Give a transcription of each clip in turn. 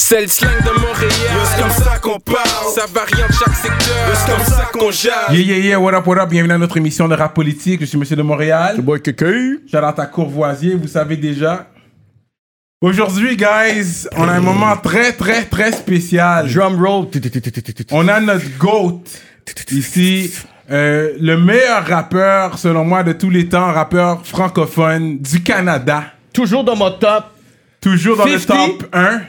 C'est le slang de Montréal. C'est comme ça qu'on parle. Ça varie en chaque secteur. C'est comme ça qu'on jase. Yeah, yeah, yeah, what up, what up, bienvenue à notre émission de rap politique. Je suis Monsieur de Montréal. boy Kéké. Shout-out à Courvoisier, vous savez déjà. Aujourd'hui, guys, on a un moment très, très, très spécial. Drum roll. On a notre GOAT ici. euh, le meilleur rappeur, selon moi, de tous les temps, rappeur francophone du Canada. Toujours dans mon top. Toujours dans le 50. top 1.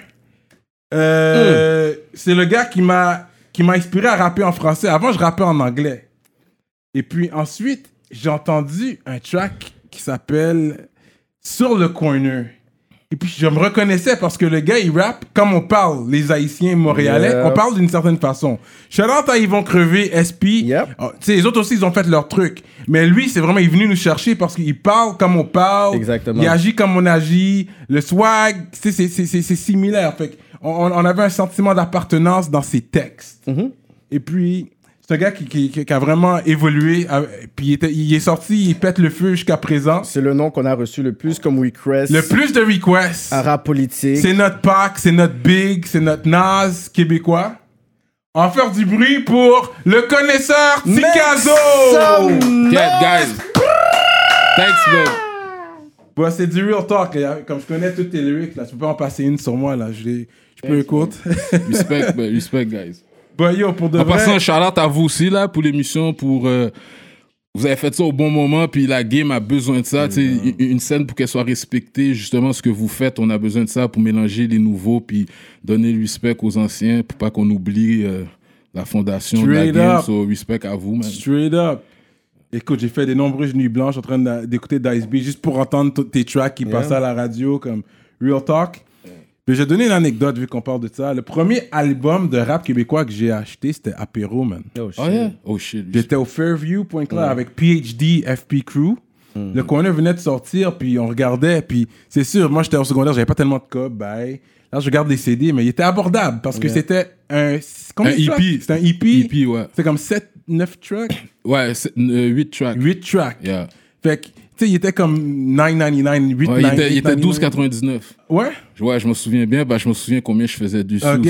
Euh, C'est le gars qui m'a qui m'a inspiré à rapper en français. Avant, je rappais en anglais. Et puis ensuite, j'ai entendu un track qui s'appelle Sur le corner. Et puis je me reconnaissais parce que le gars, il rappe comme on parle, les Haïtiens montréalais. Yep. On parle d'une certaine façon. Shout out à Ils vont crever, SP. Yep. Oh, les autres aussi, ils ont fait leur truc. Mais lui, c'est vraiment, il est venu nous chercher parce qu'il parle comme on parle. Exactement. Il agit comme on agit. Le swag, c'est- similaire. Fait on, on avait un sentiment d'appartenance dans ses textes. Mm-hmm. Et puis, c'est un gars qui, qui- qui- qui a vraiment évolué. Puis il, était- il est sorti, il pète le feu jusqu'à présent. C'est le nom qu'on a reçu le plus comme request. Le plus de requests, à rap politique. c'est notre Pac, c'est notre Big, c'est notre Nas québécois. On va faire du bruit pour le connaisseur Tikazo! Yeah, guys. Thanks, man. Bon, c'est du real talk. là. Comme je connais toutes tes lyrics, là, tu peux pas en passer une sur moi. Là. Je, je peux écouter. Respect, man. Respect, guys. bon, yo, pour de En vrai... passant, shout-out à vous aussi, là, pour l'émission, pour... euh, vous avez fait ça au bon moment, puis la game a besoin de ça. sais, une, une scène pour qu'elle soit respectée, justement, ce que vous faites, on a besoin de ça pour mélanger les nouveaux, puis donner le respect aux anciens, pour pas qu'on oublie euh, la fondation de la Straight game. up. So, respect à vous, man. Straight up. Écoute, j'ai fait des nombreuses nuits blanches en train d'écouter Dice B juste pour entendre tes tracks qui passaient à la radio comme Real Talk. Puis je vais donner une anecdote vu qu'on parle de ça. Le premier album de rap québécois que j'ai acheté, c'était Apéro, man. Oh, shit. Oh, yeah? Oh, shit. J'étais au Fairview, Point Clair, avec PhD, FP Crew. Le corner venait de sortir, puis on regardait, puis c'est sûr, moi j'étais au secondaire, j'avais pas tellement de cob, bye. Là, je regarde les CD, mais il était abordable parce que c'était un. Combien Un? EP. C'était un EP. EP, ouais. C'était comme 7, 9 tracks? Ouais, 8 tracks. 8 tracks. Yeah. Fait que, tu sais, il était comme 9,99, 8, Ouais, il était, il était 12,99. Ouais? Ouais, je me souviens bien. Bah, je me souviens combien je faisais dessus. Ok.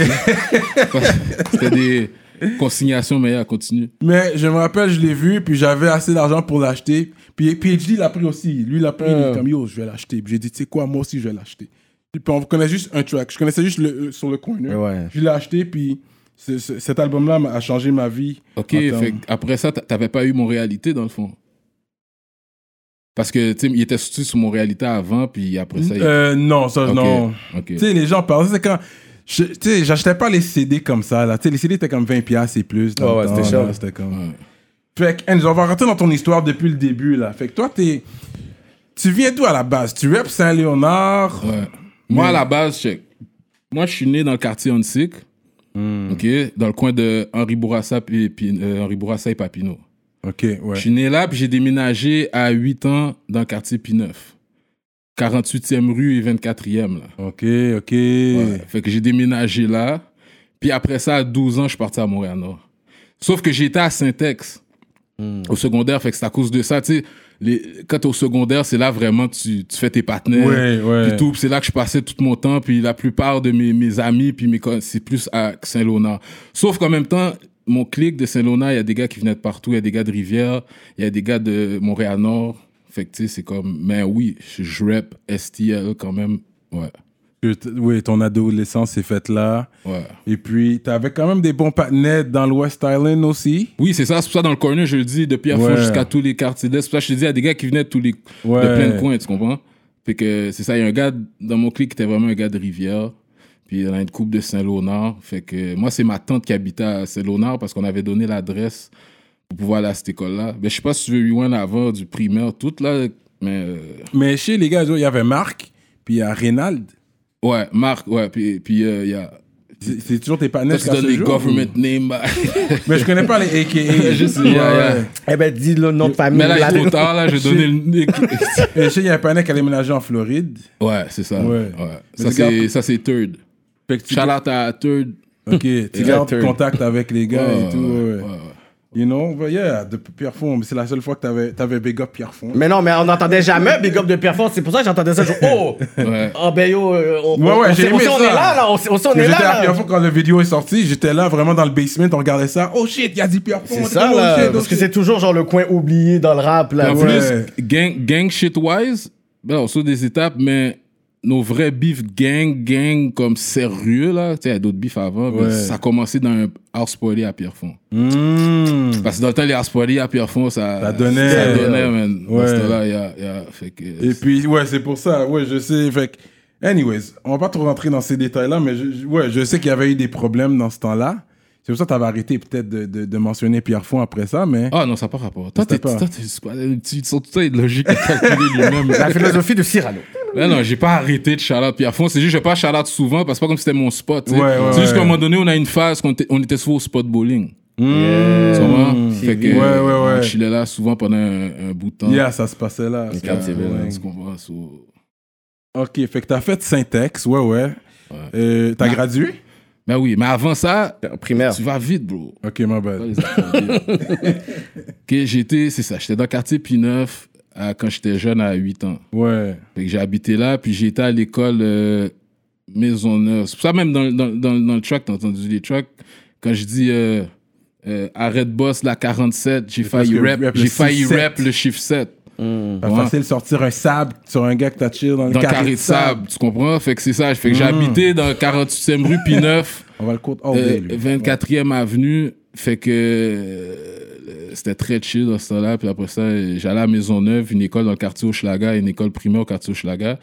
aussi. C'était des consignations, mais à continue. Mais je me rappelle, je l'ai vu, puis j'avais assez d'argent pour l'acheter. Puis PhD l'a pris aussi. Lui, il l'a pris, il est comme yo, je vais l'acheter. Puis j'ai dit, tu sais quoi, moi aussi, je vais l'acheter. Puis on connaît juste un track. Je connaissais juste le, euh, sur le corner. Ouais. Je l'ai acheté, puis ce- ce- cet album-là m'a- a changé ma vie. Ok, fait après ça, t'a- t'avais pas eu mon réalité dans le fond. Parce que, tu sais, il était sorti sur mon réalité avant, puis après ça. il- Euh, non, ça, non. Tu sais, les gens parlent. C'est quand. je- Tu sais, j'achetais pas les CD comme ça, là. Tu sais, les CD étaient comme 20$ piastres et plus. dans Ouais, c'était cher. C'était comme. Ouais. Fait que, Enzo, on va rentrer dans ton histoire depuis le début, là. Fait que toi, t'es. Tu viens d'où à la base? Tu rap Saint-Léonard? Ouais. Moi, à la base, check. Moi, je suis né dans le quartier Onsic, Hmm. ok, dans le coin de Henri Bourassa, et, puis, euh, Henri Bourassa et Papineau. Ok, ouais. Je suis né là, puis j'ai déménagé à 8 ans dans le quartier P9. 48e rue et 24e, là. Ok, ok. Ouais. Fait que j'ai déménagé là. Puis après ça, à 12 ans, je suis parti à Montréal-Nord. Sauf que j'étais à Saint-Ex au secondaire. Fait que c'est à cause de ça. Tu sais, les... quand t'es au secondaire, c'est là vraiment tu, tu fais tes partenaires. Ouais, tout. C'est là que je passais tout mon temps. Puis la plupart de mes, mes amis, puis mes c'est plus à Saint-Léonard. Sauf qu'en même temps, mon clic de Saint-Léonard, il y a des gars qui venaient de partout. Il y a des gars de Rivière. Il y a des gars de Montréal-Nord. Fait que tu sais, c'est comme... Mais oui, je, rap STL quand même. Ouais. Oui, ton adolescence s'est faite là. Ouais. Et puis, t'avais quand même des bons partenaires dans l'West Island aussi. Oui, c'est ça. C'est pour ça, dans le corner, je le dis, de Pierrefonds Ouais. jusqu'à tous les quartiers d'Est. C'est pour ça je te dis, il y a des gars qui venaient de tous les, Ouais. de plein de coins, tu comprends? Fait que c'est ça, il y a un gars dans mon clic qui était vraiment un gars de Rivière. Puis il y en a une coupe de Saint-Léonard. Fait que moi, c'est ma tante qui habitait à Saint-Léonard parce qu'on avait donné l'adresse pour pouvoir aller à cette école-là. Ben, je sais pas si tu veux rewind avant du primaire, tout là, mais euh, Mais chez les gars, il y avait Marc, puis il y a Reynald. ouais, Marc, ouais, puis puis euh, il y a. C'est toujours tes partenaires tu donnes les jour, government ou- names. Mais je connais pas les AKA. Yeah, yeah. ouais. Eh ben, dis le nom de famille. mais là, il est là. trop tard, là, j'ai donné le nick. Je sais, il y a un partenaire qui a déménagé en Floride. Ouais, c'est ça. Ouais. Ouais. Mais Ça, c'est, ça, c'est Third. Fait que tu, Shout out à Third. ok, tu gardes turn. contact avec les gars Ouais, et tout. ouais, ouais. You know, but yeah, de Pierrefonds, mais c'est la seule fois que t'avais, t'avais big up Pierrefonds. Mais non, mais on n'entendait jamais Big Up de Pierrefonds. C'est pour ça que j'entendais ça. Je oh, Ouais. oh ben yo, euh, on, Ouais, ouais, on, on aimé on ça. est là, là. On on on est J'étais là. à là. Pierrefonds quand la vidéo est sortie, j'étais là vraiment dans le basement, on regardait ça. Oh shit, il y a dit Pierrefonds. C'est on ça, oh là. shit, oh Parce que shit. c'est toujours genre le coin oublié dans le rap, là. En Ouais. plus, gang, gang shit-wise, ben, on saute des étapes, mais nos vrais beefs gang, gang comme sérieux, là, tu sais, il y a d'autres beefs avant, mais ça a commencé dans un house party à Pierrefonds. Mmh. Parce que dans le temps, les house party à Pierrefonds, ça, Ça donnait- Ça donnait, man. Dans Ouais. ce temps-là, il y a, il y a- fait que, Et puis, ouais, c'est pour ça. Ouais, je sais. Fait que, anyways, on va pas trop rentrer dans ces détails-là, mais je, je- ouais, je sais qu'il y avait eu des problèmes dans ce temps-là. C'est pour ça que t'avais arrêté peut-être de, de, de mentionner Pierrefonds après ça, mais. Ah non, ça n'a pas rapport. Toi, t'es, pas. toi, t'es, tu tout ça est logique à calculer lui-même. La philosophie de Cyrano. Non, non, j'ai pas arrêté de shout-out Pierrefonds. C'est juste, je vais pas shout-out souvent parce que c'est pas comme si c'était mon spot. Ouais, ouais, c'est juste ouais. qu'à un moment donné, on a une phase qu'on était, on était souvent au spot bowling. Mmh. Tu comprends? Fait que, Ouais, ouais, ouais. on chillait là souvent pendant un, un bout de temps. Yeah, ça se passait là. Quartiers ouais. comprends? So- Ok, fait que t'as fait Syntex, ouais, ouais. Euh, t'as gradué? Ben oui, mais avant ça, Primaire. tu vas vite, bro. Ok, my Pas bad. ok, j'étais, c'est ça, j'étais dans le quartier P9 à- quand j'étais jeune à 8 ans. Ouais. Fait que j'ai habité là, puis j'ai été à l'école euh, Maisonneuve. C'est pour ça même dans, dans, dans, dans le track, t'as entendu les tracks, quand je dis euh, euh, arrête boss la 47, j'ai failli rap, rap le j'ai failli 6-7. rap le chiffre 7. Pas Ouais. facile de sortir un sable sur un gars que t'as chill dans le Dans le carré de sable, tu comprends? Fait que c'est ça. Fait que j'ai habité dans 48e rue P9, On va le compte all euh, day, lui. 24e avenue. Fait que euh, c'était très chill dans ce temps-là. Puis après ça, j'allais à Maisonneuve, une école dans le quartier Hochelaga, une école primaire au quartier Hochelaga.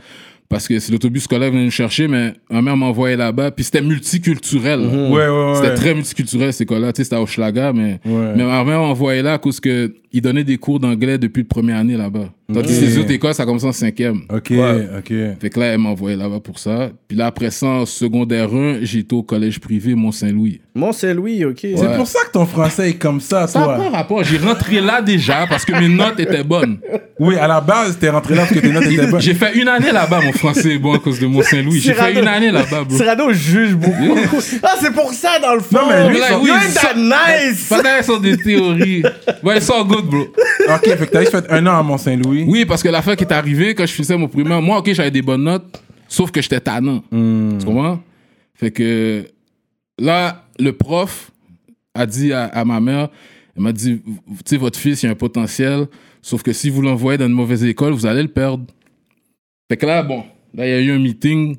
Parce que c'est l'autobus scolaire venait nous chercher, mais ma mère m'envoyait là-bas. Puis c'était multiculturel. là. Ouais, ouais, ouais. C'était très multiculturel, cette école-là. Tu sais, c'était à Hochelaga, mais, mais ma mère m'envoyait là à cause que il donnait des cours d'anglais depuis la première année là-bas. Tandis que les autres écoles, ça commence en cinquième. Ok, ok. Fait que là, elle m'a envoyé là-bas pour ça. Puis là, après ça, en secondaire 1, j'ai été au collège privé Mont-Saint-Louis. Mon c'est Louis, ok. C'est pour ça que ton français est comme ça, Ça n'a pas toi. rapport. J'ai rentré là déjà parce que mes notes étaient bonnes. Oui, à la base, t'es rentré là parce que tes notes étaient bonnes. J'ai fait une année là-bas, mon français est bon à cause de Mont-Saint-Louis. J'ai fait une année là-bas, bro. Cyrano juge beaucoup. ah, c'est pour ça, dans le fond. Non, mais lui, son- oui, nice. Pas d'ailleurs sur des théories. Ouais, it's all good, bro. Ok, fait que t'as juste fait un an à Mont-Saint-Louis. Oui, parce que l'affaire qui est arrivée quand je faisais mon primaire, moi, ok, j'avais des bonnes notes, sauf que j'étais tannant. Hmm. Tu comprends? Fait que là, le prof a dit à, à ma mère, elle m'a dit, tu sais, votre fils, il a un potentiel, sauf que si vous l'envoyez dans une mauvaise école, vous allez le perdre. Fait que là, bon, là, il y a eu un meeting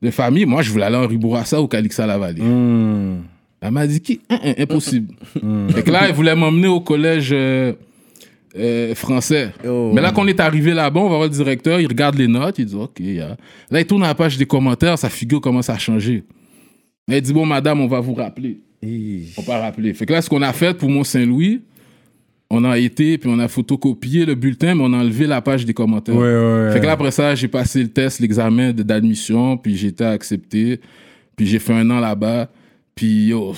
de famille. Moi, je voulais aller en Ribourassa ou Calixa la vallée. Hmm. Elle m'a dit, qui? Hein, hein, impossible. Fait que là, elle voulait m'emmener au collège euh, euh, français. Oh. Mais là, quand on est arrivé là-bas, on va voir le directeur, il regarde les notes, il dit, OK, yeah. Là, il tourne à la page des commentaires, sa figure commence à changer. Il dit, bon, madame, on va vous rappeler. On va rappeler. Fait que là, ce qu'on a fait pour Mont-Saint-Louis, on a été, puis on a photocopié le bulletin, mais on a enlevé la page des commentaires. Ouais. Fait que là, après ça, j'ai passé le test, l'examen de- d'admission, puis j'ai été accepté. Puis j'ai fait un an là-bas. Puis, yo,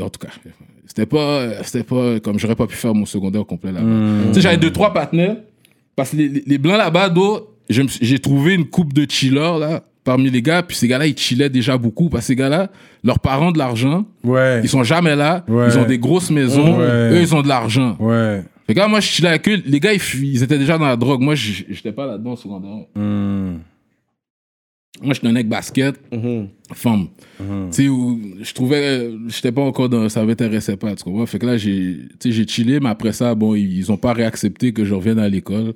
en tout cas, c'était pas, c'était pas comme j'aurais pas pu faire mon secondaire complet là-bas. Tu sais, j'avais deux, trois partenaires. Parce que les, les- blancs là-bas, d'eau, j'ai trouvé une coupe de chillers là, parmi les gars. Puis ces gars-là, ils chillaient déjà beaucoup. Parce que ces gars-là, leurs parents ont de l'argent. Ouais. Ils sont jamais là. Ouais. Ils ont des grosses maisons. Ouais. Eux, ils ont de l'argent. Ouais. Fait que là, moi, je chillais avec eux. Les gars, ils, ils étaient déjà dans la drogue. Moi, j'étais pas là-dedans au secondaire. Hmm. Moi, j'étais un mec basket, Mhm. femme. Tu sais, où je trouvais, euh, j'étais pas encore dans, ça m'intéressait pas, tu comprends? Fait que là, j'ai, tu sais, j'ai chillé, mais après ça, bon, ils, ils ont pas réaccepté que je revienne à l'école.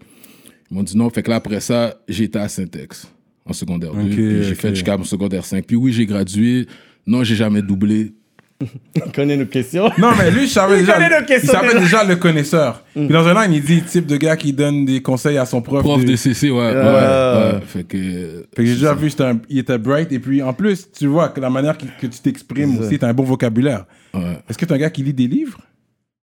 Ils m'ont dit non. Fait que là, après ça, été à Syntex, en secondaire 2. Ok, puis j'ai fait jusqu'à mon secondaire 5. Puis oui, j'ai gradué. Non, j'ai jamais doublé. On connaît nos questions. Non, mais lui, je savais déjà, connaît nos il savait déjà. le connaisseur. Puis dans un an, il dit type de gars qui donne des conseils à son prof. Prof de- de CC, ouais. ouais, Euh. ouais. Fait que. Fait que j'ai déjà vu, c'était un- il était bright. Et puis en plus, tu vois que la manière que, que tu t'exprimes aussi, t'as un bon vocabulaire. ouais. Est-ce que t'es un gars qui lit des livres?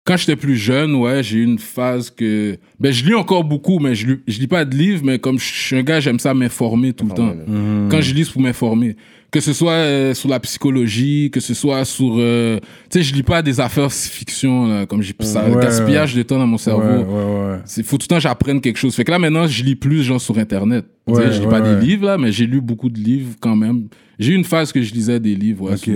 Quand j'étais plus jeune, ouais, j'ai eu une phase que. Ben, je lis encore beaucoup, mais je lis, je lis pas de livres, mais comme je suis un gars, j'aime ça m'informer tout le temps. Quand je lis, c'est pour m'informer. Que ce soit euh, sur la psychologie, que ce soit sur. euh, tu sais, je lis pas des affaires fiction, là, comme j'ai ça, Ouais, gaspillage de temps dans mon cerveau. Ouais, ouais, ouais. Il faut tout le temps que j'apprenne quelque chose. Fait que là, maintenant, je lis plus, genre, sur Internet. Je lis ouais, pas ouais. des livres, là, mais j'ai lu beaucoup de livres quand même. J'ai eu une phase que je lisais des livres, ouais, Ok. sur,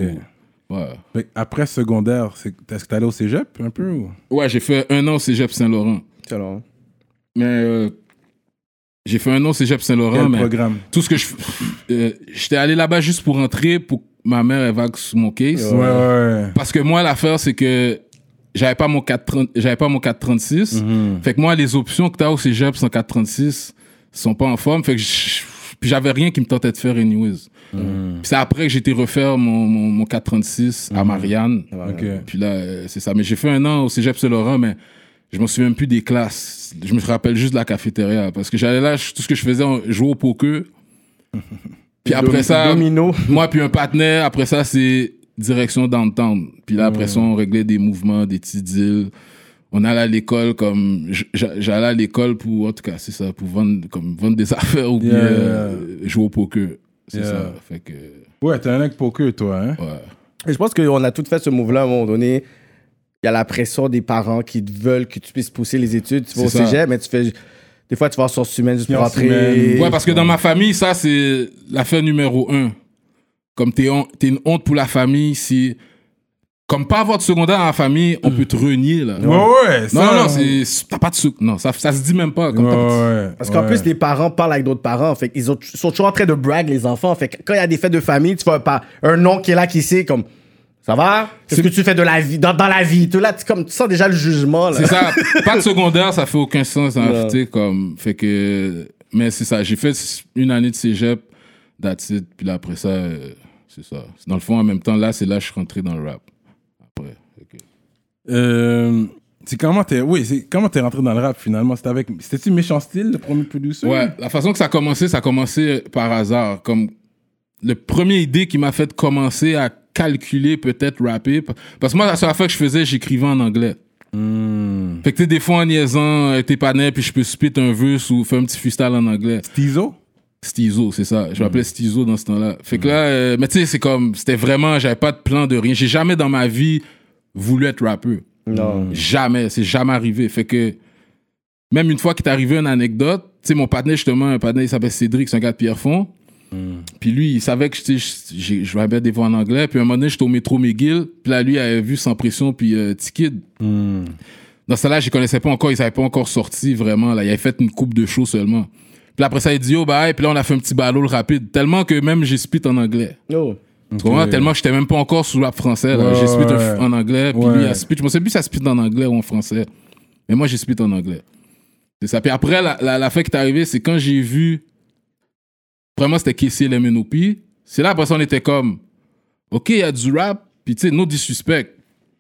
Ouais. Après secondaire, c'est- est-ce que t'es allé au cégep un peu ou? Ouais, j'ai fait un an au cégep Saint-Laurent. Long. Mais euh, j'ai fait un an au cégep Saint-Laurent, Quel mais programme? tout ce que je. euh, J'étais allé là-bas juste pour rentrer, pour que ma mère elle vague sur mon case. Ouais, ouais, ouais. Parce que moi, l'affaire, c'est que j'avais pas mon 430 j'avais pas mon 436. Mhm. Fait que moi, les options que t'as au cégep sans 436 sont pas en forme. Fait que j'avais rien qui me tentait de faire anyways. Puis c'est après que j'ai été refaire mon, mon, mon 436 à Marianne. Ok. Puis là, euh, c'est ça. Mais j'ai fait un an au cégep Saint-Laurent, mais je me souviens même plus des classes. Je me rappelle juste de la cafétéria. Parce que j'allais là, tout ce que je faisais, jouait au poker. Puis après ça, Domino. moi puis un partenaire, après ça, c'est direction downtown. Puis là, après ça, on réglait des mouvements, des petits deals. On allait à l'école comme... J'allais à l'école pour, en tout cas, c'est ça, pour vendre, comme, vendre des affaires ou bien Yeah, euh, jouer au poker. C'est Yeah. ça. Fait que, Ouais, t'es un mec poker, toi, hein? Ouais. Et je pense qu'on a tout fait ce move-là à un moment donné. Il y a la pression des parents qui te veulent que tu puisses pousser les études. Tu vas au C'est ça. cégep, mais tu fais. Des fois, tu vas en source humaine juste pour Sciences rentrer. humaines. Ouais, parce que dans ma famille, ça, c'est l'affaire numéro un. Comme t'es hon- t'es une honte pour la famille, si... Comme pas avoir de secondaire dans la famille, on peut te renier, là. Ouais, ouais. Non, ça, non, non, c'est... T'as pas de sec- Non, ça, ça se dit même pas. Comme Ouais, pas de-. Parce qu'en ouais. plus, les parents parlent avec d'autres parents. Fait qu'ils ont- sont toujours en train de brag, les enfants. Fait que quand il y a des fêtes de famille, tu vois pas un nom qui est là, qui sait, comme. Ça va? Qu'est-ce que tu fais de la vie, dans, dans la vie? Tout là, tu, comme, tu sens déjà le jugement, là. C'est ça. Pas de secondaire, ça fait aucun sens. Hein, Non. tu sais, comme... Fait que... Mais c'est ça. J'ai fait une année de cégep, that's it. Puis là, après ça, euh, c'est ça. Dans le fond, en même temps, là, c'est là que je suis rentré dans le rap. Après. Euh, c'est comment t'es oui c'est comment t'es rentré dans le rap finalement? C'était avec c'était tu méchant style le premier producer? Ouais, la façon que ça a commencé, ça a commencé par hasard. Comme le premier idée qui m'a fait commencer à calculer peut-être rapper. Parce que moi, la seule fois que je faisais, j'écrivais en anglais. Hmm. Fait que des fois en niaisant, euh, t'es pas net, puis je peux spit un verse ou faire un petit freestyle en anglais. Tizo Stizo, c'est ça. Je m'appelais Stizo dans ce temps-là. Fait que là, euh, mais tu sais, c'est comme, c'était vraiment, j'avais pas de plan de rien. J'ai jamais dans ma vie voulu être rappeur. Non. Jamais, c'est jamais arrivé. Fait que même une fois qu'il est arrivé une anecdote, tu sais, mon partenaire, justement, un partenaire, il s'appelle Cédric, c'est un gars de Pierrefonds. Puis lui, il savait que je vais des voix en anglais. Puis à un moment donné, j'étais au métro McGill. Puis là, lui, il avait vu Sans Pression, puis euh, T-Kid. Dans ce là je les connaissais pas encore, ils avaient pas encore sorti vraiment. Là. Il avait fait une coupe de show seulement. Puis après ça, il dit, oh, bah, puis là, on a fait un petit battle rapide. Tellement que même j'ai spit en anglais. Oh. Tu comprends? Tellement que j'étais même pas encore sous rap français. là. Ouais, j'ai spit ouais. en anglais, puis Ouais. lui, il a spit. Je me sais plus si ça spit en anglais ou en français. Mais moi, j'ai spit en anglais. C'est ça. Puis après, la, la, la fin qui est arrivée, c'est quand j'ai vu. Vraiment, c'était Casey et MNOP. C'est là, après ça, on était comme. OK, il y a du rap, puis tu sais, no disrespect.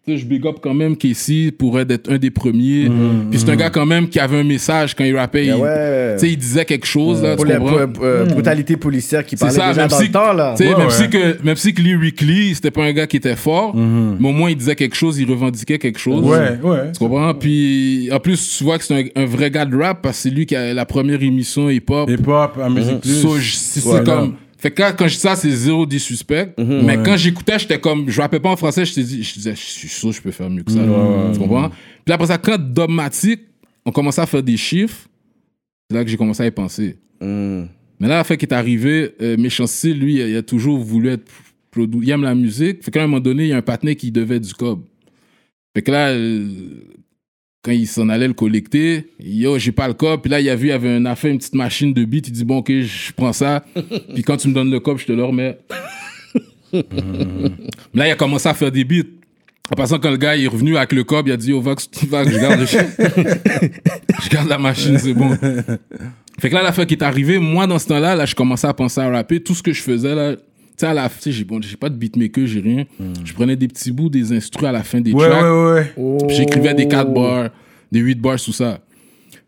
Tu sais, je big up quand même Casey pour être un des premiers. Puis c'est un gars quand même qui avait un message quand il rappait. Ah il, ouais. tu sais, il disait quelque chose, là, Pour tu la pour- euh, brutalité policière qui parlait ça, déjà même dans si, le temps, là. tu sais, Ouais, même, ouais. Si que, même si que lyrically, c'était pas un gars qui était fort, mais au moins il disait quelque chose, il revendiquait quelque chose. ouais ouais Tu comprends? Puis en plus, tu vois que c'est un, un vrai gars de rap parce que c'est lui qui a la première émission hip-hop. hip hop à musique plus So, c'est comme. Fait que quand, quand je dis ça, c'est zéro disrespect. Mais Ouais. quand j'écoutais, j'étais comme. Je rappais pas en français, je, te dis, je disais, je suis sûr que je peux faire mieux que ça. tu comprends? Puis après ça, quand Dogmatic, on commençait à faire des chiffres, c'est là que j'ai commencé à y penser. Hmm. Mais là, la fait qu'il est arrivé, euh, Méchant Style, lui, il a toujours voulu être Il aime la musique. Fait qu'à un moment donné, il y a un partenaire qui devait du cob. Fait que là, euh, quand il s'en allait le collecter, yo, j'ai pas le cob. Puis là, il a vu, il y avait une affaire, une petite machine de beat. Il dit, bon, ok, je prends ça. Puis quand tu me donnes le cob, je te le remets. Mais là, il a commencé à faire des beats. En passant, quand le gars est revenu avec le cob, il a dit, oh, Vax, Vax, je garde le chien. je garde la machine, c'est bon. Fait que là, la fois qui est arrivée, moi, dans ce temps-là, là, je commençais à penser à rapper. Tout ce que je faisais, là, sais, à la tu sais, j'ai bon, pas de beatmaker, j'ai rien. Je prenais des petits bouts, des instrus à la fin des ouais tracks. ouais ouais Puis j'écrivais des 4 bars, des 8 bars, tout ça.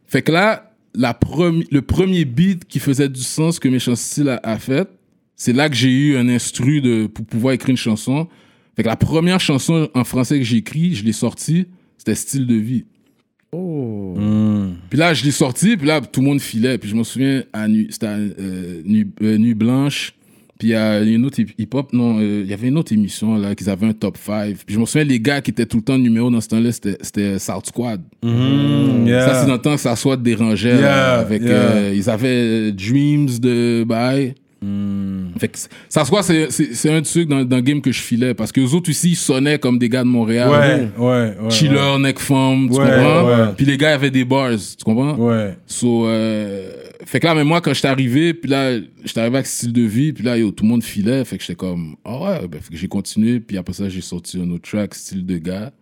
Fait que là, la premi- le premier beat qui faisait du sens que Méchant Style a, a fait, c'est là que j'ai eu un instru de, pour pouvoir écrire une chanson. Fait que la première chanson en français que j'ai écrit, je l'ai sortie, c'était Style de vie. Oh. Puis là, je l'ai sorti, puis là, tout le monde filait. Puis je me souviens, à c'était à, euh, Nuit, euh, Nuit Blanche. Puis il y a une autre hip- hip-hop, non, euh, il y avait une autre émission, là, qu'ils avaient un top 5. Puis je me souviens, les gars qui étaient tout le temps numéro dans ce temps-là, c'était, South Squad. Mm, yeah. Ça, c'est dans le temps que ça soit dérangeait. Yeah, là, avec, yeah. euh, ils avaient euh, Dreams de Bye. Fait que se voit, c'est un truc dans, dans le game que je filais. Parce que les autres ici, ils sonnaient comme des gars de Montréal. Ouais, ouais, ouais. Chiller, neck femme, tu Ouais, comprends? ouais. Puis les gars avaient des bars, tu comprends? Ouais. So, euh, fait que là, mais moi, quand j'étais arrivé, puis là, j'étais arrivé avec ce style de vie, puis là, yo, tout le monde filait, fait que j'étais comme, ah ouais, ben, j'ai continué, puis après ça, j'ai sorti un autre track, style de gars.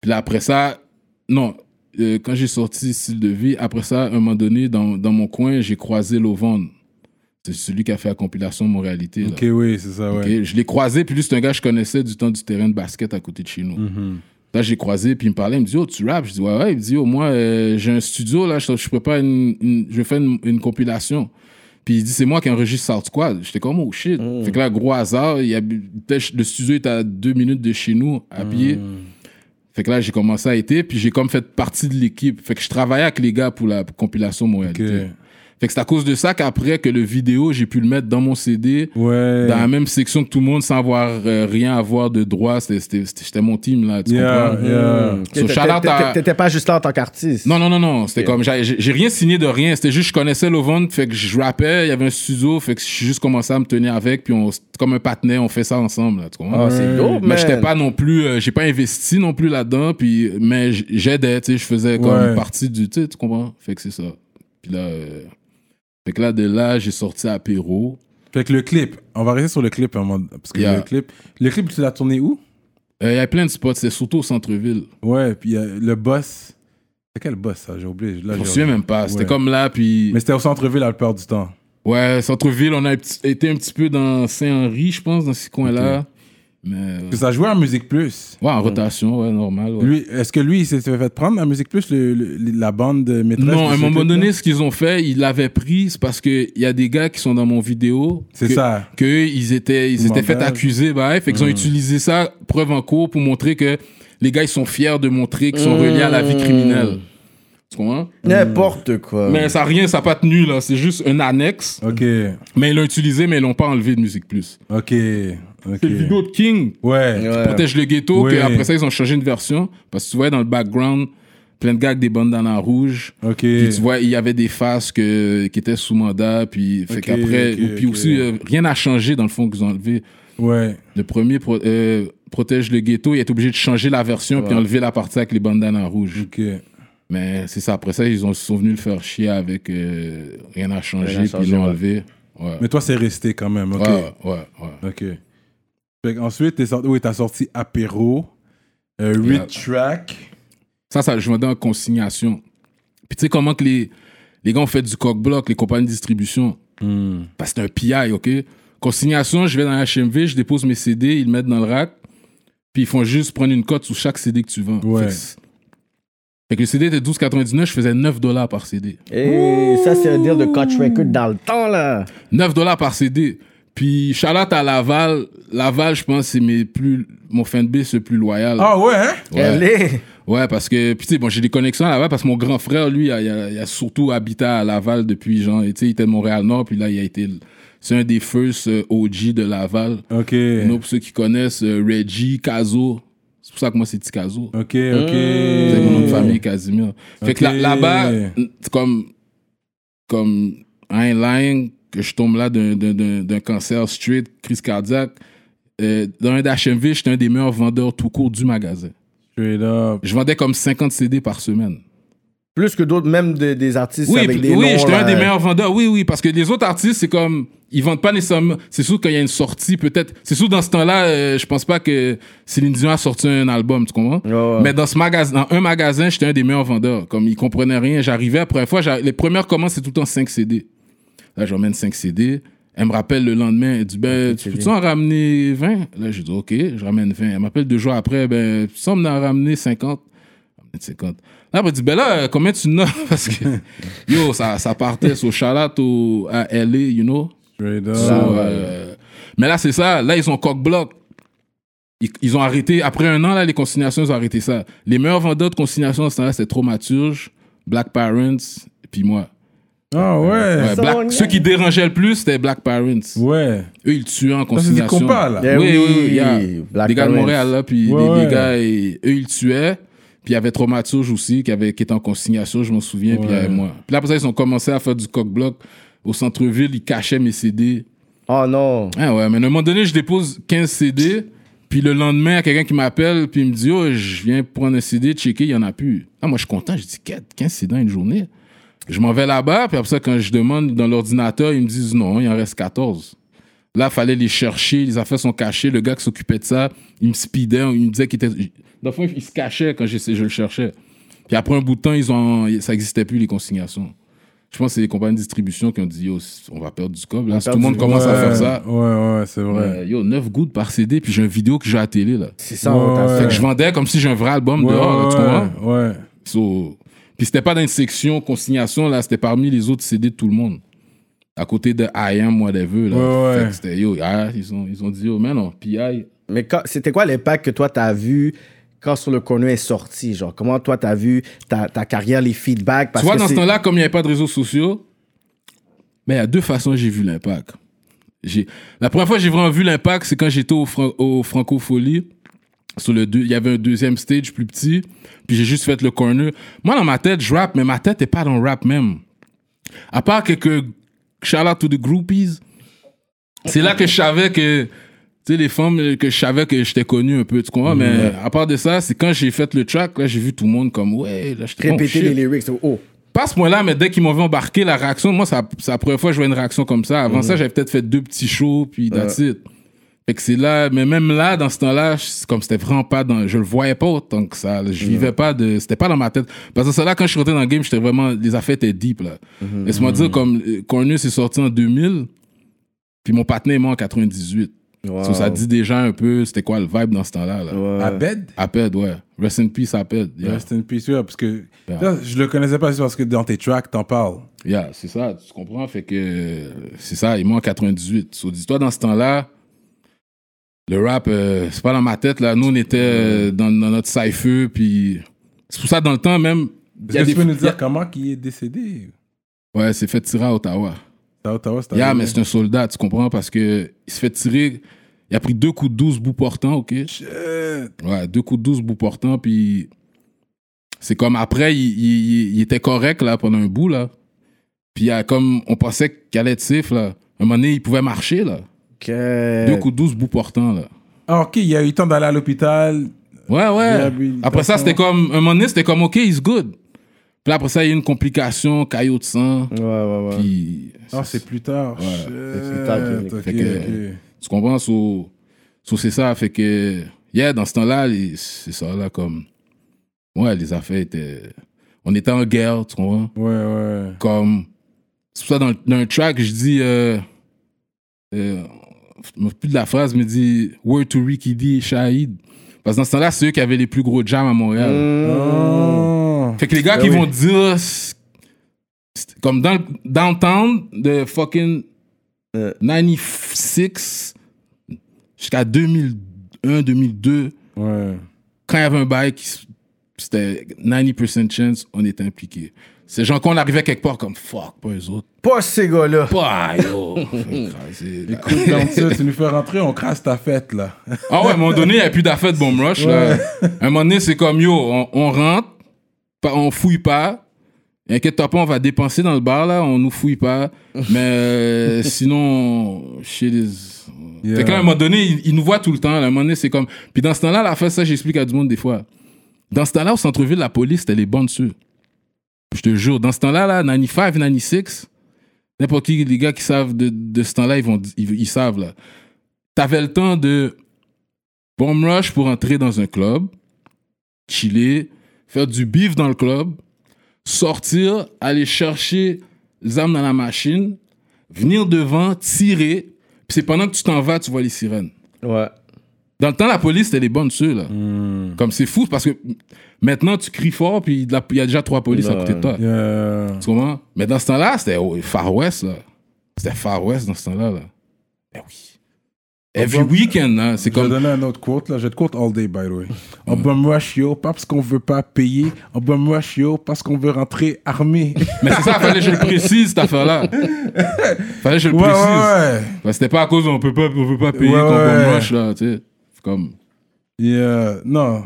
Puis là, après ça, non, euh, quand j'ai sorti style de vie, après ça, à un moment donné, dans, dans mon coin, j'ai croisé Lovon. C'est celui qui a fait la compilation Moralité. là. Ok, oui, c'est ça, ouais. Ok, Je l'ai croisé, puis lui, c'est un gars que je connaissais du temps du terrain de basket à côté de chez nous. Mhm. Là, j'ai croisé, puis il me parlait, il me dit, oh, tu rappes? Je dis, ouais, ouais. Il me dit, oh, moi, euh, j'ai un studio, là, je, je prépare une, une- je vais faire une, une compilation. Puis il dit, c'est moi qui enregistre South Squad. J'étais comme, oh shit. Fait que là, gros hasard, il y a, le studio est à deux minutes de chez nous, à pied. Fait que là, j'ai commencé à être, puis j'ai comme fait partie de l'équipe. Fait que je travaillais avec les gars pour la compilation Montréalité. Ok. Fait que c'est à cause de ça qu'après que le vidéo, j'ai pu le mettre dans mon CD Ouais. dans la même section que tout le monde sans avoir euh, rien à avoir de droit. C'était- C'était c'était- j'étais mon team, là. Tu Yeah, comprends? yeah. So, T'étais- pas juste là en tant qu'artiste. Non, non, non, non. C'était comme, j'ai j'ai rien signé de rien. C'était juste, je connaissais Lovon, fait que je rappais, il y avait un studio, fait que j'ai juste commencé à me tenir avec, puis on, comme un partenaire, on fait ça ensemble, là, tu comprends? Ah, c'est dope, mais j'étais pas non plus, euh, j'ai pas investi non plus là-dedans, puis, mais j'aidais, tu sais, je faisais comme Ouais. partie du, tu sais, tu comprends? Fait que c'est ça. Puis là, euh, fait que là, de là, j'ai sorti Apéro. Fait que le clip, on va rester sur le clip moment, parce que Yeah. le clip, le clip, tu l'as tourné où? Euh, Il y a plein de spots, c'est surtout au centre-ville. Ouais, puis euh, le boss, c'est quel boss ça? J'ai oublié. Là, Je me j'ai souviens même pas. C'était Ouais. comme là, puis. Mais c'était au centre-ville la plupart du temps. Ouais, centre-ville, on a un petit- été un petit peu dans Saint-Henri, je pense, dans ces coins-là. Mais. euh, Que ça jouait en Musique Plus. Ouais, en rotation, ouais, normal. ouais. Lui, est-ce que lui, il s'est fait prendre la Musique Plus, le- le- la bande de maîtresse Non, à un moment donné, ce qu'ils ont fait, ils l'avaient pris, c'est parce qu'il y a des gars qui sont dans mon vidéo. C'est que- ça. Que ils étaient, ils étaient fait Mandage. accuser, bah, ouais, fait qu'ils ont utilisé ça, preuve en cours, pour montrer que les gars, ils sont fiers de montrer qu'ils sont reliés à la vie criminelle. Tu comprends? N'importe quoi. Mais ça a rien, ça n'a pas tenu, là. C'est juste un annexe. Ok, Mais ils l'ont utilisé, mais ils l'ont pas enlevé de Musique Plus. ok, C'est le vidéo de King. Ouais. Ouais. Protège le ghetto, Ouais. que après ça, ils ont changé une version. Parce que tu vois dans le background, plein de gars avec des bandanas rouges. Ok. Puis tu vois, il y avait des faces que, qui étaient sous mandat. Puis, fait qu'après, puis aussi, euh, rien n'a changé dans le fond qu'ils ont enlevé. Ouais. Le premier, pro- euh, Protège le ghetto, il est obligé de changer la version puis enlever la partie avec les bandanas rouges. Ok. Mais c'est ça, après ça, ils ont, sont venus le faire chier avec euh, rien n'a changé, puis ils l'ont ouais. enlevé. Ouais. Mais toi, c'est resté quand même. Ok. Ouais, ouais, ouais. Ok. Fait ensuite, t'es sorti, oui, t'as sorti Apéro, euh, Yeah. Track. Ça, ça, je vendais en consignation. Puis tu sais comment que les, les gars ont fait du coq-bloc, les compagnies de distribution? Hmm. Parce que c'est un PI, OK? Consignation, je vais dans la HMV, je dépose mes CD, ils le mettent dans le rack, puis ils font juste prendre une cote sur chaque CD que tu vends. Ouais. Fait que, c'est- fait que le CD était 12,99, je faisais 9 dollars par CD. Et ça, c'est un deal de Coach Record dans le temps, là. 9 dollars par CD. Puis, Charlotte à Laval. Laval, je pense, c'est mes plus, mon fanbase le plus loyal. Ah ouais, hein? Ouais. Elle est. Ouais, parce que, puis tu sais, bon, j'ai des connexions à Laval parce que mon grand frère, lui, il a, il a- il a surtout habité à Laval depuis, genre, tu sais, il était de Montréal-Nord, puis là, il a été, c'est un des first euh, OG de Laval. Ok. Know, pour ceux qui connaissent, euh, Reggie, Caso. C'est pour ça que moi, c'est petit Caso. Ok, ok. C'est mon nom de famille, Casimir. Fait que là- là-bas, c'est comme, comme, un line que je tombe là d'un- d'un- d'un d'un cancer straight, crise cardiaque. Euh, dans un d'HMV, j'étais un des meilleurs vendeurs tout court du magasin. Straight up. Je vendais comme 50 CD par semaine. Plus que d'autres, même de- des artistes Oui, avec des oui j'étais là. un des meilleurs vendeurs. Oui, oui, parce que les autres artistes, c'est comme. Ils vendent pas nécessairement. C'est sûr qu'il y a une sortie, peut-être. C'est sûr, dans ce temps-là, euh, je pense pas que Céline Dion a sorti un album, tu comprends? Mais dans ce magasin, dans un magasin, j'étais un des meilleurs vendeurs. Comme ils comprenaient rien. J'arrivais, la première fois, les premières commandes, c'est tout le temps 5 CD. Là, j'emmène 5 CD. Elle me rappelle le lendemain, elle dit, ben, tu peux-tu en ramener 20? Là, j'ai dit, OK, je ramène 20. Elle m'appelle deux jours après, ben, tu sembles en ramener 50. Elle me dit 50. Là, elle me dit, ben là, combien tu en as? Parce que, yo, ça, ça partait sur Charlotte au, à LA, you know? Straight up. So, euh, mais là, c'est ça. Là, ils ont coq-bloc. Ils, ils ont arrêté, après un an, là, les consignations, ils ont arrêté ça. Les meilleurs vendeurs de consignations c'était Traumaturge, Black Parents, puis moi. Ah ouais. Black- ceux qui dérangeaient le plus, c'était Black Parents. Ouais. Eux, ils tuaient en Ça, c'est des consignation. compas, là. Eh oui, oui, oui, il y a Black des gars de. Montréal, là, puis Ouais, les, les gars, et- eux, ils tuaient. Puis il y avait Traumaturge aussi, qui, avait, qui était en consignation, je m'en souviens, puis il y avait moi. Puis là, après ça, ils ont commencé à faire du coq-bloc au centre-ville, ils cachaient mes CD. Oh non. Ah ouais, mais à un moment donné, je dépose 15 CD, puis le lendemain, il y a quelqu'un qui m'appelle, puis il me dit, oh, je viens prendre un CD, checker, il y en a plus. Ah, moi, je suis content, je dis, 15 CD dans une journée. Je m'en vais là-bas, puis après ça, quand je demande dans l'ordinateur, ils me disent, non, il en reste 14. Là, il fallait les chercher, les affaires sont cachées, le gars qui s'occupait de ça, il me speedait, il me disait qu'il était... Dans le fond, il se cachait quand je, je le cherchais. Puis après un bout de temps, ils ont, ça n'existait plus, les consignations. Je pense que c'est les compagnies de distribution qui ont dit, yo, on va perdre du cob. Là, Si tout le monde du- commence à faire ça. Ouais, ouais, c'est vrai. Euh, yo, 9 gouttes par CD, puis j'ai une vidéo que j'ai à la télé, là. C'est ça, Ouais, ouais. Fait que je vendais comme si j'ai un vrai album dehors, là, tu comprends? ouais, ouais. So, puis c'était pas dans une section consignation, là, c'était parmi les autres CD de tout le monde. À côté de I Am, whatever, là. Ouais, ouais. Fait que c'était, yo, ah, ils, ont, ils ont dit, yo, mais non, PI. Mais quand- c'était quoi l'impact que toi, t'as vu quand Sur le corner est sorti? Genre, comment toi, t'as vu ta, ta carrière, les feedbacks? Parce tu vois, que dans ce temps-là, comme il n'y avait pas de réseaux sociaux, mais il y a deux façons j'ai vu l'impact. J'ai- La première fois que j'ai vraiment vu l'impact, c'est quand j'étais au, Fran- au Francofolie. Sur le deux, il y avait un deuxième stage plus petit, puis j'ai juste fait le corner. Moi, dans ma tête, je rappe, mais ma tête n'est pas dans le rap même. À part quelques shout out to the groupies, c'est là que je savais que, tu sais, les femmes, que je savais que j'étais connu un peu, tu comprends? Mais à part de ça, c'est quand j'ai fait le track, là, j'ai vu tout le monde comme, ouais, là, j'étais Répéter oh, les lyrics. Oh, Pas à ce point-là, mais dès qu'ils m'ont vu embarquer, la réaction, moi, c'est la première fois que je vois une réaction comme ça. Avant ça, j'avais peut-être fait deux petits shows, puis that's it. Fait que c'est là, mais même là, dans ce temps-là, comme c'était vraiment pas dans, je le voyais pas autant que ça. Je vivais pas de, c'était pas dans ma tête. Parce que ça là, quand je suis rentré dans le game, j'étais vraiment, les affaires étaient deep, là. Laisse-moi dire, comme, euh, Cornus est sorti en 2000, puis mon partenaire est mort en 98. wow. So, ça dit déjà un peu, c'était quoi le vibe dans ce temps-là, là. Ouais. Abed? Aped, ouais. Rest in peace, Aped. Yeah. Rest in peace, ouais, parce que Yeah. là, je le connaissais pas, c'est parce que dans tes tracks, t'en parles. Yeah, c'est ça, tu comprends? Fait que euh, c'est ça, il est mort en 98. So, dis-toi, dans ce temps-là, le rap, euh, c'est pas dans ma tête, là. Nous, on était euh, dans, dans notre cypher, puis c'est pour ça, dans le temps, même. Est-ce que des- tu peux nous dire comment il est décédé? Ouais, c'est fait tirer à Ottawa. À Ottawa, c'est Yeah, mais c'est un soldat, tu comprends? Parce que il se fait tirer. Il a pris deux coups de 12 bout portant, OK? Shit. Ouais, deux coups de 12 bout portant, puis c'est comme après, il, il- il était correct, là, pendant un bout, là. Puis il y a comme, on pensait qu'il allait être safe, là. Un moment donné, il pouvait marcher, là. Ok. Deux coups de 12 bout portant, là. Ah, ok, il a eu le temps d'aller à l'hôpital. Ouais, ouais. Après ça, c'était comme, un moment donné, c'était comme, OK, he's good. Puis après ça, il y a eu une complication, caillot de sang. Ouais, ouais, ouais. Puis, Ah, c'est plus tard. Ouais, c'est plus tard qu'il- Ok, fait que- tu comprends? So, so c'est ça, fait que, yeah, dans ce temps-là, c'est ça, là, comme, ouais, les affaires étaient, on était en guerre, tu comprends? Ouais, ouais. Comme, c'est pour ça, dans, dans un track, je dis, euh, euh, plus de la phrase, mais dit, word to Ricky D et Shahid. Parce que dans ce temps-là, c'est eux qui avaient les plus gros jams à Montréal. Oh. Fait que les gars Ben qui oui. vont dire, comme dans le downtown de fucking Euh. 96 jusqu'à 2001, 2002, Ouais. quand il y avait un bail c'était 90% chance, on était impliqué. C'est genre qu'on arrivait quelque part comme fuck, pas eux autres. Pas ces gars-là. Pas yo. Écoute, ça, tu nous fais rentrer, on crasse ta fête, là. Ah ouais, à un moment donné, il n'y a plus d'affaires de bomb rush. Là. À un moment donné, c'est comme yo, on, on rentre, pas- on fouille pas. Inquiète-toi pas, on va dépenser dans le bar, là, on nous fouille pas. Mais euh, sinon, shit is. Yeah. Fait qu'à un moment donné, ils, ils nous voient tout le temps. là. À un moment donné, c'est comme. Puis dans ce temps-là, la fait ça, j'explique à du monde des fois. Dans ce temps-là, au centre-ville, la police, c'était les bonnes dessus. Je te jure, dans ce temps-là, là, 95, 96, n'importe qui, les gars qui savent de, de ce temps-là, ils, vont, ils, ils savent, là. T'avais le temps de bomb rush pour entrer dans un club, chiller, faire du beef dans le club, sortir, aller chercher les armes dans la machine, venir devant, tirer, puis c'est pendant que tu t'en vas, tu vois les sirènes. Ouais. Dans le temps, la police, c'était les bonnes dessus, là. Comme c'est fou, parce que maintenant, tu cries fort, puis il y a déjà trois polices à côté de toi. Yeah. Tu comprends? Mais dans ce temps-là, c'était Far West, là. C'était Far West dans ce temps-là, là. Ben oui. Every weekend, hein, c'est Je vais comme... donner un autre quote, là. Je te quote all day, by the way. On bum rush, yo, pas parce qu'on veut pas payer. On bum rush, yo, parce qu'on veut rentrer armé. Mais c'est ça, fallait que je le précise, cette affaire-là. fallait que je le ouais, précise. ouais, ouais. C'était pas à cause on peut pas, on veut pas payer qu'on rush, là, tu sais. C'est comme... Yeah, non.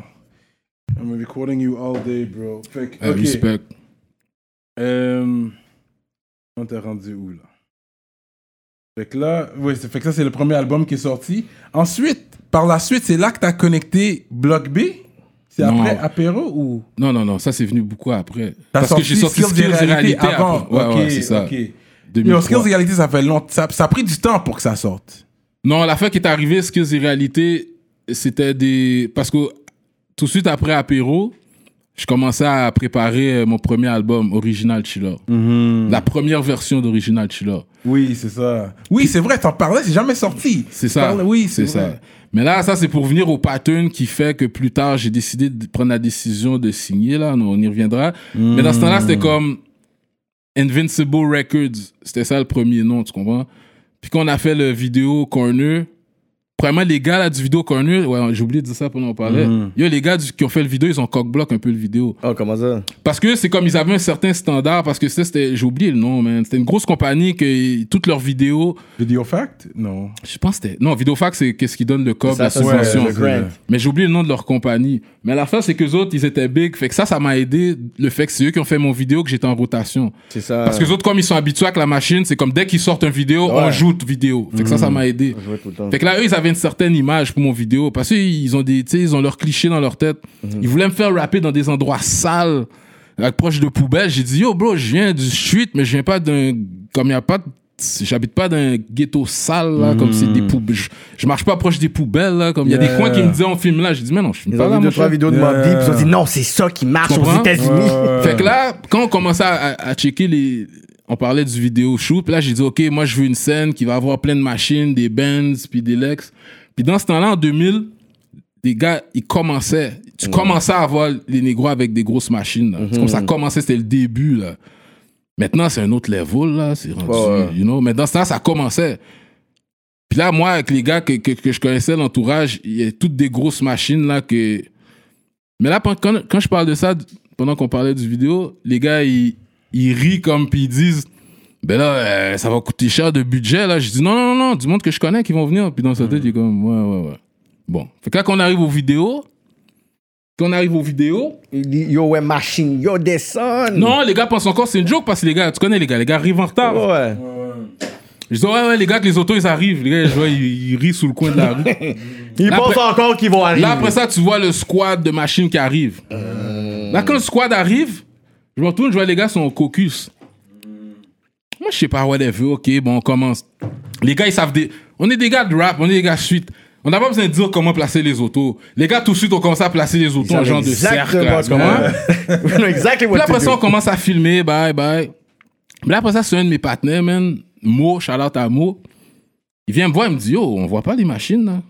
I'm quoting you all day, bro. Fait que, respect. Euh, on t'a rendu où, là? Fait que là, oui, ça fait que ça, c'est le premier album qui est sorti. Ensuite, par la suite, c'est là que t'as connecté Block B? C'est après Apéro ou? Non, non, non, ça c'est venu beaucoup après. Parce que j'ai sorti Skills et Réalité avant après. Ouais, Ok, ouais, c'est ça. ok. Yo, 2003. Skills et Réalité, ça fait longtemps. Ça, ça a pris du temps pour que ça sorte. Non, l'affaire qui est arrivée, Skills et Réalité, c'était des. Parce que tout de suite après Apéro, je commençais à préparer euh, mon premier album, Original Chiller. Mm-hmm. La première version d'Original Chiller. Oui, c'est ça. Oui, c'est vrai, t'en parlais, c'est jamais sorti. C'est ça. parlais- oui, c'est ça. Mais là, ça, c'est pour venir au pattern qui fait que plus tard, j'ai décidé de prendre la décision de signer, là. On y reviendra. Mais dans ce temps-là, c'était comme Invincible Records. C'était ça le premier nom, tu comprends? Puis quand on a fait le vidéo Corner, premièrement, les gars là, du vidéo Corner, ouais, j'ai oublié de dire ça pendant qu'on parlait. Yo, les gars du- qui ont fait le vidéo, ils ont cock-block un peu le vidéo. Oh, comment ça? Parce que c'est comme ils avaient un certain standard, parce que c'était- c'était, j'ai oublié le nom, man. C'était une grosse compagnie que toutes leurs vidéos, Video Fact? Non. je pense que c'était. Non, Vidéofax, c'est qu'est-ce qui donne le COB, Ça, la subvention. ouais, le grant. Mais j'ai oublié le nom de leur compagnie. Mais la fin, c'est que autres, ils étaient big. Fait que ça, ça m'a aidé. Le fait que c'est eux qui ont fait mon vidéo, que j'étais en rotation. C'est ça. Parce que les autres, comme ils sont habitués avec la machine, c'est comme dès qu'ils sortent une vidéo, on joue vidéo. Fait que ça, ça m'a aidé. Fait que là, eux, ils avaient une certaine image pour mon vidéo. Parce qu'ils ont des, tu sais, ils ont leurs clichés dans leur tête. Ils voulaient me faire rapper dans des endroits sales, proches de poubelles. J'ai dit, yo, bro, je viens du street, mais je viens pas d'un, comme il y a pas J'habite pas dans un ghetto sale, là, comme c'est des poubelles. Je, je marche pas proche des poubelles, là, comme il y a des Yeah. coins qui me disaient on filme là. J'ai dit, mais non, je filme Ils pas ont là, deux, trois vidéos de Mob Deep, ils ont dit non, c'est ça qui marche aux? États-Unis. Fait que là, quand on commençait à, à- à checker les. On parlait du vidéo shoot, puis là, j'ai dit, OK, moi, je veux une scène qui va avoir plein de machines, des Benz, puis des Lex. Puis dans ce temps-là, en 2000, les gars, ils commençaient. Tu commençais à avoir les négros avec des grosses machines. là. C'est comme ça commençait, c'était le début, là. Maintenant, c'est un autre level, là. C'est rendu, Ouais, ouais. you know. Mais dans ce temps-là, ça commençait. Puis là, moi, avec les gars que, que, que je connaissais, l'entourage, il y a toutes des grosses machines, là, que. Mais là, quand, quand je parle de ça, pendant qu'on parlait du vidéo, les gars, ils, ils rient comme, puis ils disent. Ben là, euh, ça va coûter cher de budget, là. Je dis non, non, non, non, du monde que je connais qui vont venir. Puis dans sa tête, il est comme, ouais, ouais, ouais. Bon. Fait que là, quand on arrive aux vidéos, quand on arrive aux vidéos, Il dit yo, ouais, machine, yo, descend. non, les gars pensent encore que c'est une joke parce que les gars, tu connais les gars, les gars arrivent en retard. Ouais. Je dis, ouais, ouais, les gars, que les autos, ils arrivent. Les gars, je vois, ils, ils rient sous le coin de la rue. Ils Là, pensent après- encore qu'ils vont arriver. Là, après ça, tu vois le squad de machines qui arrive. Là, quand le squad arrive, je me retourne, je vois les gars sont au caucus. Moi, je sais pas, whatever, ok, bon, on commence. Les gars, ils savent des. On est des gars de rap, on est des gars de suite. On n'a pas besoin de dire comment placer les autos. Les gars, tout de suite, ont commencé à placer les autos en genre de cercle. là, exactly what là, après ça, on commence à filmer, bye, bye. Mais là, après ça, c'est un de mes partenaires, man. Mo, shout out à Mo. Il vient me voir, il me dit, yo, on voit pas les machines, là.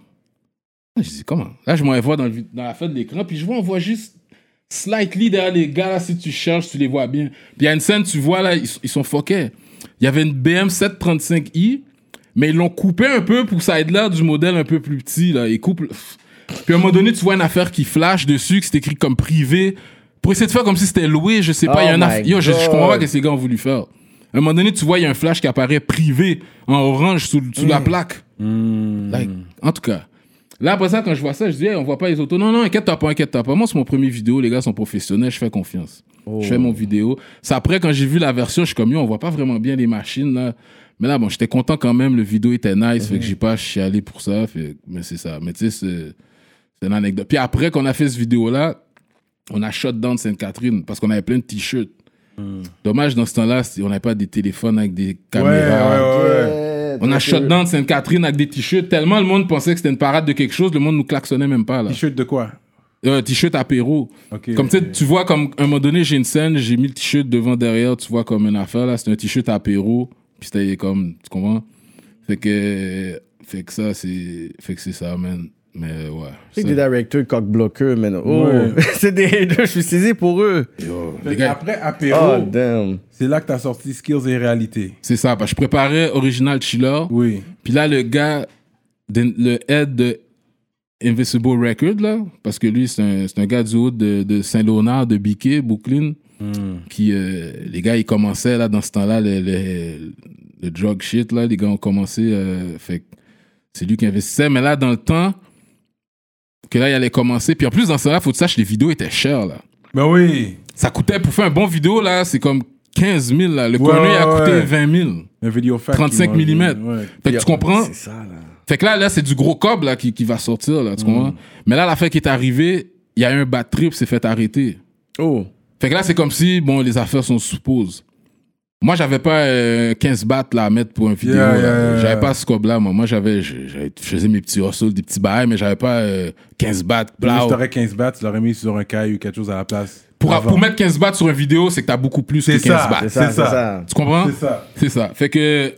Là, Je dis, comment? Là, je m'en dans, le vid- dans la fin de l'écran, puis je vois, on voit juste slightly derrière les gars, là, si tu cherches, tu les vois bien. Puis il y a une scène, tu vois, là, ils, ils sont fuckés. Il y avait une BM 735i, mais ils l'ont coupé un peu pour que ça ait l'air du modèle un peu plus petit, là. Ils coupent... Puis à un moment donné, tu vois une affaire qui flash dessus, qui c'est écrit comme privé, pour essayer de faire comme si c'était loué, je sais pas. il y a Oh un aff- my Yo, je, je comprends pas ce que ces gars ont voulu faire. À un moment donné, tu vois, il y a un flash qui apparaît privé, en orange, sous, sous la plaque. Like, en tout cas. Là, après ça, quand je vois ça, je dis, Hey, on voit pas les autos. Non, non, inquiète-toi pas, inquiète-toi pas. Moi, c'est mon premier vidéo, les gars sont professionnels, je fais confiance. Je fais mon vidéo. C'est après, quand j'ai vu la version, je suis comme, yo, on voit pas vraiment bien les machines, là. Mais là, bon, j'étais content quand même, le vidéo était nice, fait que j'ai pas chialé pour ça, fait, mais c'est ça. Mais tu sais, c'est, c'est une anecdote. Puis après qu'on a fait ce vidéo-là, on a shut down Sainte-Catherine parce qu'on avait plein de t-shirts. Dommage, dans ce temps-là, on n'avait pas des téléphones avec des Ouais, caméras. ouais, ouais. Ouais, On a euh, down Sainte-Catherine avec des t-shirts. Tellement le monde pensait que c'était une parade de quelque chose, le monde nous klaxonnait même pas. Là. T-shirt de quoi? Euh, t-shirt apéro. Ok. Comme tu sais, tu vois, comme à un moment donné, j'ai une scène, j'ai mis le t-shirt devant, derrière, tu vois, comme une affaire, là. C'était un t-shirt apéro. Puis c'était comme, tu comprends? Fait que, fait que ça, c'est, fait que c'est ça, man. Mais ouais. C'est des directeurs cock-bloqueurs, man. Oh, Ouais. c'est des haters, je suis saisi pour eux. Yo, Fait les que gars, Après Apéro, damn. c'est là que t'as sorti Skills et Réalité. c'est ça. Parce que je préparais Original Chiller. Oui. Puis là, le gars, de- le head de Invisible Record, là, parce que lui, c'est un, c'est un gars du haut de, de Saint-Léonard, de Biquet, Brooklyn. Puis euh, les gars, ils commençaient, là, dans ce temps-là, le, le, le drug shit, là. Les gars ont commencé. euh, fait c'est lui qui investissait. Mais là, dans le temps que là, il allait commencer. Puis en plus, dans ce temps-là, faut que tu saches, les vidéos étaient chères, là. Ben oui. Ça coûtait, pour faire un bon vidéo, là, c'est comme 15 000, là. Le Ouais, corner a coûté ouais. 20 000. Un vidéo fact 35 qui m'a- millimètres. ouais. Fait que tu comprends? C'est ça, là. Fait que là, là c'est du gros cob là, qui, qui va sortir, là, tu comprends? Mais là, l'affaire qui est arrivée, il y a eu un bad trip, c'est fait arrêter. Oh. Fait que là, c'est comme si, bon, les affaires sont sous pause. Moi, j'avais pas euh, 15 bahts là, à mettre pour une vidéo. Yeah, là. yeah, yeah. J'avais pas ce cob-là, moi. Moi, j'avais, je faisais mes petits hustles, des petits bails, mais j'avais pas euh, 15 bahts. Mais blah. Si t'aurais 15 bahts, tu l'aurais mis sur un caille ou quelque chose à la place. Pour, pour mettre 15 bahts sur une vidéo, c'est que t'as beaucoup plus que C'est 15 ça. bahts. C'est ça. Tu comprends? C'est ça. C'est ça. Fait que,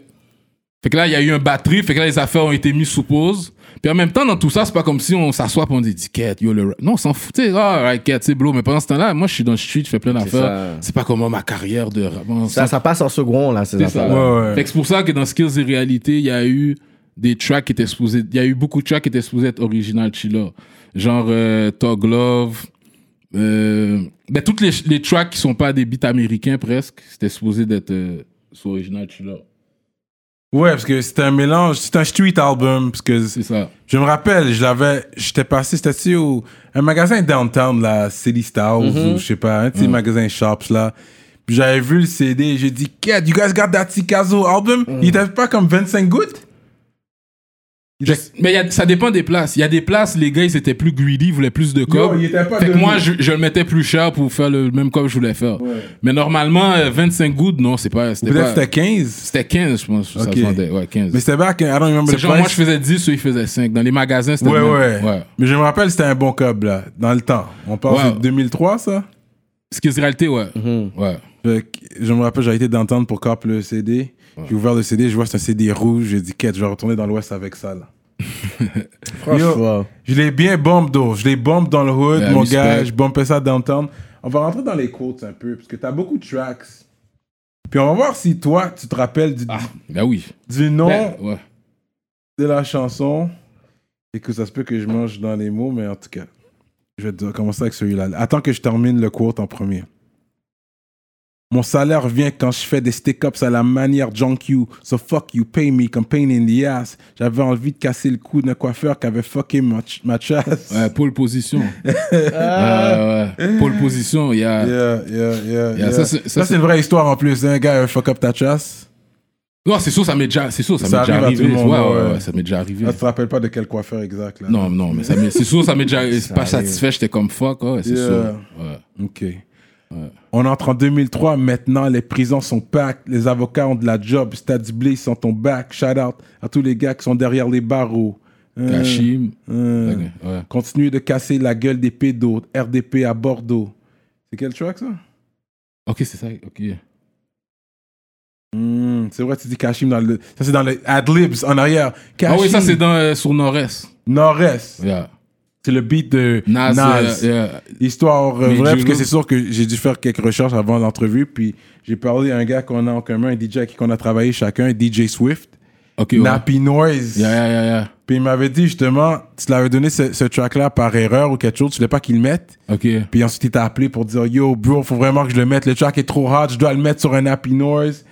fait que là, il y a eu un batterie. Fait que là, les affaires ont été mises sous pause. Puis en même temps, dans tout ça, c'est pas comme si on s'assoit et on dit, yo, le rap. Non, on s'en fout. Tu sais, ah, right, Quête, c'est bro. Mais pendant ce temps-là, moi, je suis dans le street, je fais plein d'affaires. C'est pas comme ma carrière de rap. On Ça, ça passe en second, là, ces c'est ça. affaires. Ouais, ouais. Fait que c'est pour ça que dans Skills et Réalité, il y a eu des tracks qui étaient supposés. Il y a eu beaucoup de tracks qui étaient supposés être original Chilla. Genre euh, Tog Love. Euh, ben, toutes les, les tracks qui sont pas des beats américains presque, c'était supposé d'être euh, sur original Chilla. Ouais, parce que c'était un mélange, c'est un street album, parce que C'est ça. je me rappelle, je l'avais, j'étais passé, c'était au un magasin downtown, là, City Styles, ou je sais pas, un de ces magasins shops, là. Puis j'avais vu le CD, j'ai dit, Cat, you guys got that Tikazo album? Il était pas comme 25 gouttes? Mais il y a- ça dépend des places. Il y a des places, les gars, ils étaient plus greedy, ils voulaient plus de cob. Fait que moi, je, je le mettais plus cher pour faire le même cob que je voulais faire. Ouais. Mais normalement, euh, 25 gouttes, non, c'est pas. C'était Peut-être pas- c'était 15. C'était 15, je pense. Ça Ok. se vendait. Ouais, 15. Mais c'était back, I don't remember the genre, moi, je faisais 10, eux, ils faisaient 5. Dans les magasins, c'était Ouais, ouais, même. Mais je me rappelle, c'était un bon cob, là, dans le temps. On parle Ouais. de 2003, ça? Ce qui est réalité, ouais. Je me rappelle, j'avais été d'entendre pour cop le CD. J'ai ouvert le CD, je vois c'est un CD rouge. J'ai dit, quête, je vais retourner dans l'Ouest avec ça, là. Franchement. Je l'ai bien bombe d'eau. Je l'ai bombe dans le hood, Yeah, mon respect. gars. Je bombais ça downtown. On va rentrer dans les quotes un peu, parce que t'as beaucoup de tracks. Puis on va voir si toi, tu te rappelles du, Ah, ben oui. du nom Ben, ouais. de la chanson. Et que ça se peut que je mange dans les mots, mais en tout cas, je vais te commencer avec celui-là. Attends que je termine le quote en premier. Mon salaire vient quand je fais des stick-ups à la manière Junk You. So fuck you, pay me comme pain in the ass. J'avais envie de casser le cou d'un coiffeur qui avait fucké ma, ma chasse. Ouais, pole position. ouais, ouais. Pole position, il y a. Yeah, yeah, yeah. Yeah, ça, c'est- ça, Ça, c'est- c'est une vraie histoire en plus. Un gars fuck up ta chasse. Non, c'est sûr, ça m'est déjà, c'est sûr, ça, Ça m'est déjà arrive arrivé. monde, ouais, ouais, ouais. ça m'est déjà arrivé. Tu te rappelles pas de quel coiffeur exact. Là? Non, non, mais ça m'est- c'est sûr, ça m'est déjà, c'est pas arrive. satisfait, j'étais comme fuck, ouais, c'est Yeah. sûr. Ouais. Ok. On entre en 2003. Maintenant, les prisons sont packed. Les avocats ont de la job. Stade Bliss sont ton back. Shout out à tous les gars qui sont derrière les barreaux. Euh, Kashim. euh, Ok, ouais. Continue de casser la gueule des pédos. RDP à Bordeaux. C'est quel track ça? Ok, c'est ça, ok. Hmm, C'est vrai, tu dis Kashim dans le. Ça, c'est dans le Adlibs en arrière. Ah oui, ça, c'est dans, euh, sur Nord-Est. Nord-Est. Yeah. C'est le beat de Nas, Nas. yeah. Histoire Mais vraie, parce que c'est sûr que j'ai dû faire quelques recherches avant l'entrevue. Puis j'ai parlé à un gars qu'on a en commun, un DJ avec qui on a travaillé chacun, DJ Swift. Ok, ouais. Nappy Noise. Yeah, yeah, yeah, yeah. Puis il m'avait dit justement, tu l'avais donné ce, ce track-là par erreur ou quelque chose, tu voulais pas qu'il le mette. Ok. Puis ensuite il t'a appelé pour dire Yo, bro, faut vraiment que je le mette. Le track est trop hot, je dois le mettre sur un Nappy Noise.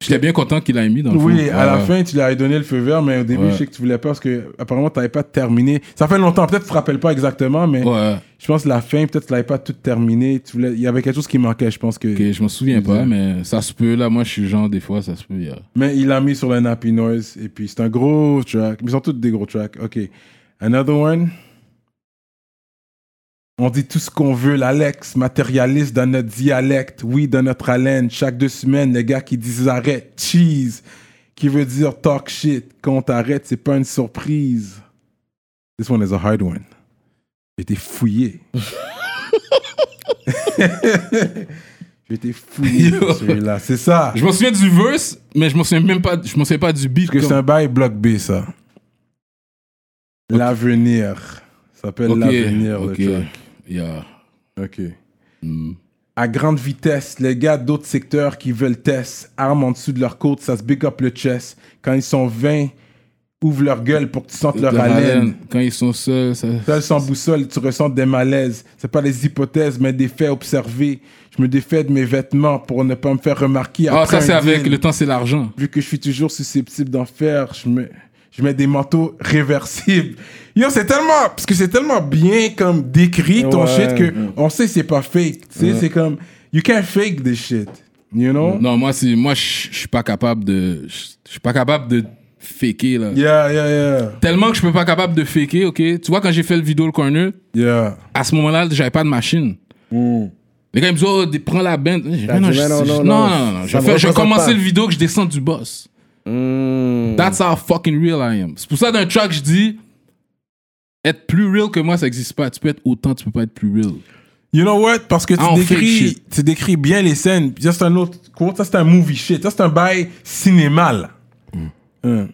J'étais bien content qu'il l'ait mis dans le Oui, à la fin, tu lui avais donné le feu vert, mais au début, je sais que tu voulais pas parce que apparemment, tu n'avais pas terminé. Ça fait longtemps, peut-être que tu te rappelles pas exactement, mais je pense que la fin, peut-être que tu l'avais pas tout terminé. Tu voulais... Il y avait quelque chose qui manquait, je pense que. Ok, je m'en souviens pas, mais ça se peut. Là, moi, je suis genre, des fois, ça se peut. yeah. Mais il l'a mis sur le Nappy Noise, et puis c'est un gros track. Mais ils sont tous des gros tracks. Ok. Another one. On dit tout ce qu'on veut, l'Alex, matérialiste dans notre dialecte, oui, dans notre haleine. Chaque deux semaines, les gars qui disent arrête, cheese, qui veut dire talk shit. Quand on t'arrête, c'est pas une surprise. This one is a hard one. J'ai été fouillé. J'ai été fouillé celui-là. C'est ça. Je m'en souviens du verse, mais je m'en souviens même pas, je m'en souviens pas du beat. Parce que c'est un bail bloc B, ça. L'avenir. Ça s'appelle l'avenir, ok. le track. Yeah. Ok. Mm. À grande vitesse, les gars d'autres secteurs qui veulent test, armes en dessous de leur côte, ça se big up le chest. Quand ils sont 20, ouvrent leur gueule pour que tu sentes leur haleine. haleine, Quand ils sont seuls, ça. Seul sans boussole, tu ressens des malaises. C'est pas des hypothèses, mais des faits observés. Je me défais de mes vêtements pour ne pas me faire remarquer. Ah, ça, c'est avec le temps, c'est l'argent. vu que je suis toujours susceptible d'en faire, je mets, je mets des manteaux réversibles. Yo, c'est tellement, parce que c'est tellement bien comme décrit ton Ouais. shit que on sait c'est pas fake. Tu sais, c'est comme, you can't fake this shit. You know? Non, moi, c'est, moi, je suis pas capable de, je suis pas capable de faker, là. Yeah, yeah, yeah. Tellement que je peux pas capable de faker, ok? Tu vois, quand j'ai fait le vidéo le corner, Yeah. à ce moment-là, j'avais pas de machine. Les gars, ils me disent, oh, prends la bande. Non, non, non, non, non, Je commençais pas. le vidéo que je descends du boss. Hmm. That's how fucking real I am. C'est pour ça, d'un track, je dis, être plus real que moi, ça existe pas. Tu peux être autant, tu peux pas être plus real. You know what? Parce que tu Ah, décris, tu décris bien les scènes. Ça, c'est un autre quote. Ça, c'est un movie shit? Ça, c'est un bail cinéma, là. Hein.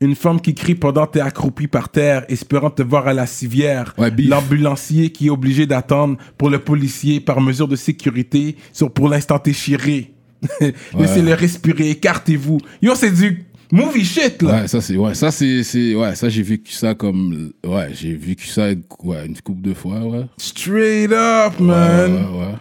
Une femme qui crie pendant que t'es accroupi par terre, espérant te voir à la civière. Ouais. L'ambulancier qui est obligé d'attendre pour le policier par mesure de sécurité, sur pour l'instant échiré. Laissez-le respirer, écartez-vous. Yo, c'est du movie shit, là. Ouais, ça, c'est, ouais, ça, c'est, c'est, ouais, ça, j'ai vécu ça comme, ouais, j'ai vécu ça, ouais, une couple de fois, ouais. Straight up, Ouais, man. ouais, ouais.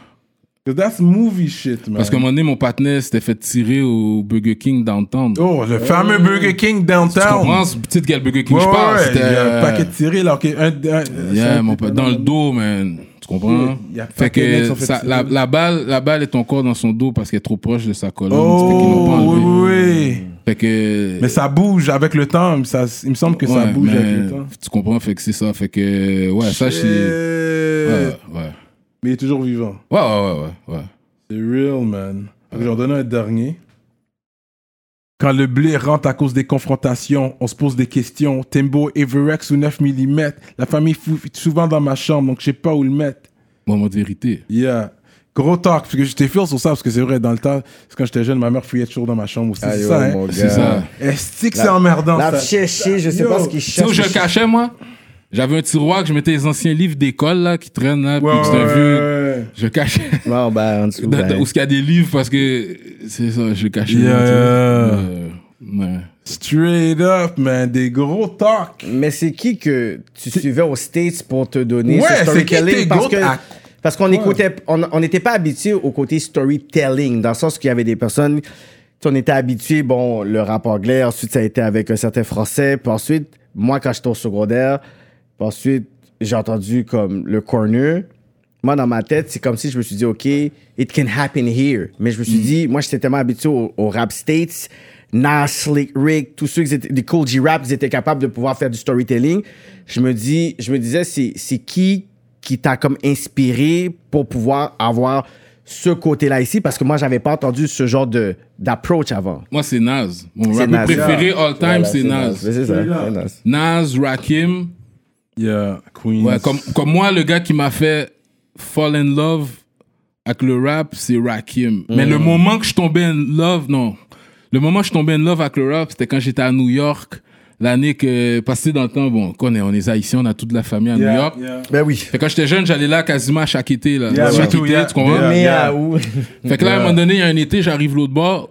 That's movie shit, man. Parce qu'à un moment donné, mon partenaire s'était fait tirer au Burger King downtown. Oh, le fameux Burger King downtown. Tu comprends? Ce petit quel Burger King Ouais, je parle? ouais, il y a un paquet de tirés, là. ok, un- un- Yeah, un- mon pote, dans le dos, man. Tu comprends? Y a Fait que fait ça- la, la balle, la balle est encore dans son dos parce qu'elle est trop proche de sa colonne. Oh, pas oui, oui. Fait que. Mais ça bouge avec le temps. Ça, il me semble que ça Ouais, bouge avec le temps. Tu comprends? Fait que c'est ça. Fait que. Ouais, ça. Shit. Ouais, ouais. Mais il est toujours vivant. Ouais, ouais, ouais, ouais. ouais. C'est real, man. Je vais en donner un dernier. Quand le blé rentre à cause des confrontations, on se pose des questions. Timbo, Everex ou 9 mm. La famille fou souvent dans ma chambre, donc je sais pas où le mettre. Moment de vérité. Yeah. Gros talk, parce que j'étais fier sur ça, parce que c'est vrai, dans le temps, quand j'étais jeune, ma mère fouillait toujours dans ma chambre aussi. C'est ça, hein? C'est ça. Est-ce que c'est emmerdant, La ça? chercher, je sais Yo. pas ce qu'il Tu sais où cherche. je le cachais, moi? J'avais un tiroir que je mettais les anciens livres d'école, là, qui traînent, là. Ouais, puis c'est un vieux. ouais. Je cachais. Non, ben, en dessous, ben. Où il y a des livres parce que. C'est ça, je cachais. Yeah. Euh, ouais. Straight up, man. Des gros talks. Mais c'est qui que tu suivais aux States pour te donner Ouais, ce storytelling? Parce que à- parce qu'on écoutait, on on n'était pas habitué au côté storytelling, dans le sens qu'il y avait des personnes, tu sais, on était habitué, bon, le rap anglais, ensuite ça a été avec un certain français, puis ensuite, moi quand j'étais au secondaire, ensuite j'ai entendu comme le corner. Moi, dans ma tête, c'est comme si je me suis dit, OK, it can happen here. Mais je me suis dit, moi, j'étais tellement habitué au, au rap States, Nas, Slick Rick, tous ceux qui étaient des Cool G-Rap, ils étaient capables de pouvoir faire du storytelling. Je me dis, je me disais, c'est, qui qui t'a comme inspiré pour pouvoir avoir ce côté-là ici? Parce que moi, j'avais pas entendu ce genre de, d'approach avant. Moi, c'est Nas. Mon rappeur préféré all time, Voilà, c'est Nas. C'est ça, c'est Nas. Nas, Rakim. Yeah, Queen. Ouais, comme, comme moi, le gars qui m'a fait fall in love avec le rap, c'est Rakim. Mais le moment que je tombais in love, non. Le moment que je tombais in love avec le rap, c'était quand j'étais à New York. L'année que, passé dans le temps, bon, qu'on est, on est haïtiens, on a toute la famille à New York. Ben oui. Fait que quand j'étais jeune, j'allais là quasiment à chaque été, là. Yeah, chaque été, yeah. tu comprends? Fait que là, à un moment donné, il y a un été, j'arrive l'autre bord.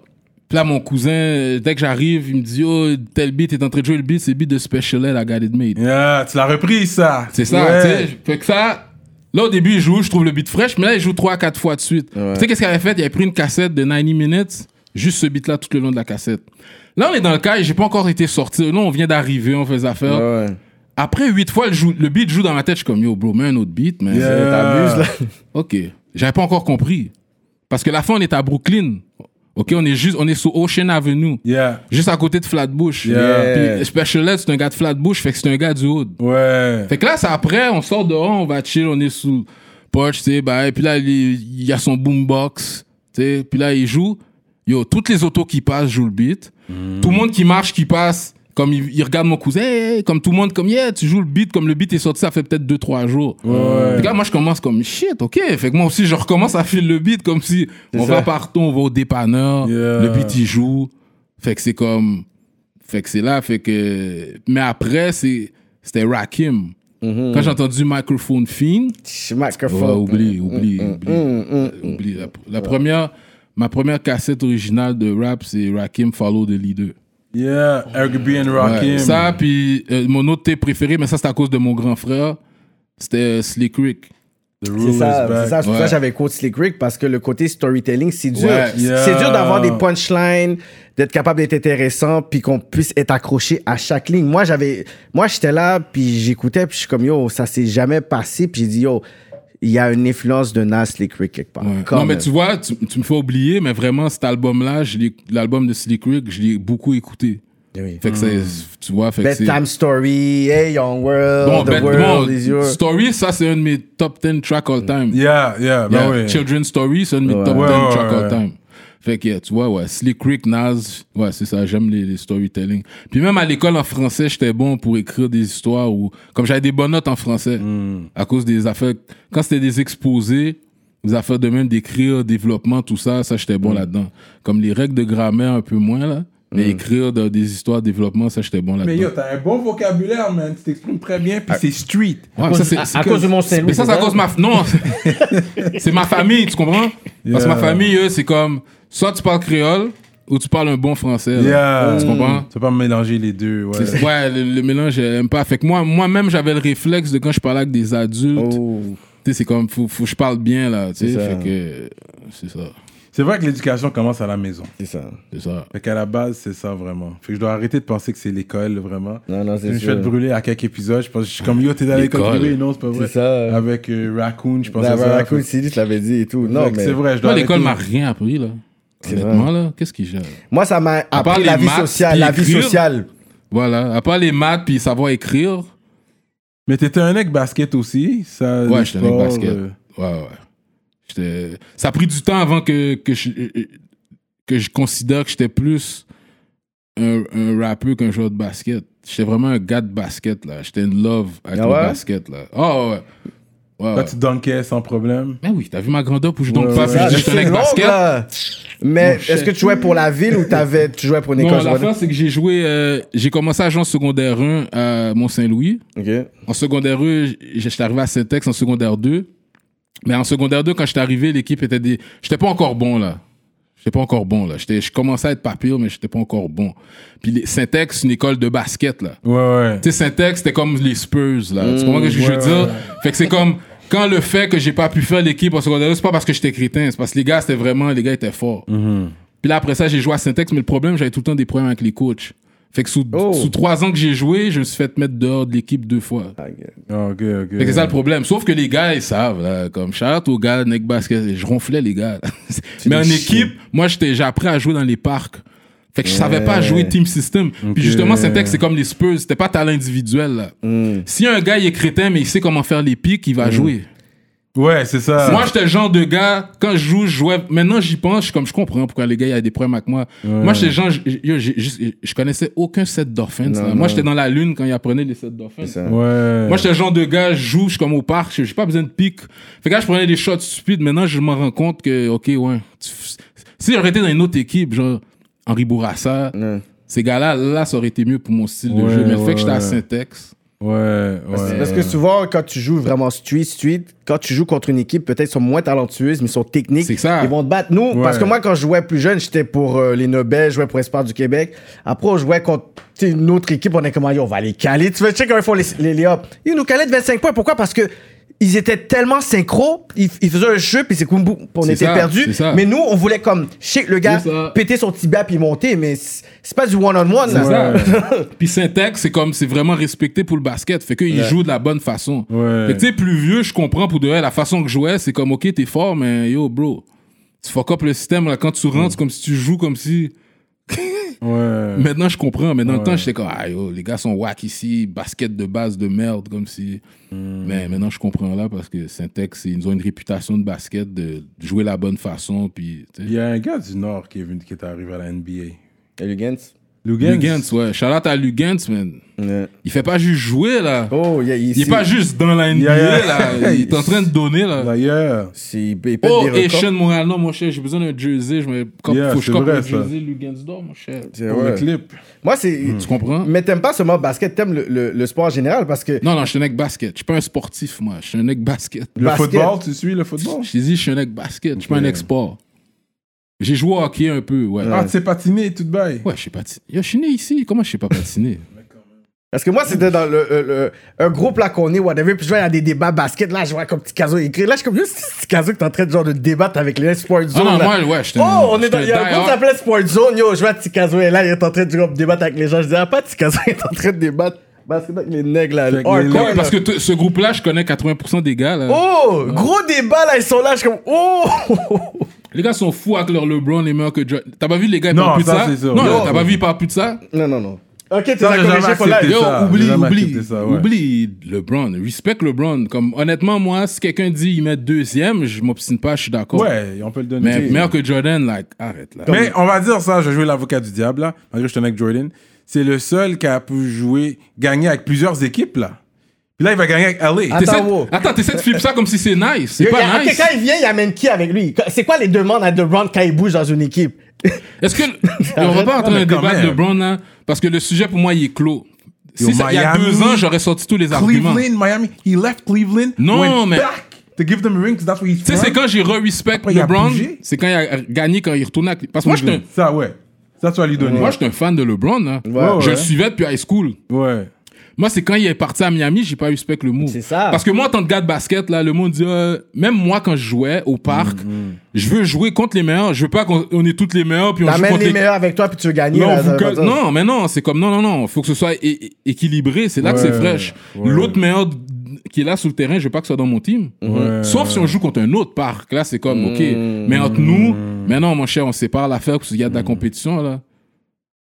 Puis là, mon cousin, dès que j'arrive, il me dit, oh, tel beat est en train de jouer le beat, c'est le beat de Special Ed, I Got It Made. Yeah, tu l'as repris, ça. C'est ça, Ouais. tu sais. Fait que ça, là, au début, il joue, je trouve le beat fraîche, mais là, il joue 3 à 4 fois de suite. Tu sais, qu'est-ce qu'il avait fait? Il avait pris une cassette de 90 minutes, juste ce beat-là tout le long de la cassette. Là, on est dans le cas, et j'ai pas encore été sorti. Là, on vient d'arriver, on fait affaires. Ouais. Après 8 fois, le, joue- le beat joue dans ma tête, je suis comme, yo, bro, mets un autre beat, mais. Yeah. T'abuses, là. Ok. J'avais pas encore compris. Parce que la fin, on est à Brooklyn. Ok, on est juste, on est sur Ocean Avenue. Yeah. Juste à côté de Flatbush. Yeah. Puis Special Ed, c'est un gars de Flatbush, fait que c'est un gars du Hood. Ouais. Fait que là, c'est après, on sort dehors, on va chill, on est sous porch, tu sais, bah, et puis là, il il y a son boombox, tu sais, puis là, il joue. Yo, toutes les autos qui passent jouent le beat. Tout le monde qui marche, qui passe, comme il, il regarde mon cousin, comme tout le monde, comme, yeah, tu joues le beat, comme le beat est sorti, ça fait peut-être 2-3 jours. Ouais. Fait que là, moi, je commence comme shit, ok. Fait que moi aussi, je recommence à filer le beat comme si on ça. va partout, on va au dépanneur, Yeah. le beat il joue. Fait que c'est comme. Fait que c'est là, fait que. Mais après, c'est, c'était Rakim. Quand j'ai entendu Microphone Fiend, Microphone. ouais, oublie, oublie, oublie. oublie. La, la première, ma première cassette originale de rap, c'est Rakim Follow the Leader. Yeah. Eric B. and Ouais. Rakim. Ça, puis euh, mon autre thé préféré, mais ça, c'est à cause de mon grand frère, c'était euh, Slick Rick. The C'est ça, c'est ça. Ça Ouais. que j'avais quote Slick Rick parce que le côté storytelling, c'est dur. Ouais. Yeah. C'est dur d'avoir des punchlines, d'être capable d'être intéressant, puis qu'on puisse être accroché à chaque ligne. Moi, j'avais, moi, j'étais là, puis j'écoutais, puis je suis comme yo, ça s'est jamais passé, puis j'ai dit yo, il y a une influence de Nas Slick Rick quelque part. Ouais. Non, mais tu vois, tu, tu me fais oublier, mais vraiment, cet album-là, l'album de Slick Rick, je l'ai beaucoup écouté. Oui. Fait que c'est, tu vois, fait que. Bedtime Story, Hey Young World, Bon, The ben, World bon, is yours. Story, ça, c'est un de mes top 10 tracks all time. Yeah, yeah, bah Yeah, oui. Children's Story, c'est un de mes Ouais. top Ouais, 10 ouais, tracks ouais. all time. Fait que, tu vois, ouais, Slick Rick, Nas, ouais, c'est ça, j'aime les, les storytelling. Puis même à l'école en français, j'étais bon pour écrire des histoires où, comme j'avais des bonnes notes en français, Hmm. à cause des affaires, quand c'était des exposés, des affaires de même d'écrire, développement, tout ça, ça, j'étais bon là-dedans. Comme les règles de grammaire, un peu moins, là. Mais écrire de- des histoires, développement, ça, j'étais bon Mais là-dedans. yo, t'as un bon vocabulaire, man. Tu t'exprimes très bien, puis c'est street. Ouais, cause- ça, c'est- à- c'est à que- cause de mon Saint-Louis, Mais ça, c'est à cause de ma. Non, c'est ma famille, tu comprends? Parce que ma Yeah. famille, eux, c'est comme. Soit tu parles créole, ou tu parles un bon français. là. Yeah. Tu comprends? Tu peux pas mélanger les deux, ouais. C'est- Ouais, le, le mélange, j'aime pas. Fait que moi, moi-même, j'avais le réflexe de quand je parlais avec des adultes. Oh. Tu sais, c'est comme, faut, faut que je parle bien, là. Tu sais, C'est ça. fait que. C'est ça. C'est vrai que l'éducation commence à la maison. C'est ça. C'est ça. Fait qu'à la base, c'est ça vraiment. Fait que je dois arrêter de penser que c'est l'école, vraiment. Non, non, Je c'est me suis fait ça. brûler à quelques épisodes. Je pense que je suis comme yo, t'es dans l'école L'école. privée. Non, c'est pas vrai. C'est ça. Avec euh, Raccoon, je pense à ça. Raccoon City, je l'avais dit et tout. Non, mais c'est vrai, je dois Moi, l'école m'a rien appris, là. C'est Honnêtement, là, qu'est-ce qu'il gère? moi, ça m'a appris la vie sociale. La vie sociale. Voilà. À part les maths puis savoir écrire, Mais t'étais un mec basket aussi. Ça, Ouais, j'étais un mec basket. euh, Ouais, ouais. Ça a pris du temps avant que, que, je, que je considère que j'étais plus un, un rappeur qu'un joueur de basket. J'étais vraiment un gars de basket, là. J'étais in love avec Ah le ouais? basket, là. Oh, ouais. Ouais, Là, ouais. tu dunkais sans problème. Mais oui, t'as vu ma grandeur pour je donc Ouais, pas, ouais. puis je long, basket. là. Mais est-ce que tu jouais pour la ville ou t'avais, tu jouais pour une Non, école la secondaire? fin, c'est que j'ai joué, euh, j'ai commencé à jouer en secondaire 1 à Mont-Saint-Louis. Ok. En secondaire 1, j'étais arrivé à Saint-Ex en secondaire 2. Mais en secondaire 2, quand j'étais arrivé, l'équipe était des. J'étais pas encore bon, là. J'étais pas encore bon, là. J'étais- Je commençais à être pas pire, mais j'étais pas encore bon. Puis les- Saint-Ex, c'est une école de basket, là. Ouais, ouais. Tu sais, Saint-Ex, c'était comme les Spurs, là. tu comprends ce que je veux ouais, dire? Fait que c'est comme. Quand le fait que j'ai pas pu faire l'équipe en secondaire 2, c'est pas parce que j'étais crétin, c'est parce que les gars, c'était vraiment. Les gars étaient forts. Puis là, après ça, j'ai joué à Saint-Ex, mais le problème, j'avais tout le temps des problèmes avec les coachs. Fait que sous, Oh. sous trois ans que j'ai joué, je me suis fait mettre dehors de l'équipe deux fois. Ah, ok. Ah, ok, ok. Fait que c'est ça le problème. Sauf que les gars, ils savent, là, comme shout aux gars, Neck Basket, je ronflais les gars. Mais en équipe, moi, j'étais, j'ai appris à jouer dans les parcs. Fait que je savais pas Ouais. jouer team system. Puis justement, Syntex, c'est comme les Spurs, c'était pas talent individuel, là. Hmm. Si un gars, il est crétin, mais il sait comment faire les pics, il va jouer. Ouais, c'est ça. Moi, j'étais le genre de gars, quand je joue, je jouais. Maintenant, j'y pense, je suis comme je comprends pourquoi les gars, il y a des problèmes avec moi. Moi, j'étais le genre, je, connaissais aucun set non. Moi, j'étais dans la lune quand ils apprenaient les sets ça. Ouais. Moi, j'étais le genre de gars, je joue, je suis comme au parc, j'ai pas besoin de pic. Fait que là, je prenais des shots stupides. Maintenant, je me rends compte que, OK, ouais. tu- si j'aurais été dans une autre équipe, genre Henri Bourassa, Ouais. ces gars-là, là, ça aurait été mieux pour mon style de Ouais, jeu. Mais le fait ouais, que j'étais à ouais. Syntex, Ouais, ouais. Parce, que souvent, quand tu joues vraiment street, street, quand tu joues contre une équipe, peut-être sont moins talentueuses, mais sont techniques. C'est ça. Ils vont te battre. Nous, Ouais. parce que moi, quand je jouais plus jeune, j'étais pour euh, les Nobel, je jouais pour Espoir du Québec. Après, on jouait contre une autre équipe, on est comme, Yo, on va les caler. Tu veux checker comment ils font les, les. Ils nous calaient de 25 points. Pourquoi? Parce que ils étaient tellement synchro, ils, ils faisaient un jeu, puis c'est comme boum, on était ça, perdus. Mais nous, on voulait comme shake le gars, péter son tibia puis monter, mais c'est pas du one-on-one. ça. Puis Syntex, c'est comme, c'est vraiment respecté pour le basket. Fait qu'ils jouent de la bonne façon. Ouais. Fait que tu sais, plus vieux, je comprends pour de vrai, la façon que je jouais, c'est comme, OK, t'es fort, mais yo, bro. Tu fuck up le système, là. Quand tu rentres, c'est comme si tu joues comme si. Ouais. Maintenant, je comprends. Mais dans le temps, j'étais comme, ah, yo, les gars sont whack ici, basket de base de merde, comme si. Hmm. Mais maintenant, je comprends là parce que Syntex, ils ont une réputation de basket, de jouer la bonne façon. Puis. Il y a un gars du Nord qui est venu, qui est arrivé à la NBA. Et Lugans? Lugans. Lugans, ouais. Shout out à Lugans, man. Ouais. Il fait pas juste jouer, là. Oh, il Il est pas juste dans la NBA, Yeah, yeah. là. Il est en train de donner, là. D'ailleurs. Pète Oh, des records. Asian Montréal, non, mon cher, j'ai besoin d'un jersey. Je me... Comme, Yeah, faut que je cope un jersey Lugansdor, mon cher. C'est Pour ouais. le clip. Moi, c'est. Tu comprends? Mais t'aimes pas seulement le basket, t'aimes le, le, le sport en général parce que. Non, non, je suis un mec basket. Je suis pas un sportif, moi. Je suis un mec basket. Le Basket. football, tu suis le football? Je dit, je suis un mec basket. Je suis pas un Ok. J'ai joué au hockey un peu, ouais. Ah, tu sais patiner et tout de bail. Ouais, je sais patiner. Yo, Je suis né ici. Comment je sais pas patiner? Parce que moi, c'était dans le, le- le- un groupe là qu'on est, whatever, puis je vois, il y a des débats basket, là, je vois comme petit Caso écrit. Là, je suis comme, c'est petit Caso qui est en train de, genre, de débattre avec les Sport Ah Zone. non, là. moi, ouais, j'étais Oh, on est dans. Il y a un groupe qui s'appelait Sport Zone, yo, je vois Tikazo est là, il est en train de genre, débattre avec les gens. Je dis, ah, pas Tikazo est en train de débattre Basket avec les nègres là. Avec hardcore, les- là. Parce que t- ce groupe-là, je connais 80% des gars. Là. Oh, gros débat là, ils sont là, je suis comme oh. Les gars sont fous avec leur LeBron et meilleurs que Jordan. T'as pas vu les gars, ils Non, parlent plus de ça. Non, Yo. t'as pas vu, ils parlent plus de ça? Non, non, non. Ok, jamais corrigé pour la. accepté Yo, oublie, oublie, accepté ça, ouais. oublie LeBron. Respect LeBron. Comme, honnêtement, moi, si quelqu'un dit il met deuxième, je m'obstine pas, je suis d'accord. Ouais, on peut le donner. Mais meilleur que Jordan, like, arrête là. Mais on va dire ça, je vais jouer l'avocat du diable, là, malgré que je suis avec Jordan. C'est le seul qui a pu jouer, gagner avec plusieurs équipes, là. Puis là, il va gagner avec LA. T'essaies Attends, de- wow. Attends, t'essaies de flipper ça comme si c'est nice. C'est pas nice. quand il vient, il amène qui avec lui? C'est quoi les demandes à LeBron quand il bouge dans une équipe? Est-ce que. on va pas quand débat de. LeBron, là, parce que le sujet pour moi, il est clos. Si ça- il y a deux ans, j'aurais sorti tous les arguments. Cleveland, Miami. He left Cleveland. Non, went mais- back to give them a ring, that's where he's Tu sais, c'est quand j'ai re-respect LeBron, c'est quand il a gagné, quand il retourne à. Parce que moi, un- Ça, ouais. Ça, tu vas lui donner. moi, j'étais un fan de LeBron. Là. Ouais, Je le suivais depuis high school. Ouais. Moi, c'est quand il est parti à Miami, j'ai pas respect le move. C'est ça. Parce que moi, en tant que gars de basket, là, le monde dit, euh, même moi, quand je jouais au parc, je veux jouer contre les meilleurs. Je veux pas qu'on on est tous les meilleurs, puis on joue contre les les meilleurs avec toi puis tu veux gagner. Non, là, que- mais non, c'est comme non, non, non. Faut que ce soit équilibré. C'est là que c'est fraîche. ouais. L'autre meilleur qui est là sur le terrain, je veux pas que ce soit dans mon team. Ouais. Sauf si on joue contre un autre parc. Là, c'est comme, OK. Mais entre nous, mais non, mon cher, on sépare l'affaire parce qu'il y a de la compétition, là.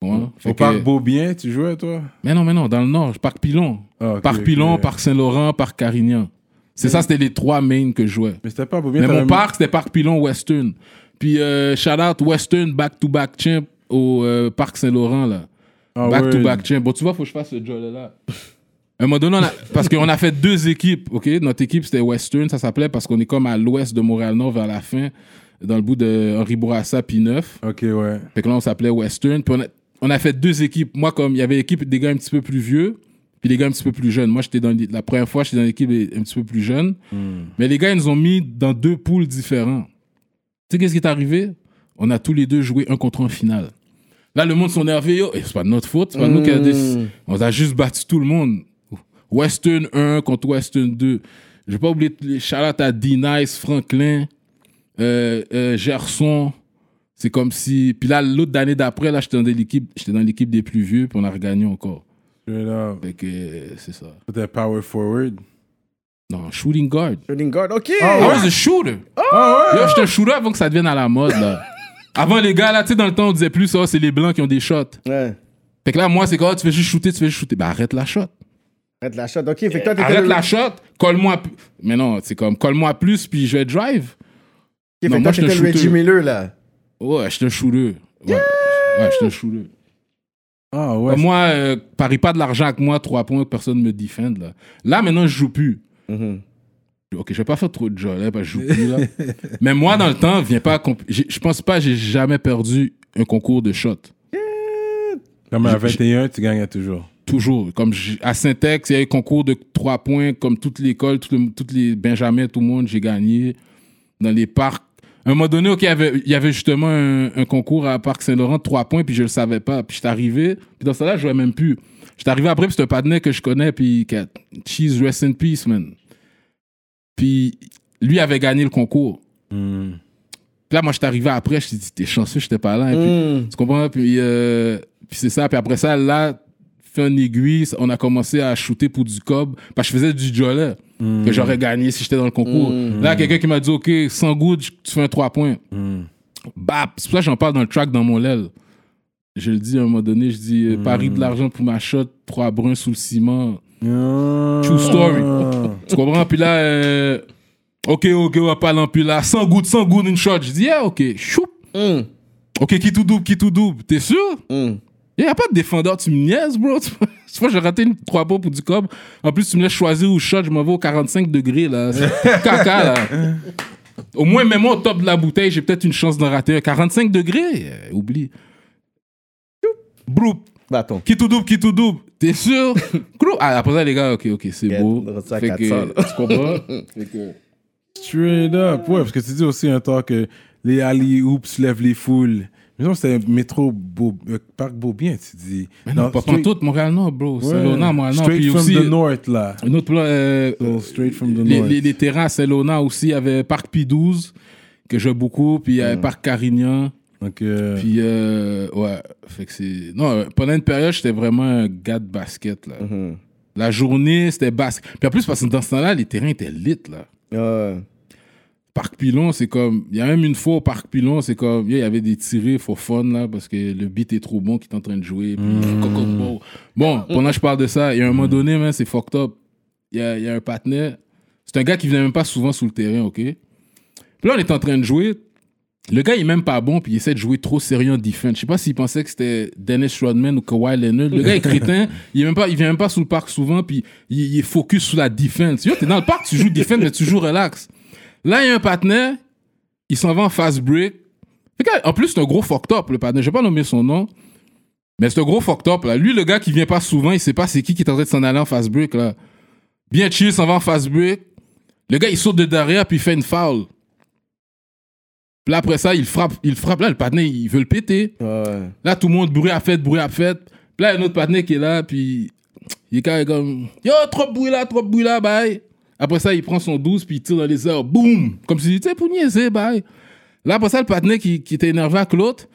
Ouais. Au que- parc Beaubien, tu jouais, toi? Mais non, mais non, dans le nord, parc Pilon. Ah, parc. Pilon, parc Saint-Laurent, parc Carignan. C'est ça, c'était les trois mains que je jouais. Mais c'était pas Beaubien. Mais mon parc, c'était Parc Pilon Western. Puis, euh, shout out Western back-to-back champ au euh, Parc Saint-Laurent, là. Ah, Back-to-back champ. Bon, tu vois, faut que je fasse ce job-là. À un moment donné, on a- parce qu'on a fait deux équipes, OK? Notre équipe, c'était Western, ça s'appelait, parce qu'on est comme à l'ouest de Montréal-Nord, vers la fin, dans le bout de Henri Bourassa, puis Neuf. Ok, ouais. Fait que là, on s'appelait Western. Puis on a, on a fait deux équipes. Moi, comme il y avait l'équipe des gars un petit peu plus vieux, puis les gars un petit peu plus jeunes. Moi, j'étais dans la première fois, j'étais dans l'équipe un petit peu plus jeune. Mais les gars, ils nous ont mis dans deux poules différents. Tu sais, qu'est-ce qui est arrivé? On a tous les deux joué un contre un final. Là, le monde s'est énervé. Yo, Eh, c'est pas de notre faute. C'est pas nous qui a décidé. On a juste battu tout le monde. Western 1 contre Western 2. Je vais pas oublier les shout à D-Nice, Franklin, euh, euh, Gerson. C'est comme si. Puis là, l'autre année d'après, là, j'étais dans l'équipe, j'étais dans l'équipe des plus vieux, puis on a regagné encore. Straight up. Fait que euh, c'est ça. C'était power forward. Non, shooting guard. Shooting guard, ok. I was a shooter. Ah Yo, j'étais un shooter avant que ça devienne à la mode, là. Avant, les gars, là, tu sais, dans le temps, on disait plus ça, c'est les blancs qui ont des shots. Ouais. Fait que là, moi, c'est quoi? Tu fais juste shooter, tu fais juste shooter. Ben, arrête la shot. Arrête la shot. Ok, fait que toi, t'étais Arrête le- la shot, colle-moi. plus. Mais non, c'est comme, colle-moi plus, puis je vais drive. Ok, fait Non, que moi, toi, j'étais t'étais un le Reggie. Miller, là. Ouais, j'étais un shooter. Ouais, ouais j'étais un shooter. Ah, ouais. Moi, euh, parie pas de l'argent avec moi, trois points, que personne me défende. Là. là, maintenant, je joue plus. Mhm. Ok, je vais pas faire trop de parce que je joue plus. Là. Mais moi, dans le temps, viens pas. comp- j'ai- Je pense pas que j'ai jamais perdu un concours de shot. Comme à 21, tu gagnes toujours. Toujours. Comme à Syntex, il y a eu concours de trois points, comme toute l'école, tout le- toutes les Benjamins, tout le monde, j'ai gagné. Dans les parcs. À un moment donné, ok, il y avait, il y avait justement un, un concours à Parc Saint-Laurent, trois points, puis je le savais pas. Puis j'étais arrivé, puis dans ce là je jouais même plus. J'étais arrivé après, puis c'est un partenaire que je connais, puis qui a- Cheese Rest in Peace, man. Puis lui avait gagné le concours. Hmm. Puis là, moi, j'étais arrivé après, je me dit, t'es chanceux, j'étais pas là. Et puis, Mm. tu comprends? Puis, euh, puis c'est ça. Puis après ça, là, fait un aiguille, on a commencé à shooter pour du cob. Parce que je faisais du jolet que j'aurais gagné si j'étais dans le concours. Là, quelqu'un qui m'a dit, OK, sans goût, tu fais un 3 points. Bap! C'est pour ça que j'en parle dans le track dans mon l'aile. Je le dis à un moment donné, je dis, euh, Paris de l'argent pour ma shot, trois bruns sous le ciment. True story. Tu comprends? Puis là, euh, OK, OK, on va pas aller plus là. Sans goût, sans goût, une shot. Je dis, yeah, OK. Choup. Mm. Ok, qui tout double, qui tout double. T'es sûr? Il a pas de défendeur, tu me niaises, bro. Tu vois, j'ai raté une 3 points pour du cob. En plus, tu me laisses choisir où shot, je m'en vais au 45 degrés, là. C'est caca, là. Au moins, mets-moi au top de la bouteille, j'ai peut-être une chance d'en rater un. 45 degrés, euh, oublie. Broup. Bâton. Qui tout double, qui tout double. T'es sûr? Ah, après ça, les gars, ok, ok, c'est beau. Fait 400, que, tu comprends? Fait que- Straight up. Ouais, parce que tu dis aussi un temps que les alley oops lèvent les foules. Non, c'était métro Beau, euh, Parc Beaubien, tu dis. Mais non, pas straight- pantoute, Montréal-Nord, bro. Ouais. Saint-Laurent, Montréal-Nord. Straight Puis from aussi, the north, là. un autre euh, So, straight from the les, north. les, les terrains à Saint-Laurent aussi, il y avait Parc P12, que j'aime beaucoup, puis il y avait Parc Carignan, Donc, euh, puis euh, ouais, fait que c'est... Non, pendant une période, j'étais vraiment un gars de basket, là. Mm-hmm. La journée, c'était basket. Puis en plus, parce que dans ce temps-là, les terrains étaient lit, là. Parc Pilon, c'est comme. Il y a même une fois au Parc Pilon, c'est comme. Il y avait des tirés for fun, là, parce que le beat est trop bon qui est en train de jouer. puis beau. Bon, pendant que je parle de ça, il y a un moment donné, man, c'est fucked up. Il y a, il y a un partenaire. C'est un gars qui venait même pas souvent sous le terrain, OK? Puis là, on est en train de jouer. Le gars, il est même pas bon, puis il essaie de jouer trop sérieux en defense. Je sais pas s'il pensait que c'était Dennis Rodman ou Kawhi Leonard. Le gars est crétin, il, est même pas, il vient même pas sous le parc souvent, puis il, il est focus sur la defense. Yo, t'es dans le parc, tu joues defense, mais tu joues relax. Là, il y a un partenaire, il s'en va en fast break. En plus, c'est un gros fucked up, le partenaire. Je vais pas nommer son nom, mais c'est un gros fucked up, là. Lui, le gars qui vient pas souvent, il sait pas c'est qui qui est en train de s'en aller en fast break, là. Bien chill, s'en va en fast break. Le gars, il saute de derrière, puis il fait une foul. Puis là, après ça, il frappe, il frappe. Là, le partenaire, il veut le péter. Ouais. Là, tout le monde, bruit à fête, bruit à fête. Puis là, il y a un autre partenaire qui est là, puis il est comme Yo, trop de bruit là, trop de bruit là, bye. Après ça, il prend son 12, puis il tire dans les airs, boum. Comme si, tu sais, pour niaiser, bye. Là, après ça, le partenaire qui, qui était énervé avec l'autre,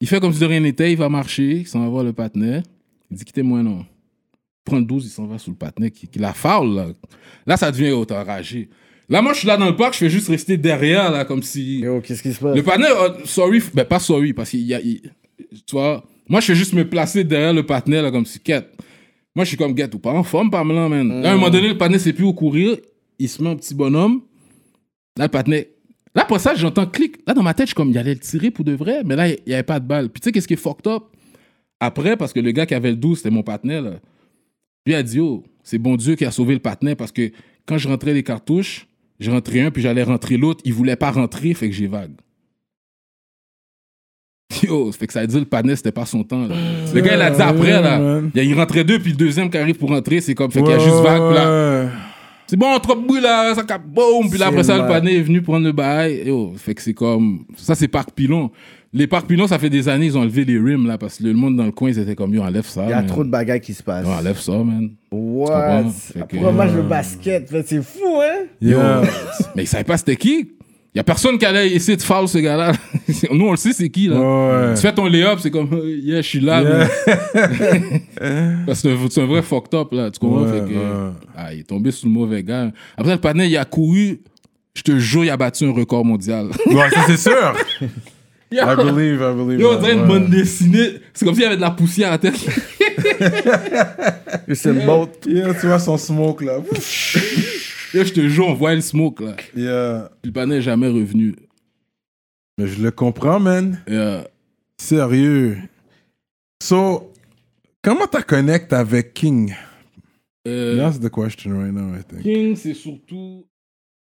il fait comme si de rien n'était, il va marcher, il s'en va voir le partenaire. Il dit Quittez-moi, non. Il prend le 12, il s'en va sous le partenaire qui, qui la foul, là. Là, ça devient autant enragé. Là, moi, je suis là dans le parc, je fais juste rester derrière, là, comme si. Yo, qu'est-ce qui se passe? Le partenaire, euh, sorry, ben pas sorry, parce qu'il y a. il- tu vois, moi, je fais juste me placer derrière le partenaire, là, comme si, quête. Moi, je suis comme, get ou pas en forme, pas là, man. Là, à un moment donné, le partenaire sait plus où courir, il se met un petit bonhomme. Là, le partenaire. Là, pour ça, j'entends clic. Là, dans ma tête, je suis comme, il allait le tirer pour de vrai, mais là, il n'y avait pas de balle. Puis, tu sais, qu'est-ce qui est fucked up? Après, parce que le gars qui avait le 12, c'était mon partenaire, là. Lui a dit, oh, c'est bon Dieu qui a sauvé le partenaire parce que quand je rentrais les cartouches, je rentrais un, puis j'allais rentrer l'autre. Il voulait pas rentrer, fait que j'ai vague. Yo, fait que ça a dit le partenaire, c'était pas son temps. Là. Le gars, il a dit après, là. man. Il, il rentrait deux, puis le deuxième qui arrive pour rentrer, c'est comme, fait qu'il y a juste vague, puis là. C'est bon, trop de bruit là, ça cap, boum. Puis là, après ça, le partenaire est venu prendre le bail. Yo, fait que c'est comme. Ça, c'est Parc Pilon. Les Parcs Pilon, ça fait des années, ils ont enlevé les rims là, parce que le monde dans le coin, ils étaient comme, yo, enlève ça. Il y a man. trop de bagailles qui se passent. Yo, enlève ça, man. What? Pour un match de basket, c'est fou, hein? Yeah. Mais ils savaient pas c'était qui. Il y a personne qui allait essayer de foul ce gars-là. Nous, on le sait, c'est qui, là. Ouais. Tu fais ton lay-up, c'est comme, yeah, je suis là. Yeah. man. Parce que c'est un- vrai fucked up, là. Tu comprends? Ouais, Fait que, ouais. ah, il est tombé sur le mauvais gars. Après, le partenaire, il a couru. Je te jure, il a battu un record mondial. Ouais, ça c'est sûr. I Yo, believe, I believe. yo, on dirait une bande dessinée. C'est comme s'il y avait de la poussière à la tête. C'est le boat. Yeah, tu vois son smoke là. Yo, je te jure, on voit le smoke, là. Yeah. Puis le partenaire n'est jamais revenu. Mais je le comprends, man. Euh, Sérieux. So, comment tu connectes avec King? euh, That's the question right now, I think. King, c'est surtout.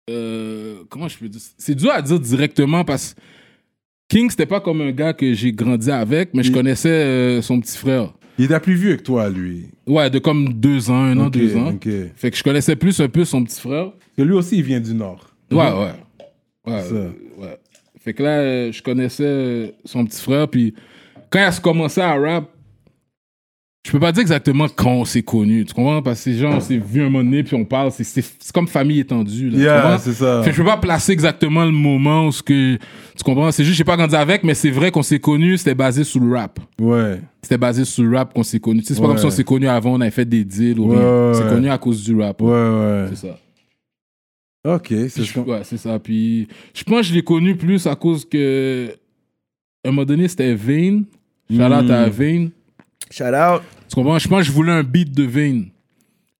euh, comment je peux dire? C'est dur à dire directement parce que King, c'était pas comme un gars que j'ai grandi avec, mais je connaissais euh, son petit frère. Il était plus vieux que toi, lui. Ouais, de comme deux ans, un an, deux ans. Fait que je connaissais plus un peu son petit frère. Parce que lui aussi, il vient du Nord. Ouais, ouais. Ouais, Ça. euh, ouais. Fait que là, euh, je connaissais euh, son petit frère, puis quand il a commencé à rap, je peux pas dire exactement quand on s'est connus, tu comprends? Parce que ces gens, on s'est vu un moment donné, puis on parle, c'est- comme famille étendue, là, tu Yeah, comprends? c'est ça. Fait je peux pas placer exactement le moment où ce que, tu comprends? C'est juste, j'ai pas grandi avec, mais c'est vrai qu'on s'est connus, c'était basé sur le rap. Ouais. C'était basé sur le rap qu'on s'est. Tu sais, c'est pas comme si on s'est connus avant, on avait fait des deals ou Ouais, rien. C'est ouais. connu à cause du rap. Ouais, ouais. C'est ça. Ok, c'est je- ouais, c'est ça. Puis je pense que je l'ai connu plus à cause que. À un moment donné, c'était Vane. Shout out à Vane. Shout out. Tu comprends? Je pense que je voulais un beat de Vane.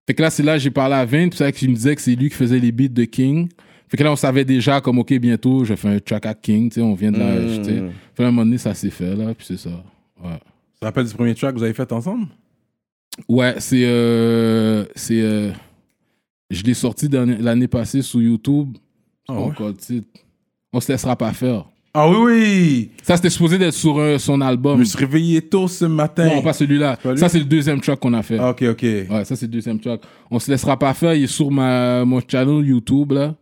Fait que là, c'est là que j'ai parlé à Vane. Puis c'est là qu'il me disait que c'est lui qui faisait les beats de King. Fait que là, on savait déjà, comme, OK, bientôt, je fais un track à King. Tu sais, on vient de la. Mm. tu sais. Fait à un moment donné, ça s'est fait, là. Puis c'est ça. Ouais. Tu te rappelles du premier track que vous avez fait ensemble? Ouais, c'est. Euh, c'est. euh, je l'ai sorti l'année passée sur YouTube. Ah On- ouais? titre? On se laissera pas faire. Ah oui, oui! Ça, c'était supposé d'être sur euh, son Je album. me suis réveillé tôt ce matin. Non, pas celui-là. Ça, c'est le deuxième track qu'on a fait. Ah, ok, ok. Ouais, ça, c'est le deuxième track. On se laissera pas faire. Il est sur ma, mon channel YouTube, là.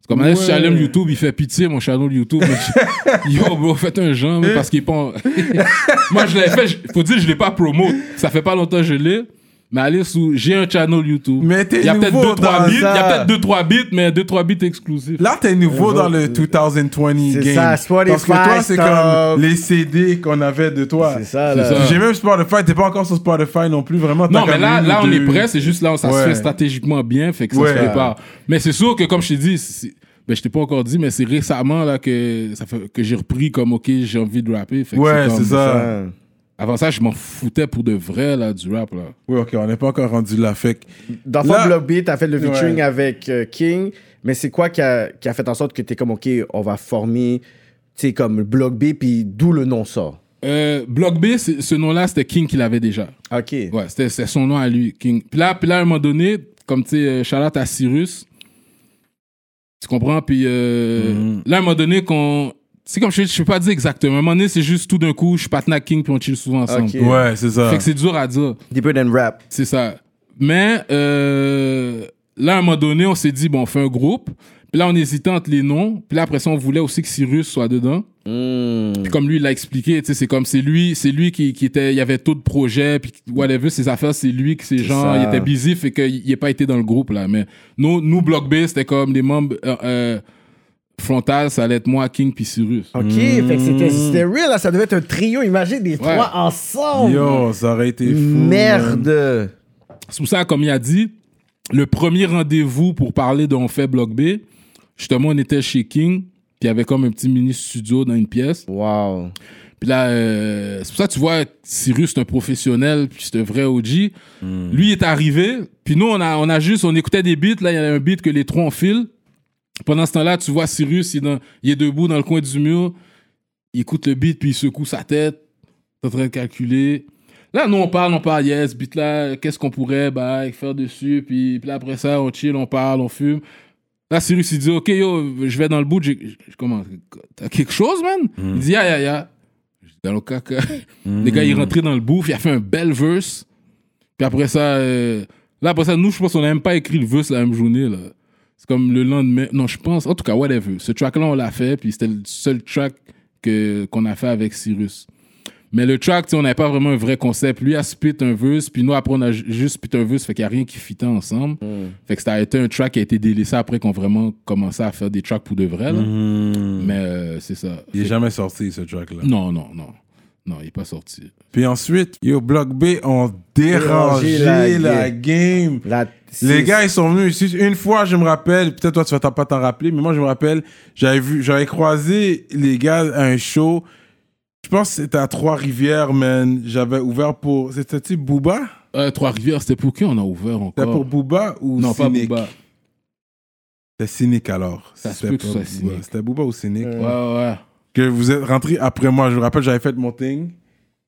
C'est comme, Ouais. channel YouTube, il fait pitié, mon channel YouTube. Yo, bro, faites un genre, parce qu'il est pas. Moi, je l'avais fait, je- faut dire, je l'ai pas promo. Ça fait pas longtemps que je l'ai. Mais allez sous, j'ai un channel YouTube. Mais t'es Il y a peut-être nouveau 2 3 dans bits, il y a ça. peut-être 2 3 bits, mais 2 3 bits exclusifs. Là, t'es nouveau dans le 2020 C'est game. ça, Spotify, Parce que toi, c'est stop. comme les CD qu'on avait de toi. C'est ça, C'est là. ça. J'ai même Spotify, t'es pas encore sur Spotify non plus, vraiment. t'as Non, mais comme là, une là, on est deux- prêt, c'est juste là, ça Ouais. se fait stratégiquement bien, fait que ça Ouais. se prépare. Mais c'est sûr que, comme je t'ai dit, c'est- ben, je t'ai pas encore dit, mais c'est récemment là, que, ça fait, que j'ai repris comme, OK, j'ai envie de rapper. Fait que Ouais, comme- c'est ça. Avant ça, je m'en foutais pour de vrai, là, du rap, là. Oui, ok, on n'est pas encore rendu là. Fait que Dans Là- Block Beat, t'as fait le featuring Ouais. avec euh, King, mais c'est quoi qui a, qui a fait en sorte que t'es comme, OK, on va former, tu sais, comme Block B, puis d'où le nom sort? Euh, Block B, ce nom-là, c'était King qui l'avait déjà. OK. Ouais, c'était son nom à lui, King. Puis là, puis là, à un moment donné, comme tu sais, euh, Charlotte à Cyrus, tu comprends? Puis euh, Mhm. là, à un moment donné, qu'on. C'est comme je ne peux pas dire exactement. À un moment donné, c'est juste tout d'un coup, je suis partenaire avec King, puis on chill souvent ensemble. Ok. ouais, c'est ça. Fait que c'est dur à dire. Deeper than rap. C'est ça. Mais euh, là, à un moment donné, on s'est dit, bon, on fait un groupe. Puis là, on hésitait entre les noms. Puis là, après ça, on voulait aussi que Cyrus soit dedans. Hmm. Puis comme lui, il l'a expliqué, tu sais, c'est comme c'est lui, c'est lui qui, qui était, il y avait tout de projets, puis whatever, ses affaires, c'est lui qui, ces gens, il était busy, fait qu'il n'a pas été dans le groupe, là. Mais nous, nous Block B, c'était comme des membres euh, euh, frontal, ça allait être moi, King, puis Cyrus. OK, fait que c'était- c'était real, là, ça devait être un trio, imagine des trois ensemble. Yo, ça aurait été fou. man. Merde. C'est pour ça, comme il a dit, le premier rendez-vous pour parler d'On fait Block B, justement, on était chez King, puis il y avait comme un petit mini studio dans une pièce. Wow. Puis là, euh, c'est pour ça que tu vois, Cyrus, c'est un professionnel, puis c'est un vrai OG. Lui, il est arrivé, puis nous, on a, on a juste, on écoutait des beats, là, il y a un beat que les trois on file. Pendant ce temps-là, tu vois Cyrus, il est, dans- il est debout dans le coin du mur, il écoute le beat, puis il secoue sa tête, il est en train de calculer. Là, nous, on parle, on parle, yes, beat là, qu'est-ce qu'on pourrait bah, faire dessus, puis, puis là, après ça, on chill, on parle, on fume. Là, Cyrus, il dit, OK, yo, je vais dans le bout, comment, t'as quelque chose, man? Il dit, ya, ya, ya. Dans le caca. Les gars, il est rentré dans le bouffe, il a fait un bel verse. Puis après ça, euh, là, après ça, nous, je pense qu'on n'a même pas écrit le verse la même journée, là. C'est comme le lendemain. Non, je pense. En tout cas, whatever. Ce track-là, on l'a fait, puis c'était le seul track que, qu'on a fait avec Cyrus. Mais le track, on n'avait pas vraiment un vrai concept. Lui a spit un verse, puis nous, après, on a ju- juste spit un verse, fait qu'il n'y a rien qui fitait ensemble. Fait que ça a été un track qui a été délaissé après qu'on vraiment commençé à faire des tracks pour de vrai, là. Hmm. Mais euh, c'est ça. Il est Fait- jamais sorti, ce track-là. Non, non, non. Non, il n'est pas sorti. Puis ensuite, yo, Block B ont dérangé Dérangé la la, game. La- Les gars, ils sont venus ici. Une fois, je me rappelle, peut-être toi, tu vas t'en- pas t'en rappeler, mais moi, je me rappelle, j'avais vu, j'avais croisé les gars à un show. Je pense que c'était à Trois-Rivières, man. J'avais ouvert pour. C'était-tu Booba? Euh, Trois-Rivières, c'était pour qui on a ouvert C'était encore pour Booba ou Non, pas Cynic? Booba. C'était Cynic alors. Ça se C'était peut que ce pas soit Booba. C'était Booba ou Cynic? Ouais, ouais. Que vous êtes rentré après moi. Je me rappelle, j'avais fait mon thing.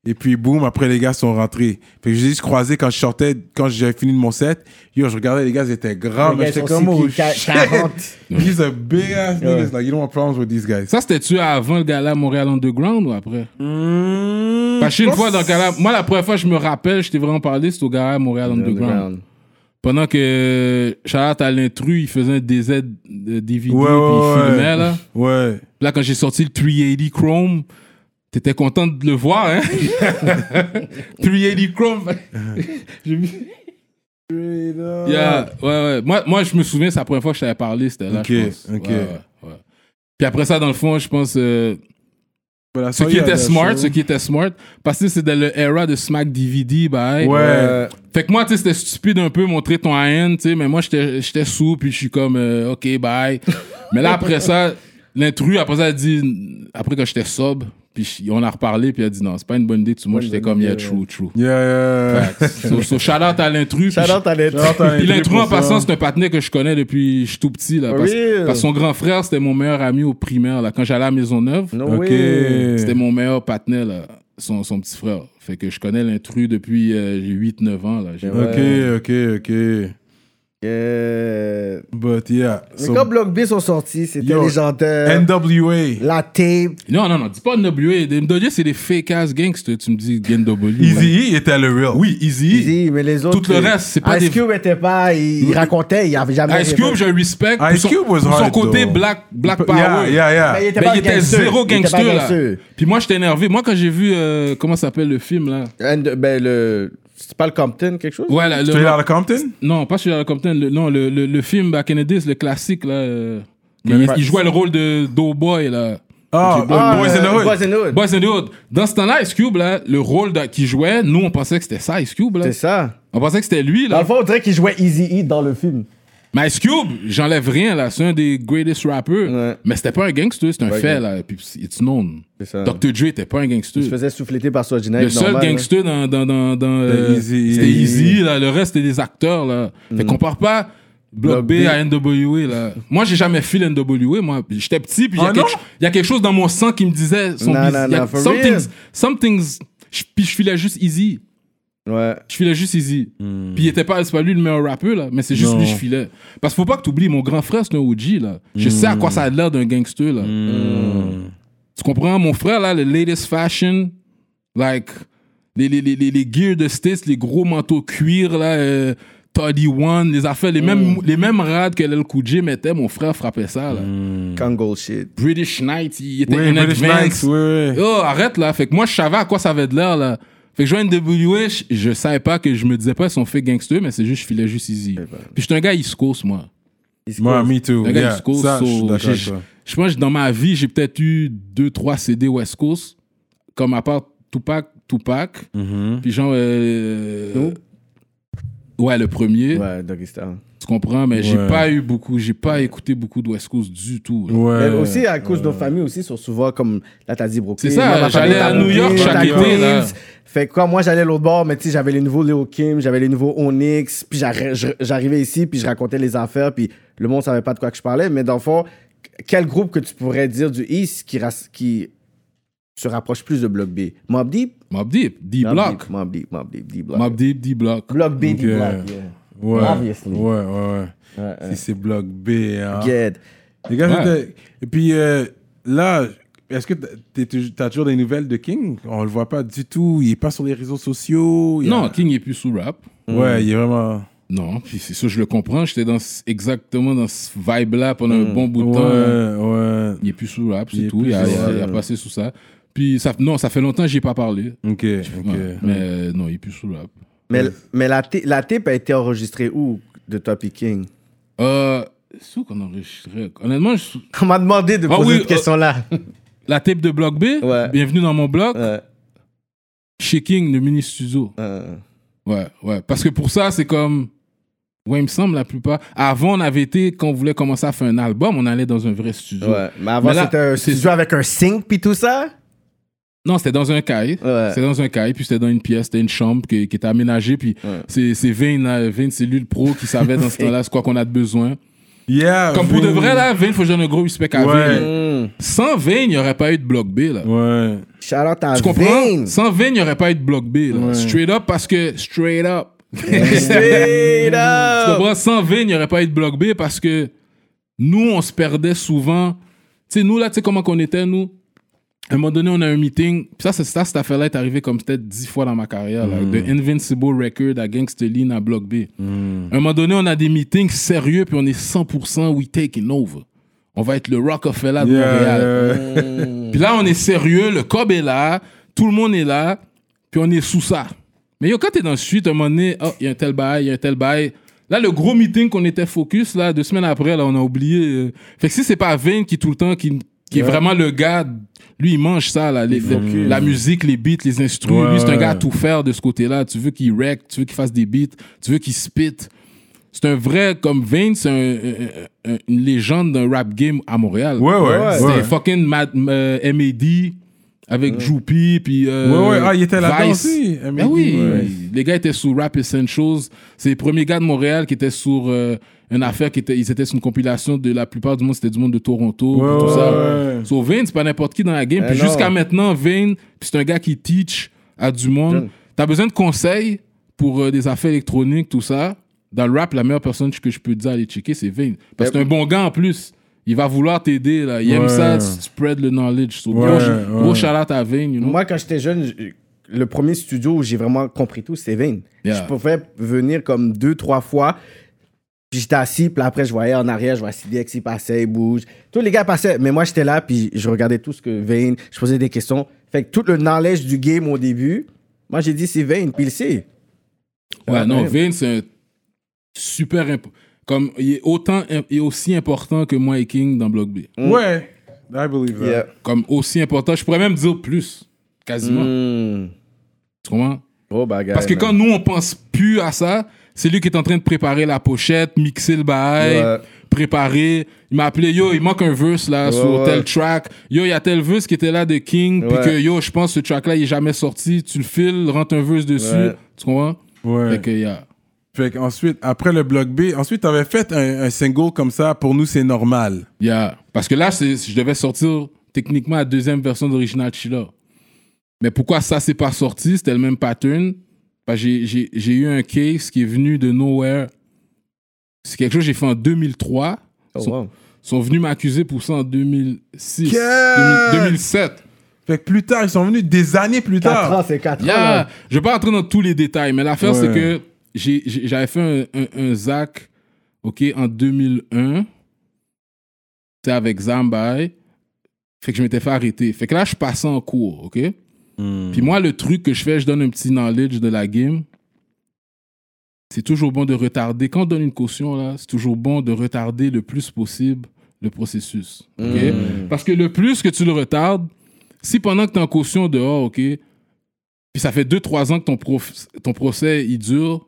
Et puis, boum, après, les gars sont rentrés. Fait que j'ai juste croisé quand je sortais, quand j'avais fini de mon set. Yo, je regardais les gars, ils étaient grands, mais j'étais comme, oh shit. 40. He's a big ass niggas. Like, you don't want problems with these guys. Ça, c'était-tu avant le gala Montréal Underground ou après? Mmh, Parce qu'une je fois dans le gala, moi, la première fois, je me rappelle, je t'ai vraiment parlé, c'était au gala Montréal Underground. Pendant que Charlotte à l'intrus, il faisait un DZ de DVD, Ouais, puis ouais, il ouais. filmait, là. Ouais. Là, quand j'ai sorti le 380 Chrome, t'étais content de le voir, hein? 380 Chrome. J'ai. Yeah, ouais, ouais. Moi, moi, je me souviens, c'est la première fois que je t'avais parlé, c'était là, Ok, je pense. ok. Ouais, ouais. Puis après ça, dans le fond, je pense, euh, Voilà, ceux ça, qui la smart, ceux qui étaient smart, parce que dans le era de Smack DVD, bah, Ouais. Euh, Fait que moi, tu sais, c'était stupide un peu montrer ton AN, tu sais, mais moi, j'étais j'étais sous, puis je suis comme, euh, OK, bye. mais là, après ça, l'intrus, après ça, elle dit, après que j'étais sobre, puis on a reparlé, puis elle a dit, non, c'est pas une bonne idée, tout moi, j'étais comme, yeah, true, true. Yeah, yeah. So, so, shout out à l'intrus. Shout out à à puis l'intrus, en passant, c'est un partenaire que je connais depuis que je suis tout petit, là. Parce, Real. parce que son grand frère, c'était mon meilleur ami au primaire, là. Quand j'allais à Maisonneuve, No Ok. way. c'était mon meilleur partenaire, là. Son, son petit frère. Fait que je connais l'intrus depuis euh, j'ai 8-9 ans, là. Ok, ok, ok. Yeah. But yeah. Mais So, quand Block B sont sortis, c'était Yo, légendaire. NWA. La tape. Non, non, non, dis pas NWA. NWA, c'est des fake ass gangsters. Tu me dis NWA. Easy E était le real. Oui, Easy. Easy, mais les autres. Tout le reste, c'est pas Ice des- Cube était pas. Il, il racontait, il avait jamais. Ice Cube, j'ai un respect pour Ice son, Cube was pour son hard, côté though. black, black power. Yeah, yeah, yeah. Mais il était Ben, pas il était gangster. zéro Il était pas gangster, là. gangster. Puis moi, j'étais énervé. Moi, quand j'ai vu, euh, comment s'appelle le film, là? And- ben, le. C'est pas le Compton, quelque chose? Ouais, là, le- Tu es dans le Compton? Non, pas sur la Compton. Le, non, le, le, le film Back in the Days, le classique, là. euh, il, jouait le rôle de Doughboy, là. Ah, ah, Boys in the Hood. Boys in the Hood. Boys in the Hood. Dans ce temps-là, Ice Cube, là, le rôle de- qu'il jouait, nous, on pensait que c'était ça, Ice Cube, là. C'est ça. On pensait que c'était lui, Dans là. le fond, on dirait qu'il jouait Easy E dans le film. Mais Ice Cube, j'enlève rien, là. C'est un des greatest rappers. Ouais. Mais c'était pas un gangster, c'est un Ouais, fait, là. Puis it's known. Dr. Dre était pas un gangster. Il se faisait souffleter par Swagina. Le seul gangster dans, dans, dans, dans euh, Easy. c'était Easy, là. Le reste, c'était des acteurs, là. Fait compare pas Block B B. à NWA, là. Moi, j'ai jamais fait NWA, moi. J'étais petit, puis il y, Ah, y a quelque chose dans mon sang qui me disait... Son Non, non, non, for something's, real. something's, puis je filais juste Easy. Ouais. Je filais juste Easy. Hmm. Puis il était pas, c'est pas lui le meilleur rappeur, là. Mais c'est juste Non. lui, je filais. Parce qu'il faut pas que tu oublies, mon grand frère, c'est un OG, là. Je sais à quoi Hmm. ça a l'air d'un gangster, là. Tu comprends? Mon frère, là, le latest fashion, like, les, les, les, les, les gears de States, les gros manteaux cuir, là, euh, Toddy One, les affaires, les, mêmes, les mêmes rades que Lel Cool mettait, mon frère frappait ça, là. Congo shit. British Knight, il était Oui, in British advance. Knights, oui, oui. Oh, arrête, là. Fait que moi, je savais à quoi ça avait de l'air, là. Fait que je jouais NWA, je, je savais pas que je me disais pas ils sont faits gangsters, mais c'est juste, je filais juste easy. Puis j'étais un gars East Coast, moi. East Moi, me too. Un gars Yeah, East Coast, ça, je suis so. Je pense que dans ma vie, j'ai peut-être eu deux, trois CD West Coast, comme à part Tupac, Tupac, Mhm. puis genre... euh, ouais, le premier, Ouais, Doggy Style. Tu comprends, mais j'ai pas eu beaucoup, j'ai pas écouté beaucoup de West Coast du tout. Ouais. Mais aussi, à cause de nos familles aussi, sont souvent comme. Là, t'as dit Brooklyn. C'est ça, j'allais à New York chaque été, là. Fait que quoi, moi, j'allais l'autre bord, mais tu sais, j'avais les nouveaux Leo Kim, j'avais les nouveaux Onyx, puis j'arrivais ici, puis je racontais les affaires, puis le monde savait pas de quoi que je parlais. Mais dans le fond, quel groupe que tu pourrais dire du East qui, se rapproche plus de Block B? Mob Deep? Mob Deep, D-Block. Mob Deep, Mob Deep, D-Block. Mob Deep, D-Block. Block B. D-Block, yeah. Ouais. Obviously. Ouais, ouais, ouais. Ouais, Si c'est bloc B, hein. Get. Les gars, Ouais. Et puis euh, là, est-ce que t'es- t'es- t'as toujours des nouvelles de King? On le voit pas du tout. Il est pas sur les réseaux sociaux. il y a- Non, King est plus sous rap. Ouais, il est vraiment. Non, puis c'est ça, je le comprends. J'étais dans ce- exactement dans ce vibe-là pendant un bon bout de Ouais, temps. ouais. Il est plus sous rap, c'est est tout. Il a, sous il a- rap. il a passé sous ça. Puis ça, non, ça fait longtemps que j'y ai pas parlé. Ok, ok. Ouais, Mais euh, non, il est plus sous rap. Mais, mais la, la tape a été enregistrée où de Toppy King? Euh, c'est où qu'on enregistrait Honnêtement, je- On m'a demandé de Ah poser oui, cette question-là. la tape de Block B, Ouais. bienvenue dans mon blog, Ouais, chez King, le mini studio. euh, Ouais, ouais. Parce que pour ça, c'est comme. Ouais, il me semble la plupart. Avant, on avait été, quand on voulait commencer à faire un album, on allait dans un vrai studio. ouais. Mais avant, c'était un studio avec un sync puis tout ça? Non, c'était dans un cahier. Ouais. C'était dans un cahier, puis c'était dans une pièce, c'était une chambre qui, qui était aménagée, puis Ouais. c'est c'est Vane, là, Vane, c'est lui le pro qui savait dans ce temps-là quoi qu'on a de besoin. Yeah. Comme pour de vrai, là, Vane, faut que je donne un gros respect à Ouais. Vane. Sans Vane, il n'y aurait pas eu de Bloc B, là. Ouais. Shout out à Tu comprends? Vane. Sans Vane, il n'y aurait pas eu de Bloc B, là. Ouais. Straight up, parce que, straight up. Straight Tu up. comprends? Sans Vane, il n'y aurait pas eu de Bloc B parce que nous, on se perdait souvent. Tu sais, nous, là, tu sais comment qu'on était, nous? À un moment donné, on a un meeting. Puis ça, c'est ça, cette affaire-là est arrivée comme peut-être dix fois dans ma carrière. là. De Invincible Record à Gangsta Lean à Block B. À un moment donné, on a des meetings sérieux, puis on est 100% we taking over. On va être le Rockefeller de Yeah, Montréal. Puis là, on est sérieux, le cob est là, tout le monde est là, puis on est sous ça. Mais yo, quand t'es dans le suite, à un moment donné, oh, il y a un tel bail, il y a un tel bail. Là, le gros meeting qu'on était focus, là, deux semaines après, là, on a oublié. euh. Fait que si c'est pas Vane qui, tout le temps, qui, qui est vraiment le gars, lui, il mange ça, là, les- les- la musique, les beats, les instruments. Ouais, lui, c'est un gars à tout faire de ce côté-là. Tu veux qu'il wreck, tu veux qu'il fasse des beats, tu veux qu'il spit. C'est un vrai, comme Vane, c'est un- un- un- une légende d'un rap game à Montréal. Ouais, ouais. Ouais, C'était fucking Mad, euh, M.A.D. avec Joupi, puis. euh, Ouais, ouais. Ah, il était là-dedans aussi. Ben oui, Ouais. les gars étaient sur Rap Essentials. C'est les premiers gars de Montréal qui étaient sur euh, une affaire qui était, ils étaient sur une compilation de la plupart du monde, c'était du monde de Toronto, Ouais, tout ouais, ça. ouais. So Vane, c'est pas n'importe qui dans la game. Eh Puis jusqu'à maintenant, Vane, c'est un gars qui teach à du monde. T'as besoin de conseils pour euh, des affaires électroniques, tout ça? Dans le rap, la meilleure personne que je peux te dire d'aller checker, c'est Vane. Parce que c'est un bon gars en plus. Il va vouloir t'aider, là. Il aime ça, spread le knowledge. So, Ouais, gros, ouais. gros shout-out à Vane, you know. Moi, quand j'étais jeune, je- le premier studio où j'ai vraiment compris tout, c'était Vane. Yeah. Je pouvais venir comme deux, trois fois. Puis j'étais assis, puis après, je voyais en arrière, je voyais CDX, il passait, il bouge. Tous les gars passaient, mais moi, j'étais là, puis je regardais tout ce que Vane, je posais des questions. Fait que tout le knowledge du game au début, moi, j'ai dit, c'est Vane, puis il sait. Ouais, Ah, non. Vane, c'est un super. imp- Comme, il est, autant, est aussi important que moi et King dans Block B. Ouais, I believe that. Yeah. Comme aussi important, je pourrais même dire plus, quasiment. Mm. Tu comprends? Oh, bagaille. Parce que man. quand nous, on pense plus à ça, c'est lui qui est en train de préparer la pochette, mixer le bail, Ouais. préparer. Il m'a appelé, yo, il manque un verse là Ouais, sur ouais. tel track. Yo, il y a tel verse qui était là de King, puis que yo, je pense que ce track là, il est jamais sorti. Tu le files, rentre un verse dessus. Ouais. Tu comprends? Ouais. Fait que, yeah. Fait qu'ensuite, après le bloc B, ensuite, t'avais fait un, un single comme ça, pour nous, c'est normal. Yeah. Parce que là, c'est, je devais sortir techniquement la deuxième version d'Original Chiller. Mais pourquoi ça s'est pas sorti? C'était le même pattern. J'ai, eu un case qui est venu de nowhere. C'est quelque chose que j'ai fait en 2003. Oh, Ils sont, wow. sont venus m'accuser pour ça en 2006. Qu'est-ce? 2000 2007. Fait que plus tard, ils sont venus des années plus 4 tard. ans, c'est 4 ans. Yeah. là. Je vais pas entrer dans tous les détails, mais l'affaire, Ouais. c'est que j'avais fait un, un, un ZAC ok, en 2001. C'est avec Zambay. Fait que je m'étais fait arrêter. Fait que là, je passais en cours, OK? Puis moi, le truc que je fais, je donne un petit knowledge de la game. C'est toujours bon de retarder. Quand on donne une caution, là, c'est toujours bon de retarder le plus possible le processus. OK? Mm. Parce que le plus que tu le retardes, si pendant que tu es en caution dehors, OK, puis ça fait 2-3 ans que ton, prof- ton procès il dure,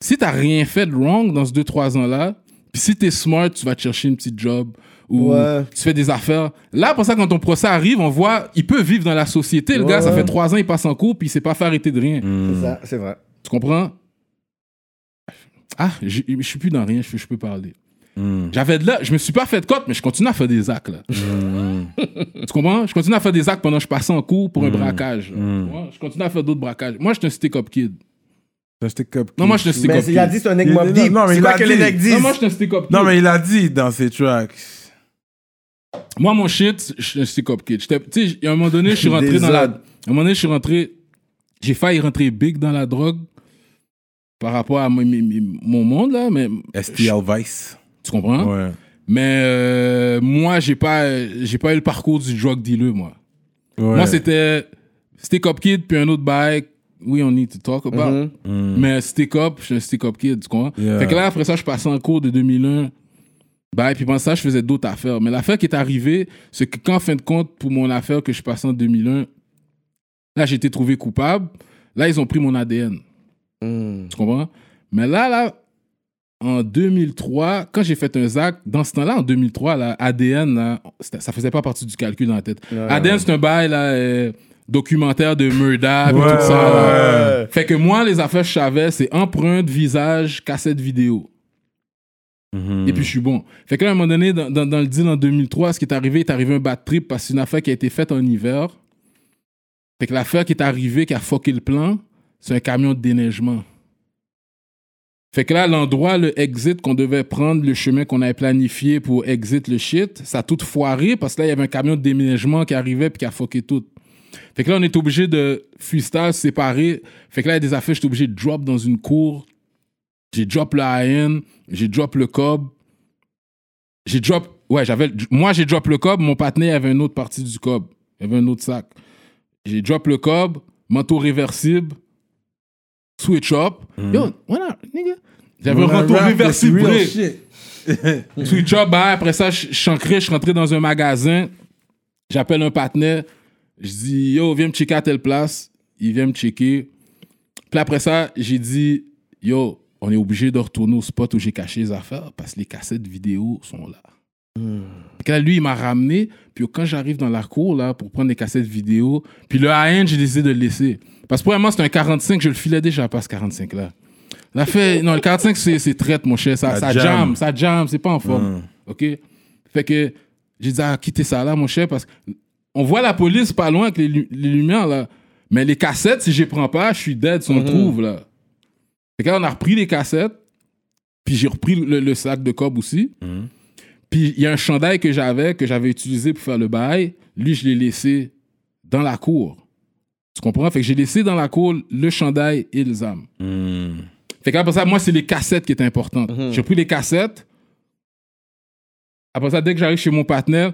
si tu rien fait de wrong dans ce 2-3 ans-là, puis si tu es smart, tu vas te chercher une petite job ou Ouais. tu fais des affaires. Là, pour ça, quand ton procès arrive, on voit, il peut vivre dans la société. Le Ouais, gars, ça fait 3 ans, il passe en cours, puis il s'est pas fait arrêter de rien. C'est ça, c'est vrai. Tu comprends? Ah, je suis plus dans rien, je, je peux parler. J'avais de là, je me suis pas fait de cote, mais je continue à faire des actes là. tu comprends? Je continue à faire des actes pendant que je passais en cours pour un braquage. Tu vois? Je continue à faire d'autres braquages. Moi, je suis un stick-up kid. J'étais comme- Non, moi, je suis un Mais stick-up c'est- il a kid. dit c'est un Mob Deep. mais C'est quoi que les disent? Non, moi, je suis un stick-up. Non, mais il a dit dans ses tracks. Moi, mon shit, je suis un stick-up kid. Tu sais, à un moment donné, je suis rentré dans la. À un moment donné, je suis rentré. J'ai failli rentrer big dans la drogue par rapport à mon, mon- mon monde, là, mais. STL Vice. Tu comprends? Ouais. Mais euh, moi, j'ai pas, j'ai pas eu le parcours du drug dealer, moi. Ouais. Moi, c'était Stick Up Kid, puis un autre bike. Oui, on need to talk about. Mhm. Mais Stick Up, je suis un Stick Up Kid, tu comprends? Yeah. Fait que là, après ça, je passais en cours de 2001. Bye, puis pendant ça, je faisais d'autres affaires. Mais l'affaire qui est arrivée, c'est que quand, en fin de compte, pour mon affaire que je passais en 2001, là, j'ai été trouvé coupable. Là, ils ont pris mon ADN. Mm. Tu comprends? Mais là, là, en 2003, quand j'ai fait un ZAC, dans ce temps-là, en 2003, là, ADN, là, ça faisait pas partie du calcul dans la tête. ADN, c'est un bail, là, euh, documentaire de Murda, Ouais, tout ça. ouais. Fait que moi, les affaires que je savais, c'est empreinte, visage, cassette vidéo. Mhm. Et puis je suis bon. Fait que là, à un moment donné, dans, dans- dans le deal en 2003, ce qui est arrivé, est arrivé un bad trip parce que c'est une affaire qui a été faite en hiver. Fait que l'affaire qui est arrivée, qui a fucké le plan, c'est un camion de déneigement. Fait que là, l'endroit, le exit qu'on devait prendre, le chemin qu'on avait planifié pour exit le shit, ça a tout foiré parce que là, il y avait un camion de déménagement qui arrivait puis qui a fucké tout. Fait que là, on est obligé de freestyle, séparer. Fait que là, il y a des affaires, j'étais obligé de drop dans une cour. J'ai drop le AN, j'ai drop le cob. J'ai drop. Ouais, j'avais. Moi, j'ai drop le cob, mon partenaire avait une autre partie du cob. Il avait un autre sac. J'ai drop le cob, manteau réversible, switch up. Yo, voilà, nigga? J'avais un manteau réversible. Switch up, bah, après ça, je suis je rentré dans un magasin. J'appelle un partenaire. Je dis, yo, viens me checker à telle place. Il vient me checker. Puis après ça, j'ai dit, yo, on est obligé de retourner au spot où j'ai caché les affaires parce que les cassettes vidéo sont là. Que là, lui, il m'a ramené. Puis quand j'arrive dans la cour, là, pour prendre les cassettes vidéo, puis le AN, j'ai décidé de le laisser. Parce que moi, c'était un 45, je le filais déjà pas ce 45-là. La fait, non, le 45, c'est traite, mon cher. Ça, Ça ça jam. jam, ça jam, c'est pas en forme. Mm. OK? Fait que j'ai dit, ah, quittez ça là, mon cher, parce qu'on voit la police pas loin avec les, lu- les lumières, là. Mais les cassettes, si je les prends pas, je suis dead si on le trouve, là. Fait que là, on a repris les cassettes, puis j'ai repris le, le sac de cob aussi. Puis il y a un chandail que j'avais, que j'avais utilisé pour faire le bail. Lui, je l'ai laissé dans la cour. Tu comprends? Fait que j'ai laissé dans la cour le chandail et le zam. Mhm. Fait qu'après ça, moi, c'est les cassettes qui étaient importantes. J'ai pris les cassettes. Après ça, dès que j'arrive chez mon partenaire,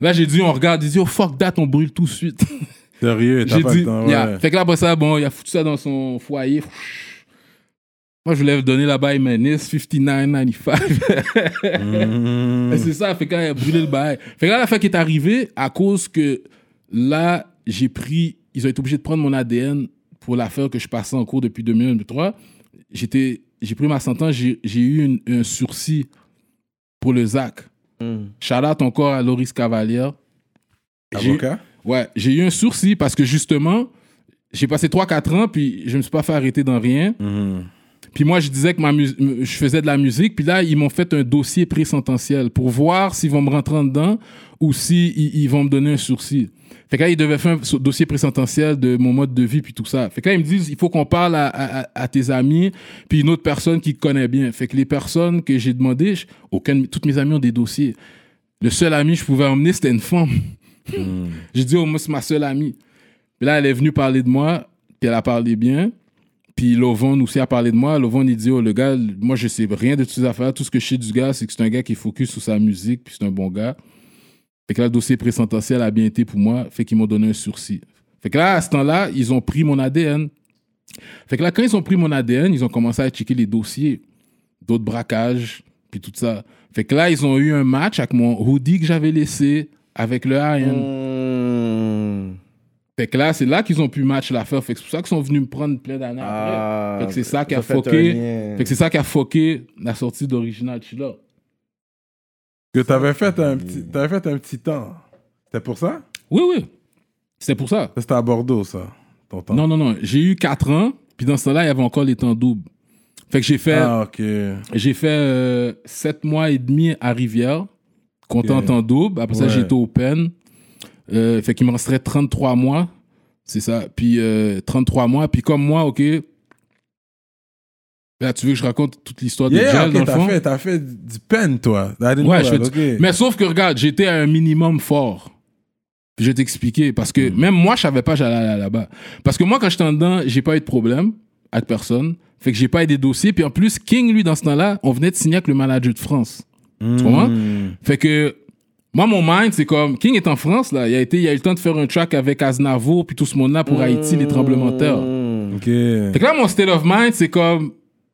là, j'ai dit, on regarde, il dit, oh fuck that, on brûle tout de suite. Sérieux, t'as pas dit, le temps, yeah. ouais. Fait que là, après ça, bon, il a foutu ça dans son foyer. Moi, je voulais donner bail Menace 59,95. Et c'est ça, fait il a brûlé le bail. Fait que là, la fin qui est arrivée, à cause que là, j'ai pris, ils ont été obligés de prendre mon ADN pour l'affaire que je passais en cours depuis 2003. J'étais, j'ai pris ma sentence, j'ai, j'ai eu une- un sursis pour le ZAC. Shout out encore à Loris Cavalière. J'ai- Avocat? Ouais, j'ai eu un sursis parce que justement, j'ai passé 3-4 ans, puis je me suis pas fait arrêter dans rien. Puis moi, je disais que ma je faisais de la musique, puis là, ils m'ont fait un dossier présententiel pour voir s'ils vont me rentrer en dedans ou s'ils ils, ils vont me donner un sursis. Fait que là, ils devaient faire un dossier présententiel de mon mode de vie, puis tout ça. Fait que là, ils me disent, il faut qu'on parle à, à- à- à tes amis, puis une autre personne qui te connaît bien. Fait que les personnes que j'ai demandé, toutes mes amis ont des dossiers. Le seul ami que je pouvais emmener, c'était une femme. J'ai dit, oh, moi, c'est ma seule amie. Puis là, elle est venue parler de moi, puis elle a parlé bien. Puis Lovon aussi a parlé de moi. Lovon, il dit, oh, le gars, moi, je sais rien de toutes ces affaires. Tout ce que je sais du gars, c'est que c'est un gars qui focus sur sa musique, puis c'est un bon gars. Fait que là, le dossier présententiel a bien été pour moi. Fait qu'ils m'ont donné un sursis. Fait que là, à ce temps-là, ils ont pris mon ADN. Fait que là, quand ils ont pris mon ADN, ils ont commencé à checker les dossiers d'autres braquages, puis tout ça. Fait que là, ils ont eu un match avec mon hoodie que j'avais laissé, avec le Iron. Mm. Fait que là, c'est là qu'ils ont pu match l'affaire. Fait que c'est pour ça qu'ils sont venus me prendre plein d'années Ah, après. Fait que c'est ça qui a foqué. Fait que c'est ça qui a foqué la sortie d'Original Chilla. Que t'avais fait un petit, t'avais fait un petit temps. C'était pour ça? Oui, oui. C'était pour ça. Ça, C'était à Bordeaux, ça, ton temps. Non, non, non. J'ai eu 4 ans. Puis dans ce temps-là, il y avait encore les temps doubles. Fait que j'ai fait, Ah, ok. j'ai fait 7 mois et demi à Rivière, comptant en Ok. temps double. Après ça, Ouais. j'ai été au Pen. Euh, fait qu'il me resterait 33 mois. C'est ça. Puis euh, 33 mois. Puis comme moi, OK. Là, tu veux que je raconte toute l'histoire de Yeah, Gel, ok, dans le fond? fait, t'as fait du pen, toi. Ouais, je fais du- ok. Mais sauf que, regarde, j'étais à un minimum fort. Puis je vais t'expliquer. Parce que Hmm. même moi, je savais pas j'allais aller là-bas. Parce que moi, quand j'étais en dedans, j'ai pas eu de problème avec personne. Fait que j'ai pas eu des dossiers. Puis en plus, King, lui, dans ce temps-là, on venait de signer avec le manager de France. Tu comprends? Fait que moi, mon mind, c'est comme King est en France, là. Il a, été, il a eu le temps de faire un track avec Aznavour, puis tout ce monde-là pour Haïti, les tremblements de terre. Ok. Fait que là, mon state of mind, c'est comme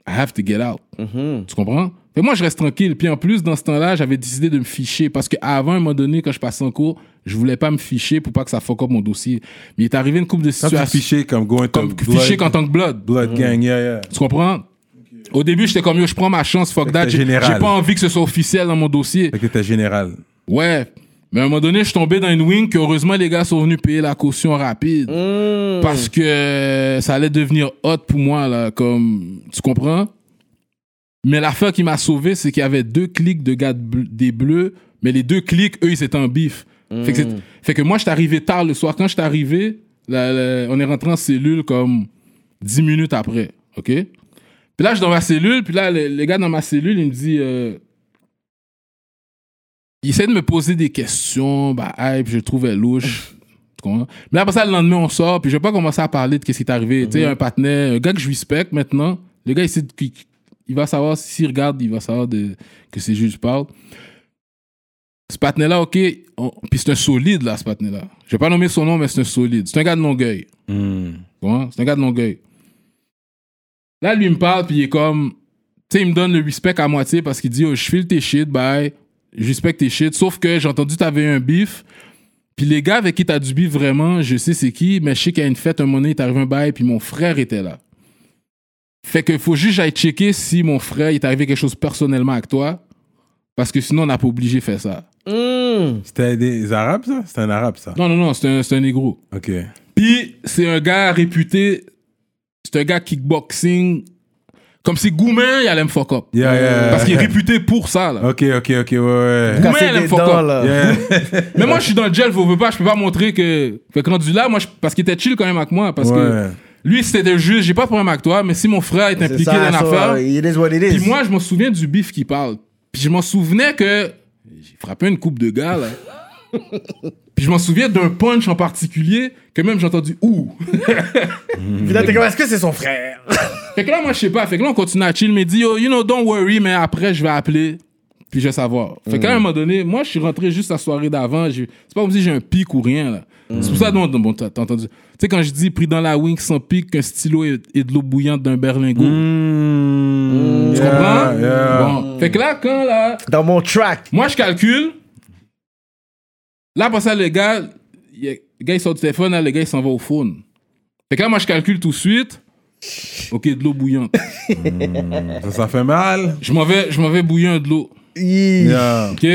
I have to get out. Tu comprends? Fait que moi, je reste tranquille. Puis en plus, dans ce temps-là, j'avais décidé de me ficher parce qu'avant, à un moment donné, quand je passais en cours, je voulais pas me ficher pour pas que ça fuck up mon dossier. Mais il est arrivé une couple de situations. fiché comme going to Comme blood, fiché en tant que blood. blood gang, yeah, yeah. Tu comprends? Au début, j'étais comme yo, je prends ma chance, fuck Fait that. t'es J'ai général. j'ai pas envie que ce soit officiel dans mon dossier. Fait que t'étais général. Ouais. Mais à un moment donné, je suis tombé dans une wing que heureusement les gars sont venus payer la caution rapide. Parce que euh, ça allait devenir hot pour moi, là, comme. Tu comprends? Mais l'affaire qui m'a sauvé, c'est qu'il y avait deux clics de gars de bleu- des bleus, mais les deux clics, eux, ils étaient en bif. Fait, que fait que moi, je suis arrivé tard le soir. Quand je suis arrivé, on est rentré en cellule comme 10 minutes après. OK? Puis là, je suis dans ma cellule, puis là, le, le gars dans ma cellule, il me dit. euh, il essaie de me poser des questions, bah, hey, puis je le trouvais louche. Mais après ça, le lendemain, on sort, puis je vais pas commencer à parler de ce qui est arrivé. Tu sais, un partenaire, un gars que je respecte maintenant, le gars, il, qui- il va savoir, s'il regarde, il va savoir de, que c'est juste parle. Ce partenaire-là, OK, on- puis c'est un solide, là, ce partenaire-là. Je vais pas nommer son nom, mais c'est un solide. C'est un gars de Longueuil. Tu comprends? C'est un gars de Longueuil. Là, lui, il me parle, puis il est comme. Tu sais, il me donne le respect à moitié parce qu'il dit oh, Je file tes shit, bye. Je respecte tes shit. Sauf que j'ai entendu que t'avais un beef. Puis les gars avec qui t'as du beef vraiment, je sais c'est qui, mais je sais qu'il y a une fête, un moment donné, il est arrivé un bail, puis mon frère était là. Fait que faut juste que j'aille checker si mon frère, il est arrivé quelque chose personnellement avec toi. Parce que sinon, on n'a pas obligé de faire ça. Mm. C'était des Arabes, ça? C'était un Arabe, ça? Non, non, non, c'est un, c'est un négro. Ok. Puis c'est un gars réputé, c'est un gars kickboxing. Comme si Goumen, il allait me fuck up. Yeah, yeah. Parce qu'il est réputé pour ça, là. Ok, ok, ok, ouais, ouais. Goumen, elle aime des fuck dents, up. là. Yeah. Mais moi, je suis dans le gel, faut veux pas, je peux pas montrer que. Fait que rendu là, moi, je- parce qu'il était chill quand même avec moi. Parce que lui, c'était juste, j'ai pas de problème avec toi, mais si mon frère est impliqué ça, dans l'affaire. It is what it is. Puis moi, je me souviens du bif qui parle. Puis je m'en souvenais que j'ai frappé une coupe de gars, là. Puis je m'en souviens d'un punch en particulier que même j'ai entendu ouh. Puis là, t'es comme, est-ce que c'est son frère? Fait que là, moi, je sais pas. Fait que là, on continue à chill. Il me dit, oh, you know, don't worry, mais après, je vais appeler. Puis je vais savoir. Fait qu'à un moment donné, moi, je suis rentré juste la soirée d'avant. C'est pas comme si j'ai un pic ou rien, là. C'est pour ça, non, non, bon, t'as entendu. Tu sais, quand je dis pris dans la wing sans pic, qu'un stylo et, et de l'eau bouillante d'un berlingot. Hmm. Tu Yeah, comprends? yeah. Bon. Fait que là, quand là, Dans mon track. moi je calcule, là, pour ça, le gars, le gars il sort du téléphone, là, le gars il s'en va au phone. Fait que là, moi je calcule tout de suite. Ok, de l'eau bouillante. Ça, ça fait mal. Je m'en vais, je m'en vais bouillir de l'eau. Yeah. OK?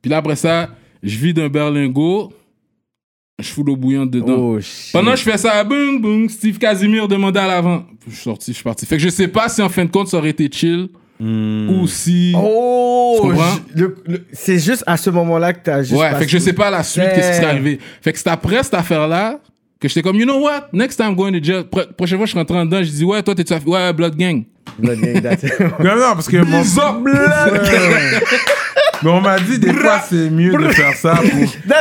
Puis là, après ça, je vide un berlingot. Je fous l'eau bouillante dedans. Oh. Pendant que je fais ça, boum, boum, Steve Casimir demandait à l'avant. Je suis sorti, je suis parti. Fait que je sais pas si en fin de compte ça aurait été chill ou si. Oh, c'est juste à ce moment-là que t'as juste. ouais, passé- fait que je sais pas la suite, qu'est-ce qui serait arrivé. Fait que c'est après cette affaire-là que j'étais comme, you know what? Next time I'm going to jail. Pro- prochaine fois, je rentre en dedans, je dis, ouais, toi, t'es-tu. Ouais, Blood Gang. Blood gang, that's it. Non, non, parce que mon... Mais on m'a dit des fois c'est mieux de faire ça pour.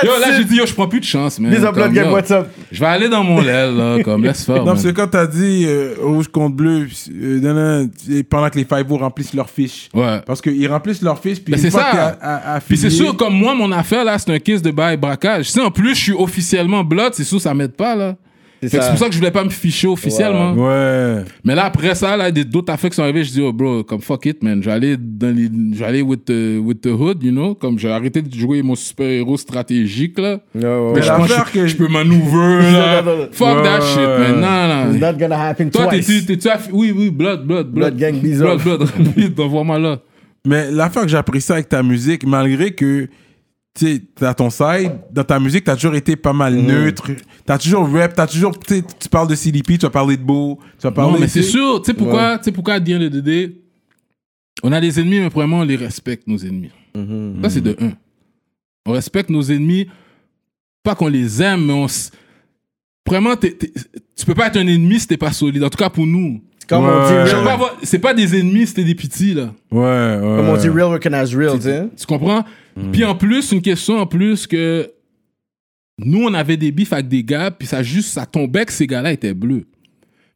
Yo, là, j'ai dit, yo, je prends plus de chance, man. Comme, gang, yo, what's up? Je vais aller dans mon l'aile, là, comme, laisse faire. Non, man. parce que quand t'as dit euh, rouge contre bleu, euh, non, non, et pendant que les Five remplissent leurs fiches. Ouais. Parce qu'ils remplissent leurs fiches, puis Ben, c'est ça. que t'es à- à- Puis c'est sûr, comme moi, mon affaire, là, c'est un kiss de bail braquage. Si en plus, je suis officiellement blood, c'est sûr, ça m'aide pas, là. C'est pour ça que je voulais pas me ficher officiellement. Ouais. Mais là, après ça, là, des- d'autres affaires qui sont arrivées, je dis, oh, bro, comme fuck it, man. Je aller, dans les, je aller with, the, with the hood, you know. Comme j'ai arrêté de jouer mon super-héros stratégique, là. No, Mais je pense l'affaire que je peux manœuvrer, là. Non, non, non. Fuck that Ouais, shit, ouais. man. Non, non. It's not gonna happen Toi, twice. t'es-tu, t'es-tu affi- Oui, oui, blood, blood, blood. Blood gang, bisous. Blood, blood, rapide, envoie-moi là. Mais l'affaire que j'apprécie avec ta musique, malgré que tu sais, t'as ton side, dans ta musique, t'as toujours été pas mal neutre. T'as toujours rap, t'as toujours, tu sais, tu parles de CDP, tu vas parler de Beau, tu vas parler Non, mais tu c'est sûr. Tu sais pourquoi, tu sais pourquoi, à the day, on a des ennemis, mais vraiment, on les respecte, nos ennemis. Ça, c'est de un. On respecte nos ennemis, pas qu'on les aime, mais on. Vraiment, tu peux pas être un ennemi si t'es pas solide. En tout cas, pour nous. Comme on dit. Je real, pas avoir- C'est pas des ennemis, c'était des petits, là. Ouais, ouais. comme on dit real recognize real, tu sais. Tu comprends? Puis en plus, une question en plus que nous, on avait des bifs avec des gars, puis ça juste, ça tombait que ces gars-là étaient bleus.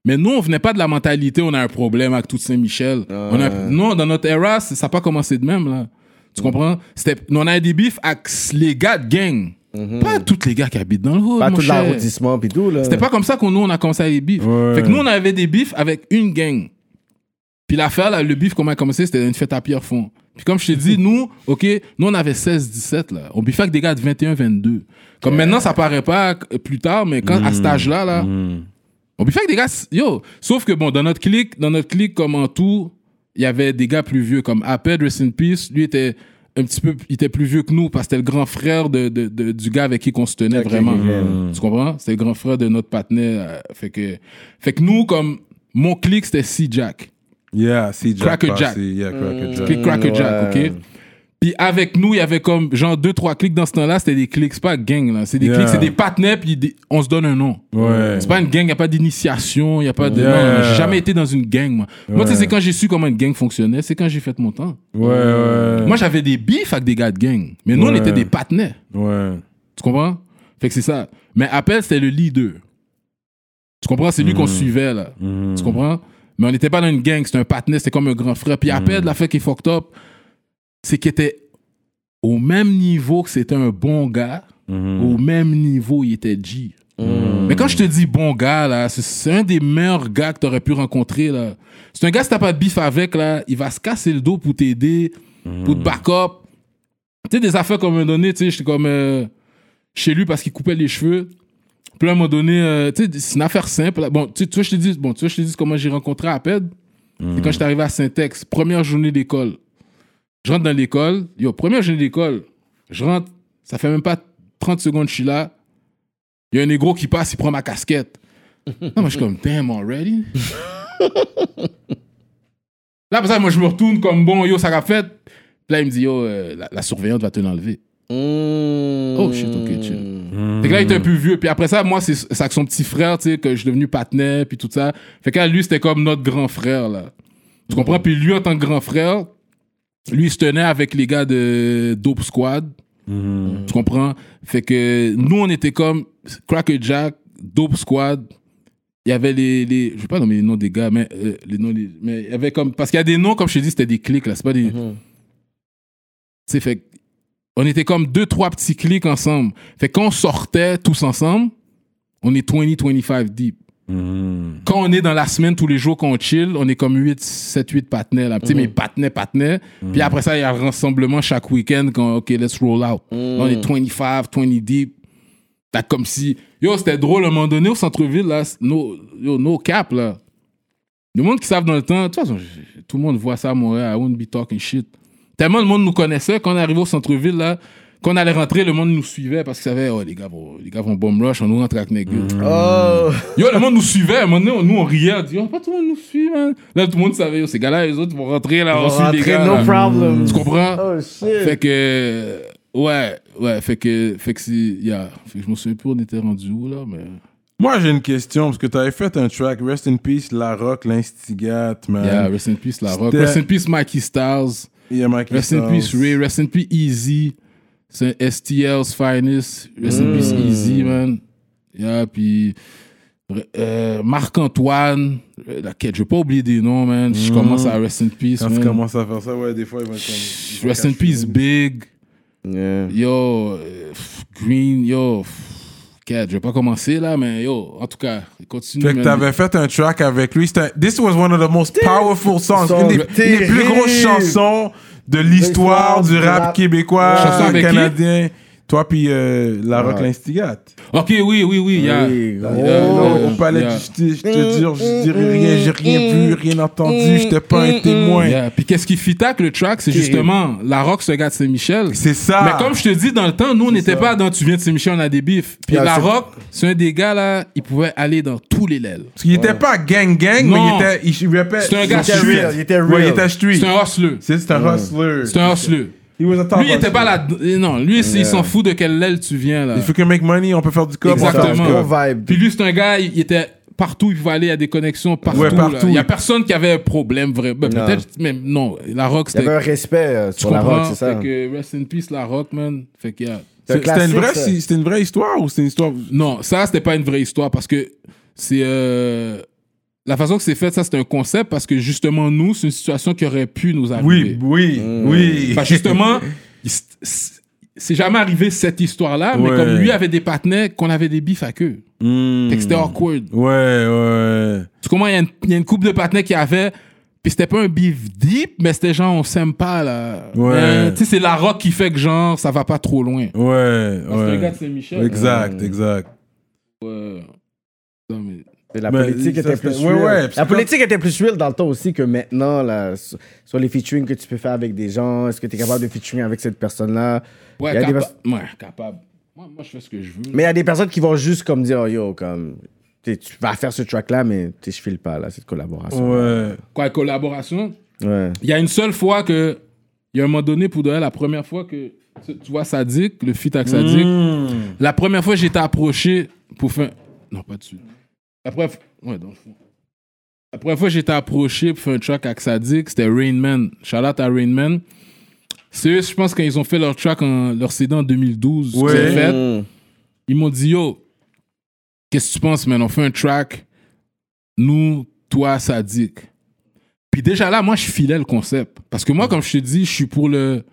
Mais nous, on venait pas de la mentalité, on a un problème avec tout Saint-Michel. On a- Non, dans notre era, ça n'a pas commencé de même, là. Tu comprends? C'était, nous, on avait des bifs avec les gars de gang. Pas tous les gars qui habitent dans le hood, Pas mon tout cher. l'arrondissement pis tout, là. C'était pas comme ça qu'on nous, on a commencé à les bifs. Ouais. Fait que nous, on avait des bifs avec une gang. Puis l'affaire, là, le bif, comment a commencé, c'était une fête à Pierrefonds. Puis comme je t'ai dit, nous, OK, nous, on avait 16-17, là. On biffait avec des gars de 21-22. Comme maintenant, ça paraît pas plus tard, mais quand, à cet âge-là, là, on biffait avec des gars, yo. Sauf que, bon, dans notre clique, dans notre clique, comme en tout, il y avait des gars plus vieux, comme Aped, Rest in Peace. Lui était un petit peu, il était plus vieux que nous, parce que c'était le grand frère de, de- de- du gars avec qui on se tenait vraiment. ok. Tu comprends? C'était le grand frère de notre partenaire. euh, fait que, fait que nous, comme, mon clique, c'était C-Jack. Yeah, c'est Jack. Cracker Jack. Yeah, Cracker Jack. Click Cracker Jack, ouais. ok? Puis avec nous, il y avait comme genre deux, trois clics dans ce temps-là, c'était des clics, c'est pas gang, là. C'est des Yeah. clics, c'est des partenaires, puis des- on se donne un nom. Ouais. C'est pas une gang, il n'y a pas d'initiation, il n'y a pas de. Yeah. Non, non, j'ai jamais été dans une gang, moi. Moi, tu sais, c'est quand j'ai su comment une gang fonctionnait, c'est quand j'ai fait mon temps. Ouais, ouais. Moi, j'avais des bifs avec des gars de gang, mais nous, on Ouais. était des partenaires. Ouais. Tu comprends? Fait que c'est ça. Mais Appel, c'était le leader. Tu comprends? C'est lui qu'on suivait, là. Mhm. Tu comprends? Mais on n'était pas dans une gang, c'était un partenaire, c'était comme un grand frère. Puis Appel, la fait qu'il est fucked up, c'est qu'il était au même niveau que c'était un bon gars, au même niveau, il était G. Mais quand je te dis bon gars, là, c'est- un des meilleurs gars que tu aurais pu rencontrer. là. C'est un gars, si t'as pas de bif avec, là, il va se casser le dos pour t'aider, pour te back up. Tu sais, des affaires comme un donné, tu sais, j'étais comme euh, chez lui parce qu'il coupait les cheveux. Puis à un moment donné, euh, tu sais, c'est une affaire simple. là. Bon, tu vois, je te dis, bon, tu vois, je te dis comment j'ai rencontré Aped. C'est quand j'étais arrivé à Saint-Ex, première journée d'école. Je rentre dans l'école. Yo, première journée d'école. Je rentre, ça fait même pas 30 secondes que je suis là. Il y a un négro qui passe, il prend ma casquette. Non, moi, je suis comme, damn, already? là, après ça, moi, je me retourne comme, bon, yo, ça a fait. Puis là, il me dit, yo, euh, la, la surveillante va te l'enlever. Oh, shit, ok, chill. Fait que là, il était un peu vieux. Puis après ça, moi, c'est c'est avec son petit frère, tu sais, que je suis devenu partenaire, puis tout ça. Fait que là, lui, c'était comme notre grand frère, là. Tu comprends? Puis lui, en tant que grand frère, lui, il se tenait avec les gars de Dope Squad. Tu comprends? Fait que nous, on était comme Cracker Jack, Dope Squad. Il y avait les, les. Je vais pas nommer les noms des gars, mais euh, les noms. mais il y avait comme. Parce qu'il y a des noms, comme je t'ai dit, c'était des clics, là. C'est pas des. Tu sais, fait on était comme deux, trois petits clics ensemble. Fait que quand on sortait tous ensemble, on est 20, 25 deep. Mhm. Quand on est dans la semaine, tous les jours qu'on chill, on est comme 8, 7, 8 partenaires. Là. Tu sais, mais partenaires, partenaires. Puis après ça, il y a le rassemblement chaque week-end quand, OK, let's roll out. Là, on est 25, 20 deep. T'as comme si. Yo, c'était drôle à un moment donné au centre-ville, là. No, yo, no cap, là. Le monde qui savent dans le temps, de toute façon, tout le monde voit ça à Montréal. I wouldn't be talking shit. Tellement le monde nous connaissait quand on est arrivé au centre-ville, là. Quand on allait rentrer, le monde nous suivait parce qu'ils savaient, oh, les gars vont, les gars vont bomb rush, on nous rentre avec les gueules. Oh! Yo, le monde nous suivait. À un moment donné, on- nous, on riait. On dit, oh, pas tout le monde nous suit, man. Là, tout le monde savait, yo, ces gars-là, les autres vont rentrer, là, on suit les gars. no là. problem. Tu comprends? Oh shit! Fait que, ouais, ouais, fait que, fait que c'est, yeah. Fait que je me souviens plus où on était rendu où, là, mais. Moi, j'ai une question, parce que tu avais fait un track, Rest in Peace, La Rock, l'Instigate, man. Yeah, rest in peace, La Rock. Rest in peace, Mikey Styles. Il y a Mikey Rest in peace, Ray. Rest in peace, Easy. C'est un STL's finest. Rest in peace, Easy, man. Yeah, puis. euh, Marc-Antoine, laquelle, je vais pas oublier des noms, man. Je commence à Rest in Peace. Quand tu man. commences à faire ça, ouais, des fois, ils vont comme. Rest in peace, Big. Yeah. Yo, euh, pff, Green, yo. pff, je vais pas commencer là, mais yo, en tout cas, continue. Fait que t'avais fait un track avec lui. This was one of the most powerful songs. Song Une des, plus grosses chansons de l'histoire du rap rap. québécois, canadien. Toi, puis euh, La Rock Ouais. l'Instigate. Ok, oui, oui, oui. il il Oh, euh, au palais il y de a- justice, je te jure, je dirais rien, j'ai rien vu, rien entendu, j'étais pas un témoin. Yeah. Puis qu'est-ce qui fit avec le track, c'est justement La Rock, gars de Saint-Michel. C'est ça. Mais comme je te dis, dans le temps, nous, on n'était pas dans Tu viens de Saint-Michel, on a des bifs. Puis Yeah, La c'est- Rock, c'est un des gars là, il pouvait aller dans tous les lèvres. Parce qu'il était pas gang-gang, mais Non. il était. Il, il rappait- C'est un il gars était street. real. Il était Ouais, il real. était street. C'est un hustler. C'est c'est un hustler. C'est un hustler. He was a top Lui, il était pas là. Non, lui, il s'en fout de quelle aile tu viens là. If you can make money, on peut faire du cop. on Exactement. du Gros cop. vibe. Puis lui, c'est un gars, il était partout, il pouvait aller à des connexions partout. Ouais, partout. Il y a personne qui avait un problème vrai. Ben. Peut-être, mais non. La Rock, Il y avait c'était. un respect euh, Tu sur la comprends? rock, c'est ça. Fait que rest in peace, La Rock, man. Fait que, yeah. C'était une, vraie, c'était une vraie histoire ou c'est une histoire. Non, ça, c'était pas une vraie histoire parce que c'est. euh, La façon que c'est fait, ça, c'est un concept parce que justement, nous, c'est une situation qui aurait pu nous arriver. Oui, oui, oui. Parce que justement, c'est jamais arrivé cette histoire-là, mais Ouais. comme lui avait des partenaires, qu'on avait des bifs avec eux. Hmm. Fait que c'était awkward. Ouais, ouais. Tu comprends? Il y, a une- il y a une couple de partenaires qui avaient. Puis c'était pas un beef deep, mais c'était genre, on s'aime pas, là. Ouais. Mais, Tu sais, c'est la rock qui fait que genre, ça va pas trop loin. Ouais, Parce que le gars ouais. de Saint-Michel. Exact, exact. euh, non, mais- La Mais politique était plus ouais, La que politique était plus real dans le temps aussi que maintenant, là, sur les featuring que tu peux faire avec des gens. Est-ce que tu es capable de featuring avec cette personne-là? Ouais, capa- pers- ouais, capable. Moi, moi, je fais ce que je veux. Mais il y a des personnes qui vont juste comme dire, oh, yo, comme, tu vas faire ce track-là, mais je file pas, là, cette collaboration. Ouais. Quoi, collaboration? Ouais. Il y a une seule fois que. Il y a un moment donné, pour vrai, la première fois que. Tu, vois Sadik, le feat avec Sadik. Hmm. La première fois, j'ai été approché pour faire. Non, pas dessus. La première fois. Ouais, dans le fond. La première fois, j'ai été approché pour faire un track avec Sadik, c'était Rain Man. Shout out à Rain Man. C'est eux, je pense, quand ils ont fait leur track, en, leur CD en 2012, Ouais. fait, ils m'ont dit Yo, qu'est-ce que tu penses, man? On fait un track, nous, toi, Sadik. Puis déjà là, moi, je filais le concept. Parce que moi, comme je te dis, je suis pour le.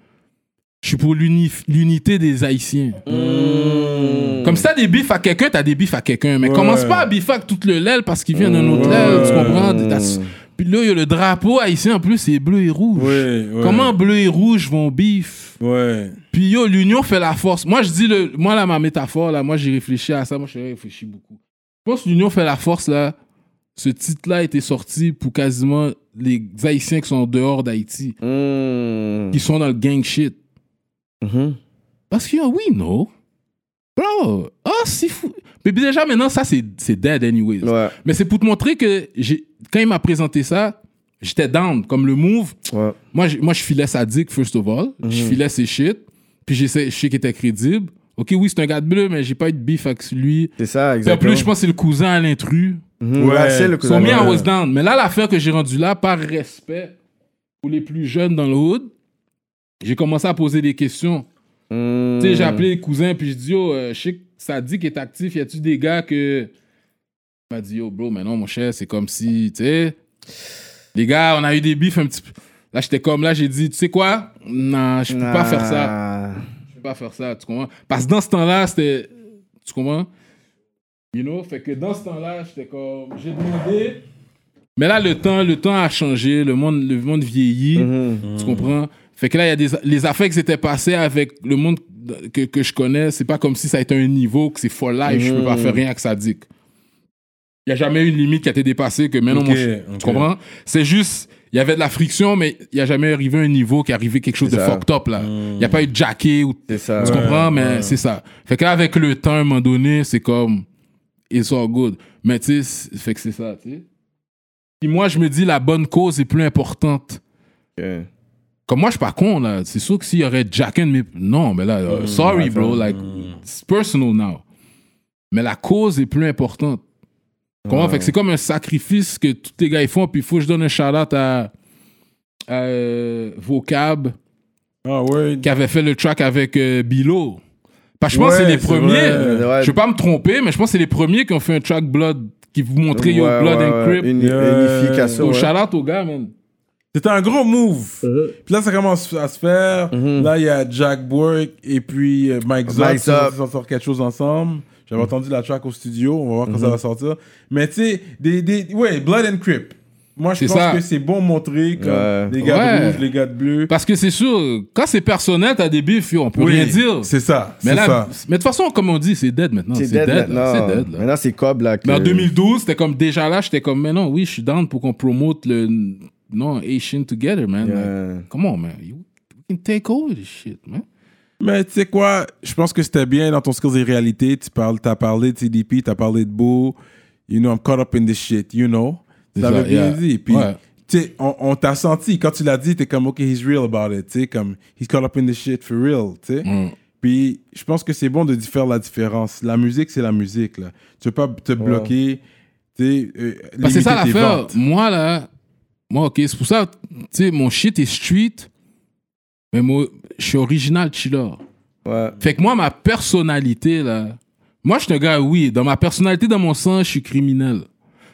Je suis pour l'uni- l'unité des Haïtiens. Comme si t'as des bifs à quelqu'un, t'as des bifs à quelqu'un. Mais Ouais. commence pas à biffer avec tout le l'aile parce qu'il vient d'un autre Ouais. l'aile, tu comprends? Puis là, il y a le drapeau haïtien en plus, c'est bleu et rouge. Ouais. Comment bleu et rouge vont bif? Ouais. Puis yo, l'union fait la force. Moi, je dis, le, moi, là, ma métaphore, là, moi, j'ai réfléchi à ça. Moi, j'ai réfléchi beaucoup. Je pense que l'union fait la force, là. Ce titre-là a été sorti pour quasiment les Haïtiens qui sont dehors d'Haïti, Mm. qui sont dans le gang shit. Mhm. Parce que, oui, non. Bro, oh, c'est fou. Mais déjà, maintenant, ça, c'est c'est dead anyways. Ouais. Mais c'est pour te montrer que j'ai- quand il m'a présenté ça, j'étais down. Comme le move, Ouais. moi, je- moi je filais Sadik, first of all. Je filais ses shit. Puis j'ai- je sais qu'il était crédible. Ok, oui, c'est un gars de bleu, mais j'ai pas eu de beef avec lui. C'est ça, Puis en exactement. plus, je pense que c'est le cousin à l'intrus. Mhm. Ouais. Ouais, c'est le Ils sont mis à cousin. was down. Mais là, l'affaire que j'ai rendue là, par respect pour les plus jeunes dans le hood, j'ai commencé à poser des questions. Tu sais, j'ai appelé les cousins, puis je dis, yo, euh, je sais que ça dit qu'il est actif. Y a-tu des gars que. Il m'a dit, yo, bro, mais non, mon cher, c'est comme si, tu sais. Les gars, on a eu des bifs un petit peu. Là, j'étais comme là, j'ai dit, tu sais quoi? Non, je peux pas faire ça. Je peux pas faire ça, tu comprends? Parce que dans ce temps-là, c'était. Tu comprends? You know? Fait que dans ce temps-là, j'étais comme. J'ai demandé. Mais là, le temps, le temps a changé, le monde, le monde vieillit. Mm-hmm. Tu comprends? Fait que là, il y a des les affaires qui s'étaient passées avec le monde que, que je connais. C'est pas comme si ça a été un niveau que c'est for life, je peux pas faire rien avec Sadik. Il y a jamais eu une limite qui a été dépassée que maintenant, Ok, moi, je- ok. tu comprends? C'est juste, il y avait de la friction, mais il y a jamais arrivé un niveau qui arrivé quelque chose de fucked up, là. Il y a pas eu de jacké ou ça. tu comprends? Mais c'est ça. Fait que là, avec le temps, à un moment donné, c'est comme, it's all good. Mais tu sais, fait que c'est ça, tu sais. Puis moi, je me dis, la bonne cause est plus importante. Ok. Comme moi, je suis pas con, là. C'est sûr que s'il y aurait Jack and me... Non, mais là, euh, sorry, bro. Like, it's personal now. Mais la cause est plus importante. Comment? Fait que c'est comme un sacrifice que tous les gars ils font. Puis il faut que je donne un shout-out à, à euh, Vocab Ah ouais. qui avait fait le track avec euh, Bilo. Parce que je pense que Ouais, c'est les premiers. Ouais. Je veux pas me tromper, mais je pense que c'est les premiers qui ont fait un track Blood qui vous montrait Yo Blood ouais, and ouais. Crip. Une Yeah. unification. So, ouais. shout out aux gars, man. C'était un gros move. Puis là, ça commence à se faire. Mhm. Là, il y a Jack Burke et puis euh, Mike Zop Mike Zop. censés sortir quelque chose ensemble. J'avais entendu la track au studio. On va voir quand ça va sortir. Mais tu sais, des, des, ouais, Blood and Crip. Moi, je pense ça. que c'est bon montrer comme Ouais. les gars Ouais. de rouge, les gars de bleu. Parce que c'est sûr, quand c'est personnel, t'as des bifs, on peut Oui, rien dire. C'est ça. Mais c'est là, ça. mais de toute façon, comme on dit, c'est dead maintenant. C'est dead, dead, là. maintenant. C'est dead, là. Maintenant, c'est Cobb, là. que- Mais en 2012, c'était comme déjà là, j'étais comme, mais non, oui, je suis down pour qu'on promote le non Asian together, man. Yeah. Like, come on, man. You we can take over this shit, man. Mais tu sais quoi, je pense que c'était bien dans ton skills et réalité. Tu parles, as parlé de TDP, tu as parlé de Beau. You know, I'm caught up in this shit, you know? Tu l'avais bien yeah. dit. Puis, Ouais. tu sais, on, on t'a senti. Quand tu l'as dit, t'es comme, OK, he's real about it. Tu sais, comme, he's caught up in this shit for real. Tu sais. Mm. Puis, je pense que c'est bon de faire la différence. La musique, c'est la musique, là. Tu veux pas te bloquer. Tu sais, euh, Parce que c'est ça l'affaire. Moi, là, moi, ok, c'est pour ça, tu sais, mon shit est street, mais moi, je suis original chiller. Ouais. Fait que moi, ma personnalité, là, moi, je suis un gars, oui, dans ma personnalité, dans mon sens, je suis criminel.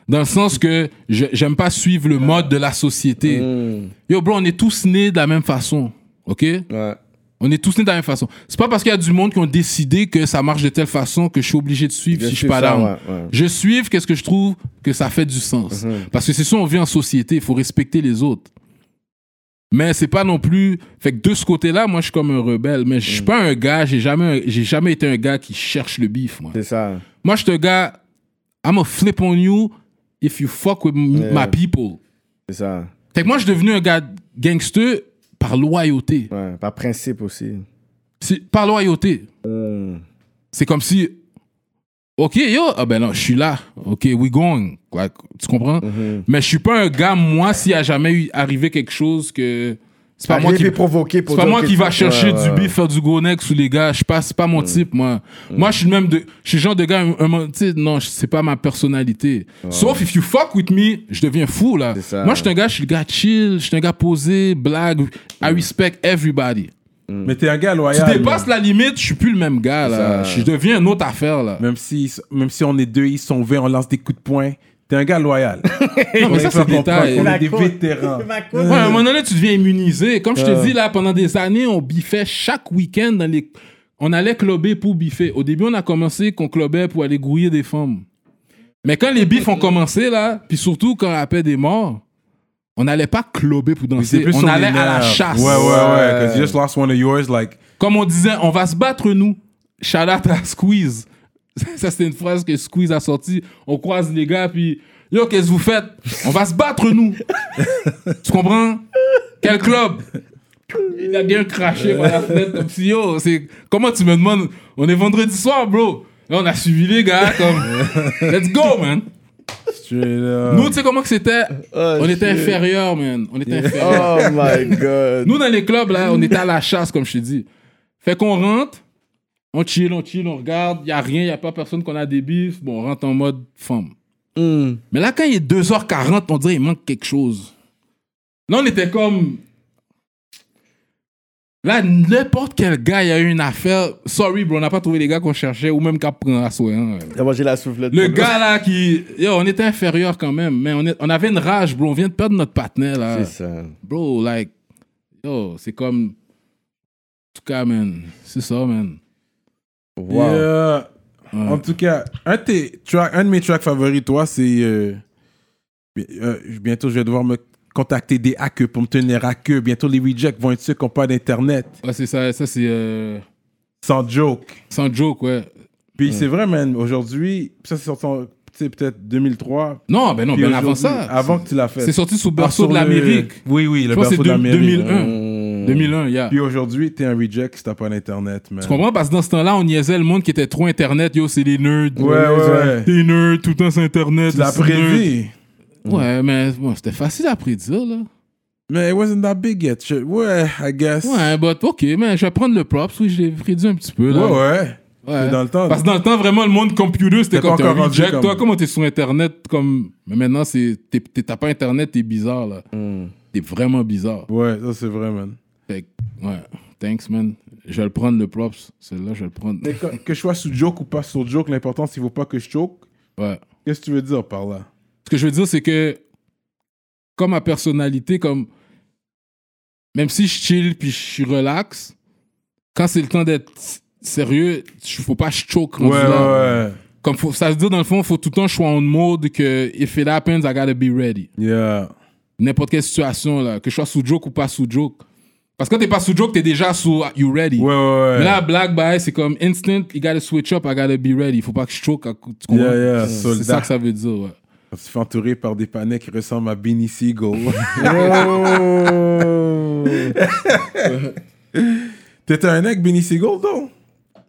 Dans le sens que j'aime pas suivre le mode de la société. Mm. Yo, bro, on est tous nés de la même façon. OK? Ouais. On est tous nés de la même façon. C'est pas parce qu'il y a du monde qui ont décidé que ça marche de telle façon que je suis obligé de suivre Je si je suis suis pas ouais, ouais. Je suive qu'est-ce que je trouve que ça fait du sens. Parce que c'est ça, on vit en société, il faut respecter les autres. Mais c'est pas non plus. Fait que de ce côté-là, moi, je suis comme un rebelle. Mais je suis pas un gars, j'ai jamais, j'ai jamais été un gars qui cherche le bif, moi. C'est ça. Moi, je suis un gars, I'm a flip on you if you fuck with Yeah. my people. C'est ça. Fait que moi, je suis devenu un gars gangster par loyauté. Ouais. Par principe aussi. C'est par loyauté. Mm. C'est comme si, ok, yo, ah ben non, je suis là. Ok, we going. Like, tu comprends? Mm-hmm. Mais je suis pas un gars, moi, s'il a jamais eu arrivé quelque chose que. C'est pas moi qui. Pour C'est pas moi qui tu- va chercher Ouais, du ouais. bif, faire du go neck sous les gars. Je passe pas Mm. mon type, moi. Moi, je suis le même de. Je suis le genre de gars, un- tu non, c'est pas ma personnalité. Sauf if you fuck with me, je deviens fou, là. C'est ça. Moi, je suis un gars, je suis le gars chill, je suis un gars posé, blague. I respect everybody. Mais t'es un gars Tu loyal. dépasses la limite, je suis plus le même gars, là. Je deviens une autre affaire, là. Même si, même si on est deux, ils sont 20, on lance des coups de poing. T'es un gars loyal. Non, mais ça, c'est On détail. est des cour- vétérans. Ouais, à un moment donné, tu deviens immunisé. Comme je te dis, là, pendant des années, on biffait chaque week-end dans les. On allait clubber pour biffer. Au début, on a commencé qu'on clubait pour aller grouiller des femmes. Mais quand les bifs ont commencé, là, puis surtout quand après des morts, on n'allait pas clubber pour danser. plus On allait à la chasse. Ouais, ouais, ouais. Because you just lost one of yours, like. Comme on disait, on va se battre, nous. Shout out à Squeeze. Ça, c'était une phrase que Squeeze a sortie. On croise les gars, puis Yo, qu'est-ce que vous faites? On va se battre, nous. tu comprends? Quel club? Il a bien craché par la fenêtre comme si, yo, c'est. Comment tu me demandes? On est vendredi soir, bro. Là, on a suivi les gars, comme. Let's go, man. straight up. Nous, tu sais comment que c'était? Oh, On était inférieurs, man. On était inférieurs. Oh my god. Nous, dans les clubs, là, on était à la chasse, comme je te dis. Fait qu'on rentre, on chill, on chill, on regarde, il y a rien, il y a pas personne qu'on a des bifs. Bon, on rentre en mode femme. Mm. Mais là, quand il est 2h40, on dirait qu'il manque quelque chose. Là, on était comme. Là, n'importe quel gars, il y a eu une affaire. Sorry, bro, on n'a pas trouvé les gars qu'on cherchait ou même qu'à prendre à soi. hein. La soufflette. Le gars là qui. Yo, on était inférieur quand même, mais on, est- on avait une rage, bro. On vient de perdre notre partenaire là. C'est ça. Bro, like. Yo, c'est comme. En tout cas, man. C'est ça, man. Wow. Yeah. En tout cas, un de, tes tracks- un de mes tracks favoris, toi, c'est. euh, euh, bientôt, je vais devoir me contacter des hackers pour me tenir à queue. Bientôt, les rejects vont être ceux qui n'ont pas d'Internet. Ouais, c'est ça, ça c'est euh, Sans joke. sans joke, ouais. Puis c'est vrai, man, aujourd'hui, ça c'est sorti peut-être 2003. Non, ben non, ben avant ça. Avant que tu l'as fait. C'est sorti sous Ah, berceau de le- l'Amérique. Oui, oui, le berceau de l'Amérique. 2001. 2001, yeah. Puis aujourd'hui, t'es un reject si t'as pas d'Internet, man. Tu comprends? Parce que dans ce temps-là, on niaisait le monde qui était trop Internet. Yo, c'est des nerds. Ouais, ouais, ouais. Des nerds, tout le temps sur Internet. Tu l'as c'est nerd. prédit. Ouais, mais bon, c'était facile à prédire, là. Mais it wasn't that big yet. Je- Ouais, I guess. Ouais, but ok, mais je vais prendre le props. Oui, je l'ai prédit un petit peu, là. Ouais, ouais. Ouais. Dans le temps. Parce que dans le temps, vraiment, le monde computer, c'était T'es comme t'es un reject. comme- Toi, comment t'es sur Internet, comme. Mais maintenant, c'est. t'es- t'es- T'as pas Internet, t'es bizarre, là. T'es vraiment bizarre. Ouais, ça c'est vrai, man. Ouais. Thanks, man. Je vais le prendre, le props. Celle-là, je vais le prendre. Mais que, que je sois sous joke ou pas sous joke, l'important, c'est qu'il faut pas que je choke. Ouais. Qu'est-ce que tu veux dire par là? Ce que je veux dire, c'est que, comme ma personnalité, comme. Même si je chill puis je suis relax, quand c'est le temps d'être sérieux, il faut pas que je choke. là. ouais. Comme faut, ça veut dire, dans le fond, il faut tout le temps que je sois en mode que if it happens, I gotta be ready. Yeah. N'importe quelle situation, là, que je sois sous joke ou pas sous joke. Parce que quand t'es pas sous joke, t'es déjà sous you ready. Ouais, ouais, ouais. Mais là, black by, c'est comme instant, you gotta switch up, I gotta be ready. Faut pas que je choke. à Tu comprends? Yeah, yeah, C'est ça que ça veut dire, ouais. On se fait entourer par des panais qui ressemblent à Beanie Siegel. T'étais un mec, Beanie Siegel, donc?